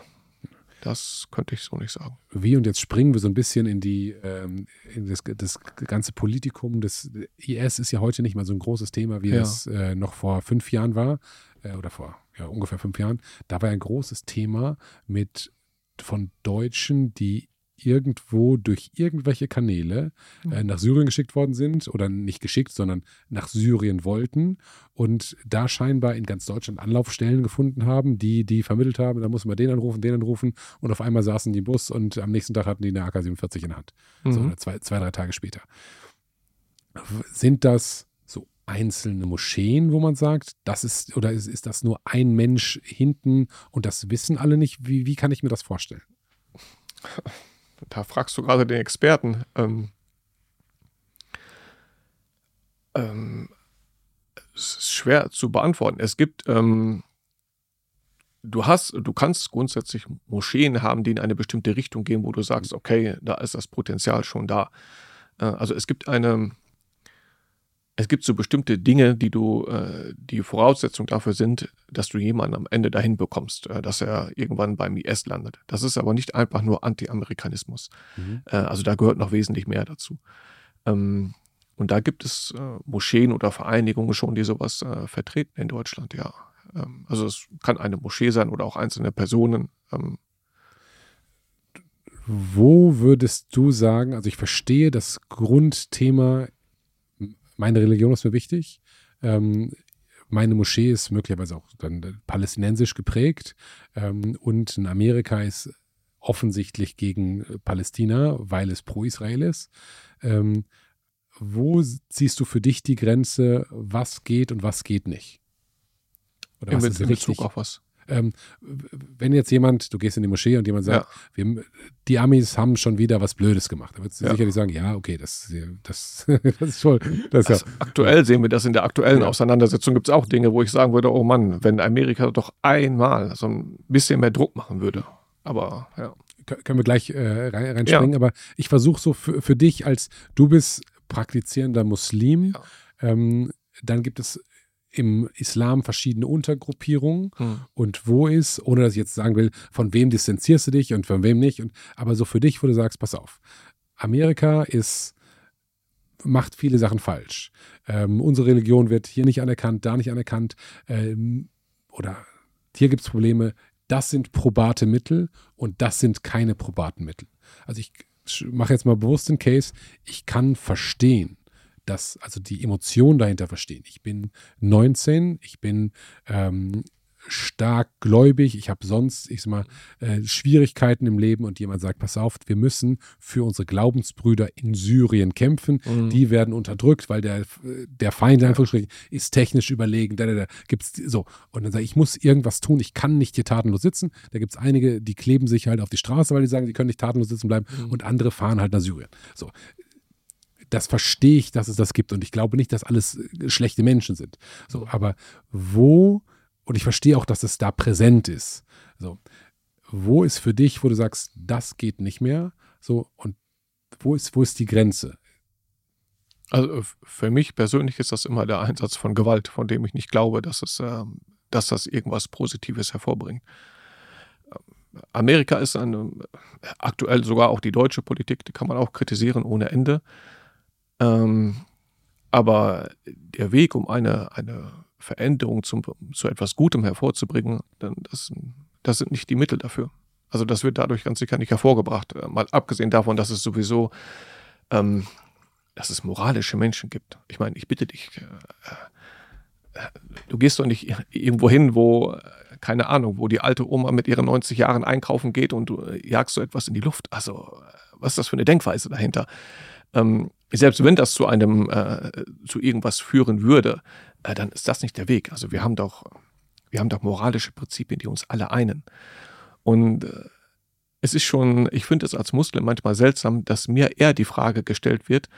Das könnte ich so nicht sagen. Wie und jetzt springen wir so ein bisschen in die ähm, in das, das, ganze Politikum des IS ist ja heute nicht mal so ein großes Thema, wie ja. es äh, noch vor fünf Jahren war äh, oder vor ja, ungefähr fünf Jahren. Da war ein großes Thema mit von Deutschen, die irgendwo durch irgendwelche Kanäle äh, mhm. nach Syrien geschickt worden sind oder nicht geschickt, sondern nach Syrien wollten und da scheinbar in ganz Deutschland Anlaufstellen gefunden haben, die die vermittelt haben. Da mussten wir den anrufen, den anrufen und auf einmal saßen die im Bus und am nächsten Tag hatten die eine AK-47 in der Hand. Mhm. So, zwei, zwei, drei Tage später. Sind das so einzelne Moscheen, wo man sagt, das ist, oder ist, ist das nur ein Mensch hinten und das wissen alle nicht? Wie, wie kann ich mir das vorstellen? da fragst du gerade den Experten. Ähm, ähm, es ist schwer zu beantworten. Es gibt, ähm, du hast, du kannst grundsätzlich Moscheen haben, die in eine bestimmte Richtung gehen, wo du sagst, okay, da ist das Potenzial schon da. Äh, also es gibt eine, es gibt so bestimmte Dinge, die du, äh, die Voraussetzung dafür sind, dass du jemanden am Ende dahin bekommst, äh, dass er irgendwann beim IS landet. Das ist aber nicht einfach nur Anti-Amerikanismus. Mhm. Äh, also da gehört noch wesentlich mehr dazu. Ähm, und da gibt es äh, Moscheen oder Vereinigungen schon, die sowas äh, vertreten in Deutschland, ja. Ähm, also es kann eine Moschee sein oder auch einzelne Personen. Ähm, wo würdest du sagen, also ich verstehe das Grundthema meine Religion ist mir wichtig. Ähm, meine Moschee ist möglicherweise auch dann palästinensisch geprägt ähm, und in Amerika ist offensichtlich gegen Palästina, weil es pro-Israel ist. Ähm, wo siehst du für dich die Grenze, was geht und was geht nicht? Oder was in, ist in Bezug auf was? Ähm, wenn jetzt jemand, du gehst in die Moschee und jemand sagt, ja. wir, die Amis haben schon wieder was Blödes gemacht, da würdest du ja. sicherlich sagen, ja, okay, das, das, das ist voll. Das also ja. Aktuell sehen wir das in der aktuellen Auseinandersetzung, gibt es auch Dinge, wo ich sagen würde, oh Mann, wenn Amerika doch einmal so ein bisschen mehr Druck machen würde. Aber ja. Können wir gleich äh, reinspringen, aber ich versuche so für, für dich als, du bist praktizierender Muslim, ähm, dann gibt es im Islam verschiedene Untergruppierungen hm. und wo ist, ohne dass ich jetzt sagen will, von wem distanzierst du dich und von wem nicht, und, aber so für dich, wo du sagst, pass auf, Amerika ist, macht viele Sachen falsch. Ähm, unsere Religion wird hier nicht anerkannt, da nicht anerkannt, ähm, oder hier gibt es Probleme, das sind probate Mittel und das sind keine probaten Mittel. Also ich mache jetzt mal bewusst den Case, ich kann verstehen, das, also die Emotionen dahinter verstehen. Ich bin 19, ich bin ähm, stark gläubig, ich habe sonst, ich sag mal, äh, Schwierigkeiten im Leben und jemand sagt, pass auf, wir müssen für unsere Glaubensbrüder in Syrien kämpfen. Mhm. Die werden unterdrückt, weil der, der Feind in Anführungsstrichen ist technisch überlegen. Da, da, da gibt's so. Und dann sage ich, ich muss irgendwas tun, ich kann nicht hier tatenlos sitzen. Da gibt es einige, die kleben sich halt auf die Straße, weil die sagen, sie können nicht tatenlos sitzen bleiben mhm. und andere fahren halt nach Syrien. So das verstehe ich, dass es das gibt. Und ich glaube nicht, dass alles äh, schlechte Menschen sind. So, aber wo, und ich verstehe auch, dass es da präsent ist. So, wo ist für dich, wo du sagst, das geht nicht mehr? So, und wo ist, wo ist die Grenze? Also für mich persönlich ist das immer der Einsatz von Gewalt, von dem ich nicht glaube, dass es, äh, dass das irgendwas Positives hervorbringt. Amerika ist eine, aktuell sogar auch die deutsche Politik, die kann man auch kritisieren ohne Ende. Ähm, aber der Weg, um eine, eine Veränderung zum, zu etwas Gutem hervorzubringen, dann das, das sind nicht die Mittel dafür. Also das wird dadurch ganz sicher nicht hervorgebracht. Äh, mal abgesehen davon, dass es sowieso, ähm, dass es moralische Menschen gibt. Ich meine, ich bitte dich, äh, äh, du gehst doch nicht irgendwo hin, wo, äh, keine Ahnung, wo die alte Oma mit ihren 90 Jahren einkaufen geht und du jagst so etwas in die Luft. Also was ist das für eine Denkweise dahinter? Ähm, selbst wenn das zu einem, äh, zu irgendwas führen würde, äh, dann ist das nicht der Weg. Also wir haben doch, wir haben doch moralische Prinzipien, die uns alle einen. Und äh, es ist schon, ich finde es als Muslim manchmal seltsam, dass mir eher die Frage gestellt wird,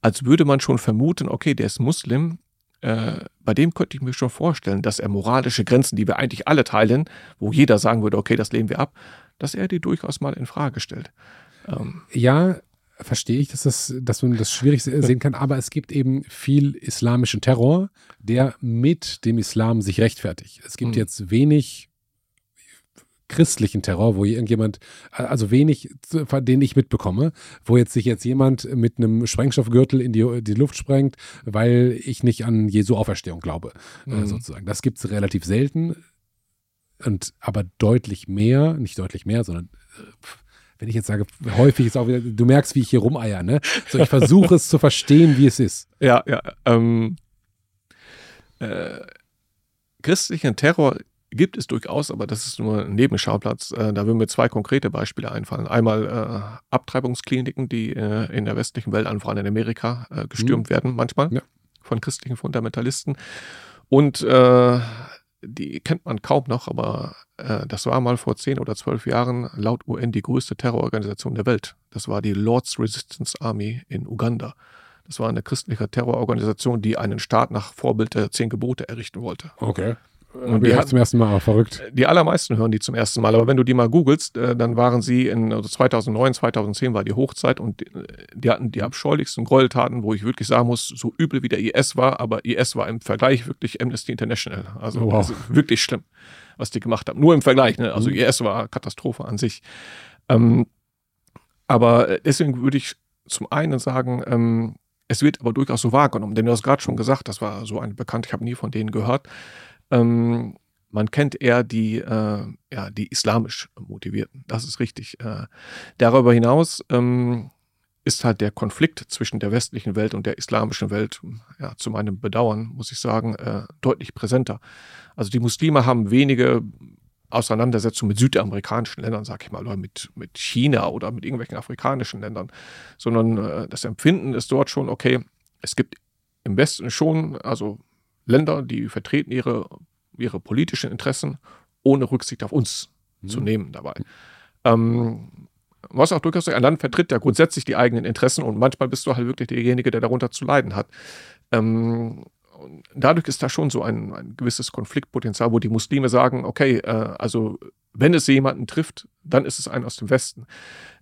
als würde man schon vermuten, okay, der ist Muslim, äh, bei dem könnte ich mir schon vorstellen, dass er moralische Grenzen, die wir eigentlich alle teilen, wo jeder sagen würde, okay, das lehnen wir ab, dass er die durchaus mal in Frage stellt. Ähm, ja, verstehe ich, dass, das, dass man das schwierig sehen kann, aber es gibt eben viel islamischen Terror, der mit dem Islam sich rechtfertigt. Es gibt mhm. jetzt wenig christlichen Terror, wo irgendjemand, also wenig, den ich mitbekomme, wo jetzt sich jetzt jemand mit einem Sprengstoffgürtel in die, die Luft sprengt, weil ich nicht an Jesu Auferstehung glaube, äh, mhm. sozusagen. Das gibt es relativ selten und aber deutlich mehr, nicht deutlich mehr, sondern äh, wenn ich jetzt sage, häufig ist auch wieder, du merkst, wie ich hier rumeier, ne? So, ich versuche es zu verstehen, wie es ist. Ja, ja. Ähm, äh, christlichen Terror gibt es durchaus, aber das ist nur ein Nebenschauplatz. Äh, da würden mir zwei konkrete Beispiele einfallen. Einmal äh, Abtreibungskliniken, die äh, in der westlichen Welt, vor allem in Amerika, äh, gestürmt mhm. werden manchmal ja. von christlichen Fundamentalisten. Und äh, die kennt man kaum noch, aber äh, das war mal vor zehn oder zwölf Jahren laut UN die größte Terrororganisation der Welt. Das war die Lord's Resistance Army in Uganda. Das war eine christliche Terrororganisation, die einen Staat nach Vorbild der zehn Gebote errichten wollte. Okay. Und die zum ersten Mal, verrückt. Die allermeisten hören die zum ersten Mal, aber wenn du die mal googelst, äh, dann waren sie in also 2009, 2010 war die Hochzeit und die, die, hatten die abscheulichsten Gräueltaten, wo ich wirklich sagen muss, so übel wie der IS war, aber IS war im Vergleich wirklich Amnesty International. Also, wow. also wirklich schlimm, was die gemacht haben. Nur im Vergleich, ne? Also mhm. IS war Katastrophe an sich. Ähm, aber deswegen würde ich zum einen sagen, ähm, es wird aber durchaus so wahrgenommen, denn du hast gerade schon gesagt, das war so ein bekannt, ich habe nie von denen gehört. Ähm, man kennt eher die, äh, ja, die islamisch motivierten. Das ist richtig. Äh, darüber hinaus ähm, ist halt der Konflikt zwischen der westlichen Welt und der islamischen Welt, ja, zu meinem Bedauern, muss ich sagen, äh, deutlich präsenter. Also die Muslime haben wenige Auseinandersetzungen mit südamerikanischen Ländern, sag ich mal, oder mit, mit China oder mit irgendwelchen afrikanischen Ländern, sondern äh, das Empfinden ist dort schon, okay, es gibt im Westen schon, also Länder, die vertreten ihre, ihre politischen Interessen ohne Rücksicht auf uns mhm. zu nehmen dabei. Ähm, was auch durchaus ein Land vertritt, der grundsätzlich die eigenen Interessen und manchmal bist du halt wirklich derjenige, der darunter zu leiden hat. Ähm, dadurch ist da schon so ein, ein, gewisses Konfliktpotenzial, wo die Muslime sagen, okay, äh, also wenn es jemanden trifft, dann ist es ein aus dem Westen.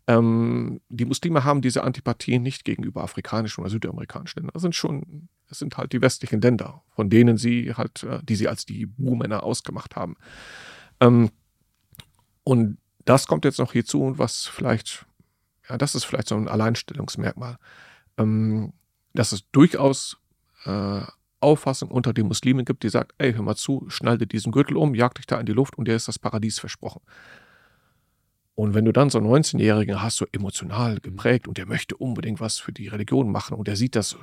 Ähm, die Muslime haben diese Antipathie nicht gegenüber afrikanischen oder südamerikanischen Ländern. Das sind schon, das sind halt die westlichen Länder, von denen sie halt, äh, die sie als die Buhmänner ausgemacht haben. Ähm, und das kommt jetzt noch hierzu, was vielleicht, ja, das ist vielleicht so ein Alleinstellungsmerkmal, ähm, dass es durchaus äh, Auffassung unter den Muslimen gibt, die sagt, ey, hör mal zu, schnall dir diesen Gürtel um, jag dich da in die Luft und dir ist das Paradies versprochen. Und wenn du dann so einen 19-Jährigen hast, so emotional geprägt und der möchte unbedingt was für die Religion machen und der sieht das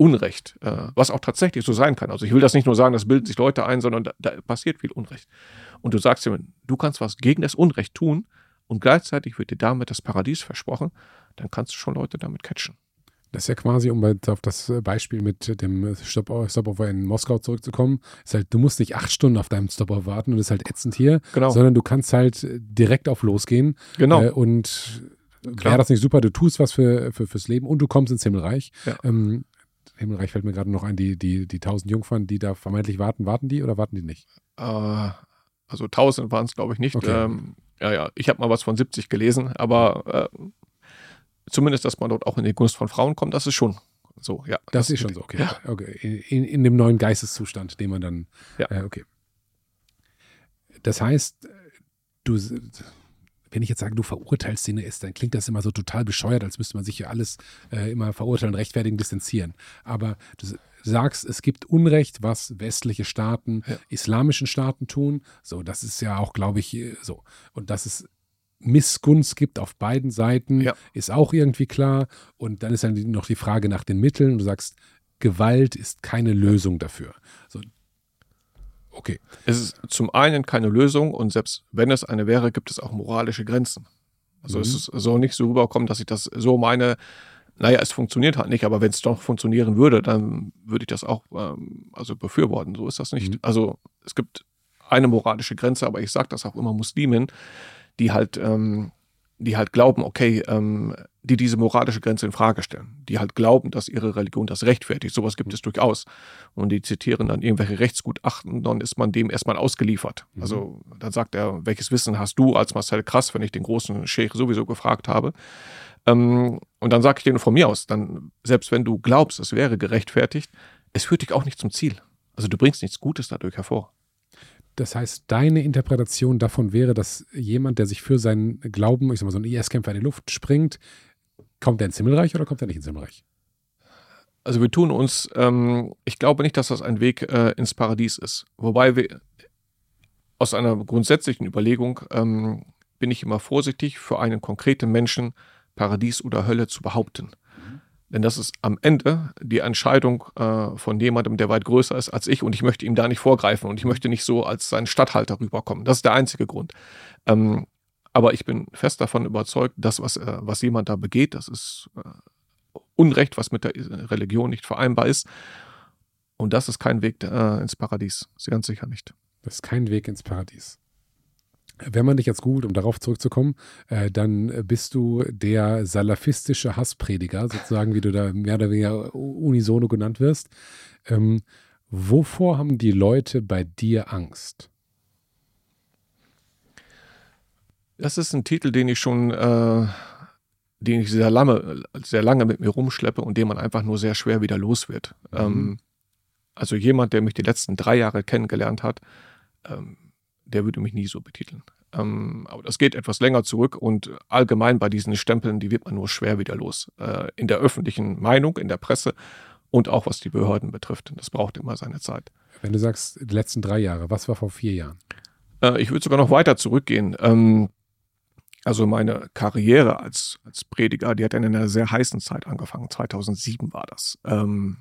Unrecht, äh, was auch tatsächlich so sein kann. Also ich will das nicht nur sagen, das bilden sich Leute ein, sondern da, da passiert viel Unrecht. Und du sagst ihm, du kannst was gegen das Unrecht tun und gleichzeitig wird dir damit das Paradies versprochen, dann kannst du schon Leute damit catchen. Das ist ja quasi, um auf das Beispiel mit dem Stopover in Moskau zurückzukommen, ist halt, du musst nicht acht Stunden auf deinem Stopover warten und es ist halt ätzend hier, genau. sondern du kannst halt direkt auf losgehen. Genau. Äh, und wäre das nicht super, du tust was für, für, fürs Leben und du kommst ins Himmelreich. Ja. Ähm, Himmelreich fällt mir gerade noch ein, die, die, die tausend Jungfern, die da vermeintlich warten, warten die oder warten die nicht? Uh, also tausend waren es, glaube ich, nicht. Okay. Ähm, ja, ja, ich habe mal was von 70 gelesen, aber äh, zumindest, dass man dort auch in die Gunst von Frauen kommt, das ist schon so, ja. Das, das ist schon so, okay. Ja. okay. In, in, dem neuen Geisteszustand, den man dann, ja. Äh, okay. Das heißt, du, wenn ich jetzt sage, du verurteilst den ist, dann klingt das immer so total bescheuert, als müsste man sich ja alles äh, immer verurteilen, rechtfertigen, distanzieren. Aber du sagst, es gibt Unrecht, was westliche Staaten, ja. islamischen Staaten tun. So, das ist ja auch, glaube ich, äh, so. Und das ist Missgunst gibt auf beiden Seiten, ja. ist auch irgendwie klar. Und dann ist dann noch die Frage nach den Mitteln. Du sagst, Gewalt ist keine Lösung dafür. So, okay. Es ist zum einen keine Lösung und selbst wenn es eine wäre, gibt es auch moralische Grenzen. Also mhm. es soll nicht so rüberkommen, dass ich das so meine, naja, es funktioniert halt nicht, aber wenn es doch funktionieren würde, dann würde ich das auch ähm, also befürworten. So ist das nicht. Mhm. Also es gibt eine moralische Grenze, aber ich sage das auch immer Muslimen, die halt, ähm, die halt glauben, okay, ähm, die diese moralische Grenze in Frage stellen, die halt glauben, dass ihre Religion das rechtfertigt. Sowas gibt es durchaus. Und die zitieren dann irgendwelche Rechtsgutachten, dann ist man dem erstmal ausgeliefert. Mhm. Also dann sagt er, welches Wissen hast du als Marcel Krass, wenn ich den großen Sheikh sowieso gefragt habe. Ähm, und dann sage ich dir nur von mir aus, dann, selbst wenn du glaubst, es wäre gerechtfertigt, es führt dich auch nicht zum Ziel. Also du bringst nichts Gutes dadurch hervor. Das heißt, deine Interpretation davon wäre, dass jemand, der sich für seinen Glauben, ich sag mal, so ein IS-Kämpfer in die Luft springt, kommt er ins Himmelreich oder kommt er nicht ins Himmelreich? Also wir tun uns, ähm, ich glaube nicht, dass das ein Weg äh, ins Paradies ist. Wobei wir aus einer grundsätzlichen Überlegung ähm, bin ich immer vorsichtig, für einen konkreten Menschen Paradies oder Hölle zu behaupten. Denn das ist am Ende die Entscheidung äh, von jemandem, der weit größer ist als ich und ich möchte ihm da nicht vorgreifen und ich möchte nicht so als sein Stadthalter rüberkommen. Das ist der einzige Grund. Ähm, aber ich bin fest davon überzeugt, dass was, äh, was jemand da begeht, das ist äh, Unrecht, was mit der Religion nicht vereinbar ist. Und das ist kein Weg äh, ins Paradies. Ganz sicher nicht. Das ist kein Weg ins Paradies. Wenn man dich jetzt googelt, um darauf zurückzukommen, äh, dann bist du der salafistische Hassprediger, sozusagen, wie du da mehr oder weniger unisono genannt wirst. Ähm, wovor haben die Leute bei dir Angst? Das ist ein Titel, den ich schon, äh, den ich sehr lange, sehr lange mit mir rumschleppe und den man einfach nur sehr schwer wieder los wird. Mhm. Ähm, also jemand, der mich die letzten drei Jahre kennengelernt hat, ähm, der würde mich nie so betiteln. Ähm, aber das geht etwas länger zurück und allgemein bei diesen Stempeln, die wird man nur schwer wieder los. Äh, in der öffentlichen Meinung, in der Presse und auch was die Behörden betrifft. Das braucht immer seine Zeit. Wenn du sagst, die letzten drei Jahre, was war vor vier Jahren? Äh, ich würde sogar noch weiter zurückgehen. Ähm, also meine Karriere als, als Prediger, die hat in einer sehr heißen Zeit angefangen. 2007 war das. Ähm,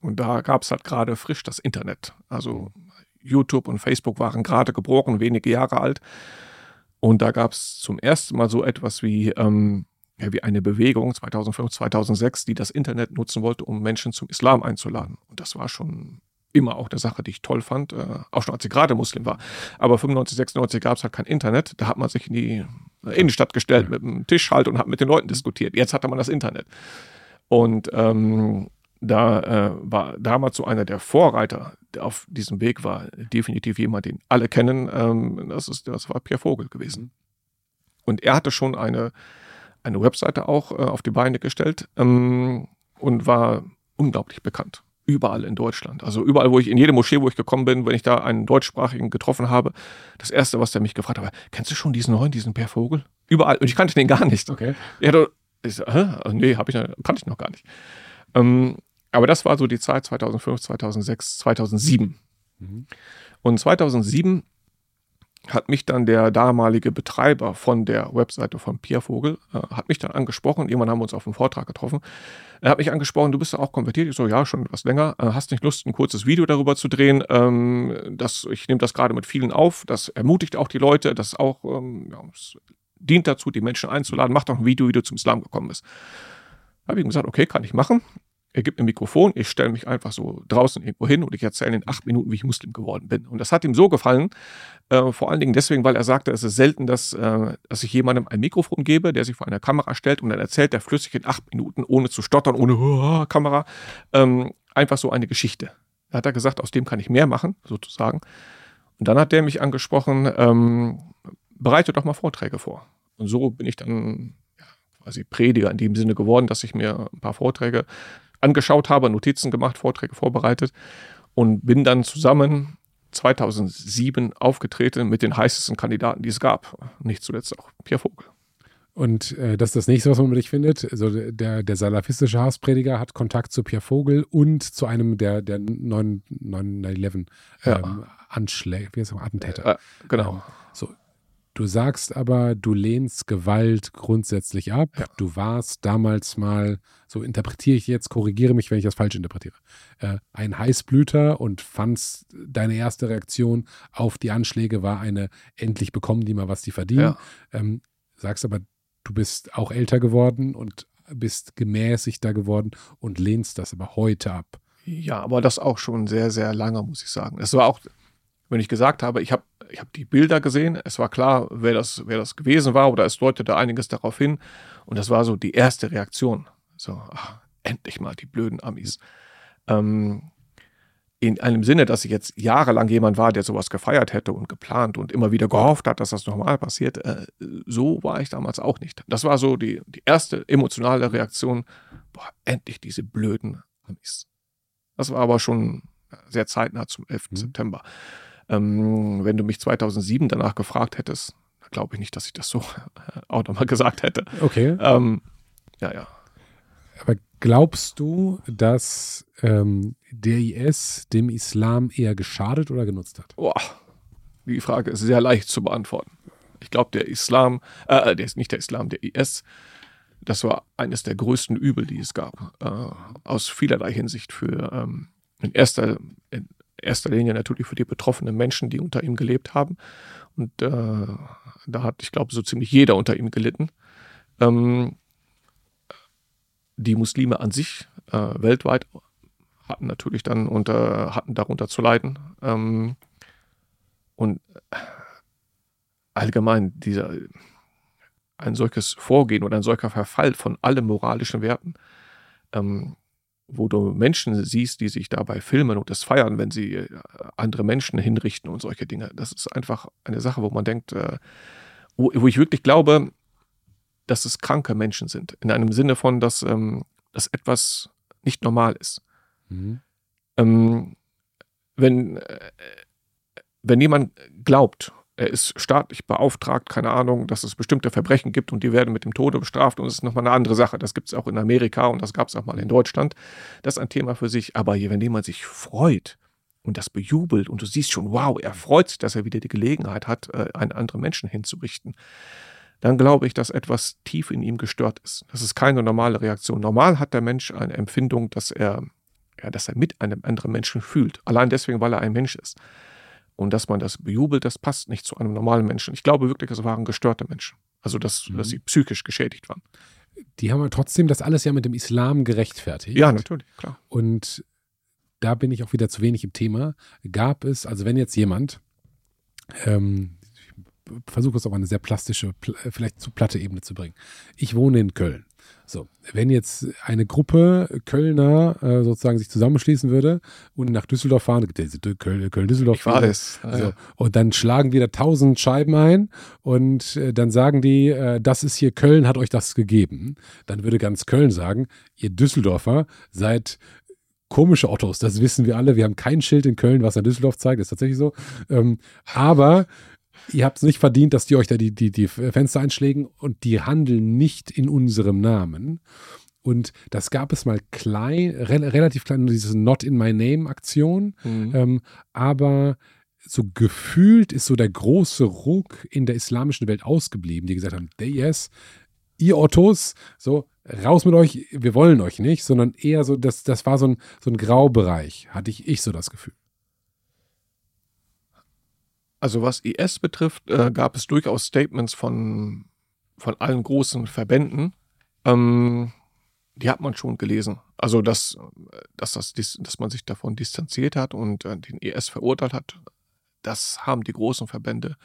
und da gab es halt gerade frisch das Internet. Also YouTube und Facebook waren gerade geboren, wenige Jahre alt. Und da gab es zum ersten Mal so etwas wie, ähm, ja, wie eine Bewegung 2005, 2006, die das Internet nutzen wollte, um Menschen zum Islam einzuladen. Und das war schon immer auch eine Sache, die ich toll fand, äh, auch schon als ich gerade Muslim war. Aber 95, 96 gab es halt kein Internet. Da hat man sich in die Innenstadt gestellt ja. mit einem Tisch halt und hat mit den Leuten diskutiert. Jetzt hatte man das Internet. Und ähm, da äh, war damals so einer der Vorreiter auf diesem Weg, war definitiv jemand, den alle kennen. Ähm, das, ist, das war Pierre Vogel gewesen. Und er hatte schon eine, eine Webseite auch äh, auf die Beine gestellt ähm, und war unglaublich bekannt. Überall in Deutschland. Also überall, wo ich, in jede Moschee, wo ich gekommen bin, wenn ich da einen Deutschsprachigen getroffen habe, das erste, was der mich gefragt hat, war, kennst du schon diesen neuen, diesen Per Vogel? Überall. Und ich kannte den gar nicht. Okay. Ja, du, ich so, hä? Also, nee, hab ich, kannte ich noch gar nicht. Ähm, aber das war so die Zeit 2005, 2006, 2007. Mhm. Und 2007 hat mich dann der damalige Betreiber von der Webseite von Pierre Vogel, äh, hat mich dann angesprochen, irgendwann haben wir uns auf einem Vortrag getroffen, er hat mich angesprochen, du bist ja auch konvertiert. Ich so, ja, schon etwas länger. Äh, hast nicht Lust, ein kurzes Video darüber zu drehen? Ähm, das, ich nehme das gerade mit vielen auf. Das ermutigt auch die Leute. Das auch ähm, ja, dient dazu, die Menschen einzuladen. Mach doch ein Video, wie du zum Islam gekommen bist. Habe ich ihm gesagt, okay, kann ich machen er gibt mir ein Mikrofon, ich stelle mich einfach so draußen irgendwo hin und ich erzähle in acht Minuten, wie ich Muslim geworden bin. Und das hat ihm so gefallen, äh, vor allen Dingen deswegen, weil er sagte, es ist selten, dass, äh, dass ich jemandem ein Mikrofon gebe, der sich vor einer Kamera stellt und dann erzählt er flüssig in acht Minuten, ohne zu stottern, ohne Kamera, ähm, einfach so eine Geschichte. Da hat er gesagt, aus dem kann ich mehr machen, sozusagen. Und dann hat der mich angesprochen, ähm, bereite doch mal Vorträge vor. Und so bin ich dann ja, quasi Prediger in dem Sinne geworden, dass ich mir ein paar Vorträge angeschaut habe, Notizen gemacht, Vorträge vorbereitet und bin dann zusammen 2007 aufgetreten mit den heißesten Kandidaten, die es gab. Nicht zuletzt auch Pierre Vogel. Und äh, das ist das nächste, was man über dich findet. Also der, der salafistische Hassprediger hat Kontakt zu Pierre Vogel und zu einem der, der 9-11 ja. ähm, Anschläge, wie heißt das, Attentäter. Äh, genau. Ähm, so, Du sagst aber, du lehnst Gewalt grundsätzlich ab. Ja. Du warst damals mal, so interpretiere ich jetzt, korrigiere mich, wenn ich das falsch interpretiere, äh, ein Heißblüter und fandst, deine erste Reaktion auf die Anschläge war eine, endlich bekommen die mal, was die verdienen. Ja. Ähm, sagst aber, du bist auch älter geworden und bist gemäßigter geworden und lehnst das aber heute ab. Ja, aber das auch schon sehr, sehr lange, muss ich sagen. Es war auch, wenn ich gesagt habe, ich habe ich habe die Bilder gesehen, es war klar, wer das, wer das gewesen war oder es deutete einiges darauf hin. Und das war so die erste Reaktion. So, ach, endlich mal die blöden Amis. Ähm, in einem Sinne, dass ich jetzt jahrelang jemand war, der sowas gefeiert hätte und geplant und immer wieder gehofft hat, dass das nochmal passiert, äh, so war ich damals auch nicht. Das war so die, die erste emotionale Reaktion, boah, endlich diese blöden Amis. Das war aber schon sehr zeitnah zum 11. Mhm. September. Ähm, wenn du mich 2007 danach gefragt hättest, glaube ich nicht, dass ich das so auch nochmal gesagt hätte. Okay. Ähm, ja, ja. Aber glaubst du, dass ähm, der IS dem Islam eher geschadet oder genutzt hat? Boah, die Frage ist sehr leicht zu beantworten. Ich glaube, der Islam, äh, der ist nicht der Islam, der IS, das war eines der größten Übel, die es gab. Äh, aus vielerlei Hinsicht für ähm, in erster, in erster Linie natürlich für die betroffenen Menschen, die unter ihm gelebt haben. Und äh, da hat, ich glaube, so ziemlich jeder unter ihm gelitten. Ähm, die Muslime an sich äh, weltweit hatten natürlich dann unter, hatten darunter zu leiden. Ähm, und allgemein dieser ein solches Vorgehen oder ein solcher Verfall von allen moralischen Werten ähm, wo du Menschen siehst, die sich dabei filmen und das feiern, wenn sie äh, andere Menschen hinrichten und solche Dinge. Das ist einfach eine Sache, wo man denkt, äh, wo, wo, ich wirklich glaube, dass es kranke Menschen sind. In einem Sinne von, dass, ähm, dass etwas nicht normal ist. Mhm. Ähm, wenn, äh, wenn jemand glaubt, er ist staatlich beauftragt, keine Ahnung, dass es bestimmte Verbrechen gibt und die werden mit dem Tode bestraft und das ist nochmal eine andere Sache. Das gibt es auch in Amerika und das gab es auch mal in Deutschland. Das ist ein Thema für sich. Aber wenn jemand sich freut und das bejubelt und du siehst schon, wow, er freut sich, dass er wieder die Gelegenheit hat, äh, einen anderen Menschen hinzurichten, dann glaube ich, dass etwas tief in ihm gestört ist. Das ist keine normale Reaktion. Normal hat der Mensch eine Empfindung, dass er, ja, dass er mit einem anderen Menschen fühlt. Allein deswegen, weil er ein Mensch ist. Und dass man das bejubelt, das passt nicht zu einem normalen Menschen. Ich glaube wirklich, es waren gestörte Menschen. Also, dass, mhm. dass sie psychisch geschädigt waren. Die haben trotzdem das alles ja mit dem Islam gerechtfertigt. Ja, natürlich, klar. Und da bin ich auch wieder zu wenig im Thema, gab es, also wenn jetzt jemand, ähm, ich versuche es auf eine sehr plastische, vielleicht zu platte Ebene zu bringen. Ich wohne in Köln. So, wenn jetzt eine Gruppe Kölner äh, sozusagen sich zusammenschließen würde und nach Düsseldorf fahren, Köln-Düsseldorf ich war es. Ah, so, ja. Und dann schlagen wieder tausend Scheiben ein und äh, dann sagen die, äh, das ist hier Köln, hat euch das gegeben. Dann würde ganz Köln sagen, ihr Düsseldorfer seid komische Ottos, das wissen wir alle. Wir haben kein Schild in Köln, was nach Düsseldorf zeigt, ist tatsächlich so. Ähm, aber ihr habt es nicht verdient, dass die euch da die, die, die Fenster einschlägen und die handeln nicht in unserem Namen. Und das gab es mal klein, re relativ klein, diese Not in my name Aktion. Mhm. Ähm, aber so gefühlt ist so der große Ruck in der islamischen Welt ausgeblieben, die gesagt haben, yes, ihr Ottos, so raus mit euch, wir wollen euch nicht, sondern eher so, das, das war so ein, so ein Graubereich, hatte ich, ich so das Gefühl. Also was IS betrifft, äh, gab es durchaus Statements von, von allen großen Verbänden. Ähm, die hat man schon gelesen. Also dass, dass, das, dass man sich davon distanziert hat und äh, den IS verurteilt hat, das haben die großen Verbände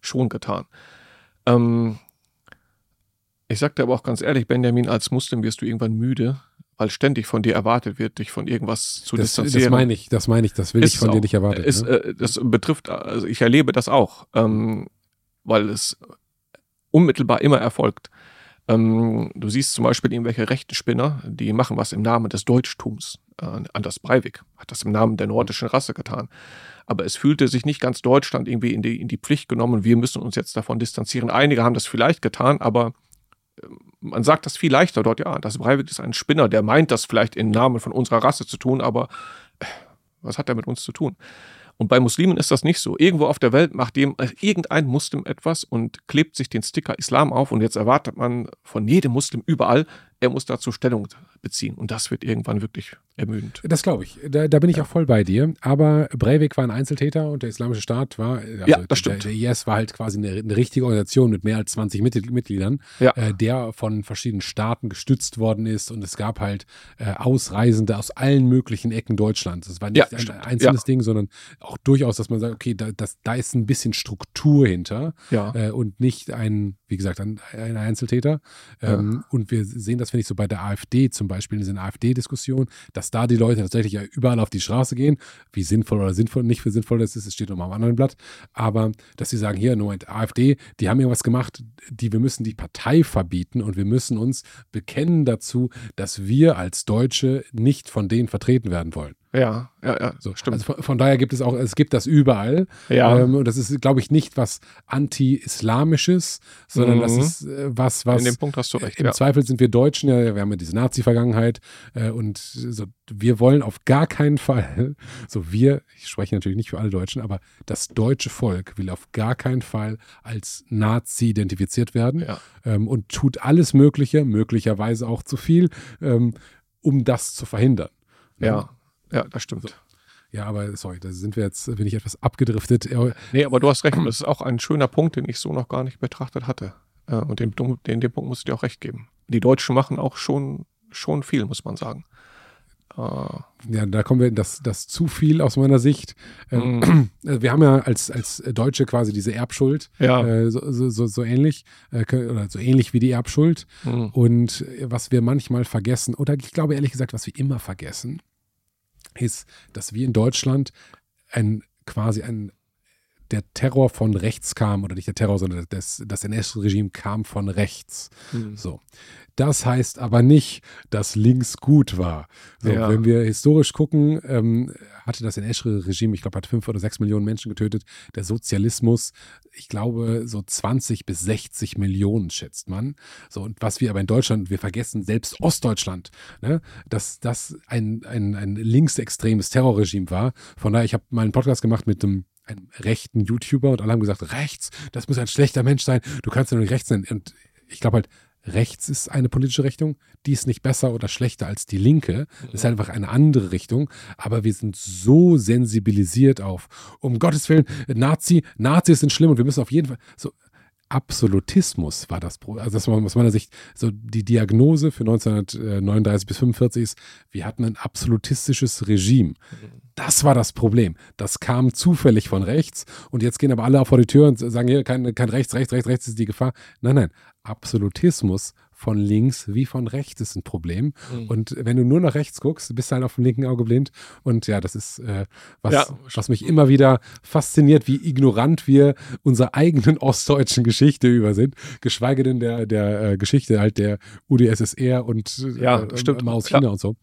schon getan. Ähm, ich sagte aber auch ganz ehrlich, Benjamin, als Muslim wirst du irgendwann müde, weil ständig von dir erwartet wird, dich von irgendwas zu das, distanzieren. Das meine ich, das meine ich, das will ist ich von dir nicht erwarten. Ist, ne? äh, das betrifft, also ich erlebe das auch, ähm, weil es unmittelbar immer erfolgt. Ähm, du siehst zum Beispiel irgendwelche rechten Spinner, die machen was im Namen des Deutschtums. Äh, Anders Breivik hat das im Namen der nordischen Rasse getan. Aber es fühlte sich nicht ganz Deutschland irgendwie in die, in die Pflicht genommen. Wir müssen uns jetzt davon distanzieren. Einige haben das vielleicht getan, aber man sagt das viel leichter dort, ja, das Breivik ist ein Spinner, der meint das vielleicht im Namen von unserer Rasse zu tun, aber äh, was hat er mit uns zu tun? Und bei Muslimen ist das nicht so. Irgendwo auf der Welt macht dem, äh, irgendein Muslim etwas und klebt sich den Sticker Islam auf und jetzt erwartet man von jedem Muslim überall, er muss dazu Stellung beziehen. Und das wird irgendwann wirklich ermüdend. Das glaube ich. Da, da, bin ich ja. auch voll bei dir. Aber Breivik war ein Einzeltäter und der Islamische Staat war, also ja, das stimmt. Der, der IS war halt quasi eine, eine, richtige Organisation mit mehr als 20 Mitgliedern, ja. äh, der von verschiedenen Staaten gestützt worden ist. Und es gab halt äh, Ausreisende aus allen möglichen Ecken Deutschlands. Es war nicht ja, ein einzelnes Ding, sondern auch durchaus, dass man sagt, okay, da, das, da ist ein bisschen Struktur hinter äh, und nicht ein, wie gesagt, ein, ein Einzeltäter. Ähm, und wir sehen das finde ich so bei der AfD zum Beispiel, in diesen AfD-Diskussionen, dass da die Leute tatsächlich ja überall auf die Straße gehen, wie sinnvoll oder sinnvoll, nicht für sinnvoll das ist, es steht nochmal am anderen Blatt, aber dass sie sagen, hier, Moment, AfD, die haben ja was gemacht, die, wir müssen die Partei verbieten und wir müssen uns bekennen dazu, dass wir als Deutsche nicht von denen vertreten werden wollen. Ja, ja, ja, so, stimmt. Also von, von, daher gibt es auch, es gibt das überall. Ja. Ähm, und das ist, glaube ich, nicht was anti-islamisches, sondern mhm. das ist äh, was, was. In dem Punkt hast du recht. Im ja. Zweifel sind wir Deutschen, ja, wir haben ja diese Nazi-Vergangenheit äh, und so, wir wollen auf gar keinen Fall, so wir, ich spreche natürlich nicht für alle Deutschen, aber das deutsche Volk will auf gar keinen Fall als Nazi identifiziert werden ja. ähm, und tut alles Mögliche, möglicherweise auch zu viel, ähm, um das zu verhindern. Ja. Ja, das stimmt. So. Ja, aber sorry, da sind wir jetzt, bin ich etwas abgedriftet. Nee, aber du hast recht. Das ist auch ein schöner Punkt, den ich so noch gar nicht betrachtet hatte. Äh, und den, den, den Punkt muss ich dir auch recht geben. Die Deutschen machen auch schon, schon viel, muss man sagen. Äh, ja, da kommen wir in das, das zu viel aus meiner Sicht. Ähm, mm. Wir haben ja als, als Deutsche quasi diese Erbschuld, ja. äh, so, so, so, ähnlich, äh, oder so ähnlich wie die Erbschuld. Mm. Und was wir manchmal vergessen, oder ich glaube ehrlich gesagt, was wir immer vergessen, ist, dass wir in Deutschland ein quasi ein der Terror von rechts kam, oder nicht der Terror, sondern das, das NS-Regime kam von rechts. Mhm. So. Das heißt aber nicht, dass links gut war. So, ja. Wenn wir historisch gucken, ähm, hatte das NS-Regime, ich glaube, hat fünf oder sechs Millionen Menschen getötet. Der Sozialismus, ich glaube, so 20 bis 60 Millionen schätzt man. So, und was wir aber in Deutschland, wir vergessen, selbst Ostdeutschland, ne, dass das ein, ein, ein linksextremes Terrorregime war. Von daher, ich habe mal einen Podcast gemacht mit einem einem rechten YouTuber und alle haben gesagt, rechts, das muss ein schlechter Mensch sein, du kannst ja nur nicht rechts sein. Und ich glaube halt, rechts ist eine politische Richtung, die ist nicht besser oder schlechter als die linke. Das ist einfach eine andere Richtung. Aber wir sind so sensibilisiert auf, um Gottes Willen, Nazi, Nazis sind schlimm und wir müssen auf jeden Fall so. Absolutismus war das Problem. Also das war aus meiner Sicht so die Diagnose für 1939 bis 45 ist, wir hatten ein absolutistisches Regime. Das war das Problem. Das kam zufällig von rechts und jetzt gehen aber alle vor die Tür und sagen hier kein, kein rechts, rechts, rechts, rechts ist die Gefahr. Nein, nein. Absolutismus von links wie von rechts ist ein Problem. Mhm. Und wenn du nur nach rechts guckst, bist du halt auf dem linken Auge blind. Und ja, das ist äh, was, ja. was mich immer wieder fasziniert, wie ignorant wir unserer eigenen ostdeutschen Geschichte über sind. Geschweige denn der, der äh, Geschichte halt der UdSSR und äh, ja, äh, Maus China und so.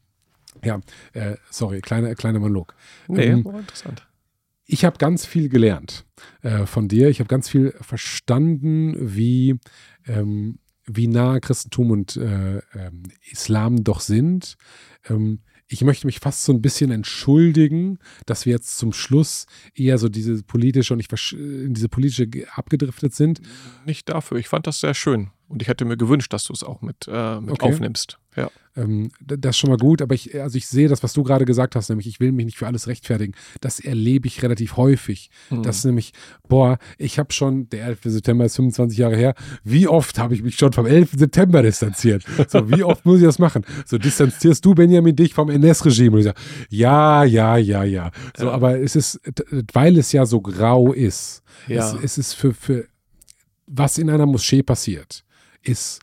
Ja, äh, sorry, kleiner kleiner Monolog. Nee, ähm, interessant. Ich habe ganz viel gelernt äh, von dir. Ich habe ganz viel verstanden, wie ähm, wie nah Christentum und äh, ähm, Islam doch sind. Ähm, ich möchte mich fast so ein bisschen entschuldigen, dass wir jetzt zum Schluss eher so diese politische und ich in diese politische abgedriftet sind. Nicht dafür. Ich fand das sehr schön. Und ich hätte mir gewünscht, dass du es auch mit, äh, mit okay. aufnimmst. Ja. Ähm, das ist schon mal gut, aber ich, also ich sehe das, was du gerade gesagt hast, nämlich ich will mich nicht für alles rechtfertigen. Das erlebe ich relativ häufig. Mhm. Das nämlich, boah, ich habe schon, der 11. September ist 25 Jahre her, wie oft habe ich mich schon vom 11. September distanziert? So, wie oft muss ich das machen? So, distanzierst du, Benjamin, dich vom NS-Regime? Und ich sage, ja, ja, ja, ja. So, ja. aber es ist, weil es ja so grau ist, ja. es, es ist für, für was in einer Moschee passiert, ist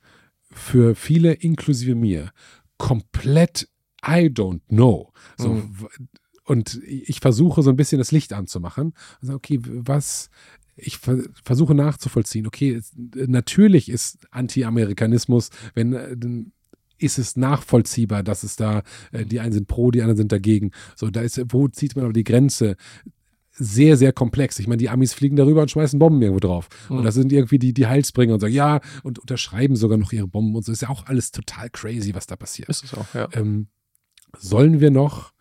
für viele, inklusive mir, komplett I don't know. So, mhm. Und ich versuche so ein bisschen das Licht anzumachen. Also, okay, was, ich versuche nachzuvollziehen, okay, natürlich ist Anti-Amerikanismus, wenn äh, ist es nachvollziehbar, dass es da, äh, die einen sind pro, die anderen sind dagegen. So, da ist, wo zieht man aber die Grenze? Sehr, sehr komplex. Ich meine, die Amis fliegen darüber und schmeißen Bomben irgendwo drauf. Mhm. Und das sind irgendwie die, die Heilsbringer und sagen, ja, und unterschreiben sogar noch ihre Bomben und so. Ist ja auch alles total crazy, was da passiert. Ist es auch, ja. Ähm, sollen wir noch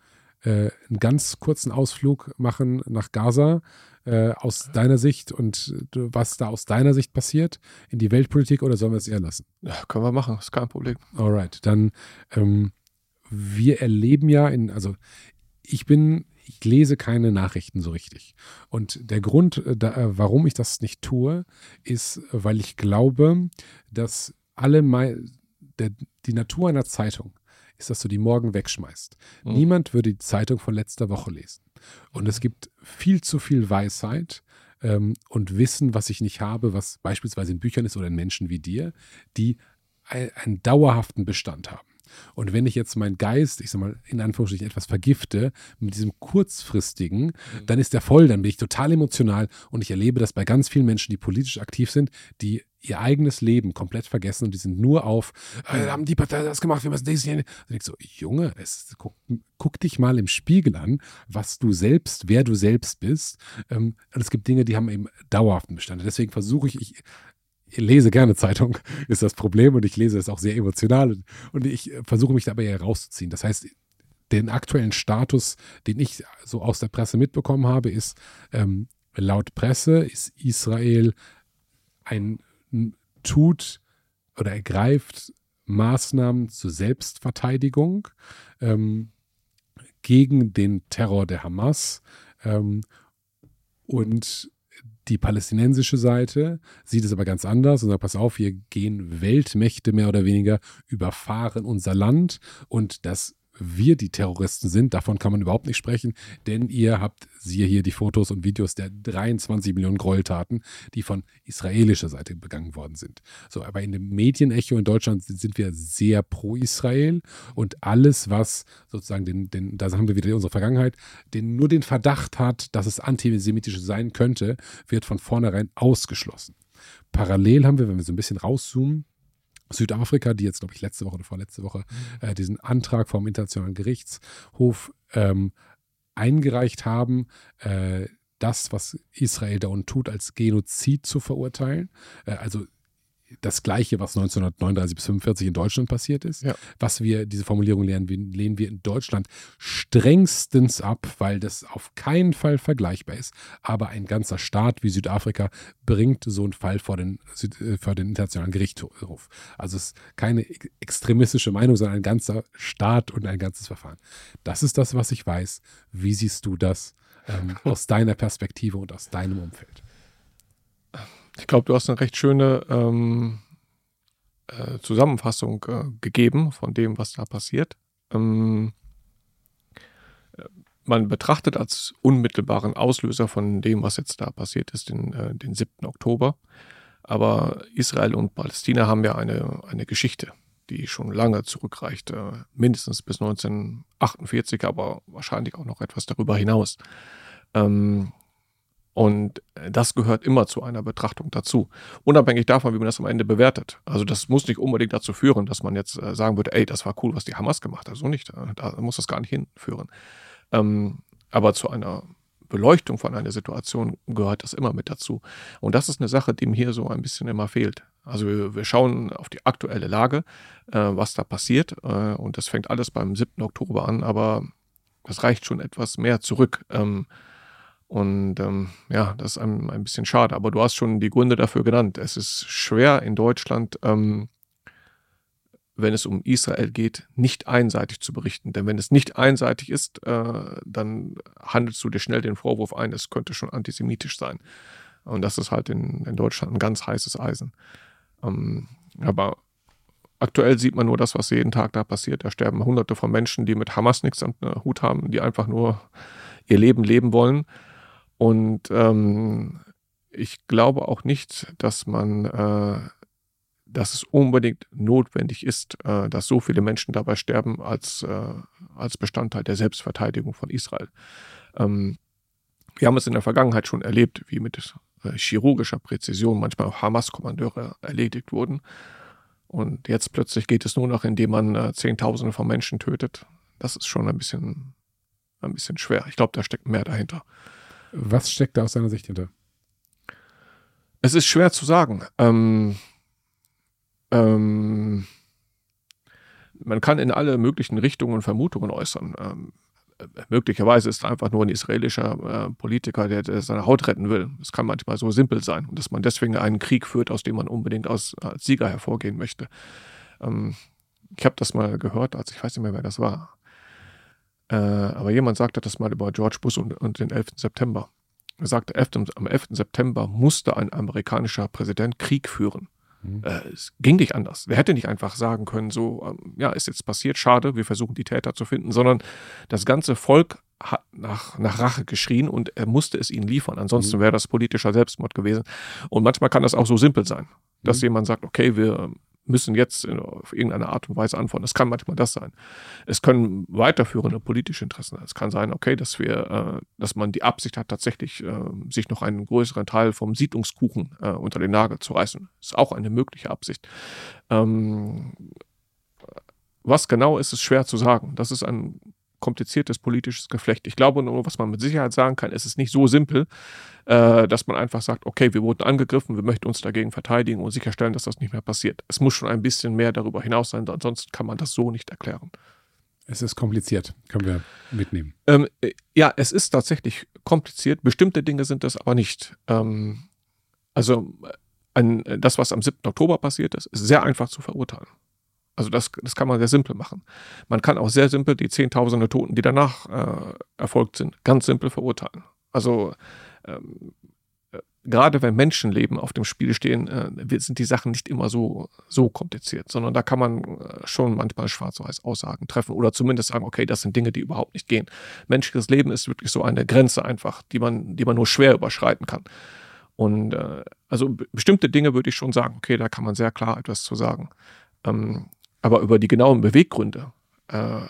äh, einen ganz kurzen Ausflug machen nach Gaza äh, aus deiner Sicht und äh, was da aus deiner Sicht passiert in die Weltpolitik oder sollen wir es eher lassen? Ja, können wir machen, ist kein Problem. Alright, dann ähm, wir erleben ja in, also ich bin ich lese keine Nachrichten so richtig. Und der Grund, äh, da, äh, warum ich das nicht tue, ist, weil ich glaube, dass alle der, die Natur einer Zeitung ist, dass du die morgen wegschmeißt. Mhm. Niemand würde die Zeitung von letzter Woche lesen. Und es gibt viel zu viel Weisheit ähm, und Wissen, was ich nicht habe, was beispielsweise in Büchern ist oder in Menschen wie dir, die einen dauerhaften Bestand haben. Und wenn ich jetzt meinen Geist, ich sag mal, in Anführungsstrichen etwas vergifte mit diesem kurzfristigen, mhm. dann ist der voll, dann bin ich total emotional und ich erlebe das bei ganz vielen Menschen, die politisch aktiv sind, die ihr eigenes Leben komplett vergessen und die sind nur auf, äh, haben die Partei das gemacht, wir müssen das hier. Und ich so, Junge, es, guck, guck, dich mal im Spiegel an, was du selbst, wer du selbst bist. Ähm, und es gibt Dinge, die haben eben dauerhaften Bestand. Deswegen versuche ich, ich lese gerne Zeitung, ist das Problem und ich lese es auch sehr emotional und ich versuche mich dabei herauszuziehen. Das heißt, den aktuellen Status, den ich so aus der Presse mitbekommen habe, ist ähm, laut Presse ist Israel ein tut oder ergreift Maßnahmen zur Selbstverteidigung ähm, gegen den Terror der Hamas ähm, und die palästinensische Seite sieht es aber ganz anders und sagt, pass auf, hier gehen Weltmächte mehr oder weniger, überfahren unser Land. Und das wir die Terroristen sind, davon kann man überhaupt nicht sprechen, denn ihr habt, siehe hier die Fotos und Videos der 23 Millionen Gräueltaten, die von israelischer Seite begangen worden sind. So, aber in dem Medienecho in Deutschland sind wir sehr pro Israel und alles, was sozusagen den, den, da haben wir wieder unsere Vergangenheit, den nur den Verdacht hat, dass es antisemitisch sein könnte, wird von vornherein ausgeschlossen. Parallel haben wir, wenn wir so ein bisschen rauszoomen, Südafrika, die jetzt, glaube ich, letzte Woche oder vorletzte Woche mhm. äh, diesen Antrag vom Internationalen Gerichtshof ähm, eingereicht haben, äh, das, was Israel da unten tut, als Genozid zu verurteilen. Äh, also das Gleiche, was 1939 bis 1945 in Deutschland passiert ist. Ja. Was wir, diese Formulierung lernen, lehnen wir in Deutschland strengstens ab, weil das auf keinen Fall vergleichbar ist. Aber ein ganzer Staat wie Südafrika bringt so einen Fall vor den, äh, vor den Internationalen Gerichtshof. Also es ist keine extremistische Meinung, sondern ein ganzer Staat und ein ganzes Verfahren. Das ist das, was ich weiß. Wie siehst du das ähm, aus deiner Perspektive und aus deinem Umfeld? Ich glaube, du hast eine recht schöne ähm, äh, Zusammenfassung äh, gegeben von dem, was da passiert. Ähm, äh, man betrachtet als unmittelbaren Auslöser von dem, was jetzt da passiert ist, den, äh, den 7. Oktober. Aber Israel und Palästina haben ja eine, eine Geschichte, die schon lange zurückreicht, äh, mindestens bis 1948, aber wahrscheinlich auch noch etwas darüber hinaus. Ähm, und das gehört immer zu einer Betrachtung dazu. Unabhängig davon, wie man das am Ende bewertet. Also das muss nicht unbedingt dazu führen, dass man jetzt äh, sagen würde, ey, das war cool, was die Hamas gemacht hat. So nicht. Äh, da muss das gar nicht hinführen. Ähm, aber zu einer Beleuchtung von einer Situation gehört das immer mit dazu. Und das ist eine Sache, die mir hier so ein bisschen immer fehlt. Also wir, wir schauen auf die aktuelle Lage, äh, was da passiert. Äh, und das fängt alles beim 7. Oktober an, aber das reicht schon etwas mehr zurück. Und ähm, ja, das ist ein, ein bisschen schade. Aber du hast schon die Gründe dafür genannt. Es ist schwer in Deutschland, ähm, wenn es um Israel geht, nicht einseitig zu berichten. Denn wenn es nicht einseitig ist, äh, dann handelst du dir schnell den Vorwurf ein, es könnte schon antisemitisch sein. Und das ist halt in, in Deutschland ein ganz heißes Eisen. Ähm, aber aktuell sieht man nur das, was jeden Tag da passiert. Da sterben Hunderte von Menschen, die mit Hamas nichts am Hut haben, die einfach nur ihr Leben leben wollen. Und ähm, ich glaube auch nicht, dass man, äh, dass es unbedingt notwendig ist, äh, dass so viele Menschen dabei sterben als, äh, als Bestandteil der Selbstverteidigung von Israel. Ähm, wir haben es in der Vergangenheit schon erlebt, wie mit äh, chirurgischer Präzision manchmal auch Hamas-Kommandeure erledigt wurden. Und jetzt plötzlich geht es nur noch, indem man äh, Zehntausende von Menschen tötet. Das ist schon ein bisschen, ein bisschen schwer. Ich glaube, da steckt mehr dahinter. Was steckt da aus deiner Sicht hinter? Es ist schwer zu sagen. Ähm, ähm, man kann in alle möglichen Richtungen Vermutungen äußern. Ähm, möglicherweise ist einfach nur ein israelischer äh, Politiker, der, der, seine Haut retten will. Es kann manchmal so simpel sein dass man deswegen einen Krieg führt, aus dem man unbedingt als, als Sieger hervorgehen möchte. Ähm, ich habe das mal gehört, als ich weiß nicht mehr, wer das war. Äh, aber jemand sagte das mal über George Bush und, und den 11. September. Er sagte, am 11. September musste ein amerikanischer Präsident Krieg führen. Mhm. Äh, es ging nicht anders. Er hätte nicht einfach sagen können, so, ähm, ja, ist jetzt passiert, schade, wir versuchen die Täter zu finden, sondern das ganze Volk hat nach, nach Rache geschrien und er musste es ihnen liefern. Ansonsten mhm. wäre das politischer Selbstmord gewesen. Und manchmal kann das auch so simpel sein, dass mhm. jemand sagt, okay, wir müssen jetzt auf irgendeine Art und Weise antworten. Es kann manchmal das sein. Es können weiterführende politische Interessen sein. Es kann sein, okay, dass wir, äh, dass man die Absicht hat, tatsächlich äh, sich noch einen größeren Teil vom Siedlungskuchen äh, unter den Nagel zu reißen. Das ist auch eine mögliche Absicht. Ähm, was genau ist, ist schwer zu sagen. Das ist ein kompliziertes politisches Geflecht. Ich glaube nur, was man mit Sicherheit sagen kann, ist es nicht so simpel, äh, dass man einfach sagt, okay, wir wurden angegriffen, wir möchten uns dagegen verteidigen und sicherstellen, dass das nicht mehr passiert. Es muss schon ein bisschen mehr darüber hinaus sein, ansonsten kann man das so nicht erklären. Es ist kompliziert, können wir mitnehmen. Ähm, äh, ja, es ist tatsächlich kompliziert. Bestimmte Dinge sind es aber nicht. Ähm, also ein, das, was am 7. Oktober passiert ist, ist sehr einfach zu verurteilen. Also das, das kann man sehr simpel machen. Man kann auch sehr simpel die Zehntausende Toten, die danach äh, erfolgt sind, ganz simpel verurteilen. Also ähm, äh, gerade wenn Menschenleben auf dem Spiel stehen, äh, sind die Sachen nicht immer so, so kompliziert, sondern da kann man äh, schon manchmal schwarz-weiß Aussagen treffen oder zumindest sagen, okay, das sind Dinge, die überhaupt nicht gehen. Menschliches Leben ist wirklich so eine Grenze einfach, die man, die man nur schwer überschreiten kann. Und äh, also bestimmte Dinge würde ich schon sagen, okay, da kann man sehr klar etwas zu sagen. Ähm, aber über die genauen Beweggründe, äh,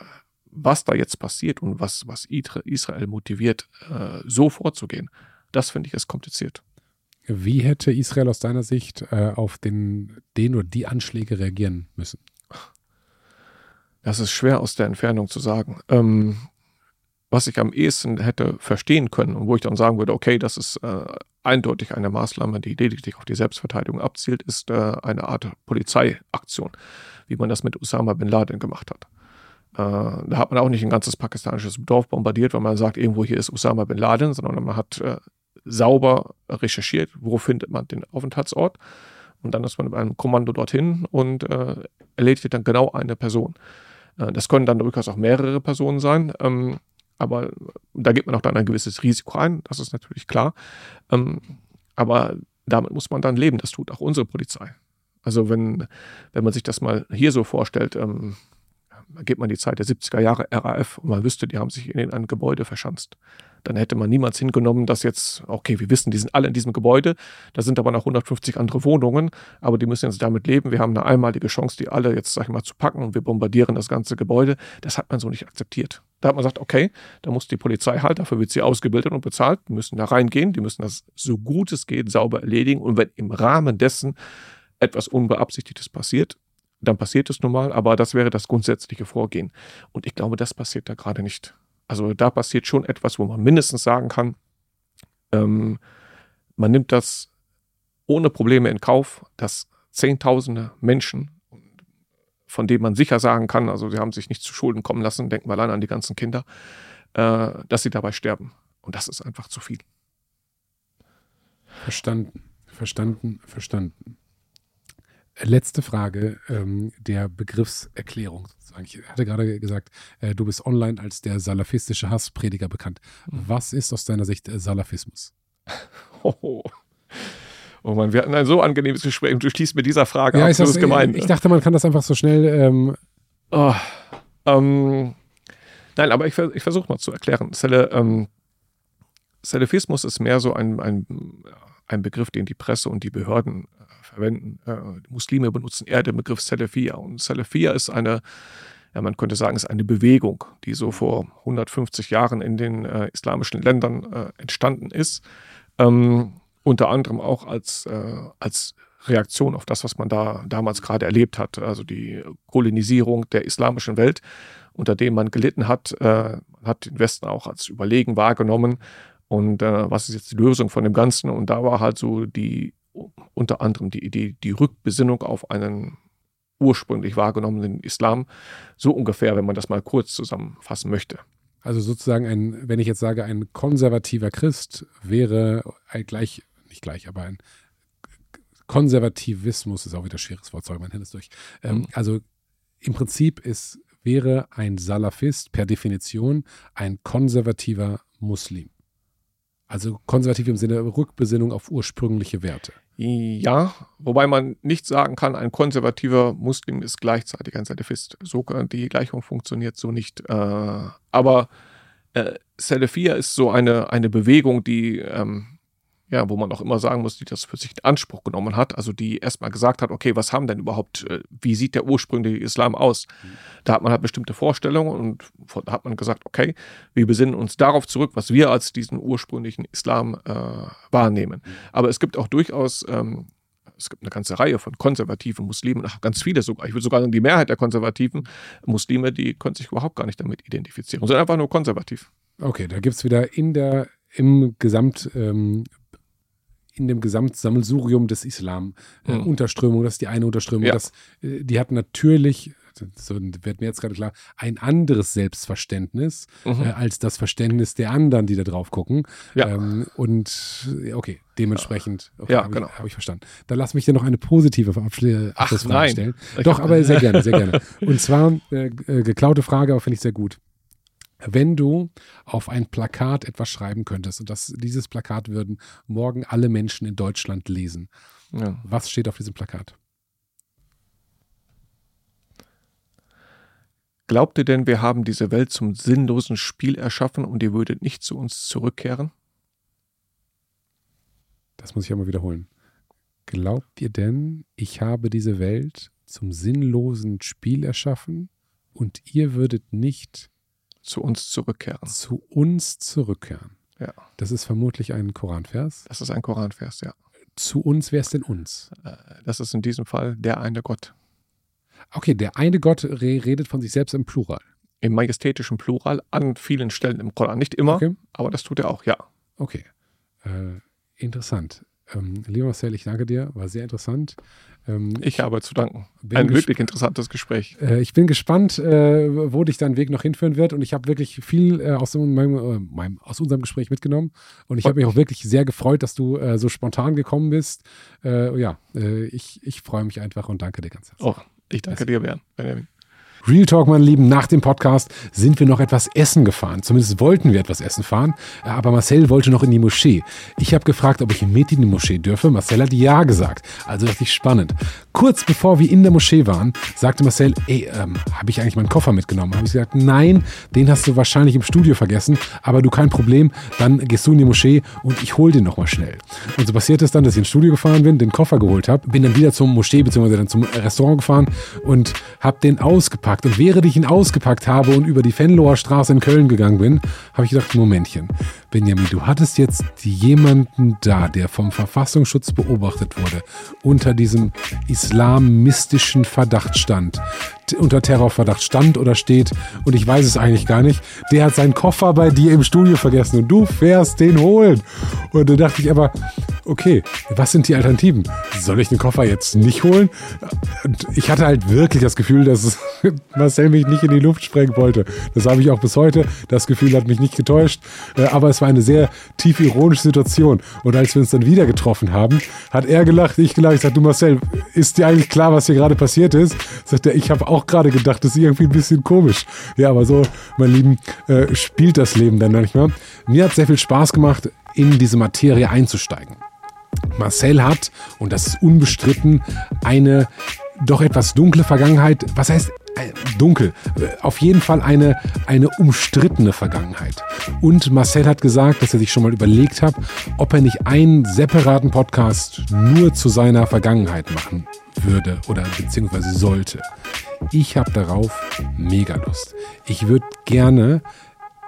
was da jetzt passiert und was, was Israel motiviert, äh, so vorzugehen, das finde ich ist kompliziert. Wie hätte Israel aus deiner Sicht äh, auf den, den oder die Anschläge reagieren müssen? Das ist schwer aus der Entfernung zu sagen. Ähm, was ich am ehesten hätte verstehen können und wo ich dann sagen würde, okay, das ist äh, eindeutig eine Maßnahme, die lediglich auf die Selbstverteidigung abzielt, ist äh, eine Art Polizeiaktion wie man das mit Osama bin Laden gemacht hat. Äh, da hat man auch nicht ein ganzes pakistanisches Dorf bombardiert, weil man sagt, irgendwo hier ist Osama bin Laden, sondern man hat äh, sauber recherchiert, wo findet man den Aufenthaltsort. Und dann ist man mit einem Kommando dorthin und äh, erledigt dann genau eine Person. Äh, das können dann durchaus auch mehrere Personen sein. Ähm, aber da geht man auch dann ein gewisses Risiko ein, das ist natürlich klar. Ähm, aber damit muss man dann leben. Das tut auch unsere Polizei. Also wenn, wenn man sich das mal hier so vorstellt, ähm, geht man die Zeit der 70er Jahre RAF und man wüsste, die haben sich in ein Gebäude verschanzt. Dann hätte man niemals hingenommen, dass jetzt, okay, wir wissen, die sind alle in diesem Gebäude, da sind aber noch 150 andere Wohnungen, aber die müssen jetzt damit leben. Wir haben eine einmalige Chance, die alle jetzt, sag ich mal, zu packen und wir bombardieren das ganze Gebäude. Das hat man so nicht akzeptiert. Da hat man gesagt, okay, da muss die Polizei halt, dafür wird sie ausgebildet und bezahlt, die müssen da reingehen, die müssen das so gut es geht sauber erledigen und wenn im Rahmen dessen etwas Unbeabsichtigtes passiert, dann passiert es nun mal, aber das wäre das grundsätzliche Vorgehen. Und ich glaube, das passiert da gerade nicht. Also da passiert schon etwas, wo man mindestens sagen kann, ähm, man nimmt das ohne Probleme in Kauf, dass Zehntausende Menschen, von denen man sicher sagen kann, also sie haben sich nicht zu Schulden kommen lassen, denken wir allein an die ganzen Kinder, äh, dass sie dabei sterben. Und das ist einfach zu viel. Verstanden, verstanden, verstanden. Letzte Frage ähm, der Begriffserklärung. Sozusagen. Ich hatte gerade gesagt, äh, du bist online als der salafistische Hassprediger bekannt. Mhm. Was ist aus deiner Sicht äh, Salafismus? Oh, oh Mann, wir hatten ein so angenehmes Gespräch und du schließt mit dieser Frage ja, ab. Das, ist gemein. Ich dachte, man kann das einfach so schnell. Ähm oh, ähm, nein, aber ich, ich versuche mal zu erklären. Sele, ähm, Salafismus ist mehr so ein, ein, ein Begriff, den die Presse und die Behörden verwenden. Äh, Muslime benutzen eher den Begriff Salafia. Und Salafia ist eine, ja, man könnte sagen, ist eine Bewegung, die so vor 150 Jahren in den äh, islamischen Ländern äh, entstanden ist. Ähm, unter anderem auch als, äh, als Reaktion auf das, was man da damals gerade erlebt hat, also die Kolonisierung der islamischen Welt, unter dem man gelitten hat, äh, hat den Westen auch als überlegen wahrgenommen. Und äh, was ist jetzt die Lösung von dem Ganzen? Und da war halt so die unter anderem die Idee, die Rückbesinnung auf einen ursprünglich wahrgenommenen Islam, so ungefähr, wenn man das mal kurz zusammenfassen möchte. Also sozusagen ein, wenn ich jetzt sage, ein konservativer Christ wäre gleich, nicht gleich, aber ein Konservativismus ist auch wieder ein schweres Wort, sorry, mein Handy ist durch. Ähm, mhm. Also im Prinzip ist, wäre ein Salafist per Definition ein konservativer Muslim. Also konservativ im Sinne Rückbesinnung auf ursprüngliche Werte. Ja, wobei man nicht sagen kann, ein konservativer Muslim ist gleichzeitig ein Salafist. So, die Gleichung funktioniert so nicht. Äh, aber äh, Salafia ist so eine, eine Bewegung, die ähm, ja, wo man auch immer sagen muss, die das für sich in Anspruch genommen hat, also die erstmal gesagt hat, okay, was haben denn überhaupt, äh, wie sieht der ursprüngliche Islam aus? Da hat man halt bestimmte Vorstellungen und da hat man gesagt, okay, wir besinnen uns darauf zurück, was wir als diesen ursprünglichen Islam äh, wahrnehmen. Aber es gibt auch durchaus ähm, es gibt eine ganze Reihe von konservativen Muslimen, ganz viele sogar, ich würde sogar sagen, die Mehrheit der konservativen Muslime, die können sich überhaupt gar nicht damit identifizieren, sind einfach nur konservativ. Okay, da gibt es wieder in der, im Gesamt, ähm, in dem Gesamtsammelsurium des Islam. Äh, mhm. Unterströmung, das ist die eine Unterströmung. Ja. Das, äh, die hat natürlich, so wird mir jetzt gerade klar, ein anderes Selbstverständnis mhm. äh, als das Verständnis der anderen, die da drauf gucken. Ja. Ähm, und okay, dementsprechend okay, ja, habe genau. ich, hab ich, verstanden. Dann lass mich dir noch eine positive Abschlussfrage stellen. Doch, aber sehr gerne, sehr gerne. Und zwar äh, äh, geklaute Frage, aber finde ich sehr gut wenn du auf ein Plakat etwas schreiben könntest und das, dieses Plakat würden morgen alle Menschen in Deutschland lesen, ja. was steht auf diesem Plakat? Glaubt ihr denn, wir haben diese Welt zum sinnlosen Spiel erschaffen und ihr würdet nicht zu uns zurückkehren? Das muss ich einmal wiederholen. Glaubt ihr denn, ich habe diese Welt zum sinnlosen Spiel erschaffen und ihr würdet nicht zu uns zurückkehren. Zu uns zurückkehren. Ja. Das ist vermutlich ein Koranvers. Das ist ein Koranvers, ja. Zu uns, wer ist denn uns? Äh, das ist in diesem Fall der eine Gott. Okay, der eine Gott redet von sich selbst im Plural. Im majestätischen Plural, an vielen Stellen im Koran. Nicht immer, okay. aber das tut er auch, ja. Okay. Äh, interessant. Ähm, lieber Marcel, ich danke dir, war sehr interessant. Ähm, ich habe zu danken. Ein wirklich interessantes Gespräch. Äh, ich bin gespannt, äh, wo dich dein Weg noch hinführen wird. Und ich habe wirklich viel äh, aus, meinem, äh, meinem, aus, unserem Gespräch mitgenommen. Und ich habe mich auch wirklich sehr gefreut, dass du äh, so spontan gekommen bist. Äh, ja, ich, ich freue mich einfach und danke dir ganz herzlich. Oh, ich danke dir, Bernd. Real Talk, meine Lieben, nach dem Podcast sind wir noch etwas essen gefahren. Zumindest wollten wir etwas essen fahren. Aber Marcel wollte noch in die Moschee. Ich habe gefragt, ob ich mit in die Moschee dürfe. Marcel hat ja gesagt. Also ich spannend. Kurz bevor wir in der Moschee waren, sagte Marcel, ey, ähm, habe ich eigentlich meinen Koffer mitgenommen? Habe ich gesagt, nein, den hast du wahrscheinlich im Studio vergessen. Aber du kein Problem, dann gehst du in die Moschee und ich hol den nochmal schnell. Und so passiert es dann, dass ich ins Studio gefahren bin, den Koffer geholt habe, bin dann wieder zum Moschee bzw. dann zum Restaurant gefahren und habe den ausgepackt. Und während ich ihn ausgepackt habe und über die Fenloher Straße in Köln gegangen bin, habe ich gedacht, Momentchen, Benjamin, du hattest jetzt jemanden da, der vom Verfassungsschutz beobachtet wurde, unter diesem islamistischen Verdacht stand, unter Terrorverdacht stand oder steht und ich weiß es eigentlich gar nicht. Der hat seinen Koffer bei dir im Studio vergessen und du fährst den holen. Und da dachte ich aber, okay, was sind die Alternativen? Soll ich den Koffer jetzt nicht holen? Und ich hatte halt wirklich das Gefühl, dass Marcel mich nicht in die Luft sprengen wollte. Das habe ich auch bis heute. Das Gefühl hat mich nicht getäuscht. Äh, aber es war eine sehr tief ironische Situation. Und als wir uns dann wieder getroffen haben, hat er gelacht, ich gelacht. Ich sagte, du Marcel, ist dir eigentlich klar, was hier gerade passiert ist? Sagt er, ich habe auch gerade gedacht, das ist irgendwie ein bisschen komisch. Ja, aber so, mein Lieben, äh, spielt das Leben dann manchmal. Mir hat sehr viel Spaß gemacht, in diese Materie einzusteigen. Marcel hat, und das ist unbestritten, eine doch etwas dunkle Vergangenheit. Was heißt äh, dunkel? Auf jeden Fall eine, eine umstrittene Vergangenheit. Und Marcel hat gesagt, dass er sich schon mal überlegt hat, ob er nicht einen separaten Podcast nur zu seiner Vergangenheit machen würde oder beziehungsweise sollte. Ich habe darauf mega Lust. Ich würde gerne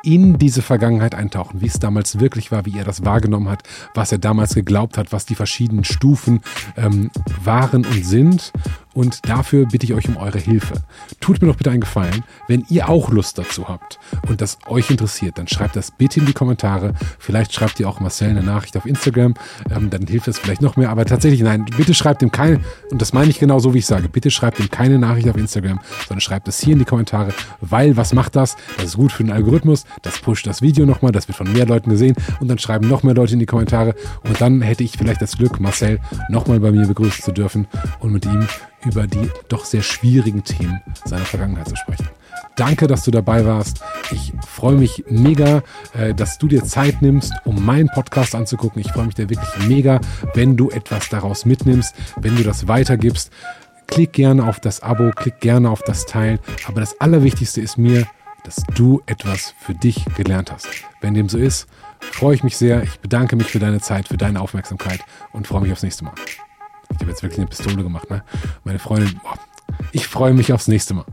in diese Vergangenheit eintauchen, wie es damals wirklich war, wie er das wahrgenommen hat, was er damals geglaubt hat, was die verschiedenen Stufen ähm, waren und sind und dafür bitte ich euch um eure Hilfe. Tut mir doch bitte einen Gefallen, wenn ihr auch Lust dazu habt und das euch interessiert, dann schreibt das bitte in die Kommentare. Vielleicht schreibt ihr auch Marcel eine Nachricht auf Instagram, ähm, dann hilft das vielleicht noch mehr. Aber tatsächlich, nein, bitte schreibt ihm keine, und das meine ich genau so, wie ich sage, bitte schreibt ihm keine Nachricht auf Instagram, sondern schreibt es hier in die Kommentare, weil was macht das? Das ist gut für den Algorithmus, das pusht das Video nochmal, das wird von mehr Leuten gesehen und dann schreiben noch mehr Leute in die Kommentare und dann hätte ich vielleicht das Glück, Marcel nochmal bei mir begrüßen zu dürfen und mit ihm über die doch sehr schwierigen Themen seiner Vergangenheit zu sprechen. Danke, dass du dabei warst. Ich freue mich mega, äh, dass du dir Zeit nimmst, um meinen Podcast anzugucken. Ich freue mich da wirklich mega, wenn du etwas daraus mitnimmst, wenn du das weitergibst. Klick gerne auf das Abo, klick gerne auf das Teilen. Aber das Allerwichtigste ist mir, dass du etwas für dich gelernt hast. Wenn dem so ist, freue ich mich sehr. Ich bedanke mich für deine Zeit, für deine Aufmerksamkeit und freue mich aufs nächste Mal. Ich habe jetzt wirklich eine Pistole gemacht, ne? Meine Freundin, boah, ich freue mich aufs nächste Mal.